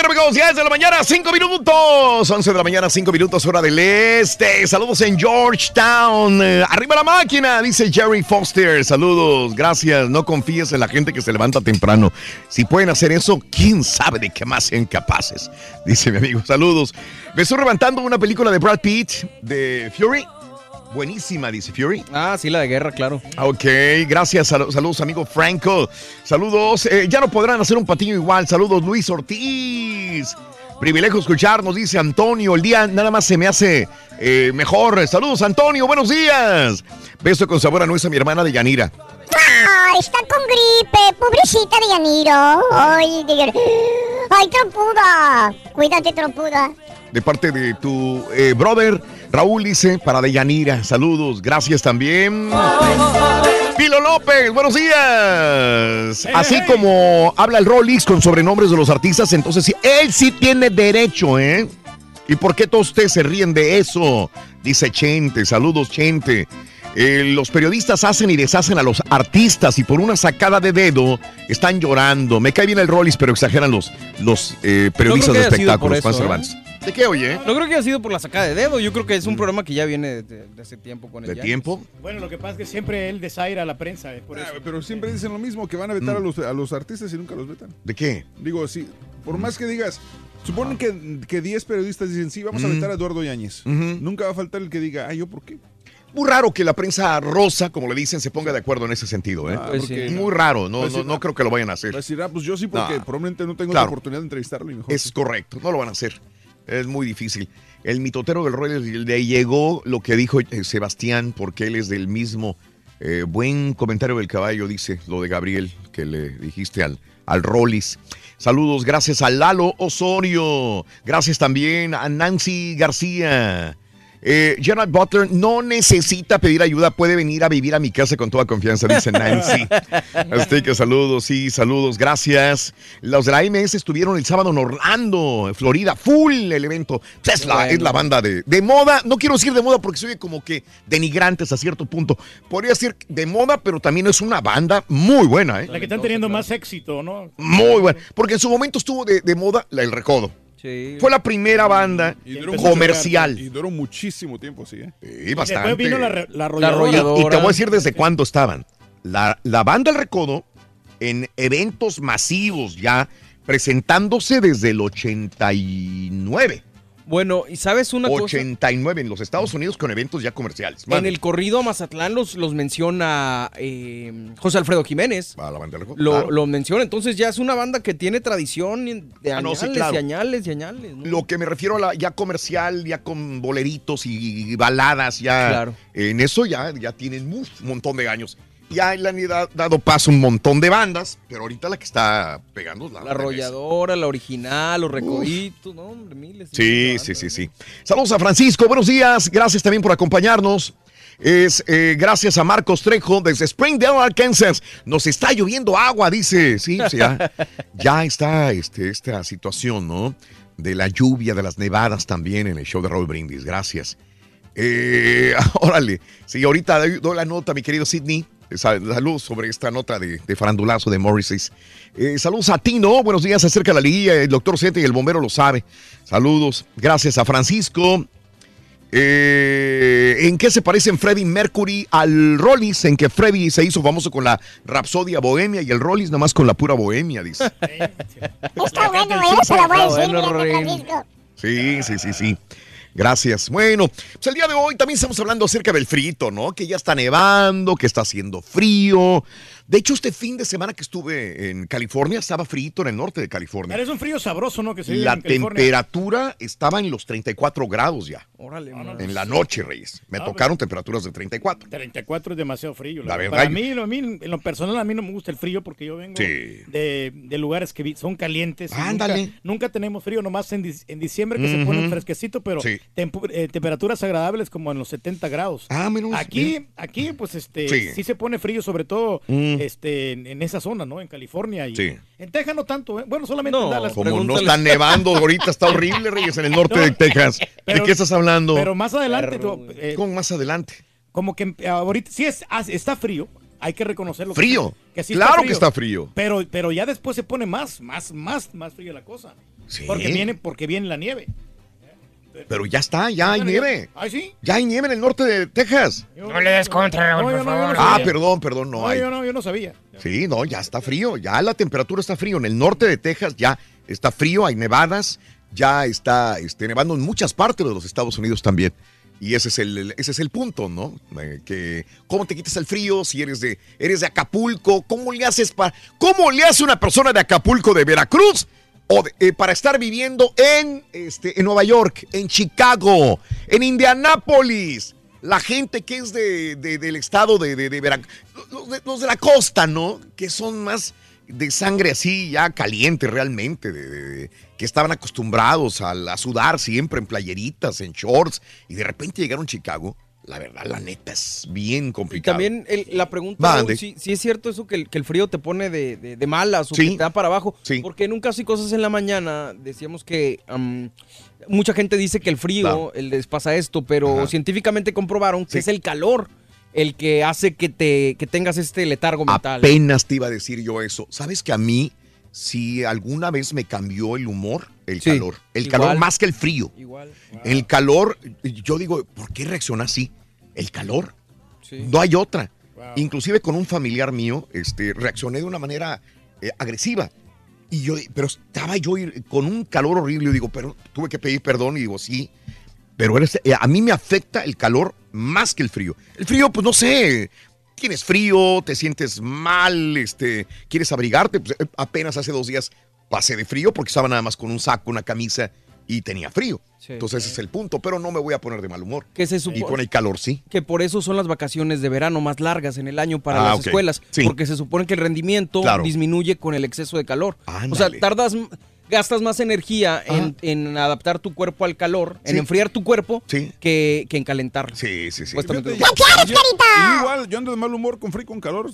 Bien, amigos, ya es de la mañana, 5 minutos. 11 de la mañana, 5 minutos, hora del este. Saludos en Georgetown. Eh, arriba la máquina, dice Jerry Foster. Saludos, gracias. No confíes en la gente que se levanta temprano. Si pueden hacer eso, quién sabe de qué más sean capaces. Dice mi amigo, saludos. Me estoy levantando una película de Brad Pitt, de Fury. Buenísima, dice Fury. Ah, sí, la de guerra, claro. Ok, gracias. sal- saludos, amigo Franco. Saludos. eh, ya no podrán hacer un patiño igual. Saludos, Luis Ortiz. Privilegio escucharnos, dice Antonio. El día nada más se me hace eh, mejor. Saludos, Antonio. Buenos días. Beso con sabor a nuestra mi hermana de Yanira. Ah, está con gripe, pobrecita de Yaniro. Ay, de... Ay, trompuda. Cuídate, trompuda. De parte de tu eh, brother Raúl dice para Deyanira, saludos, gracias también. Pilo López, buenos días. Así como habla el Rolex con sobrenombres de los artistas, entonces sí, él sí tiene derecho, ¿eh? ¿Y por qué todos ustedes se ríen de eso? Dice Chente, saludos Chente. Eh, los periodistas hacen y deshacen a los artistas y por una sacada de dedo están llorando. Me cae bien el Rollis, pero exageran los, los eh, periodistas No de espectáculos, Juan eso, Cervantes. ¿De qué oye? No creo que haya sido por la sacada de dedo. Yo creo que es un programa que ya viene de, de- de hace tiempo con el ¿De Yankees. tiempo? Bueno, lo que pasa es que siempre él desaira a la prensa. eh, por eso. Pero siempre dicen lo mismo, que van a vetar a, los, a los artistas y nunca los vetan. ¿De qué? Digo, sí, por más que digas, suponen que, que 10 periodistas dicen, sí, vamos a Mm. vetar a Eduardo Yáñez. Nunca va a faltar el que diga, ah, ¿yo por qué? Muy raro que la prensa rosa, como le dicen, se ponga de acuerdo en ese sentido, ¿eh? Ah, pues sí. Muy raro, no, Pues sí. no, no creo que lo vayan a hacer. Decir, ah, pues yo sí, porque probablemente no tengo Claro. la oportunidad de entrevistarlo y mejor. Es correcto, no lo van a hacer. Es muy difícil. El mitotero del rollo le llegó lo que dijo eh, Sebastián, porque él es del mismo eh, buen comentario del caballo, dice lo de Gabriel, que le dijiste al, al Rollis. Saludos, gracias a Lalo Osorio. Gracias también a Nancy García. Eh, Gerard Butler no necesita pedir ayuda, puede venir a vivir a mi casa con toda confianza, dice Nancy. (laughs) Así que saludos, sí, saludos, gracias. Los de la MS estuvieron el sábado en Orlando, en Florida, full el evento. Pues es, la, Bueno. es la banda de, de moda, no quiero decir de moda porque se oye como que denigrantes a cierto punto. Podría decir de moda, pero también es una banda muy buena, ¿eh? La que están teniendo más éxito, ¿no? Muy buena. Porque en su momento estuvo de, de moda la El Recodo. Sí. Fue la primera banda Y comercial. Y duró muchísimo tiempo, sí, ¿eh? Sí, bastante. Después vino la, la Y, arrolladora. y te voy a decir desde cuándo estaban. La, la banda El Recodo en eventos masivos ya presentándose desde el 89. Bueno, y sabes una cosa. 89 en los Estados Unidos con eventos ya comerciales. En el corrido a Mazatlán los, los menciona eh, José Alfredo Jiménez. A la banda Recodo, Lo, claro. lo menciona. Entonces ya es una banda que tiene tradición de Ah, añales no, sí, claro. y añales y añales. ¿no? Lo que me refiero a la ya comercial, ya con boleritos y baladas, ya Claro. en eso ya, ya tienen un montón de años. Ya le han da- dado paso un montón de bandas, pero ahorita la que está pegando es la, La arrolladora, la original, los recoditos, no, hombre, miles. Sí, sí, sí, sí. Saludos a Francisco, buenos días, gracias también por acompañarnos. Es eh, gracias a Marcos Trejo desde Springdale, Arkansas. Nos está lloviendo agua, dice. Sí, sí, ya, ya está este, esta situación, ¿no? De la lluvia, de las nevadas también en el show de Raúl Brindis. Gracias. Eh, (laughs) órale. Sí, ahorita doy, doy la nota, mi querido Sidney. Sal- Saludos sobre esta nota de, de farandulazo de Morrissey. Eh, saludos a Tino, buenos días acerca de la liguilla. El doctor Sete y el bombero lo sabe. Saludos. Gracias a Francisco. Eh, ¿En qué se parecen Freddie Mercury al Rollis? En que Freddie se hizo famoso con la Rapsodia Bohemia y el Rollis nada más con la pura Bohemia, dice. Está bueno, ¿eh? Se la voy a decir. Francisco. Sí, sí, sí, sí. Gracias. Bueno, pues el día de hoy también estamos hablando acerca del frito, ¿no? Que ya está nevando, que está haciendo frío. De hecho, este fin de semana que estuve en California estaba frito en el norte de California. Pero es un frío sabroso, ¿no? Que se La en temperatura estaba en los 34 grados ya. Órale, En la noche, Reyes. Me Ah, tocaron temperaturas de 34. 34 es demasiado frío. La verdad. verdad, Para yo- mí, lo- a mí, en lo personal, a mí no me gusta el frío porque yo vengo Sí. de, de lugares que son calientes. Ándale. Nunca, nunca tenemos frío, nomás en, diciembre que se pone fresquecito, pero Sí. tempu- eh, temperaturas agradables como en los 70 grados. Ah, menos. Aquí, aquí, pues, este, Sí. sí. se pone frío, sobre todo, Mm. Este, en, en esa zona, ¿no? En California. Y, Sí. En Texas no tanto, ¿eh? Bueno, solamente No, en Dallas. Como no está nevando ahorita, está horrible, Reyes, en el norte de Texas. ¿De qué estás hablando? Pero más adelante, tú, eh, ¿Cómo más adelante? como que eh, ahorita sí es, ah, está frío, hay que reconocerlo. Frío. que sí claro que está frío. Pero, pero ya después se pone más, más, más, más frío la cosa. Sí. Porque viene, porque viene la nieve. Pero ya está, ya hay nieve. Ay, sí. Ya hay nieve en el norte de Texas. No le des contra, Raúl, por favor. Ah, perdón, perdón, no No, hay. yo no, yo no sabía. Sí, no, ya está frío, ya la temperatura está frío. En el norte de Texas ya está frío, hay nevadas, ya está este, nevando en muchas partes de los Estados Unidos también. Y ese es el, el- ese es el punto, ¿no? Eh, que cómo te quitas el frío si eres de eres de Acapulco, cómo le haces para cómo le hace una persona de Acapulco de Veracruz o eh, para estar viviendo en este en Nueva York, en Chicago, en Indianápolis. La gente que es de, de- del estado de, Veracruz, los de, los de la costa, ¿no? Que son más de sangre así ya caliente realmente, que estaban acostumbrados a, a sudar siempre en playeritas, en shorts, y de repente llegaron a Chicago, la verdad, la neta es bien Y complicado. también el- la pregunta, si, es cierto eso que el, que el frío te pone de, de- de malas o Sí. que te da para abajo. Sí. Porque en un caso y cosas en la mañana decíamos que mucha gente dice que el frío les pasa esto, pero Ajá. científicamente comprobaron que es el calor el que hace que te que tengas este letargo mental. Apenas te iba a decir yo eso. ¿Sabes que a mí, si alguna vez me cambió el humor, el Sí, calor? El igual. calor más que el frío. Igual. El calor, yo digo, ¿por qué reacciona así? El calor. Sí. No hay otra. Inclusive con un familiar mío, este, reaccioné de una manera eh, agresiva. Y yo, pero estaba yo ir- con un calor horrible. Yo digo, pero tuve que pedir perdón y digo, sí. Pero eres- eh, a mí me afecta el calor más que el frío. El frío, pues no sé. Tienes frío, te sientes mal, este, quieres abrigarte. Pues, eh, apenas hace dos días pasé de frío porque estaba nada más con un saco, una camisa y tenía frío. Sí. Entonces ese es el punto. Pero no me voy a poner de mal humor. Que se Y supone- con el calor, sí. que por eso son las vacaciones de verano más largas en el año para Ah, las escuelas, Sí. porque se supone que el rendimiento Claro. disminuye con el exceso de calor. O sea, Ándale. tardas, gastas más energía en, en adaptar tu cuerpo al calor, en Sí. enfriar tu cuerpo, Sí. que, que en calentarlo. Sí, sí, sí. Yo- yo igual, yo ando de mal humor con frío y con calor.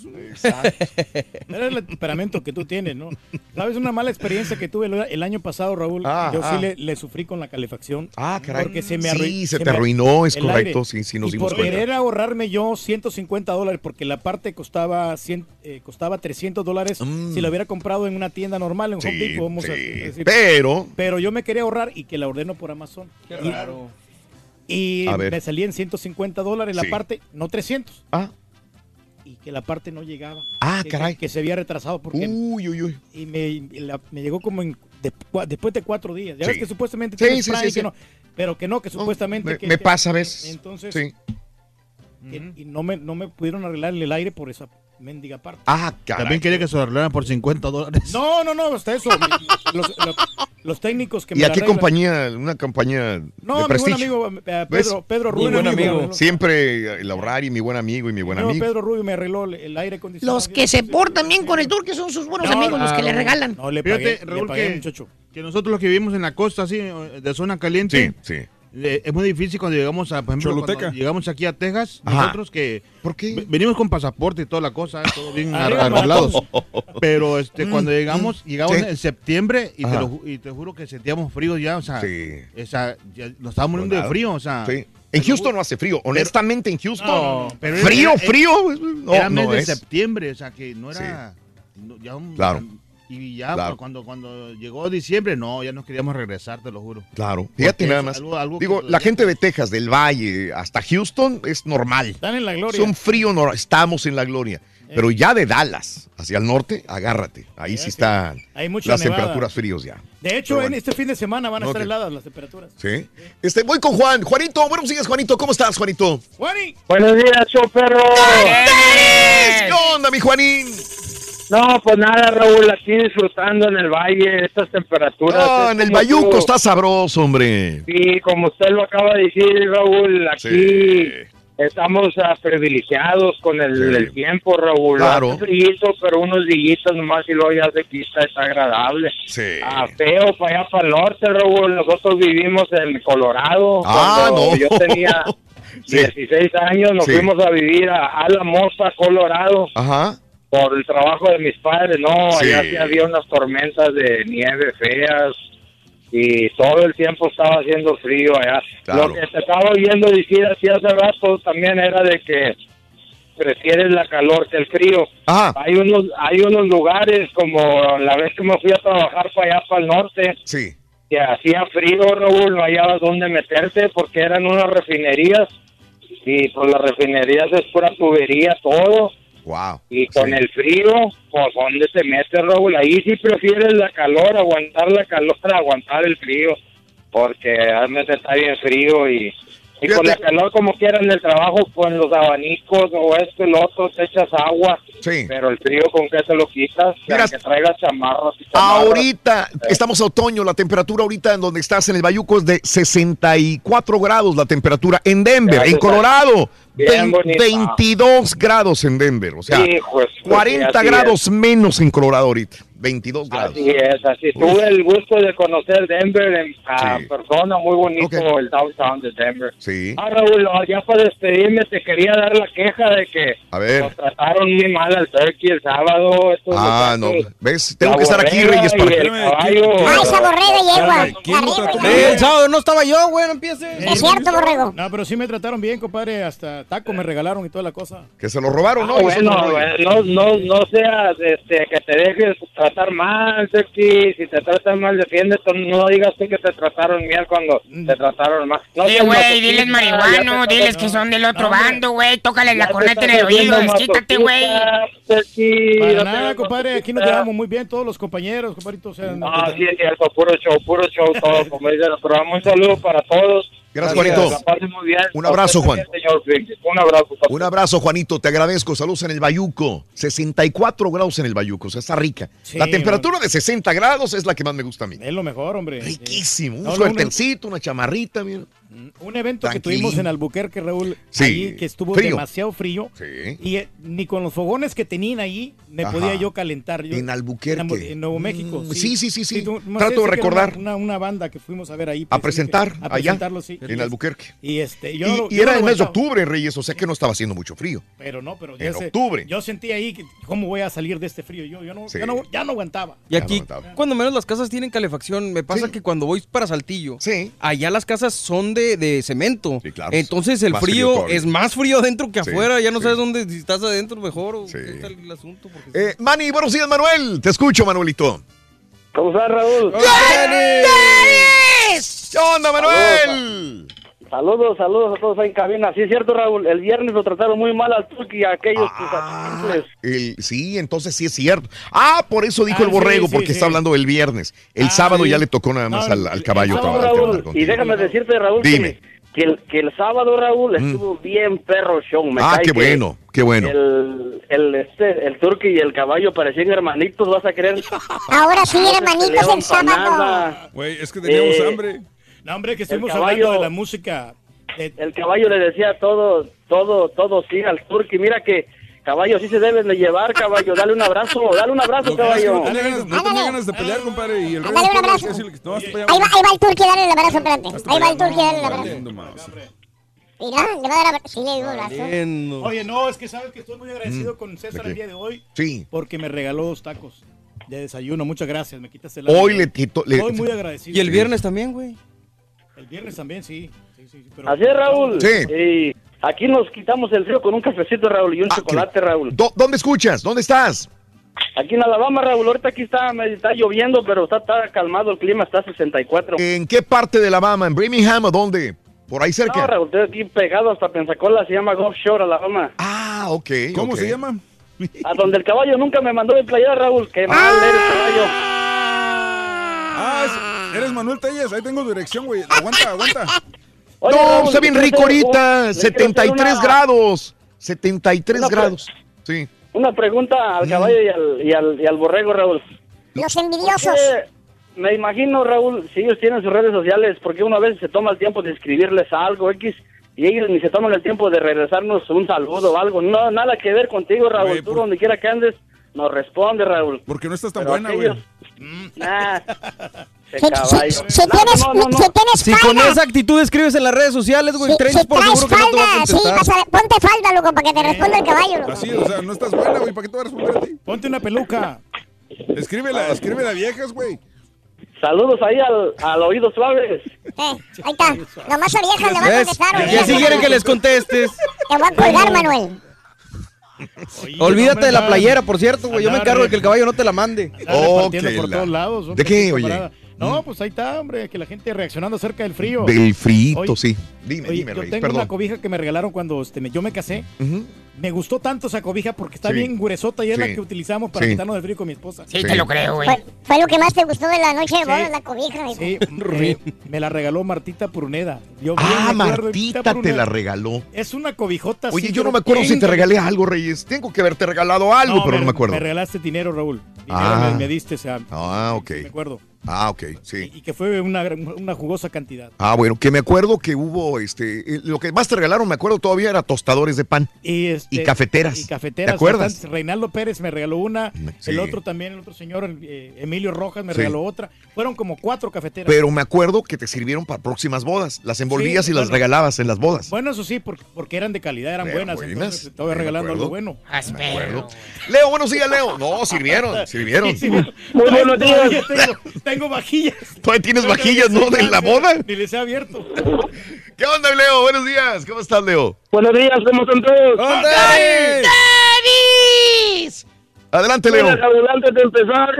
Era el temperamento que tú tienes, ¿no? ¿Sabes una mala experiencia que tuve el, el año pasado, Raúl? Ah, Yo ah. sí le, le sufrí con la calefacción. Ah, caray. Porque se me Sí, arrui- se te arruinó, es el correcto, aire. sí, sí nos y dimos por cuenta. querer ahorrarme yo 150 dólares, porque la parte costaba, 100, eh, costaba 300 dólares si lo hubiera comprado en una tienda normal, en Home Mm. Sí, Depot, vamos a sí. Decir. Pero- Pero yo me quería ahorrar y que la ordeno por Amazon. Qué Y- raro. Y A me salía en 150 dólares la parte, no 300. Ah. Y que la parte no llegaba. Ah, Que- caray. Que, se había retrasado porque... Uy, uy, uy. Y me, y la- me llegó como en, de- después de cuatro días. Ya Sí. ves que supuestamente Sí, sí, sí, que sí. no, pero que no, que supuestamente... me- que- me que- pasa a veces. Entonces, Sí. que- y no me, no me pudieron arreglar el aire por esa mendiga parte. Ah, caray. También quería que se lo arreglaran por 50 dólares. No, no, no, hasta eso. (laughs) los, los- los técnicos que me ¿Y a qué arreglan- compañía? Una compañía No, de mi buen amigo eh, ¿Ves? Pedro, Pedro Mi Rubio. buen me amigo. Siempre el ahorrar y mi buen amigo y mi buen No, amigo. Pedro Rubio me arregló el, aire acondicionado. Los que se portan bien con el tour, que son sus buenos No, amigos, los que le regalan. No, le Fíjate, pagué, le Raúl, pagué, que, muchacho. que nosotros los que vivimos en la costa, así, de zona caliente, Sí, sí. Es muy difícil cuando llegamos a, por ejemplo, Choluteca. cuando llegamos aquí a Texas, Ajá. nosotros que ¿Por qué? venimos con pasaporte y toda la cosa, eh, todo bien arreglados. Pero este, Mm, cuando llegamos, mm, llegamos sí. en septiembre y te, lo y te juro que sentíamos frío ya, o sea, Sí. esa, ya nos estábamos muriendo de frío, o sea. Sí. En Houston no hace frío. Honestamente, en Houston. No, pero frío, era- frío. No, era mes no de es. septiembre, o sea, que no era... no, ya un- Claro. Y ya Claro. cuando, cuando llegó diciembre, no, ya nos queríamos regresar, te lo juro. Claro. Fíjate nada es más. algo- algo Digo, la gente de Texas, del Valle, hasta Houston es normal. Están en la Es gloria. un frío, no, estamos en la gloria. Pero ya de Dallas hacia el norte, agárrate. Ahí sí están Hay mucha las nevada. temperaturas fríos ya. De hecho, en este fin de semana van a estar heladas las temperaturas. Sí. Este, voy con Juan. Juanito, buenos días, Juanito. ¿Cómo estás, Juanito? Juani, Buenos días, show perro. ¿Qué onda, mi Juanín? No, pues nada, Raúl, aquí disfrutando en el valle estas temperaturas. No, en el Bayuco tú- está sabroso, hombre. Sí, como usted lo acaba de decir, Raúl, aquí Sí. estamos ah, privilegiados con el, Sí. el tiempo, Raúl. Claro. Hace frío, pero unos días nomás y luego ya se quita, es agradable. Sí. Ah, feo para allá para el norte, Raúl. Nosotros vivimos en Colorado. Ah, no. Yo tenía (laughs) Sí. 16 años, nos fuimos a vivir a Alamosa, Colorado Ajá. Por el trabajo de mis padres, no, Sí. allá sí había unas tormentas de nieve feas y todo el tiempo estaba haciendo frío allá. Claro. Lo que te estaba oyendo decir así hace rato también era de que prefieres la calor que el frío. Ajá. Hay unos hay unos lugares como la vez que me fui a trabajar para allá para el norte Sí. que hacía frío, Raúl, no hallabas dónde meterte porque eran unas refinerías y pues las refinerías es pura tubería todo. Wow. Y con Sí. el frío, pues ¿dónde te metes, Raúl? Ahí sí prefieres la calor, aguantar la calor, (laughs) aguantar el frío, porque realmente está bien frío y Y con la calor, como quieran, en el trabajo, con los abanicos o esto y lo otro, te echas agua. Sí. Pero el frío, ¿con qué te lo quitas? Mira, que traigas chamarros y chamarras. Ahorita, estamos a otoño, la temperatura ahorita en donde estás en el Bayuco es de 64 grados la temperatura en Denver, en Colorado. bien vein- bonita. 22 grados en Denver, o sea, de su- 40 así grados menos en Colorado ahorita, 22 grados. Así es, así. Tuve el gusto de conocer Denver en Sí. persona, muy bonito el downtown de Denver. Sí. Ah, Raúl, ya para despedirme te quería dar la queja de que A ver. nos trataron muy mal al turkey el sábado. estos Ah, no. ¿ves? Tengo La que estar aquí, Reyes, para que... esa borrega yegua. ¿Quién lo Arriba, trató ya. mal? El sábado no estaba yo, güey, no empieces. Es cierto, borrego. No, pero sí me trataron bien, compadre. Hasta taco me regalaron y toda la cosa. Que se lo robaron, ¿no? Ah, eso bueno, no- güey, no, no, no seas este, que te dejes tratar mal, Turkey. Si te tratan mal, defiéndete. No digas tú que te trataron bien cuando te trataron mal. No Sí, güey, diles marihuano, diles que son del otro No, bando, güey. Tócales la corneta en el oído, desquítate, güey. Para nada, compadre. Aquí nos llevamos muy bien todos los compañeros, compadrito. O sea, no- Ah, sí, es cierto, puro show, puro show todo, como dice el programa. Un saludo para todos. Gracias, Juanito. Un abrazo, Juan. Un abrazo. Un abrazo, Juanito, te agradezco. Saludos en el Bayuco. 64 grados en el Bayuco, o sea, está rica. Sí, la temperatura de 60 grados es la que más me gusta a mí. Es lo mejor, hombre. Riquísimo. Un No, una chamarrita, mira. Un evento que tuvimos en Albuquerque, Raúl, Sí, ahí que estuvo frío. demasiado frío. Y eh, ni con los fogones que tenían ahí me Ajá. podía yo calentar. Yo- En Albuquerque. En, Nuevo México. Mm, sí, sí, sí, sí. tú- más Trato de recordar. Una, una- una banda que fuimos a ver ahí. A presentar a allá, presentarlo, sí. en Albuquerque. Y, este, yo Y, no- y era el mes de octubre, Reyes, o sea que no estaba haciendo mucho frío. Pero no, pero En octubre. yo sentí ahí que cómo voy a salir de este frío. Yo, yo no, Sí. ya no, ya no aguantaba. Y aquí, cuando menos las casas tienen calefacción, me pasa que cuando voy para Saltillo, allá las casas son de, de cemento. Entonces el Más frío, frío es más frío adentro que Sí, afuera. Ya no sí. sabes dónde, si estás adentro mejor o qué tal el asunto. porque- Eh, Manny, buenos días, Manuel. Te escucho, Manuelito. ¿Cómo estás, Raúl? ¿Qué onda, Manuel? Saludos, saludos a todos ahí en cabina. Sí, es cierto, Raúl. El viernes lo trataron muy mal al Turkey y a aquellos Ah. El, sí, entonces sí es cierto. Ah, por eso dijo Ah, el borrego, sí, sí, porque sí. está hablando del viernes. El sábado ya le tocó nada más al, al caballo. Raúl, y déjame decirte, Raúl, que, Dime. que el, que el sábado, Raúl, estuvo bien perro show. Me Ah, cae qué que bueno, qué bueno. El, el, este, el turkey y el caballo parecían hermanitos, ¿vas a creer? Ahora sí, hermanitos, el sábado. Güey, es que teníamos Eh, hambre. No, hombre, que El estuvimos caballo- hablando de la música. El caballo le decía todo, todo, todo sí al turkey. Mira que caballo sí se deben de llevar, caballo. Dale un abrazo, dale un abrazo, que caballo. no tenía ganas, no tenía ganas de pelear, compadre. Y el rey Dale un abrazo. que no, Ahí va, ahí va el turqui, dale el abrazo, espérate. Ahí va el turqui, dale el abrazo. Mira, le va a dar abrazo. Sí, le un abrazo. Oye, no, es que sabes que estoy muy agradecido con César Mm. ¿De el día de hoy. Sí. Porque me regaló dos tacos de desayuno. Muchas gracias, me quitas el Hoy le quitó. le- Estoy muy agradecido. Y el viernes también, güey. El viernes también, sí. sí, sí, sí, pero- Así es, Raúl. Sí. Y aquí nos quitamos el frío con un cafecito, Raúl, y un chocolate, Raúl. ¿Dó- ¿Dónde escuchas? ¿Dónde estás? Aquí en Alabama, Raúl, ahorita aquí está, me está lloviendo, pero está, está calmado el clima, está a 64. ¿En qué parte de Alabama? ¿En Birmingham o dónde? Por ahí No, cerca. Raúl, estoy aquí pegado hasta Pensacola, se llama Gulf Shore, Alabama. Ah, ok. ¿Cómo se llama? A donde el caballo nunca me mandó de playa, Raúl, que mal eres, caballo. Ah, es- eres Manuel Telles. Ahí tengo dirección, güey. Aguanta, aguanta. Oye, no, Raúl, está bien rico ahorita. un- le quiero hacer 73 una- grados. 73 Una pre- grados. Sí. Una pregunta Mm. al caballo y al, y al, y al borrego, Raúl. Los envidiosos. Porque Me imagino, Raúl, si ellos tienen sus redes sociales, porque una vez se toma el tiempo de escribirles algo X y ellos ni se toman el tiempo de regresarnos un saludo o algo. No, nada que ver contigo, Raúl. Güey, Tú por- donde quiera que andes, nos responde, Raúl. Porque no estás tan Pero buena, güey. aquellos- Nah, (laughs) si tienes, No, no, no, no. si tienes Si con falda, esa actitud escribes en las redes sociales, güey, si, si por seguro que no te va a falda, sí, vas a ver, ponte falda, loco, para que te responda el caballo, loco. Así, o sea, no estás buena, güey. ¿Para qué te voy a responder a ti? Ponte una peluca. Escríbela, escríbela viejas, güey. Saludos ahí al, al oído suaves. Eh, ahí está. Nomás a viejas le van a contestar. Y así quieren que les contestes. Te voy a colgar, Manuel. Olvídate de la playera, por cierto, güey. Yo me encargo de que el caballo no te la mande. Repartiendo por todos lados. ¿De qué, oye? No, pues ahí está, hombre, que la gente reaccionando acerca del frío. Del frito, Oye, sí. Dime, oye, dime, yo Reyes, tengo perdón. una cobija que me regalaron cuando este, me- yo me casé. Me gustó tanto esa cobija porque está Sí. bien gruesota y es la que utilizamos para Sí. quitarnos del frío con mi esposa. Sí, te lo creo, güey. Fue, fue lo que más te gustó de la noche de Sí. bodas, la cobija. Sí, (laughs) eh, me la regaló Martita Pruneda. Yo Ah, Martita te la regaló. Es una cobijota Oye, yo no me acuerdo si te regalé algo, Reyes. Tengo que haberte regalado algo, pero no me acuerdo. Me regalaste dinero, Raúl. Dinero Ah. me, me diste, o sea, Ah, ok. me acuerdo. Ah, ok, sí. Y que fue una, gran- una jugosa cantidad. Ah, bueno, que me acuerdo que hubo, este, eh, lo que más te regalaron, me acuerdo todavía, era tostadores de pan. Y, este, Y cafeteras. Y cafeteras. ¿Te acuerdas? Reinaldo Pérez me regaló una. Sí. El otro también, el otro señor, eh, Emilio Rojas, me Sí. regaló otra. Fueron como cuatro cafeteras. Pero me acuerdo que te sirvieron para próximas bodas. Las envolvías Sí, y las regalabas en las bodas. Bueno, eso sí, porque, porque eran de calidad, eran Eran buenas. buenas, Entonces te estaba regalando algo bueno. Me acuerdo. Leo, buenos días, Leo. No, sirvieron, (laughs) sirvieron. Sí, sí. Muy buenos días. Todavía Tengo, tengo vajillas. (laughs) Todavía tienes vajillas, ¿no? De la boda. Ni les he abierto. (laughs) ¿Qué onda, Leo? Buenos días. ¿Cómo estás, Leo? Buenos días, ¿cómo están todos? ¡Davis! Adelante, Leo. Mira, Raúl, antes de empezar,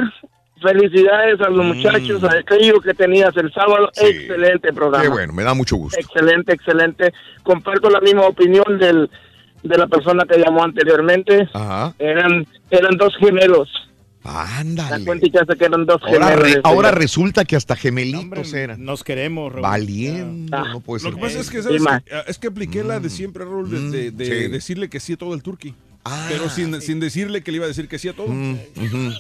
felicidades a los muchachos, a aquello que tenías el sábado. Excelente programa. Qué bueno, me da mucho gusto. Excelente, excelente. Comparto la misma opinión del, de la persona que llamó anteriormente. Ajá. Eran, eran dos gemelos. Ándale. La cuenta ya sé que eran dos Ahora, re- ahora resulta que hasta gemelitos eran. Nos queremos, Raúl. Valiendo, no puede Lo ser. que pasa es que, ¿sabes? Ah, es que apliqué la de siempre, Raúl, de, de- de sí. decirle que sí a todo el turqui. Ah, pero sin, sin decirle que le iba a decir que sí a todo. Mm. (laughs)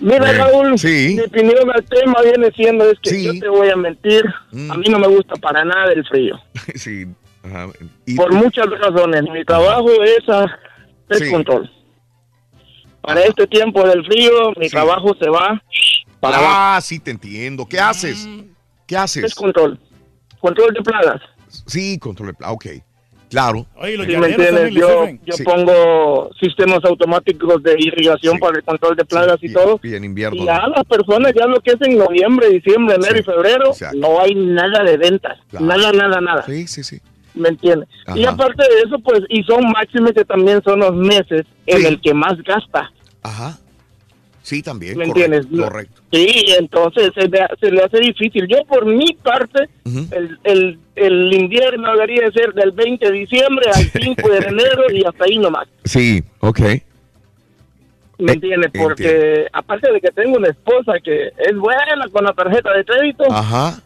Mira, Eh, Raúl, sí. mi opinión al tema viene siendo es que Sí. yo te voy a mentir, Mm. a mí no me gusta para nada el frío. (laughs) Sí. Ajá. Y- Por muchas razones. Mi trabajo es a Sí. control. Para este tiempo del frío, mi trabajo se va para abajo. ah, sí, te entiendo. ¿Qué haces? ¿Qué haces? Es control. Control de plagas. Sí, control de pla- Ok. Claro. Oye, los ¿Sí me entiendes? Yo, sirven. yo Sí. pongo sistemas automáticos de irrigación Sí. para el control de plagas y, Y- todo. Y en invierno. Y ya ¿no? las personas, ya lo que es en noviembre, diciembre, enero Sí. y febrero, Exacto. no hay nada de ventas. Claro. Nada, nada, nada. Sí, sí, sí. ¿Me entiendes? Y aparte de eso, pues, y son máximos que también son los meses en Sí. el que más gasta. Ajá. Sí, también. ¿Me correcto, entiendes? Correcto. Sí, entonces se le, se le hace difícil. Yo por mi parte, el, el, el invierno debería de ser del 20 de diciembre al 5 de enero y hasta ahí nomás. Sí, ok. ¿Me Eh, entiendes? entiendo. Porque aparte de que tengo una esposa que es buena con la tarjeta de crédito, Ajá.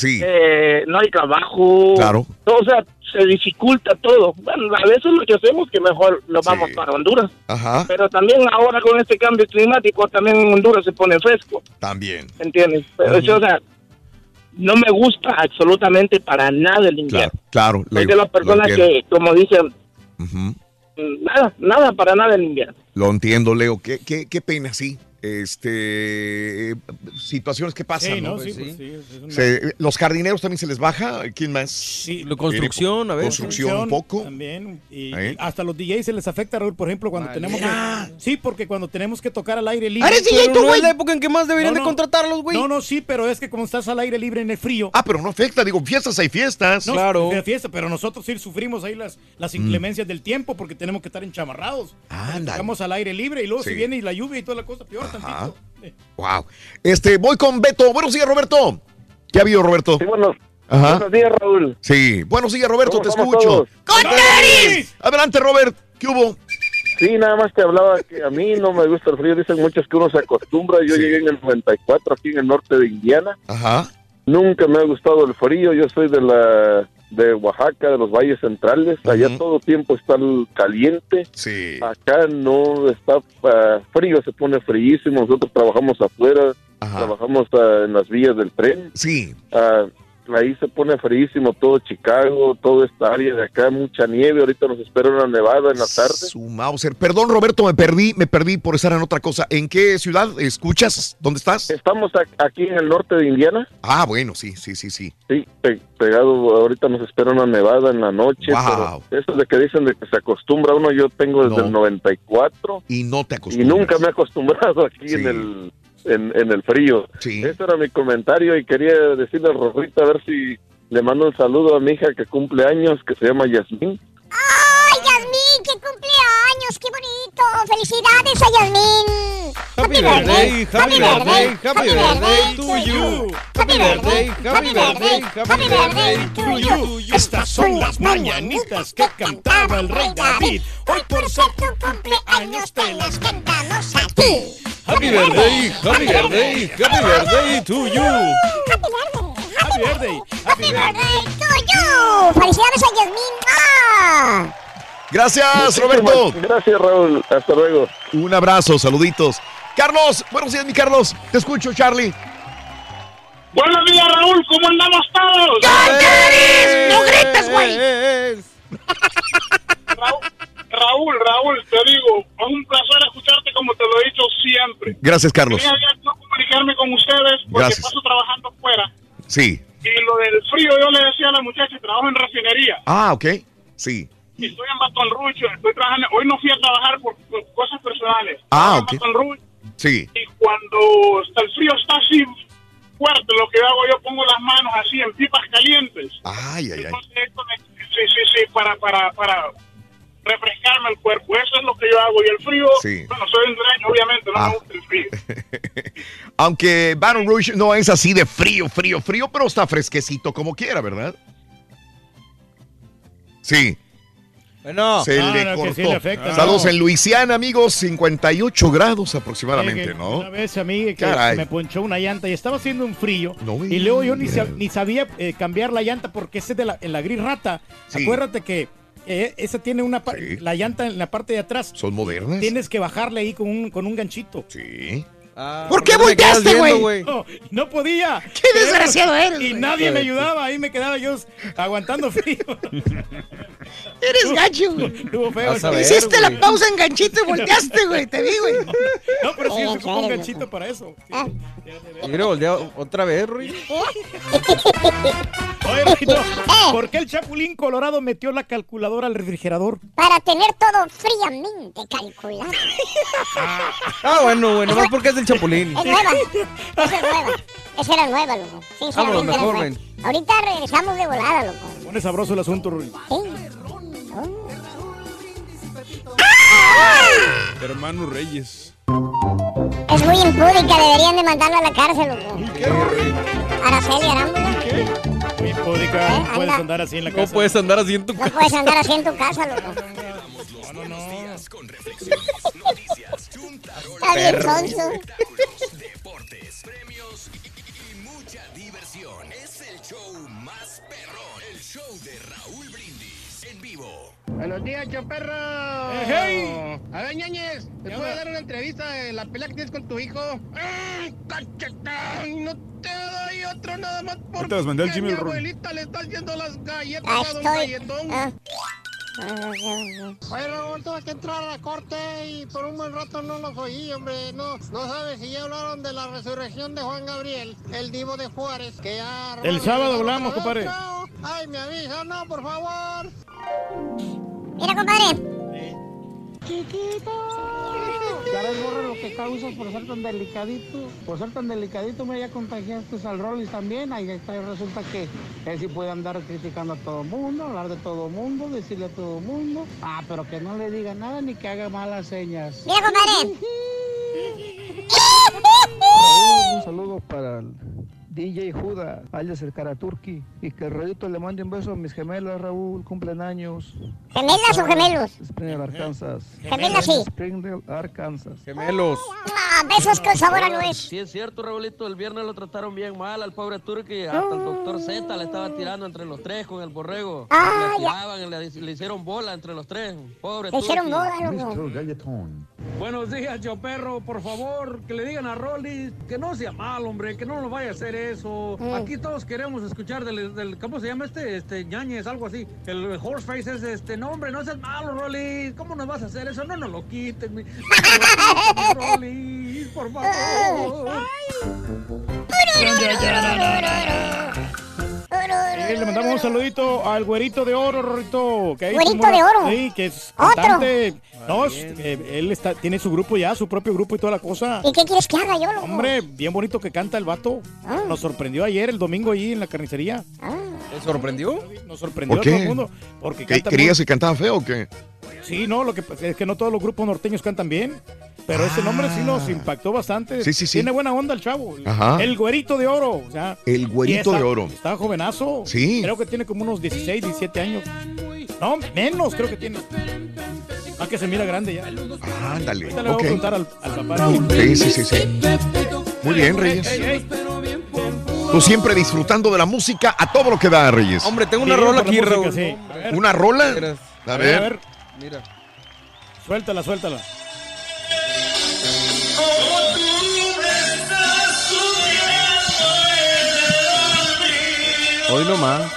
Sí. eh, no hay trabajo. Claro. O sea, se dificulta todo. Bueno, a veces lo que hacemos es que mejor nos vamos para Honduras. Ajá. Pero también ahora con este cambio climático, también en Honduras se pone fresco. También. ¿Entiendes? Pero eso, o sea, no me gusta absolutamente para nada el invierno. Claro. Soy le- de las personas que, como dicen, Ujú. mm, nada, nada para nada el invierno. Lo entiendo, Leo. Qué, qué, qué pena, sí. Este. Situaciones que pasan. Sí, ¿no? ¿no? Sí, pues sí, es una- Se- los jardineros también se les baja. ¿Quién más? Sí, Lo- construcción, a ver. Construcción un poco. También. Y, ¿Eh? y hasta los DJs se les afecta, Raúl, por ejemplo, cuando tenemos que... Sí, porque cuando tenemos que tocar al aire libre... ¿Eres DJ tú, güey? Es la época en que más deberían No, de contratarlos, güey. No, no, sí, pero es que como estás al aire libre en el frío... Ah, pero no afecta. Digo, fiestas hay fiestas. No, claro. de fiesta, pero nosotros sí sufrimos ahí las, las inclemencias del tiempo porque tenemos que estar enchamarrados. Estamos al aire libre y luego Sí. si viene y la lluvia y toda la cosa, peor tantito. Eh, Wow. Este, voy con Beto. Buenos días, Roberto. ¿Qué ha habido, Roberto? Sí, buenos, Ajá. buenos días, Raúl. Sí. Buenos días, Roberto. ¿Cómo Te escucho. todos? ¡Con tenis! Adelante, Robert. ¿Qué hubo? Sí, nada más te hablaba que a mí no me gusta el frío. Dicen muchos que uno se acostumbra. Yo Sí. llegué en el 94 aquí en el norte de Indiana. Ajá. Nunca me ha gustado el frío. Yo soy de la de Oaxaca, de los valles centrales. Allá Ujú. todo tiempo está caliente. Sí. Acá no está ah, frío, se pone fríísimo. Nosotros trabajamos afuera, Ajá. trabajamos ah, en las vías del tren. Sí. Ah, ahí se pone fríísimo todo Chicago, toda esta área de acá, mucha nieve. Ahorita nos espera una nevada en la tarde. Su Mauser. Perdón, Roberto, me perdí, me perdí por estar en otra cosa. ¿En qué ciudad escuchas? ¿Dónde estás? Estamos aquí en el norte de Indiana. Ah, bueno, sí, sí, sí, sí. Sí, pe- pegado, ahorita nos espera una nevada en la noche, Wow. pero eso de que dicen de que se acostumbra uno, yo tengo desde No. el 94 Y no te y acostumbras. nunca me he acostumbrado aquí Sí. en el en, en el frío. Sí. Ese era mi comentario y quería decirle a Rorrita a ver si le mando un saludo a mi hija que cumple años, que se llama Yasmín. ¡Ay, ¡Qué bonito! ¡Felicidades a Yasmín! Happy birthday, happy birthday, happy birthday to you. Happy birthday, happy birthday, happy birthday to you. Estas son las mañanitas que cantaba el rey David. Hoy por ser tu cumpleaños te las cantamos a ti. Happy birthday, happy birthday, happy birthday to you. Happy birthday, Happy birthday to you. Felicidades a Yasmín. Gracias, Roberto. Gracias, Raúl. Hasta luego. Un abrazo, saluditos. Carlos, buenos días, mi Carlos. Te escucho, Charlie. Buenos días, Raúl. ¿Cómo andamos todos? ¡No grites, güey! Raúl, Raúl, Raúl, te digo, es un placer escucharte como te lo he dicho siempre. Gracias, Carlos. Quería no comunicarme con ustedes porque Gracias. paso trabajando fuera. Sí. Y lo del frío, yo le decía a la muchacha, trabajo en refinería. Ah, ok. Sí. Estoy en Rouge, estoy trabajando. Hoy no fui a trabajar por, por cosas personales. Ah, ok. Sí. y cuando el frío está así fuerte, lo que hago yo pongo las manos así en pipas calientes. Ay, ay, ay. Entonces, esto me- sí, sí, sí, para, para, para refrescarme el cuerpo. Eso es lo que yo hago. Y el frío, Sí. bueno, soy hondureño, obviamente, no Ah. me gusta el frío. (laughs) Aunque Baton Rouge no es así de frío, frío, frío, pero está fresquecito como quiera, ¿verdad? Sí. Bueno, Se Ah, le cortó. sí le afecta, Saludos no. en Luisiana, amigos, 58 grados aproximadamente, Que ¿no? Una vez a mí que me ponchó una llanta y estaba haciendo un frío. No y luego yo ni, sab- ni sabía eh, cambiar la llanta porque ese de la, en la gris rata. Sí. Acuérdate que eh, esa tiene una pa- la llanta en la parte de atrás. ¿Son modernas? Tienes que bajarle ahí con un, con un ganchito. Sí. ¿Por qué volteaste, güey? No, no podía. Qué desgraciado eres, Y nadie me ayudaba. Ahí me quedaba yo aguantando frío. (laughs) Eres gacho, güey. Hiciste la pausa en ganchito y volteaste, güey. Te vi, güey. No, pero sí, Eh, se ocupa un ganchito para eso. Quiero voltear otra vez, Ruy. Oye, Rito, (laughs) ¿por qué el Chapulín Colorado metió la calculadora al refrigerador? Para tener todo fríamente calculado. Ah, bueno, bueno, más porque es el chapulín. Es nueva. Esa es nueva. Esa era nueva, loco. Sinceramente. Vámonos mejor, era ven. nueva. Ahorita regresamos de volada, loco. Pone sabroso el asunto, Ruy. Hermano Reyes. Es muy impúdica, deberían de mandarlo a la cárcel, loco. Araceli Arámbula. Muy impúdica, Eh, no puedes anda. andar así en la No casa. puedes andar así en tu No puedes andar así en tu casa, loco. Con reflexiones, noticias, (laughs) Está bien sonso. deportes, premios y, y mucha diversión. Es el show más perrón, el show de Raúl Brindis en vivo. Buenos días, choperro. hey. A ver, ñañez, ¿te puedo dar una entrevista en la pelea que tienes con tu hijo? ¡Ay, cachetón! No te doy otro nada más porque te las mandé Jimmy abuelita le está haciendo las galletas Ah, a don. Galletón. Oye, Raúl, tuve que entrar a la corte y por un buen rato no los oí, hombre. No, no sabes si ya hablaron de la resurrección de Juan Gabriel, el divo de Juárez, que ya... El sábado hablamos, compadre. Ay, me avisa, no, por favor. Mira, compadre. Ya ves, borra lo que causas por ser tan delicadito. Por ser tan delicadito, me ya contagiaste al Rollis también. Ahí está, resulta que él sí puede andar criticando a todo mundo, hablar de todo mundo, decirle a todo mundo. Ah, pero que no le diga nada ni que haga malas señas. Mira, compadre. (laughs) Un saludo para el DJ Judas, alias el Karaturki. Y que Rodito le mande un beso a mis gemelas, Raúl, cumplen años. ¿Gemelas o gemelos? Springdale, Arkansas. Gemelas, sí. Springdale, Arkansas. Gemelos. Ah, besos con sabor a nuez. Sí, es cierto, Raulito. El viernes lo trataron bien mal al pobre Turki. Hasta el doctor Z le estaba tirando entre los tres con el borrego. Ah, le tiraban, le, le hicieron bola entre los tres. Pobre Le hicieron Turki. boda, loco. Buenos días, yo perro. Por favor, que le digan a Rolly que no sea mal, hombre, que no lo vaya a hacer eso. Mm. Aquí todos queremos escuchar del, del- ¿cómo se llama este? Este, ñañez, algo así. El horseface es este, no, hombre, no seas malo, Rolly. ¿Cómo nos vas a hacer eso? No nos lo quites, mi, Rolly, por favor. Le mandamos un saludito al güerito de oro, Rorrito. Que ¿Güerito de oro? Sí, que es ¿Otro? cantante. No, eh, él está, tiene su grupo ya, su propio grupo y toda la cosa. ¿Y qué quieres que haga yo, loco? Hombre, bien bonito que canta el vato. Ah. Nos sorprendió ayer, el domingo, ahí en la carnicería. ¿Te sorprendió? Nos sorprendió ¿Por a todo el mundo. Porque ¿Qué- canta ¿Creías muy- que cantaba feo o qué? Sí, no, lo que pasa es que no todos los grupos norteños cantan bien. Pero ese nombre sí nos impactó bastante. Sí, sí, sí. Tiene buena onda el chavo. Ajá. El güerito de oro. o sea, El güerito está- de oro. Está jovenazo. Sí. Creo que tiene como unos 16, 17 años. No, menos creo que tiene. Más que se mira grande ya. Ándale. Ahorita le voy a preguntar al, al papá. Sí, sí, sí, sí. Muy bien, Reyes. Ey, ey, ey. Tú siempre disfrutando de la música a todo lo que da, Reyes. Hombre, tengo una rola aquí, música, Raúl. sí. A ver. ¿Una rola? A ver, a ver. Mira. Suéltala, suéltala. Hoy nomás.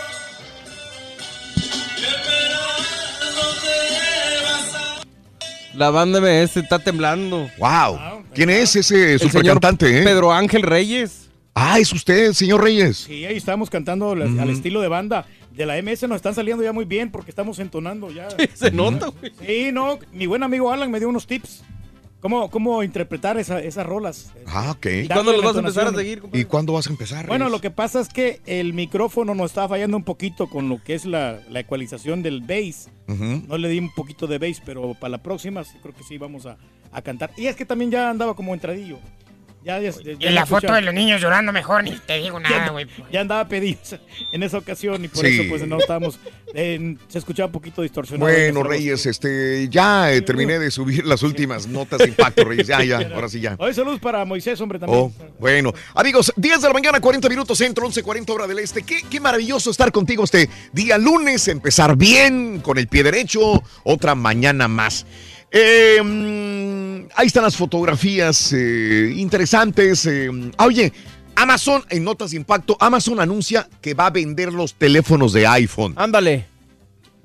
La banda MS está temblando. Wow. ¿Quién es ese señor supercantante, eh? Pedro Ángel Reyes. Ah, es usted, señor Reyes. Sí, ahí estamos cantando al, al estilo de banda. De la MS nos están saliendo ya muy bien porque estamos entonando ya. (laughs) Se nota, güey. Sí, no, mi buen amigo Alan me dio unos tips. ¿Cómo, cómo interpretar esa- esas rolas? Ah, ok. Darle ¿Cuándo los vas a empezar a seguir, compadre? ¿Y cuándo vas a empezar? Bueno, lo que pasa es que el micrófono nos estaba fallando un poquito con lo que es la, la ecualización del bass. No le di un poquito de bass, pero para la próxima sí creo que sí vamos a, a cantar. Y es que también ya andaba como entradillo. Ya, ya- ya Y la foto de los niños llorando mejor, ni te digo nada, güey. ya andaba pedido en esa ocasión y por Sí. eso pues no estábamos eh, se escuchaba un poquito distorsionado Bueno. Reyes, este, ya eh, terminé de subir las últimas notas de impacto, Reyes. Ya, ya, ahora sí ya. Hoy saludos para Moisés, hombre, también. Oh, bueno. Amigos, 10 de la mañana, 40 minutos centro, 11, 40 hora del este. Qué, qué maravilloso estar contigo este día lunes, empezar bien, con el pie derecho, otra mañana más. Eh, ahí están las fotografías eh, interesantes. eh, oye, Amazon, en notas de impacto, Amazon anuncia que va a vender los teléfonos de iPhone. Ándale.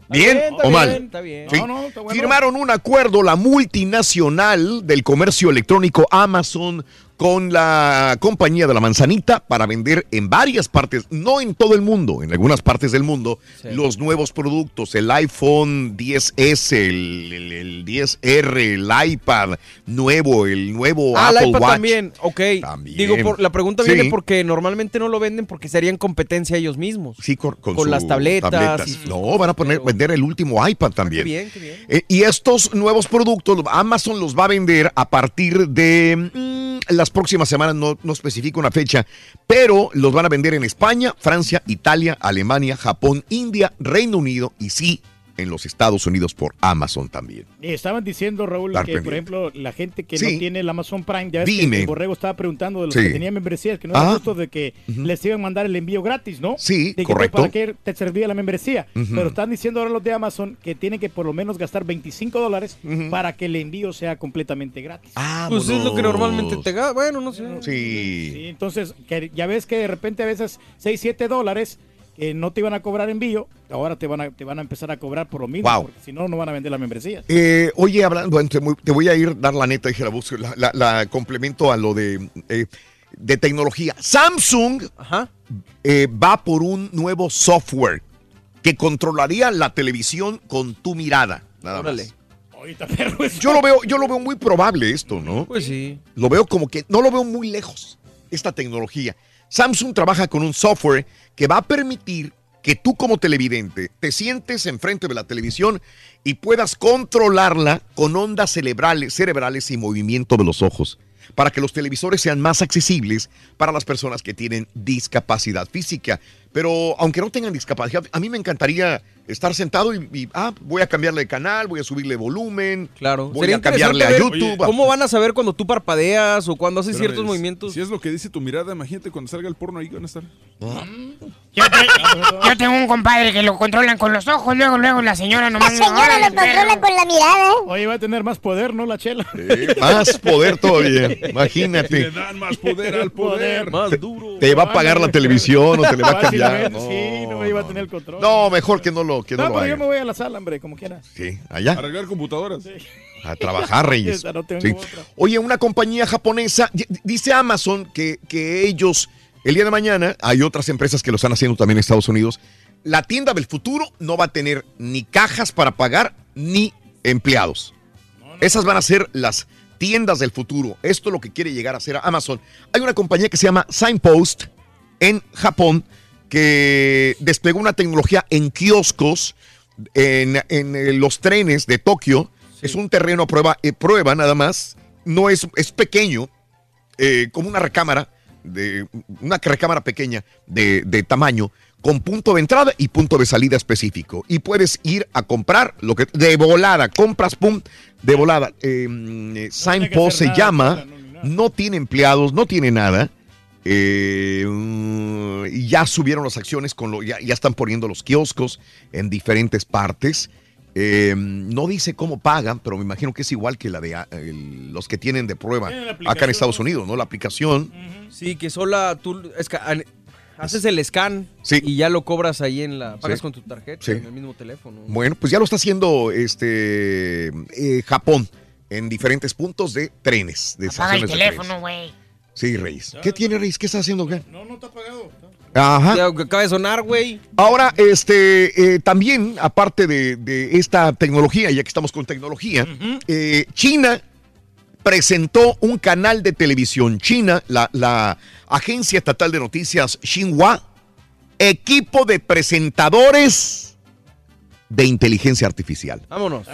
¿Bien, bien, está o mal? bien, está bien. Sí. No, no, está bueno. Firmaron un acuerdo la multinacional del comercio electrónico Amazon con la compañía de la manzanita para vender en varias partes, no en todo el mundo, en algunas partes del mundo, Sí. los nuevos productos, el iPhone 10S, el, el- el 10R, el iPad nuevo, el nuevo Ah, el Apple iPad Watch. también. Ok. También. Digo, por- la pregunta Sí. viene porque normalmente no lo venden porque serían competencia ellos mismos. Sí, con, con Con su las tabletas y No, van a poner, vender el último iPad también. Qué bien, qué bien. Eh, y estos nuevos productos, Amazon los va a vender a partir de mm, las próximas semanas, no, no especifica una fecha, pero los van a vender en España, Francia, Italia, Alemania, Japón, India, Reino Unido y sí, en los Estados Unidos por Amazon también. Y estaban diciendo, Raúl, que por ejemplo, la gente que Sí. no tiene el Amazon Prime, ya ves que el Borrego estaba preguntando de los Sí. que tenían membresías, que no Ah. era justo de que les iban a mandar el envío gratis, ¿no? Sí, De que, correcto. ¿Para qué te servía la membresía? Pero están diciendo ahora los de Amazon que tienen que por lo menos gastar 25 dólares para que el envío sea completamente gratis. Pues es lo que normalmente te gasta. Bueno, no sé. Sí. Sí, entonces, que ya ves que de repente a veces 6, 7 dólares que no te iban a cobrar envío, ahora te van a, te van a empezar a cobrar por lo mismo, Wow. porque si no, no van a vender la membresía. Eh, oye, hablando, bueno, te, voy a ir dar la neta, dije la busco, la, la- la complemento a lo de, eh, de tecnología. Samsung eh, va por un nuevo software que controlaría la televisión con tu mirada. Nada Órale. más. Yo lo veo, yo lo veo muy probable esto, ¿no? Pues sí. Lo veo como que no lo veo muy lejos, esta tecnología. Samsung trabaja con un software que va a permitir que tú como televidente te sientes enfrente de la televisión y puedas controlarla con ondas cerebrales, cerebrales y movimiento de los ojos, para que los televisores sean más accesibles para las personas que tienen discapacidad física. Pero aunque no tengan discapacidad, a mí me encantaría estar sentado y, y, ah, voy a cambiarle de canal, voy a subirle volumen, Claro. voy Sería a cambiarle a ver YouTube. ¿Cómo van a saber cuando tú parpadeas o cuando haces ciertos es- movimientos? Si es lo que dice tu mirada, imagínate cuando salga el porno ahí van a estar. Yo, te- yo tengo un compadre que lo controlan con los ojos, luego, luego la señora nomás. La señora lo controla con la mirada. ¿eh? Oye, va a tener más poder, ¿no, la chela? Más poder todavía, imagínate. Le dan más poder al poder. Más duro. Te va a pagar la televisión o te le va a cambiar. Fácilmente, sí, no me iba a tener el control. No, mejor que no lo, que no No, lo pero yo haga. me voy a la sala, hombre, como quiera. Sí, allá, Arreglar computadoras. a trabajar, (laughs) Reyes. Esa no tengo Sí. otra. Oye, una compañía japonesa, dice Amazon que, que ellos, el día de mañana, hay otras empresas que lo están haciendo también en Estados Unidos, la tienda del futuro no va a tener ni cajas para pagar ni empleados. Esas van a ser las tiendas del futuro. Esto es lo que quiere llegar a ser Amazon. Hay una compañía que se llama Signpost en Japón que desplegó una tecnología en kioscos en, en, eh, los trenes de Tokio. Es un terreno a prueba, eh, prueba nada más. no es, es pequeño, eh, como una recámara, de, una recámara pequeña de, de tamaño, con punto de entrada y punto de salida específico. Y puedes ir a comprar lo que de volada, compras, pum, de volada. Eh, Signpost se nada, llama, no tiene empleados, no tiene nada. Eh, mm, y ya subieron las acciones, con lo, ya, ya están poniendo los kioscos en diferentes partes. Eh, no dice cómo pagan, pero me imagino que es igual que la de ah, el- los que tienen de prueba acá en Estados Unidos, ¿no? La aplicación. Sí, que sola tú haces el scan Sí. y ya lo cobras ahí en la. Pagas Sí. con tu tarjeta Sí. en el mismo teléfono. Bueno, pues ya lo está haciendo este eh, Japón en diferentes puntos de trenes, de Apaga el teléfono, güey. Sí, Reyes. ¿Qué tiene, Reyes? ¿Qué está haciendo? ¿Qué? No, no está pagado. Ajá. Ya, que acaba de sonar, güey. Ahora, este, eh, también, aparte de, de esta tecnología, ya que estamos con tecnología, eh, China presentó un canal de televisión. China, la, la agencia estatal de noticias Xinhua, equipo de presentadores de inteligencia artificial. Vámonos.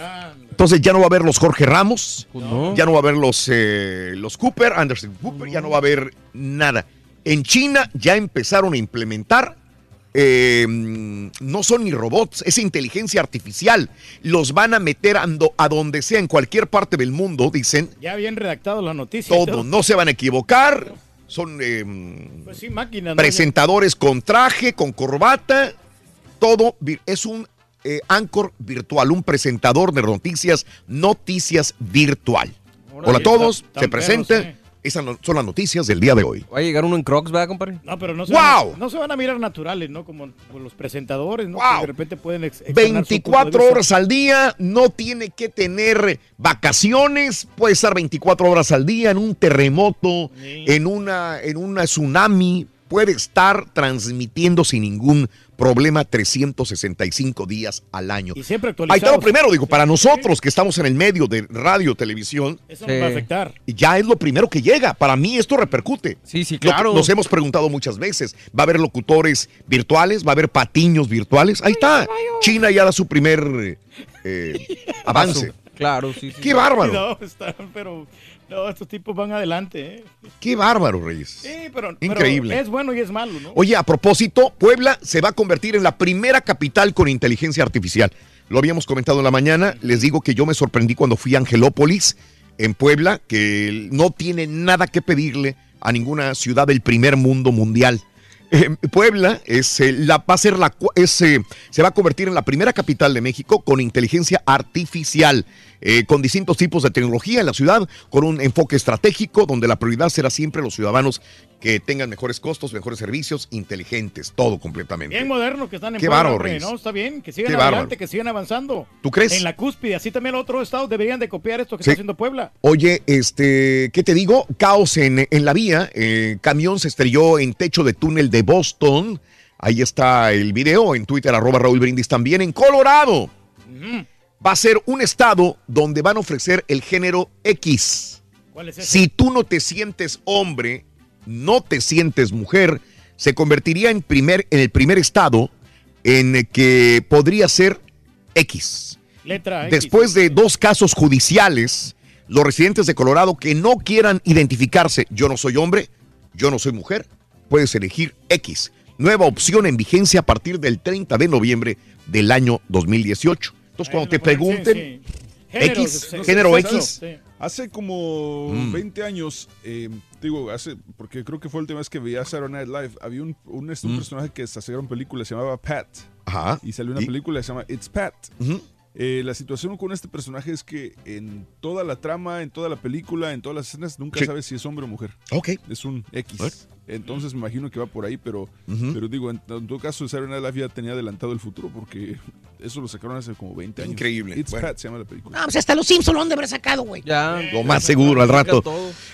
Entonces ya no va a haber los Jorge Ramos, no. ya no va a haber los, eh, los Cooper, Anderson Cooper, ya no va a haber nada. En China ya empezaron a implementar, eh, no son ni robots, es inteligencia artificial. Los van a meter ando- a donde sea, en cualquier parte del mundo, dicen. Ya bien redactado la noticia. Todo, no se van a equivocar. Son eh, Pues sí, máquina. ¿no? presentadores con traje, con corbata, todo es un eh, anchor virtual, un presentador de noticias, noticias virtual. Hola a todos, Tan- tan se presenta. perros, Esas son las noticias del día de hoy. Va a llegar uno en Crocs, ¿verdad, compadre? No, pero no se, ¡Wow! van, a, no se van a mirar naturales, ¿no? Como, como los presentadores, ¿no? Que de repente pueden ex- externar su punto de 24 vista. horas al día, no tiene que tener vacaciones, puede estar 24 horas al día en un terremoto, en una en una tsunami, puede estar transmitiendo sin ningún problema 365 días al año. Y siempre Ahí está lo primero, digo, para nosotros que estamos en el medio de radio, televisión, Eso nos va a afectar. ya es lo primero que llega. Para mí esto repercute. Sí, sí, claro. nos hemos preguntado muchas veces. ¿Va a haber locutores virtuales? ¿Va a haber patiños virtuales? Ahí está. China ya da su primer eh, avance. Claro, sí, sí. Qué bárbaro. No, están, pero no, estos tipos van adelante, ¿eh? Qué bárbaro, Reyes. Sí, pero, pero Increíble. es bueno y es malo, ¿no? Oye, a propósito, Puebla se va a convertir en la primera capital con inteligencia artificial. Lo habíamos comentado en la mañana. Les digo que yo me sorprendí cuando fui a Angelópolis, en Puebla, que no tiene nada que pedirle a ninguna ciudad del primer mundo mundial. Eh, Puebla es, eh, la, va a ser la, es, eh, se va a convertir en la primera capital de México con inteligencia artificial, con distintos tipos de tecnología en la ciudad, con un enfoque estratégico donde la prioridad será siempre los ciudadanos que tengan mejores costos, mejores servicios, inteligentes, todo completamente. Bien modernos que están en Qué Puebla, bárbaro, hombre. ¿no? Está bien, que sigan Qué adelante, bárbaro. que sigan avanzando. ¿Tú crees? En la cúspide, así también otros estados deberían de copiar esto que Sí. está haciendo Puebla. Oye, este, ¿qué te digo? Caos en, en la vía. camión se estrelló en techo de túnel de Boston. Ahí está el video en Twitter, arroba Raúl Brindis también. En Colorado va a ser un estado donde van a ofrecer el género X. ¿Cuál es ese? Si tú no te sientes hombre, no te sientes mujer, se convertiría en, primer, en el primer estado en el que podría ser X. Letra X. Después de dos casos judiciales, los residentes de Colorado que no quieran identificarse, yo no soy hombre, yo no soy mujer, puedes elegir X. Nueva opción en vigencia a partir del 30 de noviembre del año 2018. Entonces, cuando te pregunten, Género, X, género sexo, X, sí. Hace como Mm. 20 años, eh, digo, hace, porque creo que fue la última vez que veía Saturday Night Live, había un, un, este, un Mm. personaje que se sacaron película, se llamaba Pat. Ajá. Y salió una ¿Y? película que se llama It's Pat. Eh, la situación con este personaje es que en toda la trama, en toda la película, en todas las escenas, nunca Sí. sabes si es hombre o mujer. Ok. Es un X. Entonces me imagino que va por ahí, pero, pero digo, en, en todo caso, Saturday Night Live ya tenía adelantado el futuro porque eso lo sacaron hace como 20 años. Increíble. It's Bueno. Pat se llama la película. No, pues hasta los Simpsons lo han de haber sacado, güey. Ya. lo más seguro al rato.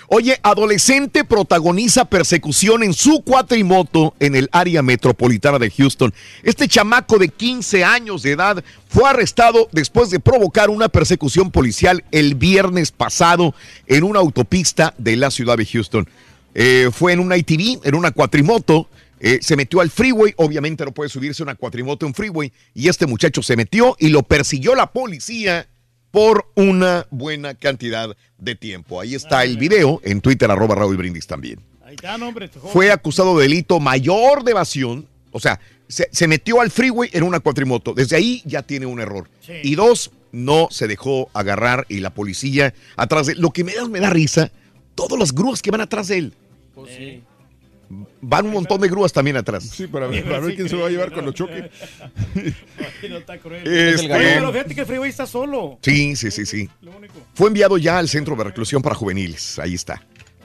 Oye, adolescente protagoniza persecución en su cuatrimoto en el área metropolitana de Houston. Este chamaco de 15 años de edad fue arrestado después de provocar una persecución policial el viernes pasado en una autopista de la ciudad de Houston. Eh, fue en una ITV, en una cuatrimoto. eh, se metió al freeway, obviamente no puede subirse una cuatrimoto en freeway, y este muchacho se metió y lo persiguió la policía por una buena cantidad de tiempo. Ahí está el video en Twitter, arroba Raúl Brindis también. Ahí está, hombre. este. Fue acusado de delito mayor de evasión, o sea, se, se metió al freeway en una cuatrimoto. Desde ahí ya tiene un error. Sí. Y dos, no se dejó agarrar y la policía atrás de él. Lo que me da, me da risa, todas las grúas que van atrás de él. Pues sí. Van un montón de grúas también atrás. Sí, para ver, (laughs) para ver quién se va a llevar cuando choque. No está cruel. Este- Pero fíjate que el freeway está solo. Sí, sí, sí, sí. Fue enviado ya al centro de reclusión para juveniles. Ahí está.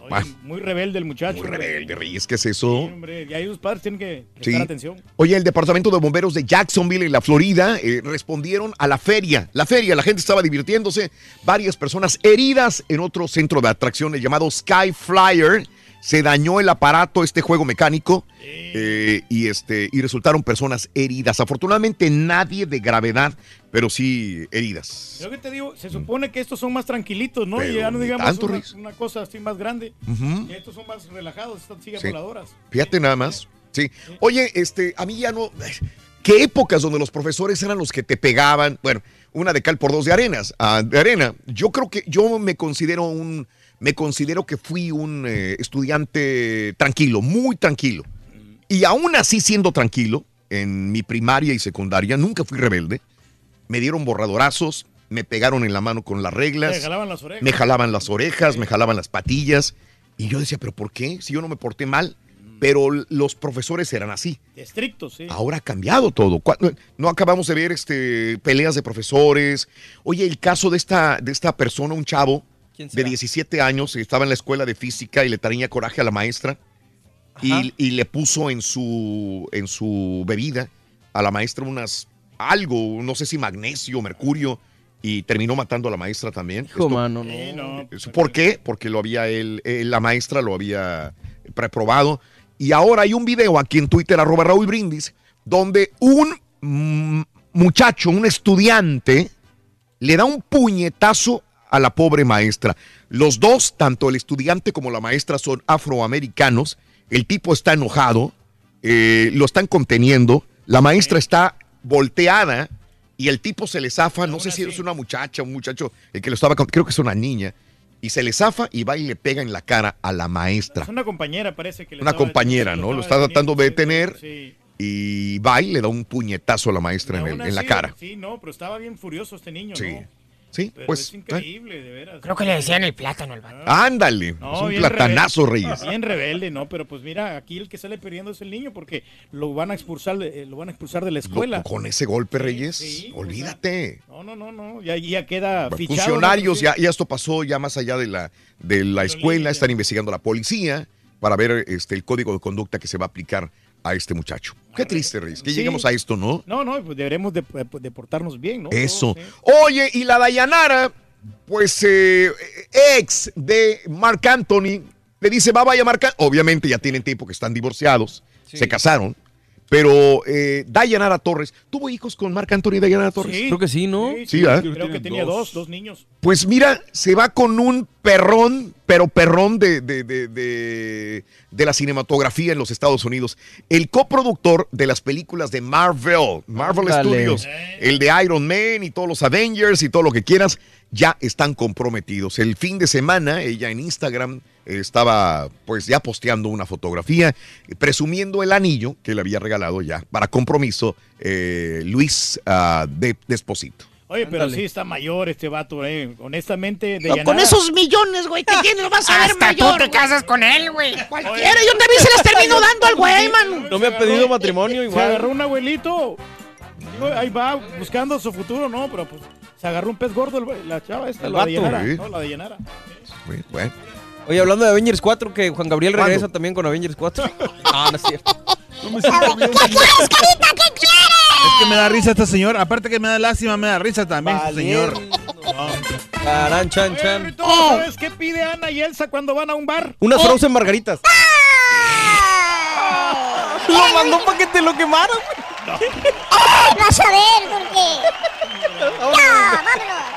Ah, Muy rebelde el muchacho. Muy rebelde, Reyes, ¿qué es eso? Hombre, y ahí los padres tienen que prestar Sí. atención. Oye, el departamento de bomberos de Jacksonville, en la Florida, eh, respondieron a la feria. La feria, la gente estaba divirtiéndose. Varias personas heridas en otro centro de atracciones llamado Sky Flyer. Se dañó el aparato, este juego mecánico, eh, y, este, y resultaron personas heridas. Afortunadamente, nadie de gravedad, pero sí heridas. Yo que te digo, se supone que estos son más tranquilitos, ¿no? Pero y ya no digamos una, una cosa así más grande. Estos son más relajados, estas sillas Sí. voladoras. Fíjate nada más. Sí. Oye, este, a mí ya no. ¿Qué épocas donde los profesores eran los que te pegaban? Bueno, una de cal por dos de arenas, ah, de arena. Yo creo que yo me considero un, me considero que fui un eh, estudiante tranquilo, muy tranquilo. Y aún así siendo tranquilo, en mi primaria y secundaria nunca fui rebelde. Me dieron borradorazos, me pegaron en la mano con las reglas. Me jalaban las orejas. Me jalaban las orejas, me jalaban las patillas. Y yo decía, ¿pero por qué? Si yo no me porté mal. Pero los profesores eran así. Estrictos, sí. Ahora ha cambiado todo. No acabamos de ver este, peleas de profesores. Oye, el caso de esta, de esta persona, un chavo ¿Quién de será? 17 años, estaba en la escuela de física y le tenía coraje a la maestra. Y, y le puso en su, en su bebida a la maestra unas algo, no sé si magnesio, mercurio, y terminó matando a la maestra también. Hijo, Esto- mano, no. ¿Eso ¿Por qué? Porque lo había él, eh, la maestra lo había preprobado. Y ahora hay un video aquí en Twitter, arroba Raúl Brindis, donde un muchacho, un estudiante, le da un puñetazo a la pobre maestra. Los dos, tanto el estudiante como la maestra, son afroamericanos. El tipo está enojado, eh, lo están conteniendo. La maestra está volteada y el tipo se le zafa. No sé si es una muchacha, un muchacho, el que lo estaba, creo que es una niña. Y se le zafa y va y le pega en la cara a la maestra. Es una compañera, parece que le Una compañera, ¿no? Lo está tratando de detener sí. y va y le da un puñetazo a la maestra en, el- en la cara. Sí, no, pero estaba bien furioso este niño, Sí. ¿no? Sí, Pero pues. es increíble, de veras. Creo que le decían el plátano al vato. Ándale, No, es un platanazo, rebelde. Reyes. Bien rebelde, ¿no? Pero pues mira, aquí el que sale perdiendo es el niño porque lo van a expulsar, de- eh, lo van a expulsar de la escuela. Lo- con ese golpe, Reyes, olvídate. No, no, no, no. Ya, ya queda fichado. Funcionarios, ¿no? ya, ya esto pasó ya más allá de la, de la escuela, están investigando a la policía para ver este, el código de conducta que se va a aplicar a este muchacho. Qué triste, Reyes, que Sí. lleguemos a esto, ¿no? No, no, pues deberemos de, de portarnos bien, ¿no? Eso. ¿eh? Oye, y la Dayanara, pues eh, ex de Mark Anthony, le dice, va, vaya Mark An-". Obviamente ya tienen tiempo que están divorciados, se casaron. Pero eh, Dayanara Torres, ¿tuvo hijos con Marc Anthony y Dayanara Torres? Sí. Creo que sí, ¿no? Sí, Sí, sí, creo que tenía dos, dos niños. Pues mira, se va con un perrón, pero perrón de, de, de, de- de la cinematografía en los Estados Unidos. El coproductor de las películas de Marvel, Marvel. Studios, el de Iron Man y todos los Avengers y todo lo que quieras, ya están comprometidos. El fin de semana, ella en Instagram estaba pues ya posteando una fotografía eh, presumiendo el anillo que le había regalado ya para compromiso eh, Luis ah, de Desposito. Oye, pero sí está mayor este vato, eh. Honestamente, de No, con esos millones, güey, que tiene, lo vas a ver Hasta mayor. tú te güey. casas con él, güey. Cualquiera, yo también se las termino (laughs) dando al güey, man. No me ha pedido matrimonio Se igual. agarró un abuelito. Ahí va buscando su futuro, ¿no? Pero pues se agarró un pez gordo el- la chava esta, El la de vato. Llenara. Sí. No, la de Llenara. Bueno. Oye, hablando de Avengers 4, que Juan Gabriel ¿Cuándo? regresa también con Avengers 4. Ah, (laughs) no es cierto. No me. ¿Qué quieres, carita? ¿Qué quieres? Es que me da risa esta señora. Aparte que me da lástima, me da risa también este señor. Tarán, chan, chan. ¿Tú sabes qué pide Ana y Elsa cuando van a un bar? Unas frozen margaritas. (laughs) Lo mandó para que te lo quemaran. (laughs) Vas a ver, porque. Ya, vámonos.